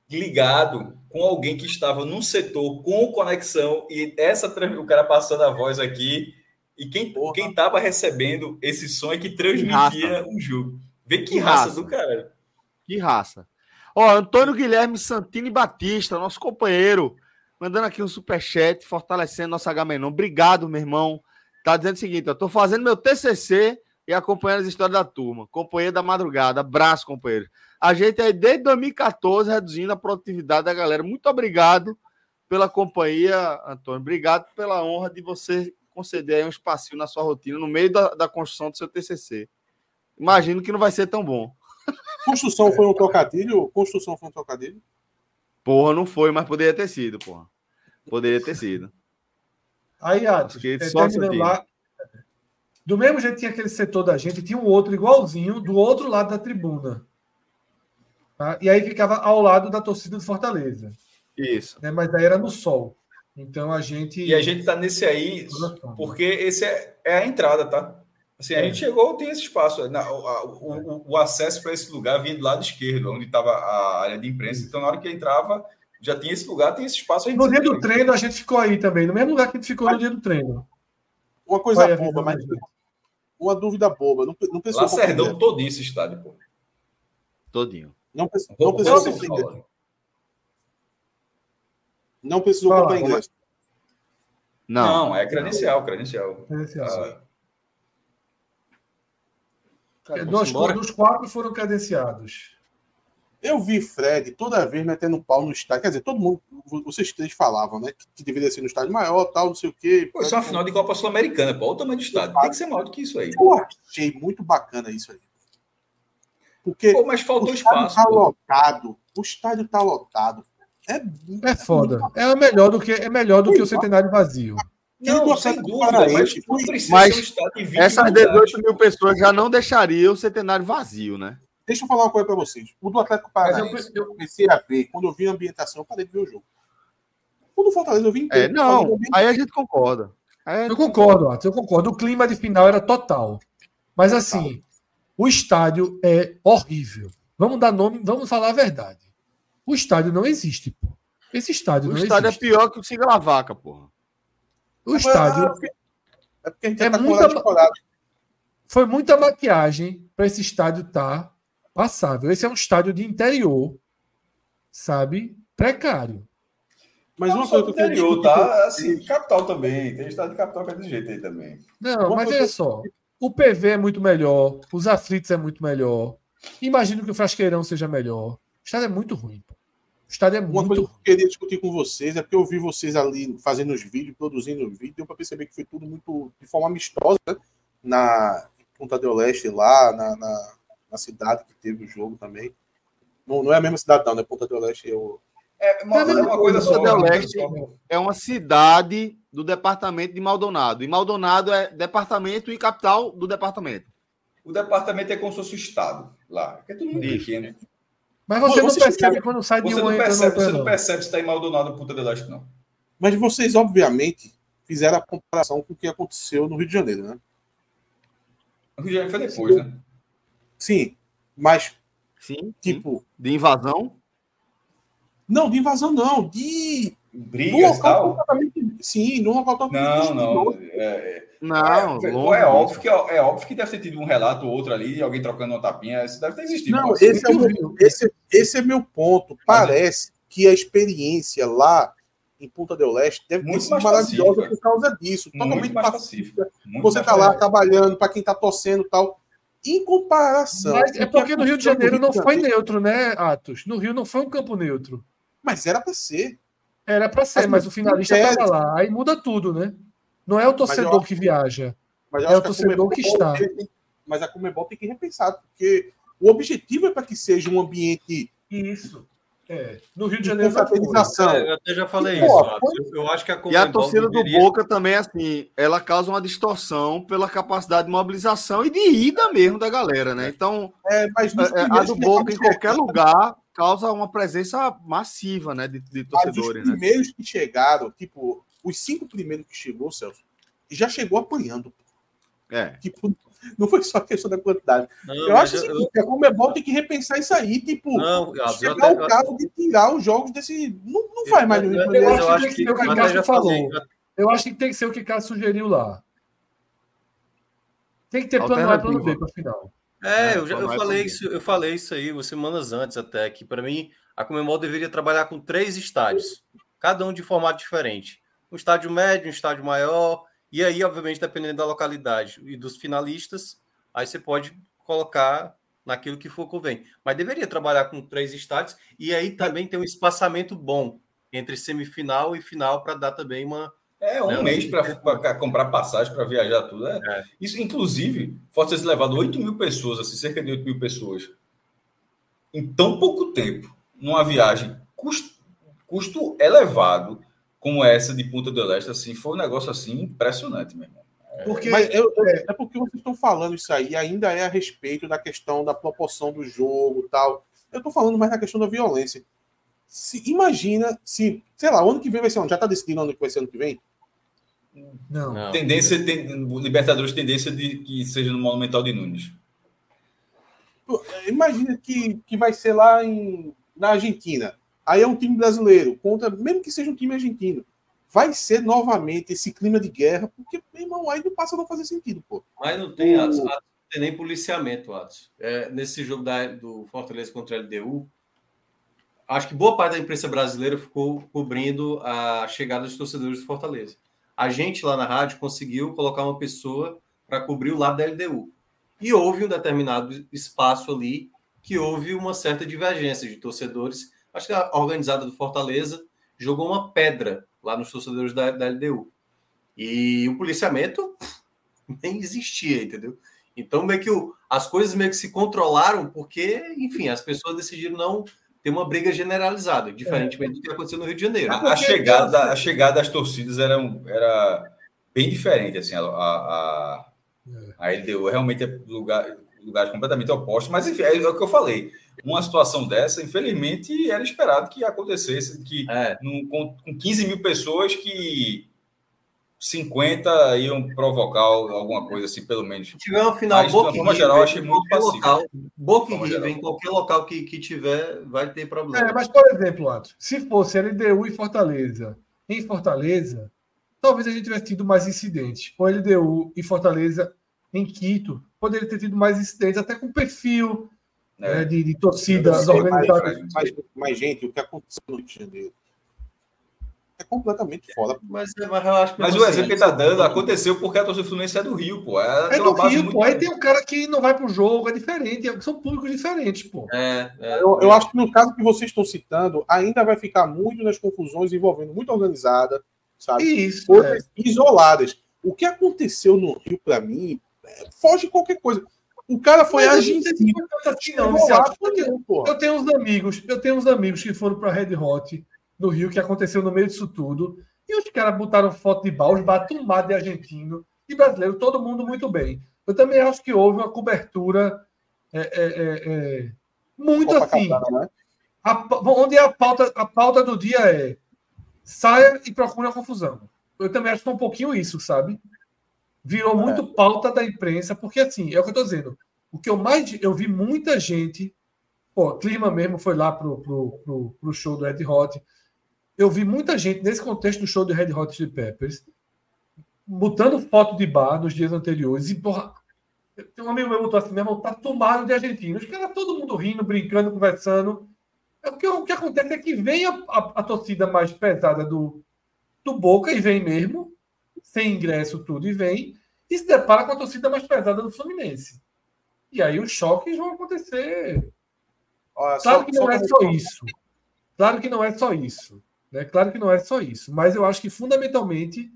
B: ligado com alguém que estava num setor com conexão e essa o cara passando a voz aqui e quem quem estava recebendo esse som é que transmitia o jogo. Vê que, que raça, raça, do cara.
A: Que raça. Ó, Antônio Guilherme Santini Batista, nosso companheiro, mandando aqui um super chat fortalecendo nossa Agamenon. Obrigado, meu irmão. Tá dizendo o seguinte, eu tô fazendo meu TCC e acompanhando as histórias da turma. Companheiro da madrugada. Abraço, companheiro. A gente aí desde 2014 reduzindo a produtividade da galera. Muito obrigado pela companhia, Antônio. Obrigado pela honra de você conceder um espacinho na sua rotina no meio da, da construção do seu TCC. Imagino que não vai ser tão bom.
C: Construção foi um trocadilho? Construção foi um trocadilho?
A: Porra, não foi, mas poderia ter sido, porra. Poderia ter sido.
E: Aí, Atos, é, só lá, do mesmo jeito que tinha aquele setor da gente, tinha um outro igualzinho do outro lado da tribuna. Tá? E aí ficava ao lado da torcida do Fortaleza.
A: Isso.
E: Né? Mas aí era no sol. Então a gente.
B: E a gente tá nesse aí porque esse é, é a entrada, tá? Assim, a é. gente chegou, tem esse espaço. Na, o, o, o, acesso para esse lugar vinha do lado esquerdo, onde estava a área de imprensa. Então, na hora que entrava, já tinha esse lugar, tem esse espaço.
E: no dia do treino, a gente ficou aí também, no mesmo lugar que a gente ficou no dia do treino.
C: Uma coisa Vai, boba, mas uma dúvida boba. Não, não pensou
B: Lacerdão todinho esse estádio, pô.
A: Todinho.
C: Não, pensou, não compreender. Não precisou comprar inglês.
B: Não. não, é credencial, credencial. credencial. Ah.
E: Cara, Dois, dos quatro foram credenciados.
C: Eu vi Fred toda vez metendo pau no estádio. Quer dizer, todo mundo, vocês três falavam, né? Que, deveria ser no estádio maior, tal, não sei o quê.
B: Pô, isso é uma final de Copa Sul-Americana, pô. Olha o tamanho do estádio. Tem que ser maior do que isso aí.
C: Eu achei muito bacana isso aí. Porque
B: pô, mas faltou o espaço.
C: Tá lotado. O estádio tá lotado. É,
E: é foda. É melhor do que, é melhor do que o centenário vazio.
A: Não, sem dúvida, mas, mas essas 18 mil pessoas já não deixariam o centenário vazio, né?
C: Deixa eu falar uma coisa para vocês. O do Atlético Paranaense, eu, eu, comecei a ver, quando eu vi a ambientação, eu parei de ver o jogo. O do Fortaleza eu vi
A: inteiro. É, não, aí a gente concorda.
E: Aí eu concordo, Arthur, eu concordo. O clima de final era total. Mas assim, o estádio é horrível. Vamos dar nome, vamos falar a verdade. O estádio não existe, pô. Esse estádio o não
A: estádio
E: existe.
A: é pior que o Siga Lavaca, porra.
E: O estádio. É porque a gente é tá muita, Foi muita maquiagem para esse estádio estar tá passável. Esse é um estádio de interior, sabe? Precário.
B: Mas não uma coisa que eu interior, tá? Assim, capital também. Tem estádio de capital que é desse jeito aí também.
E: Não, mas olha só. O PV é muito melhor, os aflitos é muito melhor. Imagino que o Frasqueirão seja melhor. O estádio é muito ruim. Estádio é
C: Uma
E: muito
C: coisa que eu queria discutir com vocês é porque eu vi vocês ali fazendo os vídeos, produzindo os vídeos, deu para perceber que foi tudo muito de forma amistosa, né? Na Punta del Leste lá, na, na na cidade que teve o jogo também. Não, não é a mesma cidade, não, né? Ponta do Leste eu...
A: é uma, é uma coisa só. Del Leste é uma cidade do departamento de Maldonado. E Maldonado é departamento e capital do departamento.
B: O departamento é como se fosse o estado lá. É tudo muito Isso. pequeno.
E: Mas você, você não percebe quando sai de
B: um não percebe, Você não percebe se está em Maldonado ou Ponta do Leste, não.
C: Mas vocês, obviamente, fizeram a comparação com o que aconteceu no Rio de Janeiro, né?
B: O Rio de Janeiro foi depois, né?
C: Sim, mas.
A: Sim. Tipo. Sim. De invasão?
C: Não, de invasão não. De.
B: brigas tal.
C: Sim, no local
B: Não, não. É,
A: não,
B: é, é, óbvio que, é óbvio que deve ter tido um relato ou outro ali, alguém trocando uma tapinha. Isso deve ter existido.
C: Não, esse é, o, esse, esse é meu ponto. Parece que a experiência lá em Punta del Leste deve
B: Muito
C: ter sido maravilhosa por causa disso. Totalmente pacífica. Você está lá trabalhando, para quem está torcendo e tal. Em comparação.
E: Mas é porque no Rio de Janeiro não foi neutro, né, Atos? No Rio não foi um campo neutro.
C: Mas era para ser.
E: Era para ser, mas, mas o finalista estava lá. Aí muda tudo, né? Não é o torcedor que, que viaja. é o torcedor que, que está.
C: Tem, mas a Comebol tem que repensar, porque o objetivo é para que seja um ambiente.
E: Isso. É, no Rio de Janeiro.
D: É, eu até já falei isso. Eu, eu, acho que a
A: E a torcida deveria... do Boca também, assim, ela causa uma distorção pela capacidade de mobilização e de ida mesmo da galera, né? Então,
C: é, mas
A: é, é a do Boca em qualquer lugar causa uma presença massiva, né, de, de torcedores.
C: Mas os né? primeiros né? que chegaram, tipo, os cinco primeiros que chegou, Celso, já chegou apanhando.
A: É.
C: Tipo, (laughs) não foi só questão da quantidade. Não, eu acho assim, eu... que a Comebol tem que repensar isso aí, tipo, não, chegar até... o caso de tirar os jogos desse. Não, não faz mais.
E: Eu, eu, eu, acho que, que, o que Cássio falou. Eu acho que tem que ser o que Cássio sugeriu lá. Tem que ter plano A plano B para o final.
D: É, eu, já, eu falei isso, eu falei isso aí semanas antes até que para mim a Comembol deveria trabalhar com três estádios, cada um de formato diferente. Um estádio médio, um estádio maior, e aí, obviamente, dependendo da localidade e dos finalistas, aí você pode colocar naquilo que for convém. Mas deveria trabalhar com três estádios e aí também tem um espaçamento bom entre semifinal e final para dar também uma.
B: É, um né, mês para comprar passagem, para viajar tudo. É. É. Isso, inclusive, Fortaleza levado 8 mil pessoas, assim, cerca de 8 mil pessoas, em tão pouco tempo, numa viagem custo, custo elevado como essa de Punta do Leste, assim, foi um negócio assim impressionante, meu irmão.
C: É... Porque, Mas eu, é, é porque vocês estão falando isso aí, ainda é a respeito da questão da proporção do jogo tal. Eu estou falando mais da questão da violência. Se, imagina se, sei lá, ano que vem vai ser onde? Já está decidido ano que vai ser ano que vem?
B: Não. Não. Tendência, tem, Libertadores, tendência de que seja no Monumental de Nunes.
C: Imagina que, que vai ser lá em, na Argentina. Aí é um time brasileiro, contra, mesmo que seja um time argentino. Vai ser novamente esse clima de guerra, porque, meu irmão, aí não passa a não fazer sentido, pô.
D: Mas não tem, o... Atos, não tem nem policiamento, Atos. É, nesse jogo da, do Fortaleza contra o LDU, acho que boa parte da imprensa brasileira ficou cobrindo a chegada dos torcedores do Fortaleza. A gente lá na rádio conseguiu colocar uma pessoa para cobrir o lado da LDU. E houve um determinado espaço ali que houve uma certa divergência de torcedores acho que a organizada do Fortaleza jogou uma pedra lá nos torcedores da, da LDU. E o policiamento nem existia, entendeu? Então, meio que o, as coisas meio que se controlaram, porque, enfim, as pessoas decidiram não ter uma briga generalizada, diferentemente é. do que aconteceu no Rio de Janeiro.
B: A, a chegada, a chegada das torcidas era, era bem diferente, assim, a, a, a LDU realmente é lugar, lugares completamente opostos, mas enfim, é, é o que eu falei uma situação dessa, infelizmente, era esperado que acontecesse, que é. num, com, com 15 mil pessoas que 50 iam provocar alguma coisa assim, pelo menos. Se
D: tiver um final Mas, de forma geral, achei muito pacífico. Boca em qualquer local que, que tiver, vai ter problema.
E: É, mas, por exemplo, Atos, se fosse LDU e Fortaleza, em Fortaleza, talvez a gente tivesse tido mais incidentes. Ou LDU e Fortaleza em Quito, poderia ter tido mais incidentes, até com perfil é. né, de, de torcidas organizadas.
C: Mas, mas, mas, gente, o que aconteceu no Rio de Janeiro é completamente fora.
B: Mas, mas, eu acho que mas o exemplo que ele está dando aconteceu porque a torcida Fluminense é do Rio, pô.
E: É, é do Rio, pô. Aí tem um cara que não vai pro jogo, é diferente, é, são públicos diferentes, pô.
C: É, é, eu, eu acho que no caso que vocês estão citando, ainda vai ficar muito nas confusões envolvendo muito organizada, sabe?
E: Isso.
C: Coisas é. isoladas. O que aconteceu no Rio, para mim, foge qualquer coisa. O cara foi argentino.
E: Assim, não, eu, tenho, eu tenho uns amigos, eu tenho uns amigos que foram para Red Hot no Rio, que aconteceu no meio disso tudo. E os caras botaram foto de baus, batumado de argentino e brasileiro, todo mundo muito bem. Eu também acho que houve uma cobertura é, é, é, é muito assim. né? a, onde a pauta, a pauta do dia é saia e procure a confusão. Eu também acho que é um pouquinho isso, sabe? Virou muito é. pauta da imprensa, porque assim, é o que eu estou dizendo. O que eu mais. Eu vi muita gente. Pô, Clima mesmo foi lá pro, pro, pro, pro show do Ed Hot. eu vi muita gente nesse contexto do show do Red Hot Chili Peppers botando foto de bar nos dias anteriores e, porra, tem um amigo meu botou assim, meu irmão, tá tomado de argentinos. Que era todo mundo rindo, brincando, conversando. É, o, que, o que acontece é que vem a, a, a, torcida mais pesada do, do Boca, e vem mesmo, sem ingresso, tudo, e vem, e se depara com a torcida mais pesada do Fluminense. E aí os choques vão acontecer. Olha, claro só, que não é só isso. Claro que não é só isso. Né? Claro que não é só isso. Mas eu acho que, fundamentalmente,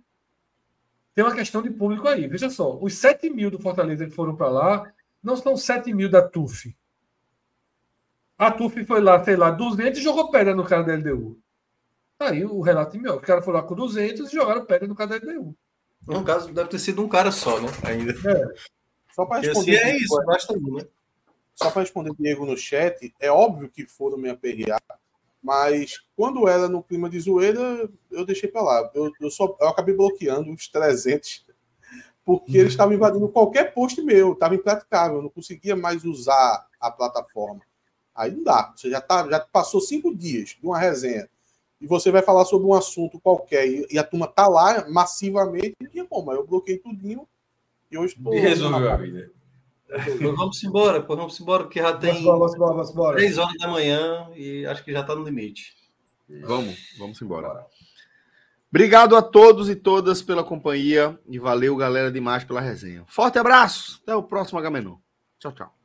E: tem uma questão de público aí. Veja só, os 7 mil do Fortaleza que foram para lá não são 7 mil da TUF. A TUF foi lá, sei lá, 200 e jogou pedra no cara da LDU. Aí o relato é meu. Os caras foram lá com 200 e jogaram pedra no cara da LDU.
D: No caso, deve ter sido um cara só, né? Ainda. É.
C: Só para responder. Assim é isso, basta um, né? Só para responder Diego no chat, é óbvio que foram me aperrear mas quando era no clima de zoeira, eu deixei para lá. Eu, eu, só, eu acabei bloqueando os 300, porque eles estavam invadindo qualquer post meu, estava impraticável, eu não conseguia mais usar a plataforma. Aí não dá. Você já, tá, já passou cinco dias de uma resenha e você vai falar sobre um assunto qualquer e, e a turma tá lá massivamente. E, bom, mas eu bloqueei tudinho e hoje
D: estou. E resolveu a vida. Pois vamos embora, pois vamos embora, porque já tem vamos embora, vamos embora, três horas da manhã e acho que já está no limite.
A: Vamos, vamos embora. Obrigado a todos e todas pela companhia e valeu, galera, demais pela resenha. Forte abraço, até o próximo Agamenon. Tchau, tchau.